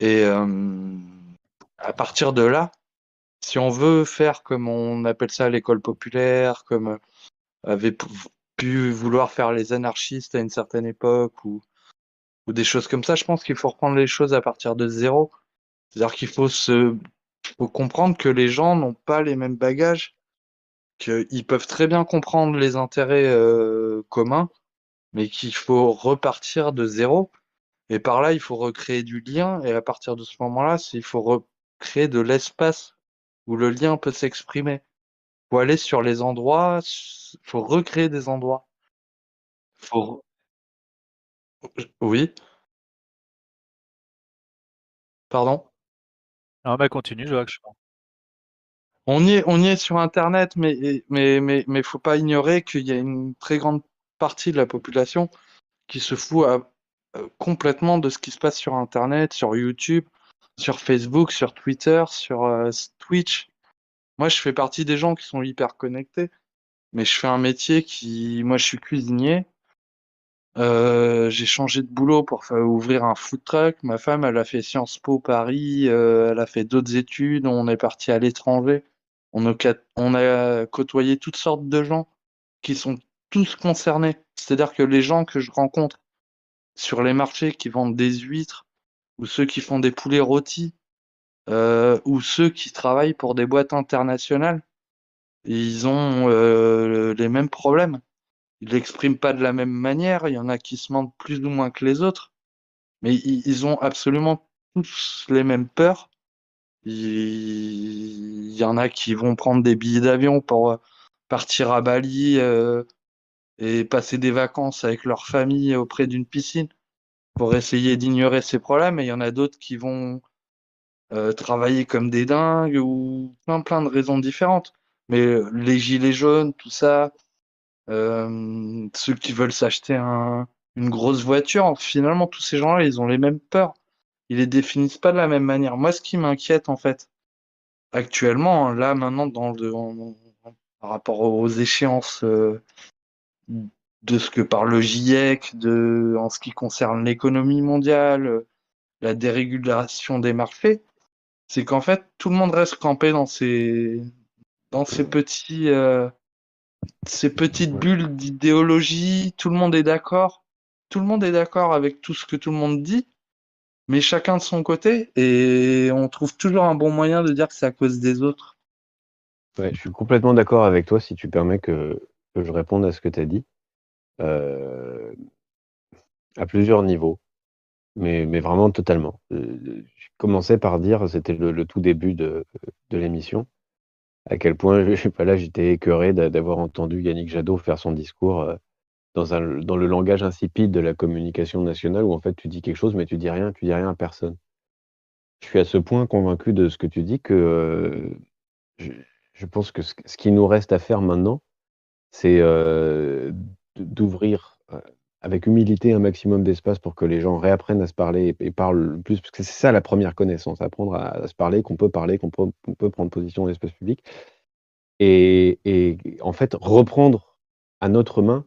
Et euh, à partir de là, si on veut faire comme on appelle ça l'école populaire, comme avait vouloir faire les anarchistes à une certaine époque, ou, ou des choses comme ça, je pense qu'il faut reprendre les choses à partir de zéro. C'est-à-dire qu'il faut se faut comprendre que les gens n'ont pas les mêmes bagages, qu'ils peuvent très bien comprendre les intérêts euh, communs, mais qu'il faut repartir de zéro. Et par là, il faut recréer du lien, et à partir de ce moment-là, il faut recréer de l'espace où le lien peut s'exprimer. Faut aller sur les endroits, il faut recréer des endroits. Faut... Oui, pardon?
Non, bah continue, Joachim.
On y est, on y est sur Internet, mais mais mais mais faut pas ignorer qu'il y a une très grande partie de la population qui se fout à- euh, complètement de ce qui se passe sur Internet, sur YouTube, sur Facebook, sur Twitter, sur euh, Twitch. Moi, je fais partie des gens qui sont hyper connectés, mais je fais un métier qui, moi, je suis cuisinier. Euh, j'ai changé de boulot pour ouvrir un food truck. Ma femme, elle a fait Sciences Po Paris, euh, elle a fait d'autres études. On est parti à l'étranger. On a, on a côtoyé toutes sortes de gens qui sont tous concernés. C'est-à-dire que les gens que je rencontre sur les marchés qui vendent des huîtres, ou ceux qui font des poulets rôtis, ou ceux qui travaillent pour des boîtes internationales, ils ont euh, les mêmes problèmes. Ils l'expriment pas de la même manière. Il y en a qui se mentent plus ou moins que les autres, mais ils, ont absolument tous les mêmes peurs. Il, y en a qui vont prendre des billets d'avion pour euh, partir à Bali euh, et passer des vacances avec leur famille auprès d'une piscine pour essayer d'ignorer ces problèmes. Et il y en a d'autres qui vont euh, travailler comme des dingues ou plein plein de raisons différentes. Mais euh, les gilets jaunes, tout ça, euh, ceux qui veulent s'acheter un, une grosse voiture, finalement, tous ces gens-là, ils ont les mêmes peurs. Ils les définissent pas de la même manière. Moi, ce qui m'inquiète, en fait, actuellement, hein, là, maintenant, dans le, en- par rapport aux échéances de ce que parle le GIEC, de, en ce qui concerne l'économie mondiale, la dérégulation des marchés, c'est qu'en fait, tout le monde reste campé dans ces, dans ces petits, euh, ces petites bulles d'idéologie. Tout le monde est d'accord. Tout le monde est d'accord avec tout ce que tout le monde dit, mais chacun de son côté, et on trouve toujours un bon moyen de dire que c'est à cause des autres.
Ouais, je suis complètement d'accord avec toi si tu permets que, que je réponde à ce que tu as dit. Euh, à plusieurs niveaux, mais, vraiment totalement. Euh, je commençais par dire, c'était le, tout début de, l'émission, à quel point, je pas là, j'étais écœuré d'a- d'avoir entendu Yannick Jadot faire son discours euh, dans, le langage insipide de la communication nationale, où en fait tu dis quelque chose, mais tu dis rien, tu dis rien à personne. Je suis à ce point convaincu de ce que tu dis que euh, je, pense que ce, ce qui nous reste à faire maintenant, c'est d'ouvrir avec humilité un maximum d'espace pour que les gens réapprennent à se parler et, et parlent plus, parce que c'est ça la première connaissance, apprendre à, se parler, qu'on peut parler, qu'on peut, prendre position dans l'espace public, et, en fait reprendre à notre main,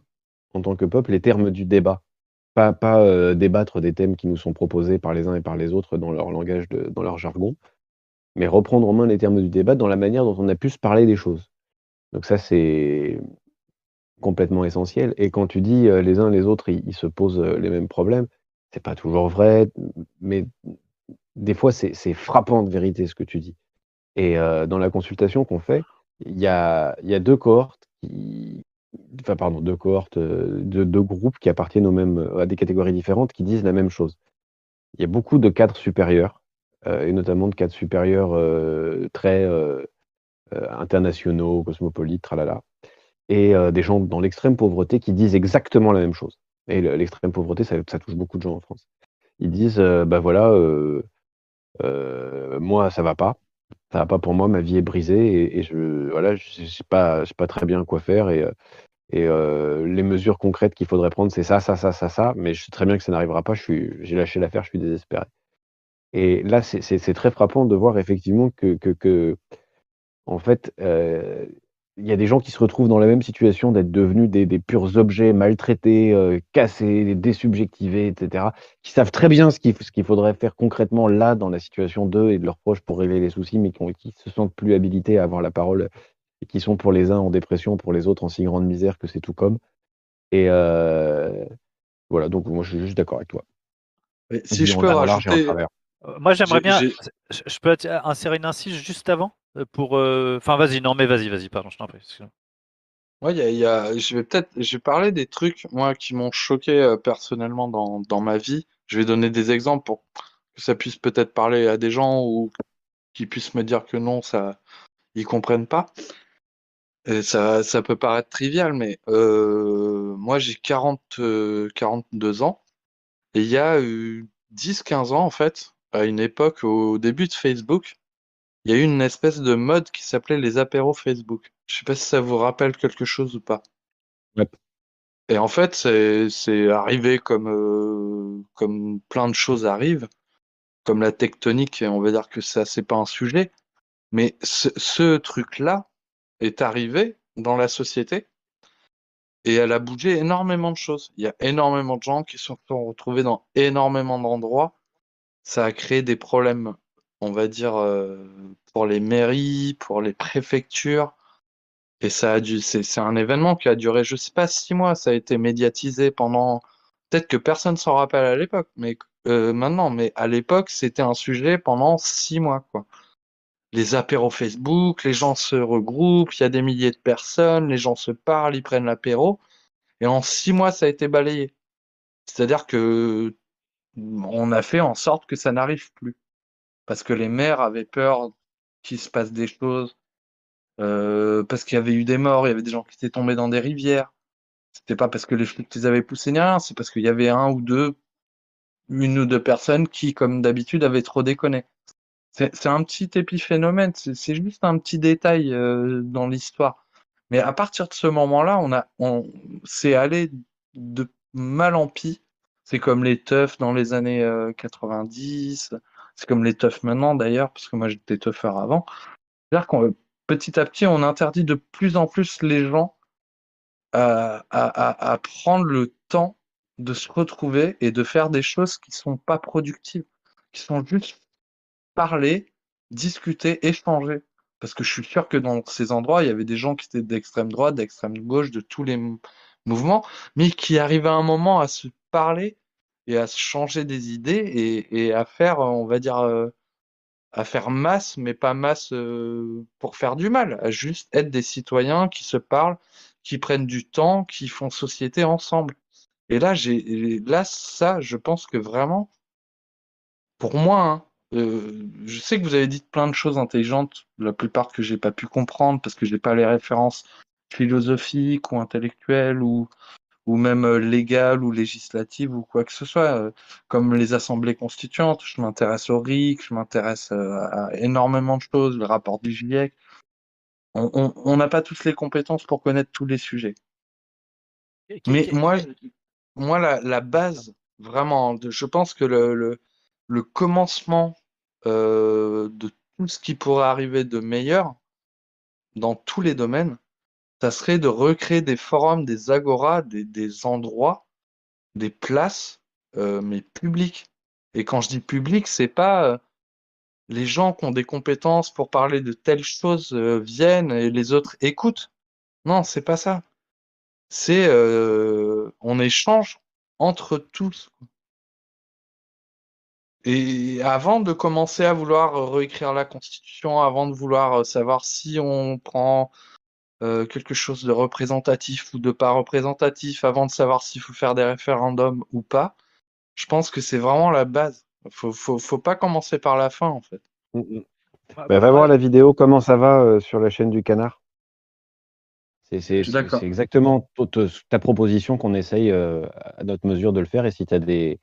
en tant que peuple, les termes du débat. Pas, euh, débattre des thèmes qui nous sont proposés par les uns et par les autres dans leur langage, dans leur jargon, mais reprendre en main les termes du débat dans la manière dont on a pu se parler des choses. Donc ça, c'est complètement essentiel. Et quand tu dis euh, les uns les autres, ils, se posent euh, les mêmes problèmes, c'est pas toujours vrai, mais des fois, c'est frappant de vérité ce que tu dis. Et euh, dans la consultation qu'on fait, il y a, deux cohortes enfin pardon, deux cohortes, deux, groupes qui appartiennent aux mêmes, à des catégories différentes qui disent la même chose. Il y a beaucoup de cadres supérieurs, et notamment de cadres supérieurs très internationaux, cosmopolites, tralala, et euh, des gens dans l'extrême pauvreté qui disent exactement la même chose. Et le- l'extrême pauvreté, ça, touche beaucoup de gens en France. Ils disent, euh, bah voilà, euh, euh, moi ça va pas, ça va pas pour moi, ma vie est brisée et, je voilà, je sais pas, pas très bien quoi faire et, les mesures concrètes qu'il faudrait prendre, c'est ça, ça, ça, ça, ça, mais je sais très bien que ça n'arrivera pas. J'ai lâché l'affaire, je suis désespéré. Et là, c'est très frappant de voir effectivement que, en fait, il y a des gens qui se retrouvent dans la même situation d'être devenus des, des purs objets maltraités, euh, cassés, désubjectivés, etc., qui savent très bien ce qu'il faudrait faire concrètement là, dans la situation d'eux et de leurs proches pour régler les soucis, mais qui, ont- qui se sentent plus habilités à avoir la parole et qui sont pour les uns en dépression, pour les autres en si grande misère que c'est tout comme. Et euh, voilà, donc moi je suis juste d'accord avec toi.
Mais si
dit
je peux rajouter.
Euh, Moi, j'aimerais
j'ai-
bien. Je peux insérer une incise juste avant? euh, pour. euh, Enfin, vas-y, non, mais vas-y, vas-y, pardon, je t'en prie.
Ouais, y a, y a- je vais peut-être, je vais parler des trucs, moi, qui m'ont choqué euh, personnellement dans, dans ma vie. Je vais donner des exemples pour que ça puisse peut-être parler à des gens ou qui puissent me dire que non, ça, ils comprennent pas. Et ça, ça peut paraître trivial, mais euh, moi, j'ai 40, euh, 42 ans. Et il y a euh, 10-15 ans, en fait, à une époque, au début de Facebook, il y a eu une espèce de mode qui s'appelait les apéros Facebook. Je sais pas si ça vous rappelle quelque chose ou pas.
Ouais.
Et en fait, c'est arrivé comme euh, comme plein de choses arrivent, comme la tectonique. et On va dire que ça c'est pas un sujet, mais ce, ce truc-là est arrivé dans la société et elle a bougé énormément de choses. Il y a énormément de gens qui se sont retrouvés dans énormément d'endroits. Ça a créé des problèmes, on va dire, euh, pour les mairies, pour les préfectures. Et ça a dû, c'est, un événement qui a duré, je sais pas, six mois. Ça a été médiatisé pendant. Peut-être que personne s'en rappelle à l'époque, mais euh, maintenant, mais à l'époque, c'était un sujet pendant six mois, quoi. Les apéros Facebook, les gens se regroupent, il y a des milliers de personnes, les gens se parlent, ils prennent l'apéro. Et en six mois, ça a été balayé. C'est-à-dire que on a fait en sorte que ça n'arrive plus. Parce que les maires avaient peur qu'il se passe des choses, euh, parce qu'il y avait eu des morts, il y avait des gens qui étaient tombés dans des rivières. C'était pas parce que les flics les avaient poussés ni rien, c'est parce qu'il y avait un ou deux, une ou deux personnes qui, comme d'habitude, avaient trop déconné. C'est un petit épiphénomène, c'est juste un petit détail euh, dans l'histoire. Mais à partir de ce moment-là, on a, on, c'est allé de mal en pis. C'est comme les teufs dans les années euh, 90, c'est comme les teufs maintenant d'ailleurs, parce que moi j'étais teufeur avant. C'est-à-dire qu'on petit à petit, on interdit de plus en plus les gens à, à, prendre le temps de se retrouver et de faire des choses qui sont pas productives, qui sont juste parler, discuter, échanger. Parce que je suis sûr que dans ces endroits, il y avait des gens qui étaient d'extrême droite, d'extrême gauche, de tous les mou- mouvements, mais qui arrivaient à un moment à se parler et à se changer des idées et, et à faire, on va dire, euh, à faire masse, mais pas masse euh, pour faire du mal, à juste être des citoyens qui se parlent, qui prennent du temps, qui font société ensemble. Et là, j'ai, là, ça, je pense que vraiment, pour moi, hein, euh, je sais que vous avez dit plein de choses intelligentes, la plupart que j'ai pas pu comprendre parce que j'ai pas les références philosophiques ou intellectuelles ou, ou même euh, légales ou législatives ou quoi que ce soit, euh, comme les assemblées constituantes. Je m'intéresse au RIC, je m'intéresse euh, à énormément de choses, le rapport du GIEC. On n'a pas tous les compétences pour connaître tous les sujets. Mais moi, moi la, la base, vraiment, je pense que le, le, le commencement euh, de tout ce qui pourrait arriver de meilleur dans tous les domaines, ça serait de recréer des forums, des agoras, des, endroits, des places, euh, mais publiques. Et quand je dis public, c'est pas euh, les gens qui ont des compétences pour parler de telles choses euh, viennent et les autres écoutent. Non, c'est pas ça. C'est on échange entre tous. Et avant de commencer à vouloir réécrire la Constitution, avant de vouloir savoir si on prend euh, quelque chose de représentatif ou de pas représentatif, avant de savoir s'il faut faire des référendums ou pas, je pense que c'est vraiment la base. Faut, faut, faut pas commencer par la fin, en fait.
Mm, mm.
Bah,
Bah, va
moi,
voir la vidéo Comment ça va euh, sur la chaîne du canard. C'est exactement ta- proposition qu'on essaye euh, à notre mesure de le faire. Et si tu as des,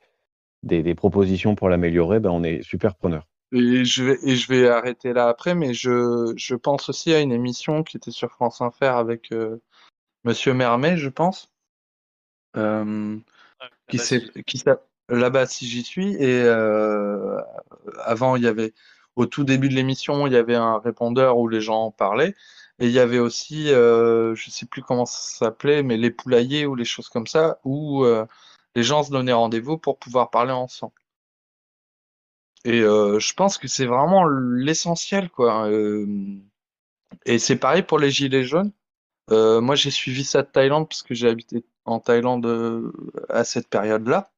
des, des propositions pour l'améliorer, ben on est super preneur.
Et je vais, et je vais arrêter là après, mais je, je pense aussi à une émission qui était sur France Inter avec euh, Monsieur Mermet, je pense, euh, qui s'est, qui là-bas si j'y suis. Et euh, avant, il y avait, au tout début de l'émission, il y avait un répondeur où les gens parlaient. Et il y avait aussi, je sais plus comment ça s'appelait, mais les poulaillers ou les choses comme ça, où les gens se donnaient rendez-vous pour pouvoir parler ensemble. Et euh, je pense que c'est vraiment l'essentiel, quoi. Euh, et c'est pareil pour les gilets jaunes. Euh, moi, j'ai suivi ça de Thaïlande parce que j'ai habité en Thaïlande à cette période-là.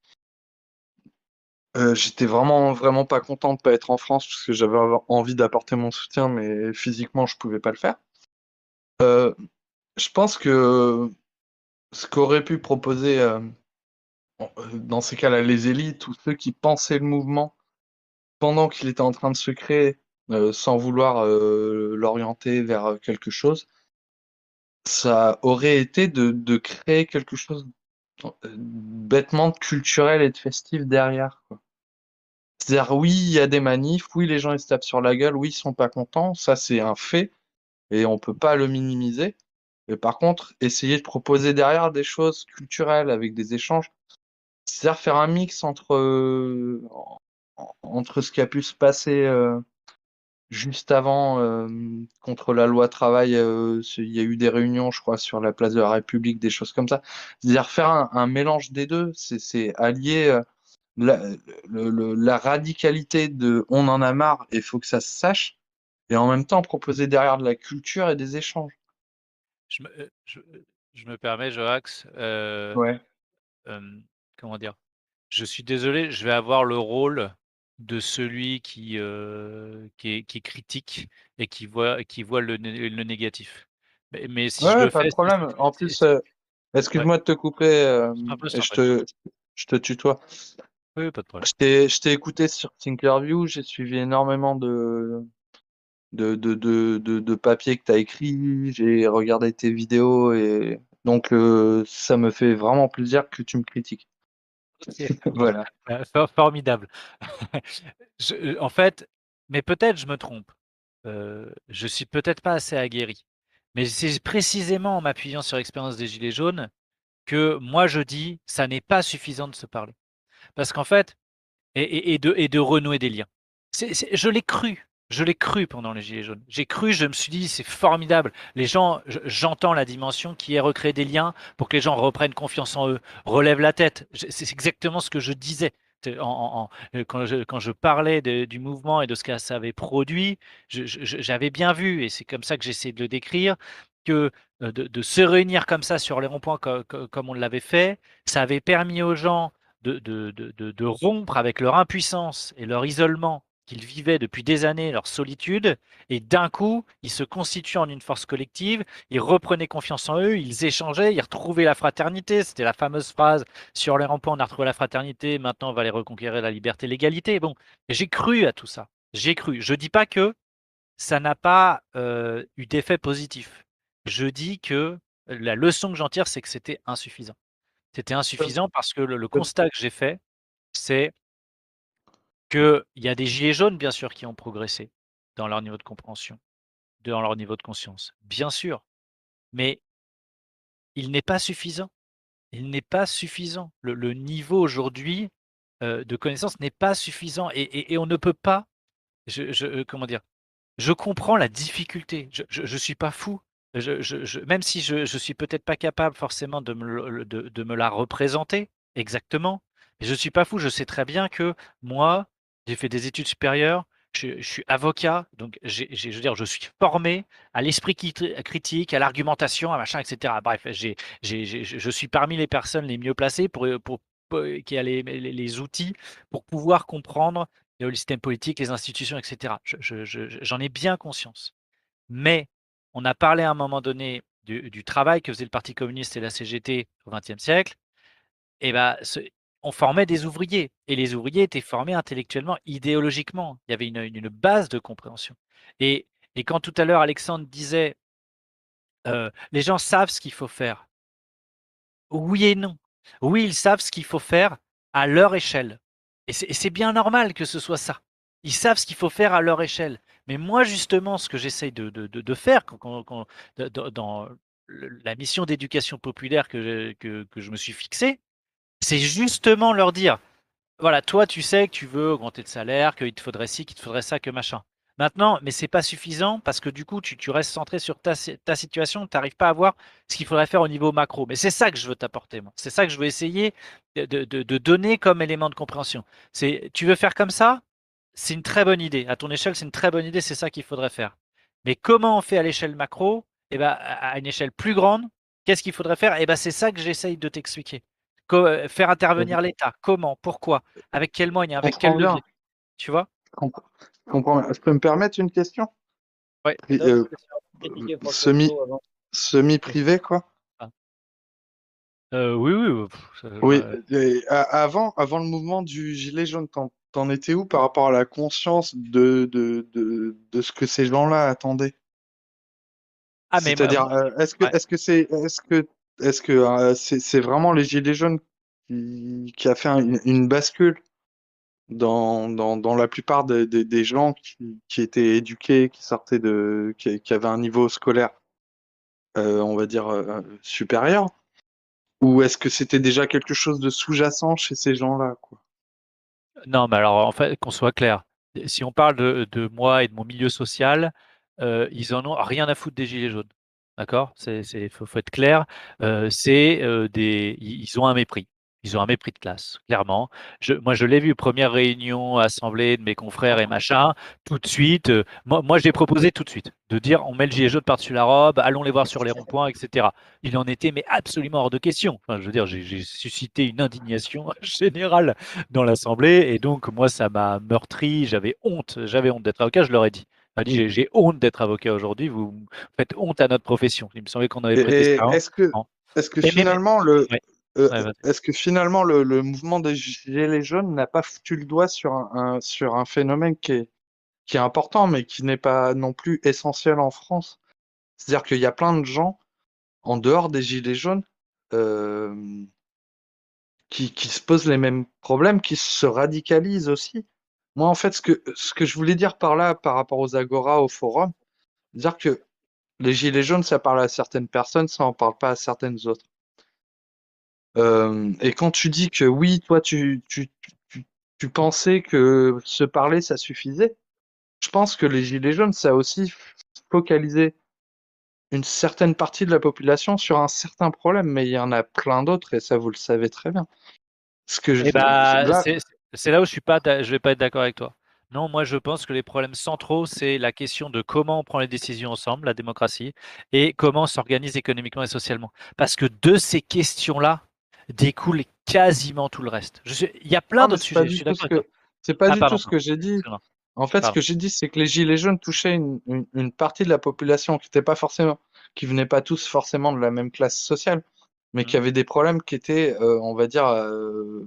J'étais vraiment, vraiment pas content de pas être en France parce que j'avais envie d'apporter mon soutien, mais physiquement, je pouvais pas le faire. Je pense que ce qu'auraient pu proposer dans ces cas-là les élites ou ceux qui pensaient le mouvement pendant qu'il était en train de se créer, euh, sans vouloir euh, l'orienter vers quelque chose, ça aurait été de, créer quelque chose euh, bêtement culturel et de festif derrière. C'est-à-dire, oui, il y a des manifs, oui, les gens ils se tapent sur la gueule, oui, ils sont pas contents, ça c'est un fait et on peut pas le minimiser. Mais par contre, essayer de proposer derrière des choses culturelles avec des échanges, c'est-à-dire faire un mix entre, en- entre ce qui a pu se passer euh, juste avant euh, contre la loi travail, euh, il y a eu des réunions, je crois, sur la place de la République, des choses comme ça. C'est-à-dire faire un, un mélange des deux, c'est allier euh, la, le- le- la radicalité de on en a marre et il faut que ça se sache, et en même temps proposer derrière de la culture et des échanges.
Je me, je, je me permets, Joax,
Ouais.
comment dire? Je suis désolé, je vais avoir le rôle de celui qui, euh, qui, est, qui est critique et qui voit, qui voit le, né- le négatif. Mais, mais si je le
pas de
fais, c'est-
problème. En plus, euh,
ouais,
excuse-moi de te couper, euh, je te, je te tutoie.
Oui, pas de problème.
Je t'ai, je t'ai écouté sur Thinkerview, j'ai suivi énormément de, de, de, de, de, de papiers que tu as écrits, j'ai regardé tes vidéos et donc euh, ça me fait vraiment plaisir que tu me critiques. Voilà.
Euh, for- Formidable. Je- euh, en fait, mais peut-être je me trompe. Euh, je suis peut-être pas assez aguerri. Mais c'est précisément en m'appuyant sur l'expérience des Gilets jaunes que moi je dis ça n'est pas suffisant de se parler. Parce qu'en fait, et, et- et de, et de renouer des liens. Je l'ai cru. Je l'ai cru pendant les Gilets jaunes. J'ai cru, je me suis dit, c'est formidable. Les gens, je- j'entends la dimension qui est recréer des liens pour que les gens reprennent confiance en eux, relèvent la tête. C'est exactement ce que je disais. Euh, quand, je, parlais du mouvement et de ce que ça avait produit, j'avais bien vu, et c'est comme ça que j'essaie de le décrire, que euh, de, se réunir comme ça sur les ronds-points co- co- comme on l'avait fait, ça avait permis aux gens de rompre avec leur impuissance et leur isolement qu'ils vivaient depuis des années, leur solitude, et d'un coup, ils se constituaient en une force collective, ils reprenaient confiance en eux, ils échangeaient, ils retrouvaient la fraternité, c'était la fameuse phrase sur les ronds-points, on a retrouvé la fraternité, maintenant on va aller reconquérir la liberté l'égalité. Bon, j'ai cru à tout ça, j'ai cru. Je dis pas que ça n'a pas euh, eu d'effet positif. Je dis que la leçon que j'en tire, c'est que c'était insuffisant. C'était insuffisant parce que le constat que j'ai fait, c'est qu'il y a des gilets jaunes, bien sûr, qui ont progressé dans leur niveau de compréhension, dans leur niveau de conscience. Bien sûr. Mais il n'est pas suffisant. Il n'est pas suffisant. Le, niveau aujourd'hui euh, de connaissance n'est pas suffisant. Et, on ne peut pas, euh, comment dire, je comprends la difficulté. Je ne suis pas fou. Même si je ne suis peut-être pas capable forcément de me, la représenter exactement, je ne suis pas fou. Je sais très bien que moi, j'ai fait des études supérieures, je, suis avocat, donc je veux dire, je suis formé à l'esprit critique, à l'argumentation, à machin, etc. Bref, je suis parmi les personnes les mieux placées pour, pour, pour- qui a les, outils pour pouvoir comprendre le système politique, les institutions, etc. Je- je- je- J'en ai bien conscience. Mais on a parlé à un moment donné du, travail que faisait le Parti communiste et la CGT au XXe siècle. Et ben, ce- on formait des ouvriers. Et les ouvriers étaient formés intellectuellement, idéologiquement. Il y avait une, base de compréhension. Et, quand tout à l'heure Alexandre disait euh, les gens savent ce qu'il faut faire. Oui et non. Oui, ils savent ce qu'il faut faire à leur échelle. Et c'est bien normal que ce soit ça. Ils savent ce qu'il faut faire à leur échelle. Mais moi, justement, ce que j'essaye de, faire dans la mission d'éducation populaire que je me suis fixée, c'est justement leur dire, voilà, toi, tu sais que tu veux augmenter le salaire, qu'il te faudrait ci, qu'il te faudrait ça, que machin. Maintenant, mais c'est pas suffisant parce que du coup, tu, restes centré sur ta, si- ta situation, tu n'arrives pas à voir ce qu'il faudrait faire au niveau macro. Mais c'est ça que je veux t'apporter, moi. C'est ça que je veux essayer de, donner comme élément de compréhension. Tu veux faire comme ça? C'est une très bonne idée. À ton échelle, c'est une très bonne idée, c'est ça qu'il faudrait faire. Mais comment on fait à l'échelle macro? Eh ben, à à une échelle plus grande, qu'est-ce qu'il faudrait faire? Eh ben, c'est ça que j'essaye de t'expliquer. Co- euh, faire intervenir l'État. Comment Pourquoi Avec quels moyens
Je
Avec quel levier Tu vois?
Je comprends- je peux me permettre une question? Et, euh, semi, semi-privé, quoi?
Euh, oui, oui. pff, ça-
Oui, avant, avant le mouvement du Gilet jaune, t'en, étais où par rapport à la conscience de, de, de, de ce que ces gens-là attendaient?
Ah, mais moi-
C'est-à-dire, euh, est-ce que,
ouais.
est-ce que c'est, est-ce que, est-ce que euh, c'est, vraiment les Gilets jaunes qui, qui a fait un- une, bascule dans, la plupart des, gens qui, étaient éduqués, qui sortaient de, qui, avaient un niveau scolaire, euh, on va dire, euh, supérieur? Ou est-ce que c'était déjà quelque chose de sous-jacent chez ces gens-là, quoi?
Non, mais alors, en fait, qu'on soit clair, si on parle de, de moi et de mon milieu social, euh, ils en ont rien à foutre des gilets jaunes. D'accord? C'est, faut, être clair. Euh, des, ils ont un mépris. Ils ont un mépris de classe, clairement. Je, moi, je l'ai vu, première réunion, assemblée de mes confrères et machin, tout de suite. moi, moi je l'ai proposé tout de suite, de dire on met le gilet jaune par-dessus la robe, allons les voir sur les ronds-points, etc. Il en était, mais absolument hors de question. Enfin, je veux dire, j'ai j'ai suscité une indignation générale dans l'assemblée, et donc, moi, ça m'a meurtri, j'avais honte, j'avais honte d'être avocat, je leur ai dit. M'a dit j'ai- honte d'être avocat aujourd'hui, vous faites honte à notre profession. Il me semblait qu'on avait prêté serment.
est-ce que, finalement le,
Ouais.
euh,
Ouais, vas-y.
est-ce que finalement le, le mouvement des Gilets jaunes n'a pas foutu le doigt sur un, un- sur un phénomène qui est, qui est important, mais qui n'est pas non plus essentiel en France? C'est-à-dire qu'il y a plein de gens en dehors des Gilets jaunes euh, qui, qui se posent les mêmes problèmes, qui se radicalisent aussi. Moi, en fait, ce que, ce que je voulais dire par là, par rapport aux agora, au forum, dire que les gilets jaunes, ça parle à certaines personnes, ça en parle pas à certaines autres. Euh, et quand tu dis que oui, toi, tu, tu, tu, tu pensais que se parler, ça suffisait, je pense que les gilets jaunes, ça a aussi focalisé une certaine partie de la population sur un certain problème, mais il y en a plein d'autres, et ça, vous le savez très bien. Ce que je,
Eh bah,
là-
c'est là où je suis pas, je vais pas être d'accord avec toi. Non, moi je pense que les problèmes centraux, c'est la question de comment on prend les décisions ensemble, la démocratie, et comment on s'organise économiquement et socialement. Parce que de ces questions-là découle quasiment tout le reste. Je suis- Il y a plein d'autres
c'est pas
sujets,
que c'est pas
Ah,
du
pardon,
tout ce que j'ai dit. En fait, ce que j'ai dit, c'est que les gilets jaunes touchaient une, une- une partie de la population qui n'était pas forcément, qui venaient pas tous forcément de la même classe sociale, mais qui
Mhm.
avaient des problèmes qui étaient, euh, on va dire, euh,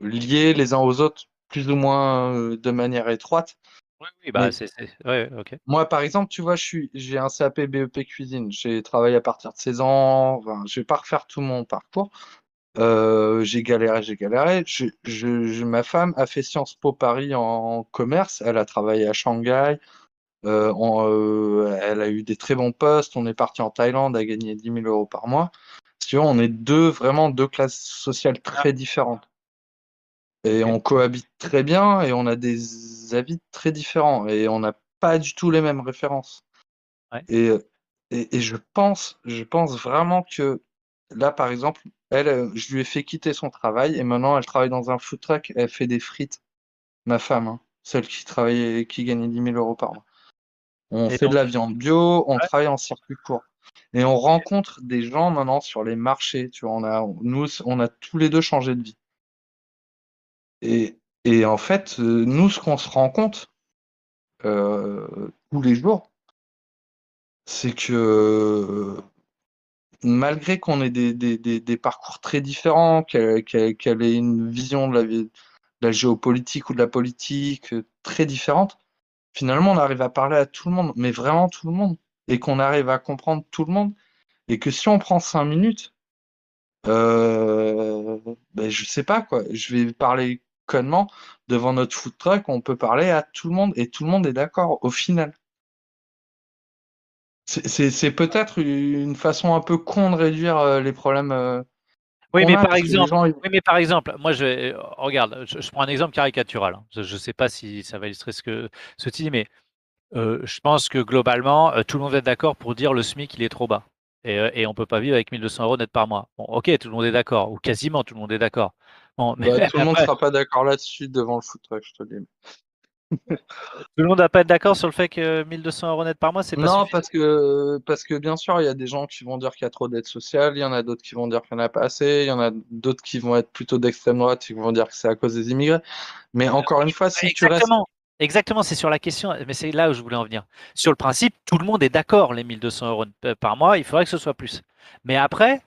liés les uns aux autres, plus ou moins euh, de manière étroite.
Oui, oui, bah c'est, ouais.
Moi, par exemple, tu vois, je suis, j'ai un CAP BEP cuisine. J'ai travaillé à partir de 16 ans. Enfin, je vais pas refaire tout mon parcours. Euh, j'ai galéré, j'ai galéré. Je, je- je- ma femme a fait Sciences Po Paris en commerce. Elle a travaillé à Shanghai. Euh, on- euh, elle a eu des très bons postes. On est parti en Thaïlande à gagner 10 000 euros par mois. Si tu vois, on est deux, vraiment deux classes sociales très différentes. Et on cohabite très bien et on a des avis très différents et on n'a pas du tout les mêmes références.
Ouais.
Et, et, et je pense, je pense vraiment que là, par exemple, elle, euh, je lui ai fait quitter son travail et maintenant elle travaille dans un food truck, elle fait des frites. Ma femme, hein, celle qui travaillait, qui gagnait 10 000 euros par mois. On
Et
fait de la viande bio, on
Ouais.
travaille en circuit court. Et on rencontre des gens maintenant sur les marchés. Tu vois, on a, nous, on a tous les deux changé de vie. Et, en fait, euh, nous, ce qu'on se rend compte euh, tous les jours, c'est que euh, malgré qu'on ait des, parcours très différents, qu'elle ait une vision de la, géopolitique ou de la politique très différente, finalement, on arrive à parler à tout le monde, mais vraiment tout le monde, et qu'on arrive à comprendre tout le monde, et que si on prend cinq minutes, euh, ben, je sais pas quoi, je vais parler connement devant notre food truck, on peut parler à tout le monde, et tout le monde est d'accord au final. C'est peut-être une façon un peu con de réduire euh, les problèmes. euh,
Oui, mais
a,
par exemple,
gens, ils-
oui, mais par exemple, moi, je vais- euh, regarde, je, je prends un exemple caricatural. hein. Je ne sais pas si ça va illustrer ce que ce dis, mais euh, je pense que globalement, tout le monde être d'accord pour dire le SMIC, il est trop bas. Et, et on peut pas vivre avec 1200 euros net par mois. Bon, ok, tout le monde est d'accord, ou quasiment tout le monde est d'accord. Bon, mais
bah, tout le monde
après,
sera pas d'accord là-dessus devant le food truck, je te le dis.
tout le monde va pas être d'accord sur le fait que 1200 euros net par mois, c'est pas
Non,
suffisant.
parce que, parce que bien sûr, il y a des gens qui vont dire qu'il y a trop d'aide sociale, il y en a d'autres qui vont dire qu'il n'y en a pas assez, il y en a d'autres qui vont être plutôt d'extrême droite, qui vont dire que c'est à cause des immigrés. Mais encore une fois, si tu restes.
Exactement. Exactement, c'est sur la question, mais c'est là où je voulais en venir. Sur le principe, tout le monde est d'accord, les 1200 euros p- par mois, il faudrait que ce soit plus. Mais après,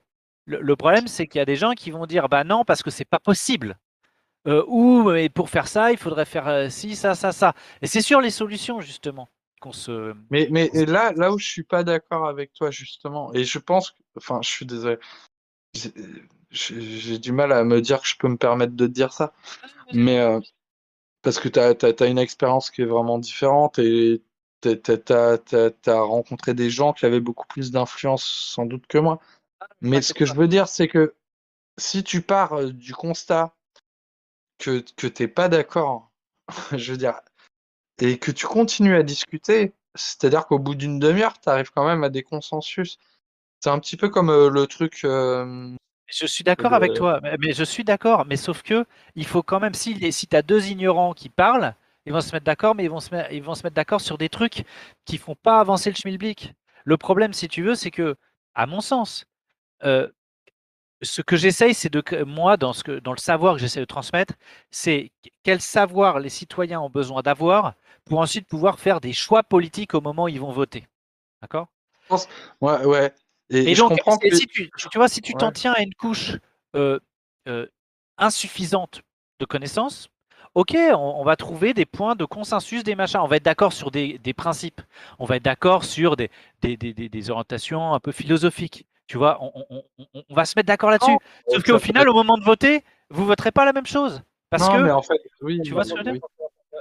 le, le problème, c'est qu'il y a des gens qui vont dire, bah non, parce que c'est pas possible. Euh, ou mais pour faire ça, il faudrait faire euh, ci, ça, ça, ça. Et c'est sur les solutions, justement, qu'on se.
Mais, mais et là, là où je suis pas d'accord avec toi, justement, et je pense que, enfin, je suis désolé, j'ai du mal à me dire que je peux me permettre de te dire ça, mais, euh, parce que tu as, une expérience qui est vraiment différente et tu as, rencontré des gens qui avaient beaucoup plus d'influence sans doute que moi. Mais ce que je veux dire, c'est que si tu pars euh, du constat que, que tu n'es pas d'accord, je veux dire, et que tu continues à discuter, c'est-à-dire qu'au bout d'une demi-heure, tu arrives quand même à des consensus. C'est un petit peu comme euh, le truc. Euh,
je suis d'accord avec toi, mais je suis d'accord, mais sauf que il faut quand même, si, si tu as deux ignorants qui parlent, ils vont se mettre d'accord, mais ils vont se, mettre, ils vont se mettre d'accord sur des trucs qui font pas avancer le schmilblick. Le problème, si tu veux, c'est que, à mon sens, euh, ce que j'essaye, c'est de moi, dans, ce que, dans le savoir que j'essaie de transmettre, c'est quel savoir les citoyens ont besoin d'avoir pour ensuite pouvoir faire des choix politiques au moment où ils vont voter. D'accord?
Ouais, ouais.
Et, donc, si tu, tu, vois, si tu t'en tiens à une couche euh, euh, insuffisante de connaissances, ok, on, va trouver des points de consensus, des machins. On va être d'accord sur des, principes. On va être d'accord sur des, des, orientations un peu philosophiques. Tu vois, on, va se mettre d'accord là-dessus. Sauf qu'au final, au moment de voter, vous voterez pas la même chose. Parce
non,
que,
mais en fait, oui, tu vois ce que je veux dire?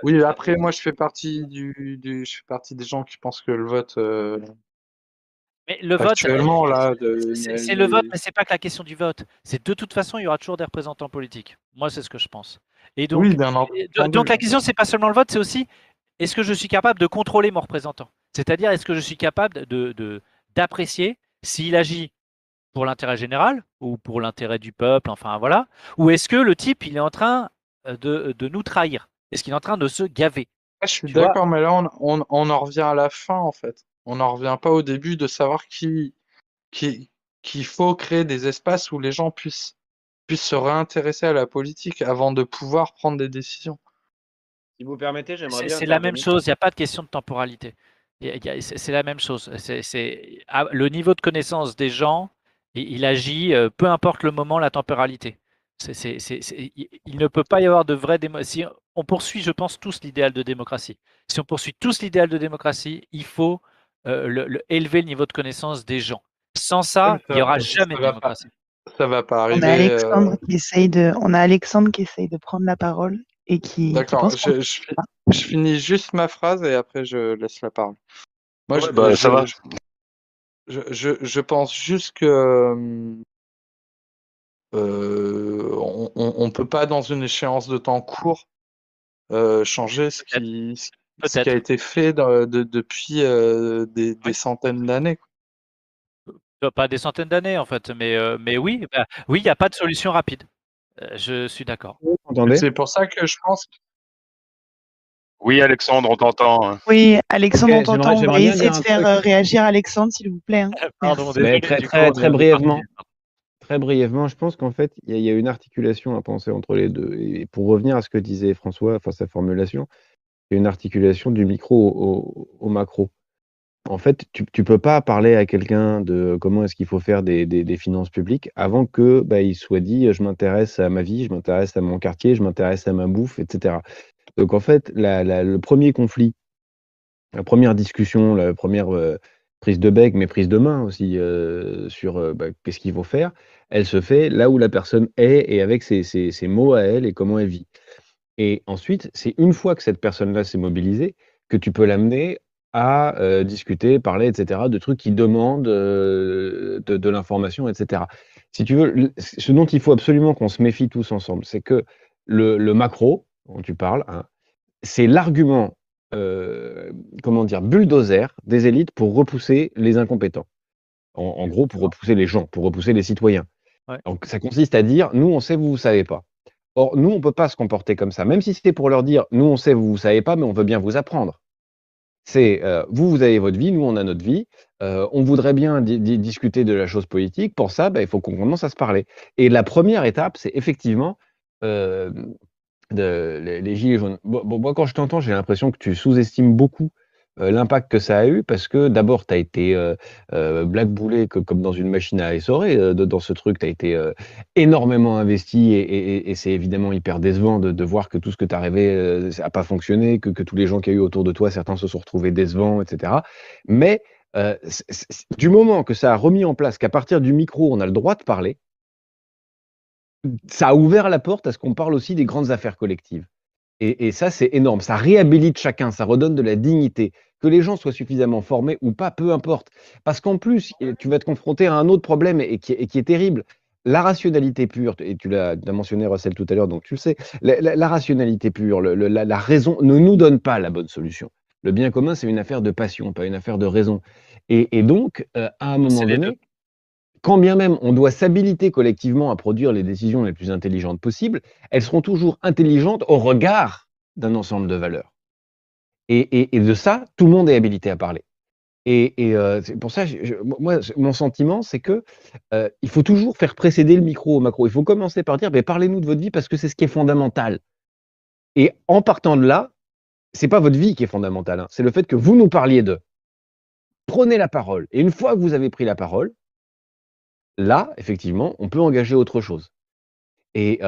oui, après, moi, je fais partie du, je fais partie des gens qui pensent que le vote, euh,
mais le vote, c'est le vote, mais c'est pas que la question du vote. C'est de toute façon, il y aura toujours des représentants politiques. Moi, c'est ce que je pense. Et donc, donc la question, c'est pas seulement le vote, c'est aussi est-ce que je suis capable de contrôler mon représentant? C'est-à-dire, est-ce que je suis capable de d'apprécier s'il agit pour l'intérêt général ou pour l'intérêt du peuple, enfin voilà, ou est-ce que le type, il est en train euh, de, de nous trahir? Est-ce qu'il est en train de se gaver?
Je suis d'accord, mais là, on, on en revient à la fin, en fait on n'en revient pas au début de savoir qu'il faut créer des espaces où les gens puissent, puissent se réintéresser à la politique avant de pouvoir prendre des décisions.
Si vous permettez, j'aimerais bien.
C'est la même chose, il n'y a pas de question de temporalité. C'est la même chose. C'est ah, le niveau de connaissance des gens, il agit, euh, peu importe le moment, la temporalité. il ne peut pas y avoir de vraie démocratie. on poursuit, je pense, tous l'idéal de démocratie. Si on poursuit tous l'idéal de démocratie, il faut euh, le, élever le niveau de connaissance des gens. Sans ça, il n'y aura jamais de démocratie.
ça va pas arriver.
On a, Alexandre euh, qui essaye de, on a Alexandre qui essaye de prendre la parole et qui.
D'accord, je, finis juste ma phrase et après je laisse la parole.
Moi, je, bah, ça va.
Je, pense juste que euh, on ne peut pas, dans une échéance de temps court, changer ce qui, ce qui a été fait depuis euh, des, centaines d'années.
Pas des centaines d'années en fait, mais, euh, mais oui, bah, oui, il n'y a pas de solution rapide. Euh, je suis d'accord.
C'est pour ça que je pense.
Oui, Alexandre, on t'entend.
Hein. Oui, Alexandre, on t'entend. On va essayer de faire réagir Alexandre, s'il vous plaît. Hein.
Pardon, très, très, très brièvement. Très brièvement, je pense qu'en fait, il y, y, a une articulation à penser entre les deux. Et pour revenir à ce que disait François, enfin sa formulation, une articulation du micro au, macro. En fait, tu ne peux pas parler à quelqu'un de comment est-ce qu'il faut faire des, finances publiques avant que bah, il soit dit je m'intéresse à ma vie, je m'intéresse à mon quartier, je m'intéresse à ma bouffe, etc. Donc en fait, le premier conflit, la première discussion, la première euh, prise de bec, mais prise de main aussi euh, sur euh, bah, qu'est-ce qu'il faut faire, elle se fait là où la personne est et avec ses mots à elle et comment elle vit. Et ensuite, c'est une fois que cette personne-là s'est mobilisée que tu peux l'amener à discuter, parler, etc., de trucs qui demandent de, l'information, etc. Si tu veux, ce dont il faut absolument qu'on se méfie tous ensemble, c'est que le, macro, dont tu parles, hein, c'est l'argument, euh, comment dire, bulldozer des élites pour repousser les incompétents. En, gros, pour repousser les gens, pour repousser les citoyens. Donc, ça consiste à dire, nous, on sait, vous, vous savez pas. Or, nous, on ne peut pas se comporter comme ça, même si c'était pour leur dire, nous, on sait, vous ne savez pas, mais on veut bien vous apprendre. C'est, euh, vous, vous avez votre vie, nous, on a notre vie. Euh, on voudrait bien discuter de la chose politique. Pour ça, bah, il faut qu'on commence à se parler. Et la première étape, c'est effectivement euh, les, gilets jaunes. moi, quand je t'entends, j'ai l'impression que tu sous-estimes beaucoup euh, l'impact que ça a eu parce que d'abord, tu as été euh, euh, blackboulé comme dans une machine à essorer. dans ce truc, tu as été énormément investi et, c'est évidemment hyper décevant de, voir que tout ce que tu as rêvé n'a pas fonctionné, que, tous les gens qui y a eu autour de toi, certains se sont retrouvés décevants, etc. Mais du moment que ça a remis en place qu'à partir du micro, on a le droit de parler, ça a ouvert la porte à ce qu'on parle aussi des grandes affaires collectives. Et, et ça, c'est énorme. Ça réhabilite chacun, ça redonne de la dignité. Que les gens soient suffisamment formés ou pas, peu importe. Parce qu'en plus, tu vas te confronter à un autre problème et qui, et qui est terrible. La rationalité pure, et tu l'as as mentionné Russell tout à l'heure, donc tu le sais, la, la- la rationalité pure, le- la, la raison ne nous donne pas la bonne solution. Le bien commun, c'est une affaire de passion, pas une affaire de raison. Et, et donc, euh, à un moment donné. Quand bien même on doit s'habiliter collectivement à produire les décisions les plus intelligentes possibles, elles seront toujours intelligentes au regard d'un ensemble de valeurs. Et, de ça, tout le monde est habilité à parler. Et, euh, c'est pour ça, moi, mon sentiment, c'est que euh, il faut toujours faire précéder le micro au macro. Il faut commencer par dire, mais parlez-nous de votre vie parce que c'est ce qui est fondamental. Et en partant de là, c'est pas votre vie qui est fondamentale, hein, c'est le fait que vous nous parliez d'eux. Prenez la parole. Et une fois que vous avez pris la parole, là, effectivement, on peut engager autre chose. Et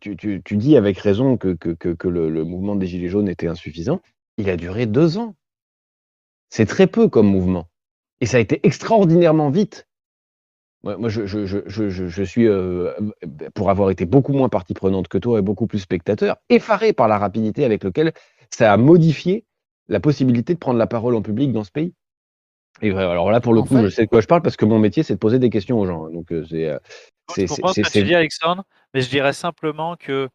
tu, dis avec raison que, le, mouvement des Gilets jaunes était insuffisant. Il a duré deux ans. C'est très peu comme mouvement. Et ça a été extraordinairement vite. Moi, je, suis, pour avoir été beaucoup moins partie prenante que toi et beaucoup plus spectateur, effaré par la rapidité avec laquelle ça a modifié la possibilité de prendre la parole en public dans ce pays. Et vrai, alors là, pour le
En
coup,
fait-
je sais de quoi je parle parce que mon métier, c'est de poser des questions aux gens. Donc, euh, c'est, euh,
Je
c'est,
comprends ce que tu dis, Alexandre, mais je dirais simplement que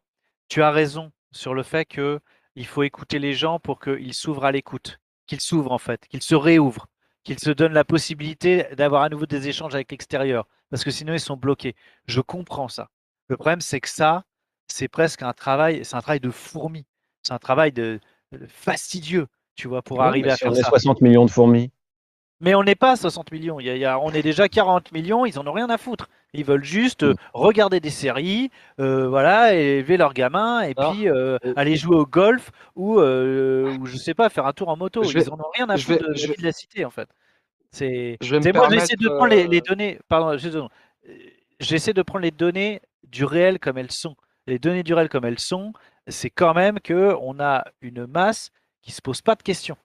tu as raison sur le fait que il faut écouter les gens pour qu'ils s'ouvrent à l'écoute, qu'ils s'ouvrent en fait, qu'ils se réouvrent, qu'ils se donnent la possibilité d'avoir à nouveau des échanges avec l'extérieur, parce que sinon ils sont bloqués. Je comprends ça. Le problème, c'est que ça, c'est presque un travail, c'est un travail de fourmi, c'est un travail de, de fastidieux, tu vois, pour
Ouais,
arriver à
si on
faire
est
ça.
60 millions de fourmis.
Mais on n'est pas à 60 millions. Il y a- il y a- on est déjà 40 millions. Ils en ont rien à foutre. Ils veulent juste euh,
Mm.
regarder des séries, euh, voilà, élever leurs gamins, et
Alors,
puis euh, aller jouer au golf ou, ou je sais pas, faire un tour en moto.
Vais-
Ils en ont rien à foutre
vais-
de,
je
la de cité, en fait. C'est.
Je vais me
c'est moi, j'essaie de prendre les, les données. Pardon, J'essaie de prendre les données du réel comme elles sont. Les données du réel comme elles sont, c'est quand même que on a une masse qui se pose pas de questions.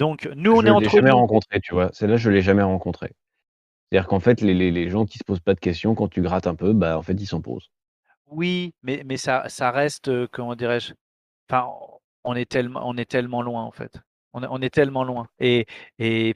Donc nous, on
je
est
l'ai
entre
jamais
nous.
rencontré, tu vois. Celle-là, je l'ai jamais rencontré. C'est-à-dire qu'en fait, les, les- les gens qui se posent pas de questions, quand tu grattes un peu, bah, en fait, ils s'en posent.
Oui, mais, mais ça, ça reste, euh, comment dirais-je, enfin, on est tellement, on est tellement loin en fait. On est, on est tellement loin. Et, et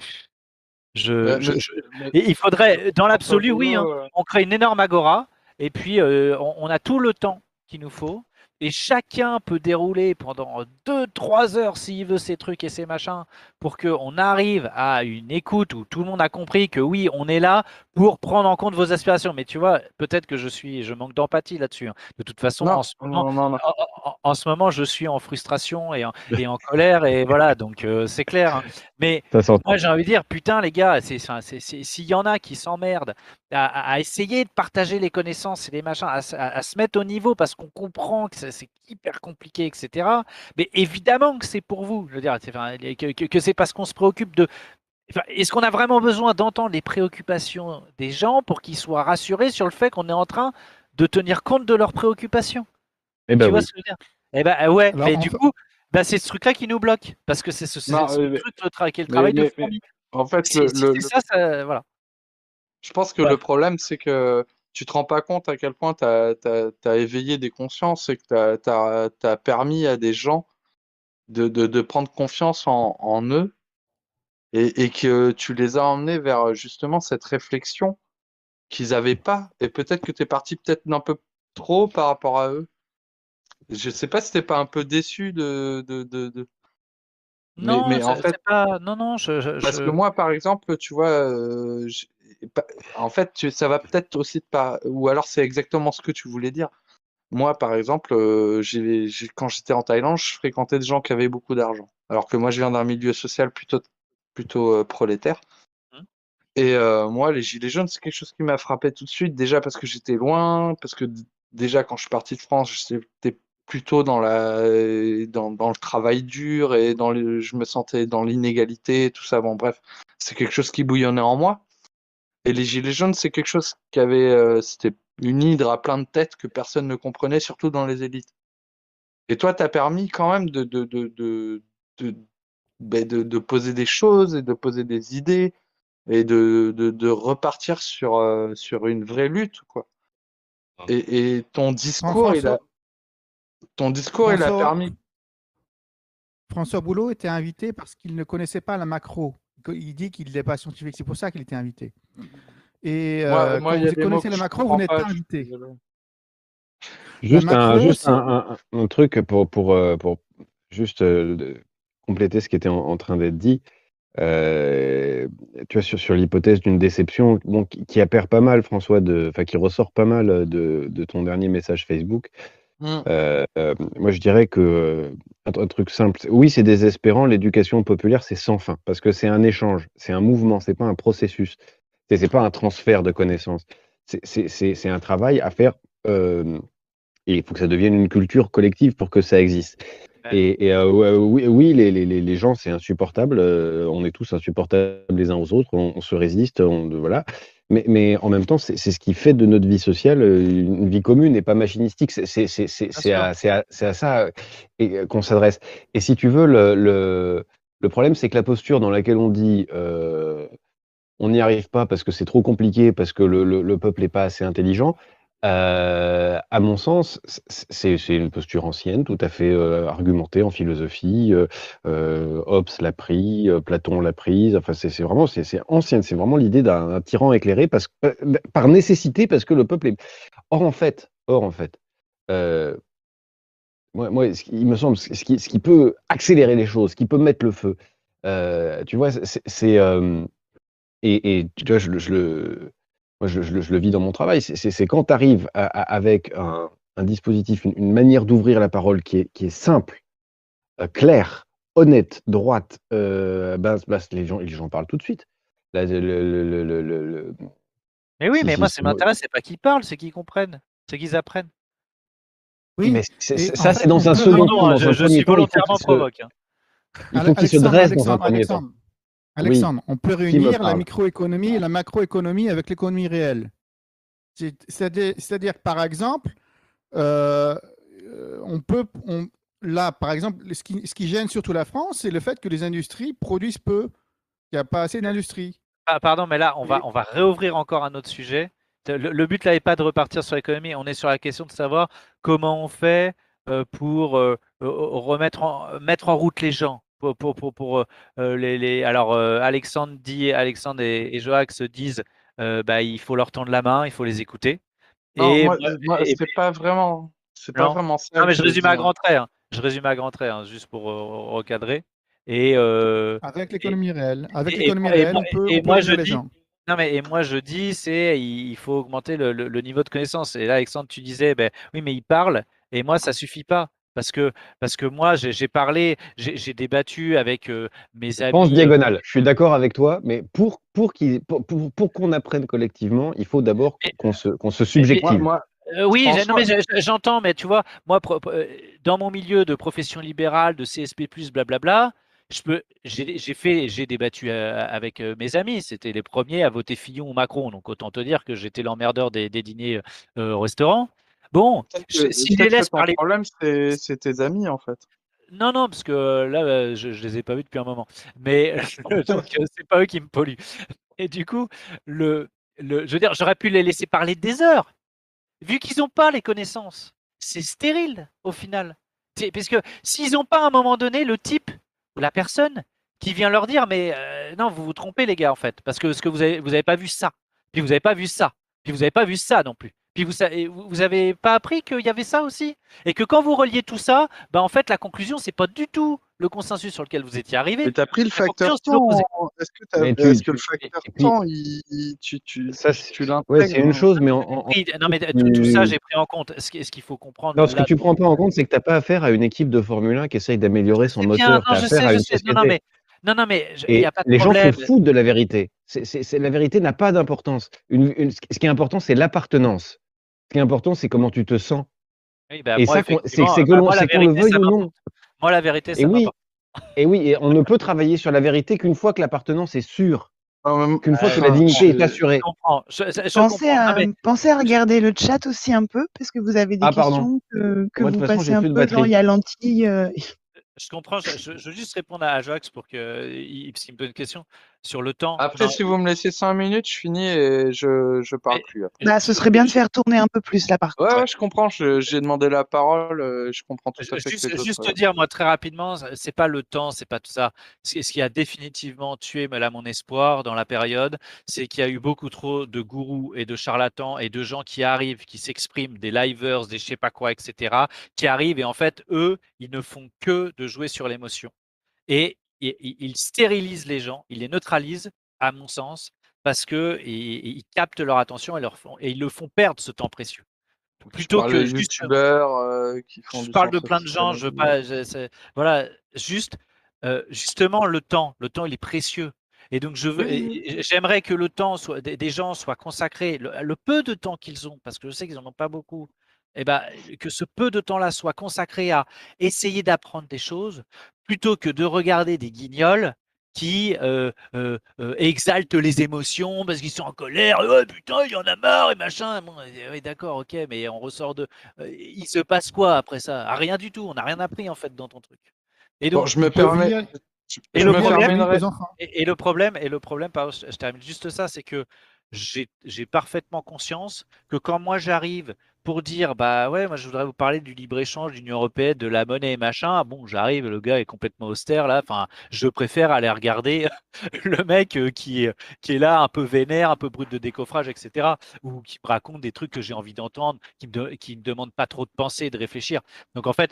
je, je- je- et il faudrait, dans l'absolu, oui, hein,
euh,
on crée une énorme agora et puis euh, on, on a tout le temps qu'il nous faut. Et chacun peut dérouler pendant 2-3 heures s'il veut ces trucs et ces machins pour qu'on arrive à une écoute où tout le monde a compris que oui, on est là pour prendre en compte vos aspirations. Mais tu vois, peut-être que je suis, je manque d'empathie là-dessus. hein. De toute façon,
Non,
en ce moment,
non, non, non.
en, en- en ce moment, je suis en frustration et en, et en colère et voilà, donc euh, c'est clair. hein. Mais moi, j'ai envie de dire, putain, les gars, s'il y en a qui s'emmerdent à, essayer de partager les connaissances et les machins, à, se- à- à se mettre au niveau parce qu'on comprend que c'est, hyper compliqué, etc. Mais évidemment que c'est pour vous. Je veux dire, que c'est parce qu'on se préoccupe de. Est-ce qu'on a vraiment besoin d'entendre les préoccupations des gens pour qu'ils soient rassurés sur le fait qu'on est en train de tenir compte de leurs préoccupations?
Eh ben
Tu vois
oui.
ce que je veux dire? Eh ben euh, ouais,
Alors,
mais du
fait-
coup, bah, c'est ce truc-là qui nous bloque parce que c'est ce, c'est
Non,
ce
mais-
truc, le, tra- qui est le
mais-
travail de
mais-
fourmi.
En fait,
Si,
le,
si
le-
c'est
le-
ça, ça, voilà.
je pense que
Ouais.
le problème, c'est que tu te rends pas compte à quel point tu as, éveillé des consciences et que tu as, permis à des gens de, de, de prendre confiance en, en eux et, et que tu les as emmenés vers justement cette réflexion qu'ils n'avaient pas. Et peut-être que tu es parti peut-être d'un peu trop par rapport à eux. Je sais pas si t'es pas un peu déçu de, de, de,
Non,
mais en fait-
pas. Non, non, je. je-
Parce que moi, par exemple, tu vois, euh, pas- en fait, tu- ça va peut-être aussi par... ou alors c'est exactement ce que tu voulais dire. Moi, par exemple, euh, quand j'étais en Thaïlande, je fréquentais des gens qui avaient beaucoup d'argent. Alors que moi, je viens d'un milieu social plutôt, plutôt euh, prolétaire.
Mhm.
Et euh, moi, les gilets jaunes, c'est quelque chose qui m'a frappé tout de suite, déjà parce que j'étais loin, parce que déjà quand je suis parti de France, j'étais plutôt dans la, dans, dans le travail dur et dans le, je me sentais dans l'inégalité, tout ça. Bon, bref, c'est quelque chose qui bouillonnait en moi. Et les gilets jaunes, c'est quelque chose qui avait, euh, c'était une hydre à plein de têtes que personne ne comprenait, surtout dans les élites. Et toi, tu as permis quand même de, de, de, de, de, ben, de- de poser des choses et de poser des idées et de, de, de repartir sur, euh, sur une vraie lutte, quoi. Et, et ton discours, il a.
François-
ton discours, il a permis.
François Boulot était invité parce qu'il ne connaissait pas la macro. Il dit qu'il n'est pas scientifique, c'est pour ça qu'il était invité. Et euh,
moi,
quand vous connaissez la macro, vous n'êtes
pas,
invité.
Juste, un, juste un, un- un truc pour, pour, euh, pour juste euh, compléter ce qui était en, en train d'être dit. Euh, tu vois, sur, sur l'hypothèse d'une déception, bon, qui, qui appert pas mal, François, de, enfin, qui ressort pas mal de, de ton dernier message Facebook.
Mm.
Euh, euh, moi, je dirais que euh, un, un truc simple. Oui, c'est désespérant. L'éducation populaire, c'est sans fin parce que c'est un échange, c'est un mouvement, c'est pas un processus, c'est pas un transfert de connaissances. C'est- un travail à faire. euh, et il faut que ça devienne une culture collective pour que ça existe. Et, et, euh, ouais, oui, oui, les, les, les les gens, c'est insupportable. euh, on est tous insupportables les uns aux autres. On, on se résiste. On, voilà. Mais, mais en même temps, c'est ce qui fait de notre vie sociale euh, une vie commune et pas machinistique. C'est à, ça euh, euh, qu'on s'adresse. Et si tu veux, le, le, le problème, c'est que la posture dans laquelle on dit euh, on n'y arrive pas parce que c'est trop compliqué, parce que le peuple n'est pas assez intelligent, euh, à mon sens, c'est une posture ancienne, tout à fait euh, argumentée en philosophie. Euh, Hobbes l'a pris, Platon l'a prise. Enfin, c'est vraiment, c'est ancienne. C'est vraiment l'idée d'un tyran éclairé parce, euh, par nécessité, parce que le peuple est. Or en fait, or en fait, moi, moi, il me semble, ce qui, ce qui peut accélérer les choses, ce qui peut mettre le feu, tu vois, c'est- et, et tu vois, je le, moi, je, je le- je le vis dans mon travail. C'est- quand tu arrives avec un, un dispositif, une, une manière d'ouvrir la parole qui est, qui est simple, euh, claire, honnête, droite, euh, ben, ben, les, gens, les gens parlent tout de suite. Là, le- le- le- le- le- le-
Mais oui,
Si,
mais
si,
moi,
si,
ce qui
moi-
m'intéresse, c'est pas qu'ils parlent, c'est qu'ils comprennent, c'est qu'ils apprennent.
Oui,
mais ça, c'est dans un second temps.
je, suis volontairement provoque. hein.
il faut qu'il se
Alexandre,
dresse dans un premier temps.
Alexandre, on peut réunir la microéconomie et la macroéconomie avec l'économie réelle. C'est- C'est-à-dire, par exemple, euh, euh, on peut, on- là, par exemple, ce qui, ce qui gêne surtout la France, c'est le fait que les industries produisent peu, qu'il n'y a pas assez d'industrie.
Ah, pardon, mais là, on va, on va réouvrir encore un autre sujet. Le, le but là n'est pas de repartir sur l'économie, on est sur la question de savoir comment on fait euh, pour remettre en, mettre en route les gens. Pour, pour, pour, pour, euh, euh, les, les- Alors, euh, Alexandre, dit, Alexandre et, et Joax disent euh, bah, il faut leur tendre la main, il faut les écouter.
Non,
et
moi,
moi-
moi,
et-
c'est pas vraiment, c'est pas vraiment ça.
non, mais je résume à
dire.
grands traits. hein. Je résume à grands traits, hein, juste pour euh, recadrer. Et, euh,
Avec l'économie réelle. Avec
et-
l'économie
et-
réelle,
et-
on peut,
et
on peut
moi, je
les
dis-
gens.
Non, mais et moi je dis, c'est il il faut augmenter le, le- le niveau de connaissance. Et là, Alexandre, tu disais, ben oui, mais il parle, et moi, ça suffit pas. Parce que, parce que moi, j'ai parlé, j'ai débattu avec euh, mes amis.
pense diagonale. Je suis d'accord avec toi, mais pour, pour qu'il- pour, pour, pour qu'on apprenne collectivement, il faut d'abord qu'on se, qu'on se subjective.
moi,
Euh, oui, mais j'ai- j'entends, mais tu vois, moi, dans mon milieu de profession libérale, de CSP+, blablabla, je peux, j'ai j'ai fait, j'ai débattu avec mes amis. C'était les premiers à voter Fillon ou Macron, donc autant te dire que j'étais l'emmerdeur des, des dîners euh, au restaurant. Bon,
peut-être
je-
que-
si je les laisse parler,
problème, c'est tes amis, en fait.
non, non, parce que là, euh, je, je les ai pas vus depuis un moment. Mais c'est pas eux qui me polluent. Et du coup, le, le, je veux dire, j'aurais pu les laisser parler des heures vu qu'ils n'ont pas les connaissances. C'est stérile au final. Parce que s'ils n'ont pas à un moment donné le type ou la personne qui vient leur dire mais euh, non vous vous trompez les gars en fait parce que ce que vous avez vous avez pas vu ça puis vous avez pas vu ça puis vous avez pas vu ça non plus puis vous sa- et vous vous avez pas appris qu'il y avait ça aussi? Et que quand vous reliez tout ça bah en fait la conclusion c'est pas du tout le consensus sur lequel vous étiez arrivé
Mais t'as pris le
La
facteur temps. Est-ce que,
tu-
est-ce
tu-
le facteur temps, il, il- tu, tu,
Ça,
tu,
c'est-
tu l'intègres
Ouais, c'est une chose, mais en, en-
Oui, non mais
tu-
tout, tout ça j'ai pris en compte ce ce qu'il faut comprendre
non, ce que tu prends pas en compte, c'est que tu n'as pas affaire à une équipe de Formule 1 qui essaye d'améliorer son moteur.
bien,
Tu as
non, je
affaire
sais,
à
je sais. Non, non, mais, non, non, mais je- il
Et
n'y a pas de
les gens se foutent de la vérité. C'est, c'est- c'est- la vérité n'a pas d'importance. Une- une- ce qui est important, c'est l'appartenance. Ce qui est important, c'est comment tu te sens.
Oui, bah,
et
moi,
ça, c'est, que
bah,
l'on,
moi, la
qu'on le
vérité,
veuille ou non.
Moi, la vérité, ça
Et oui, et oui, et on ne peut travailler sur la vérité qu'une fois que l'appartenance est sûre, qu'une fois
Ouais,
que la dignité
je-
est assurée.
Je comprends. Je, je- je
Pensez à,
Non, mais
pensez à regarder le chat aussi un peu, parce que vous avez des
Ah,
questions que, que
Moi, de
vous
façon,
passez un peu. Genre, il y a Lentille. euh,
je comprends. Je, veux juste répondre à Joax pour que, il- parce qu'il me pose une question. Sur le temps.
Après,
genre,
si vous me laissez 5 minutes, je finis et je, je parle plus après.
Bah, ce serait bien de faire tourner un peu plus là, par contre.
Ouais, ouais, je comprends. je- J'ai demandé la parole. euh, Je comprends tout à fait que
Juste, juste te dire, moi, très rapidement, c'est pas le temps, c'est pas tout ça. Ce ce qui a définitivement tué là, mon espoir dans la période, c'est qu'il y a eu beaucoup trop de gourous et de charlatans et de gens qui arrivent, qui s'expriment, des livers, des je sais pas quoi, etc., qui arrivent et en fait, eux, ils ne font que de jouer sur l'émotion. Et i- i- ils stérilisent les gens, ils les neutralisent, à mon sens, parce que ils captent leur attention et, leur font, et ils le font perdre ce temps précieux. Plutôt que juste
youtubeurs euh, qui font
je parle de plein de gens, je veux pas, je- voilà, juste, euh, justement le temps, le temps il est précieux. Et donc je veux, j'aimerais que le temps soit, des, gens soient consacrés, le, le peu de temps qu'ils ont, parce que je sais qu'ils en ont pas beaucoup, et ben que ce peu de temps-là soit consacré à essayer d'apprendre des choses, plutôt que de regarder des guignols qui euh, euh, euh, exaltent les émotions parce qu'ils sont en colère. Ouais, putain, il y en a marre et machin. Bon, oui, d'accord, ok, mais on ressort de. il se passe quoi après ça? Ah, Rien du tout. On n'a rien appris en fait dans ton truc. Et
Bon,
donc,
je me permets.
Et
je
le
me
problème- et, et le problème, et le problème, pardon, je, termine juste ça, c'est que j'ai parfaitement conscience que quand moi j'arrive pour dire, bah ouais, moi je voudrais vous parler du libre-échange, de l'Union européenne, de la monnaie et machin, bon, j'arrive, le gars est complètement austère là, enfin, je préfère aller regarder le mec euh, qui, est- qui est là un peu vénère, un peu brut de décoffrage, etc., ou qui me raconte des trucs que j'ai envie d'entendre, qui me, de- qui me demandent pas trop de penser, de réfléchir. Donc en fait,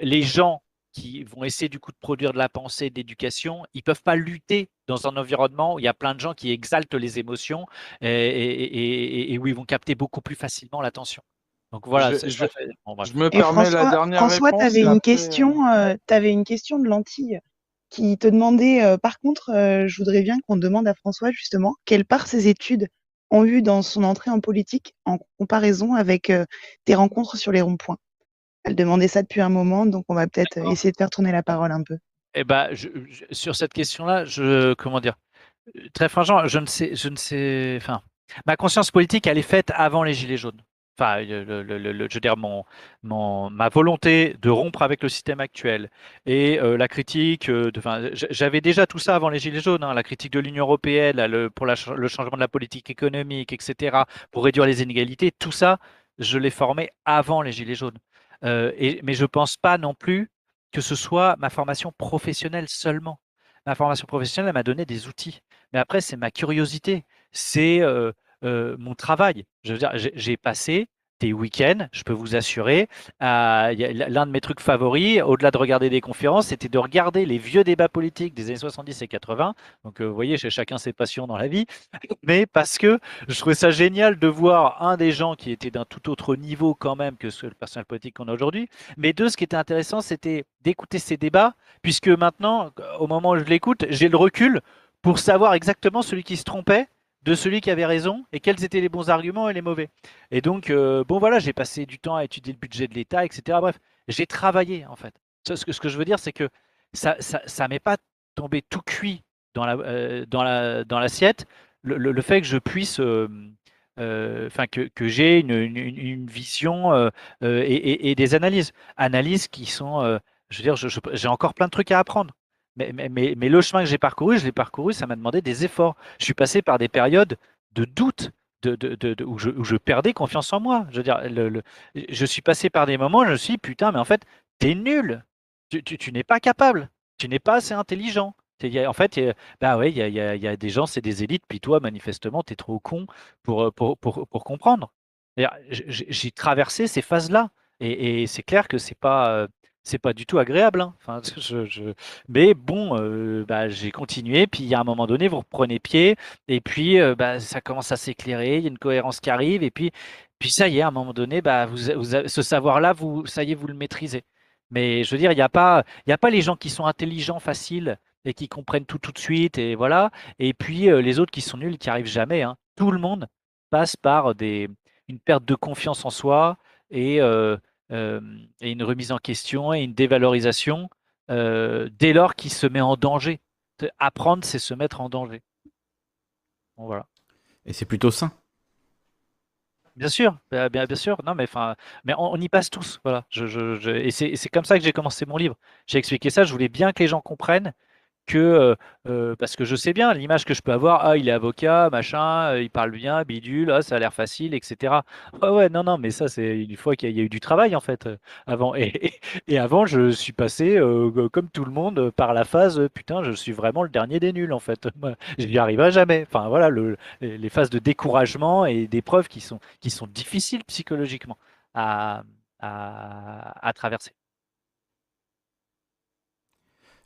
les gens qui vont essayer du coup de produire de la pensée, de l'éducation, ils peuvent pas lutter dans un environnement où il y a plein de gens qui exaltent les émotions et, et- et- et- et où ils vont capter beaucoup plus facilement l'attention. Donc voilà,
Je-
bon,
me
Et
permets la
François,
dernière
François,
réponse.
tu avais une
après,
question, euh, t'avais une question de lentille qui te demandait, euh, par contre, euh, je voudrais bien qu'on demande à François justement quelle part ses études ont eu dans son entrée en politique en comparaison avec euh, tes rencontres sur les ronds-points? Elle demandait ça depuis un moment, donc on va peut-être essayer de faire tourner la parole un peu.
Eh ben, je- je- sur cette question-là, je comment dire, très franchement, je ne sais, je ne sais, enfin, ma conscience politique, elle est faite avant les gilets jaunes. Enfin, le, le- le- le- je veux dire, mon, mon, ma volonté de rompre avec le système actuel et euh, la critique, euh, enfin, j'avais déjà tout ça avant les gilets jaunes, hein, la critique de l'Union européenne, là, pour la le changement de la politique économique, etc., pour réduire les inégalités, tout ça, je l'ai formé avant les gilets jaunes. Euh, et, mais je pense pas non plus que ce soit ma formation professionnelle seulement. Ma formation professionnelle, elle m'a donné des outils. Mais après, c'est ma curiosité, c'est euh, euh, mon travail. Je veux dire, j'ai passé week-ends, je peux vous assurer. a- L'un de mes trucs favoris, au-delà de regarder des conférences, c'était de regarder les vieux débats politiques des années 70 et 80. Donc, euh, vous voyez, chez chacun ses passions dans la vie. Mais parce que je trouvais ça génial de voir un des gens qui était d'un tout autre niveau quand même que ce- le personnel politique qu'on a aujourd'hui. Mais deux, ce qui était intéressant, c'était d'écouter ces débats, puisque maintenant, au moment où je l'écoute, j'ai le recul pour savoir exactement celui qui se trompait de celui qui avait raison et quels étaient les bons arguments et les mauvais. Et donc, euh, bon voilà, j'ai passé du temps à étudier le budget de l'État, etc. Bref, j'ai travaillé en fait. Ce que, ce que je veux dire, c'est que ça ça m'est pas tombé tout cuit dans la, euh, dans la, dans l'assiette. Le, le- fait que je puisse, euh, enfin que, que j'ai une, une- vision et, et- des analyses, analyses qui sont, je veux dire, j'ai encore plein de trucs à apprendre. Mais, le chemin que j'ai parcouru, je l'ai parcouru, ça m'a demandé des efforts. Je suis passé par des périodes de doute, de, de- de- où, je, perdais confiance en moi. Je veux dire, je suis passé par des moments où je me suis dit, putain, mais en fait, t'es nul. Tu, tu- n'es pas capable. Tu n'es pas assez intelligent. T'es- En fait, bah ouais, il y a, y y a des gens, c'est des élites, puis toi, manifestement, tu es trop con pour, pour, pour, pour comprendre. J'ai traversé ces phases-là. Et, et c'est clair que c'est pas, euh, c'est pas du tout agréable. hein. Enfin, je, je- Mais bon, euh, bah, j'ai continué. Puis à un moment donné, vous reprenez pied. Et puis, euh, bah, ça commence à s'éclairer. Il y a une cohérence qui arrive. Et puis, puis ça y est, à un moment donné, bah, vous, vous ce savoir-là, vous, ça y est, vous le maîtrisez. Mais je veux dire, il n'y a pas, a pas les gens qui sont intelligents, faciles et qui comprennent tout tout de suite. Et voilà. Et puis euh, les autres qui sont nuls, qui arrivent jamais. hein. Tout le monde passe par des, une perte de confiance en soi et, euh, et une remise en question et une dévalorisation euh, dès lors qu'il se met en danger. Apprendre, c'est se mettre en danger. Bon, voilà.
Et c'est plutôt sain.
Bien sûr, bah, bien, bien sûr. Non, mais enfin, mais on, on y passe tous. Voilà. Je, je- je- et c'est et c'est comme ça que j'ai commencé mon livre. J'ai expliqué ça. Je voulais bien que les gens comprennent que euh, euh, parce que je sais bien l'image que je peux avoir, ah il est avocat, machin, euh, il parle bien, bidule, ah, ça a l'air facile, etc. Ouais ouais non non mais ça c'est une fois qu'il y, a eu du travail en fait avant et, et, avant je suis passé comme tout le monde par la phase putain je suis vraiment le dernier des nuls en fait, je n'y arriverai jamais. Enfin voilà le, les phases de découragement et d'épreuves qui sont qui sont difficiles psychologiquement à, à, à traverser.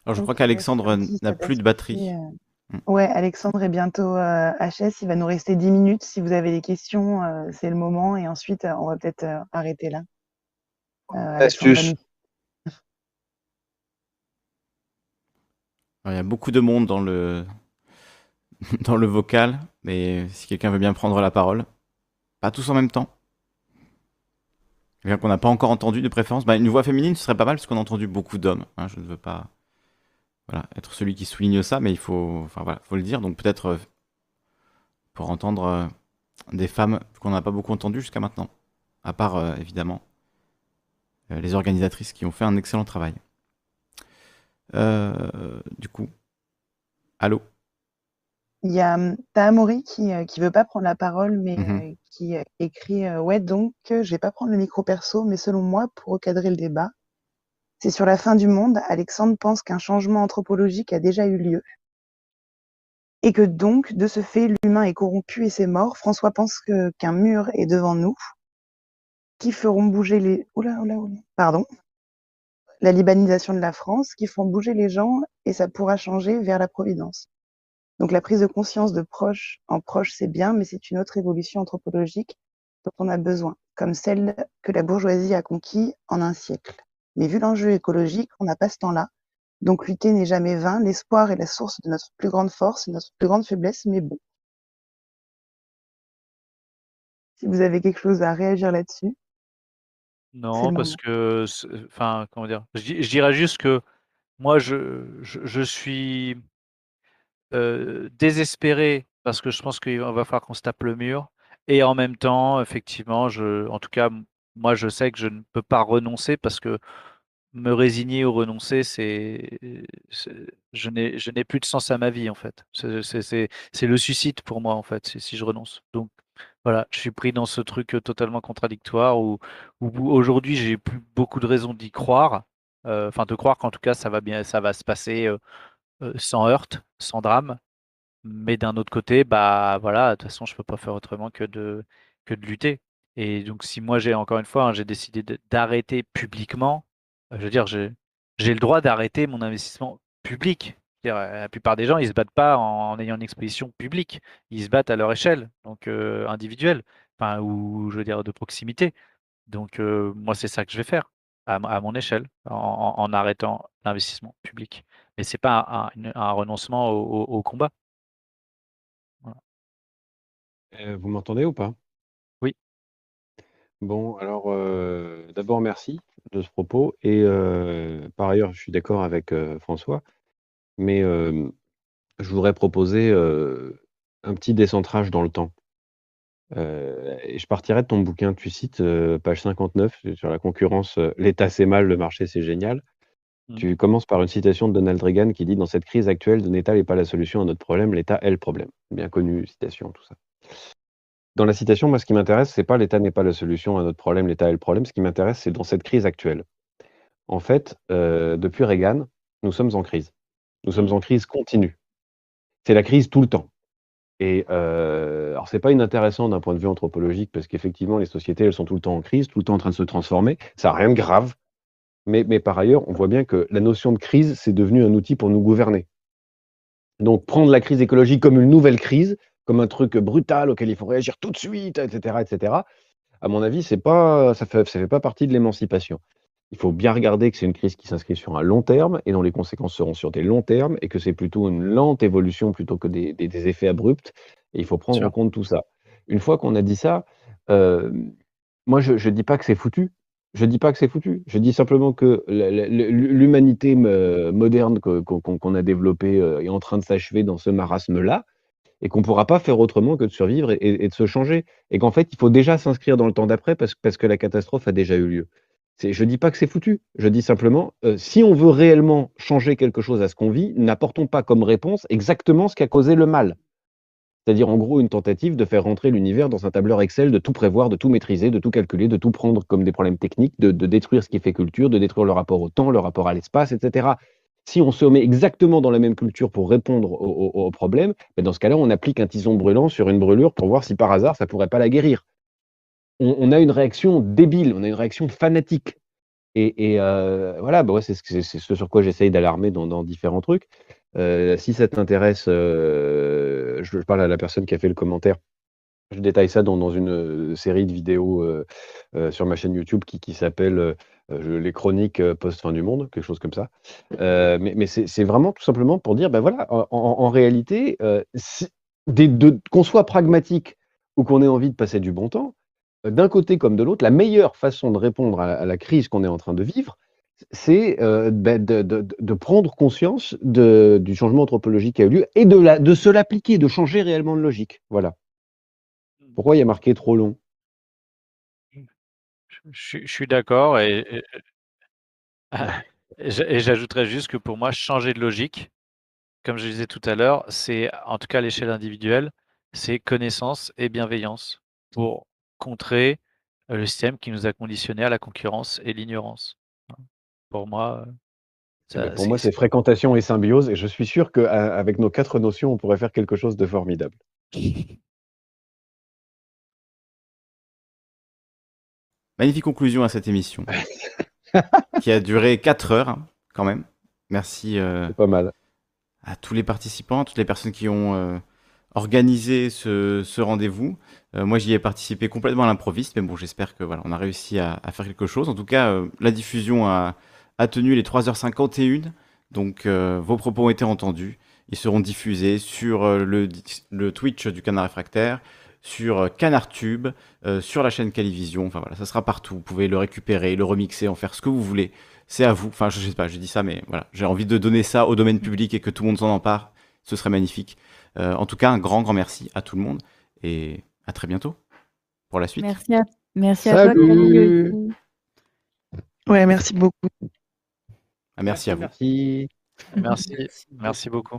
Alors, je crois qu'Alexandre n'a plus de batterie.
Euh, mm. Ouais, Alexandre est bientôt euh, HS. Il va nous rester 10 minutes. Si vous avez des questions, euh, c'est le moment. Et ensuite, on va peut-être arrêter là.
Astuce.
Il y a beaucoup de monde dans le, dans le vocal, mais si quelqu'un veut bien prendre la parole, pas tous en même temps. Quelqu'un qu'on n'a pas encore entendu de préférence, bah, une voix féminine ce serait pas mal parce qu'on a entendu beaucoup d'hommes. Hein, je ne veux pas voilà, être celui qui souligne ça, mais il faut, enfin, voilà, faut le dire. Donc peut-être euh, pour entendre euh, des femmes qu'on n'a pas beaucoup entendues jusqu'à maintenant, à part euh, évidemment les organisatrices qui ont fait un excellent travail. du coup, allô?
Il y a hum, Tahamori qui ne veut pas prendre la parole, mais mmh qui écrit Ouais, donc je vais pas prendre le micro perso, mais selon moi, pour recadrer le débat, c'est sur la fin du monde, Alexandre pense qu'un changement anthropologique a déjà eu lieu et que donc, de ce fait, l'humain est corrompu et c'est mort. François pense qu'un mur est devant nous qui feront bouger les... Oula, oula, oula. Pardon. La libanisation de la France, qui font bouger les gens et ça pourra changer vers la providence. Donc la prise de conscience de proche en proche, c'est bien, mais c'est une autre évolution anthropologique dont on a besoin, comme celle que la bourgeoisie a conquis en un siècle. Mais vu l'enjeu écologique, on n'a pas ce temps-là. Donc lutter n'est jamais vain. L'espoir est la source de notre plus grande force et notre plus grande faiblesse, mais bon. Si vous avez quelque chose à réagir là-dessus.
Non, parce que, enfin, comment dire, je, dirais juste que moi, je, je, suis euh, désespéré parce que je pense qu'il va falloir qu'on se tape le mur. Et en même temps, effectivement, je, en tout cas, moi, je sais que je ne peux pas renoncer parce que me résigner ou renoncer, c'est, je n'ai, plus de sens à ma vie en fait. C'est le suicide pour moi en fait, si je renonce. Donc voilà, je suis pris dans ce truc totalement contradictoire où, aujourd'hui j'ai plus beaucoup de raisons d'y croire, enfin de croire qu'en tout cas ça va bien, ça va se passer sans heurte, sans drame. Mais d'un autre côté, bah voilà, de toute façon je peux pas faire autrement que de que de lutter. Et donc si moi j'ai encore une fois, hein, j'ai décidé d'arrêter publiquement je veux dire, j'ai le droit d'arrêter mon investissement public. La plupart des gens, ils se battent pas en, ayant une exposition publique. Ils se battent à leur échelle, donc individuelle, enfin, ou je veux dire de proximité. Donc moi, c'est ça que je vais faire à, mon échelle, en, arrêtant l'investissement public. Mais c'est pas un, renoncement au, combat.
vous m'entendez ou pas? Bon, alors d'abord merci de ce propos et par ailleurs, je suis d'accord avec, François, mais je voudrais proposer, un petit décentrage dans le temps. et je partirais de ton bouquin, tu cites, page 59 sur la concurrence, «L'État c'est mal, le marché c'est génial». Mmh. Tu commences par une citation de Donald Reagan qui dit: «Dans cette crise actuelle, l'État n'est pas la solution à notre problème, l'État est le problème». Bien connue citation, tout ça. Dans la citation, moi, ce qui m'intéresse, c'est pas l'État n'est pas la solution à notre problème, l'État est le problème. Ce qui m'intéresse, c'est dans cette crise actuelle. En fait, euh, depuis Reagan, nous sommes en crise. Nous sommes en crise continue. C'est la crise tout le temps. Et euh, alors, c'est pas inintéressant d'un point de vue anthropologique, parce qu'effectivement, les sociétés, elles sont tout le temps en crise, tout le temps en train de se transformer. Ça n'a rien de grave. Mais, mais par ailleurs, on voit bien que la notion de crise, c'est devenu un outil pour nous gouverner. Donc, prendre la crise écologique comme une nouvelle crise, comme un truc brutal auquel il faut réagir tout de suite, etc., etc. À mon avis, c'est pas, ça fait, ça fait pas partie de l'émancipation. Il faut bien regarder que c'est une crise qui s'inscrit sur un long terme et dont les conséquences seront sur des longs termes et que c'est plutôt une lente évolution plutôt que des, des, effets abrupts. Et il faut prendre en compte tout ça. Une fois qu'on a dit ça, euh, moi je ne dis pas que c'est foutu. Je dis pas que c'est foutu. Je dis simplement que l'humanité moderne qu'on a développée euh, est en train de s'achever dans ce marasme-là et qu'on ne pourra pas faire autrement que de survivre et, de se changer. Et qu'en fait, il faut déjà s'inscrire dans le temps d'après parce, parce, que la catastrophe a déjà eu lieu. Je dis pas que c'est foutu, je dis simplement, heu, si on veut réellement changer quelque chose à ce qu'on vit, n'apportons pas comme réponse exactement ce qui a causé le mal. C'est-à-dire, en gros, une tentative de faire rentrer l'univers dans un tableur Excel, de tout prévoir, de tout maîtriser, de tout calculer, de tout prendre comme des problèmes techniques, de de détruire ce qui fait culture, de détruire le rapport au temps, le rapport à l'espace, et cetera. Si on se met exactement dans la même culture pour répondre aux aux aux problèmes, bah, dans ce cas-là, on applique un tison brûlant sur une brûlure pour voir si par hasard ça pourrait pas la guérir. On a une réaction débile, on a une réaction fanatique et heu, voilà, bah, c'est ce sur quoi j'essaye d'alarmer dans différents trucs. Heu, si ça t'intéresse, heu, je parle à la personne qui a fait le commentaire. Je détaille ça dans une, série de vidéos, sur ma chaîne YouTube qui s'appelle, les chroniques, heu, post fin du monde, quelque chose comme ça. Heu, mais mais c'est vraiment tout simplement pour dire, bah, voilà, en réalité, si qu'on soit pragmatique ou qu'on ait envie de passer du bon temps, d'un côté comme de l'autre, la meilleure façon de répondre à la à la crise qu'on est en train de vivre, c'est, bah, de de de de prendre conscience de du changement anthropologique qui a eu lieu et de la de se l'appliquer, de changer réellement de logique. Voilà. Pourquoi il y a marqué trop long?
Je je suis d'accord et et et et j'a et j'ajouterais juste que pour moi, changer de logique, comme je disais tout à l'heure, c'est en tout cas à l'échelle individuelle, c'est connaissance et bienveillance pour contrer, heu, le système qui nous a conditionnés à la concurrence et l'ignorance. Pour moi,
Eh
ça
pour
c'est
moi,
c'est
fréquentation et symbiose et je suis sûr qu'a avec nos 4 notions, on pourrait faire quelque chose de formidable.
Magnifique conclusion à cette émission. Qui a duré 4 heures, hein, quand même. Merci,
pas mal.
à tous les participants, toutes les personnes qui ont, heu, organisé ce ce rendez-vous. Heu, moi, j'y ai participé complètement à l'improviste, mais bon, j'espère que, voilà, on a réussi à à faire quelque chose. En tout cas, la diffusion a a tenu les 3:51 donc vos propos ont été entendus. Ils seront diffusés sur, le le Twitch du Canard Réfractaire, sur, heu, Canard Tube, heu, sur la chaîne Calivision, enfin voilà, ça sera partout. Vous pouvez le récupérer, le remixer, en faire ce que vous voulez. C'est à vous. Enfin, je sais pas, je dis ça, mais voilà, j'ai envie de donner ça au domaine public et que tout le monde s'en empare. Ce serait magnifique. Heu, en tout cas, un grand, grand merci à tout le monde et à très bientôt pour la suite.
Merci à merci à toi Camille.
Ouais, merci beaucoup.
Ah, merci à vous.
Merci
merci beaucoup.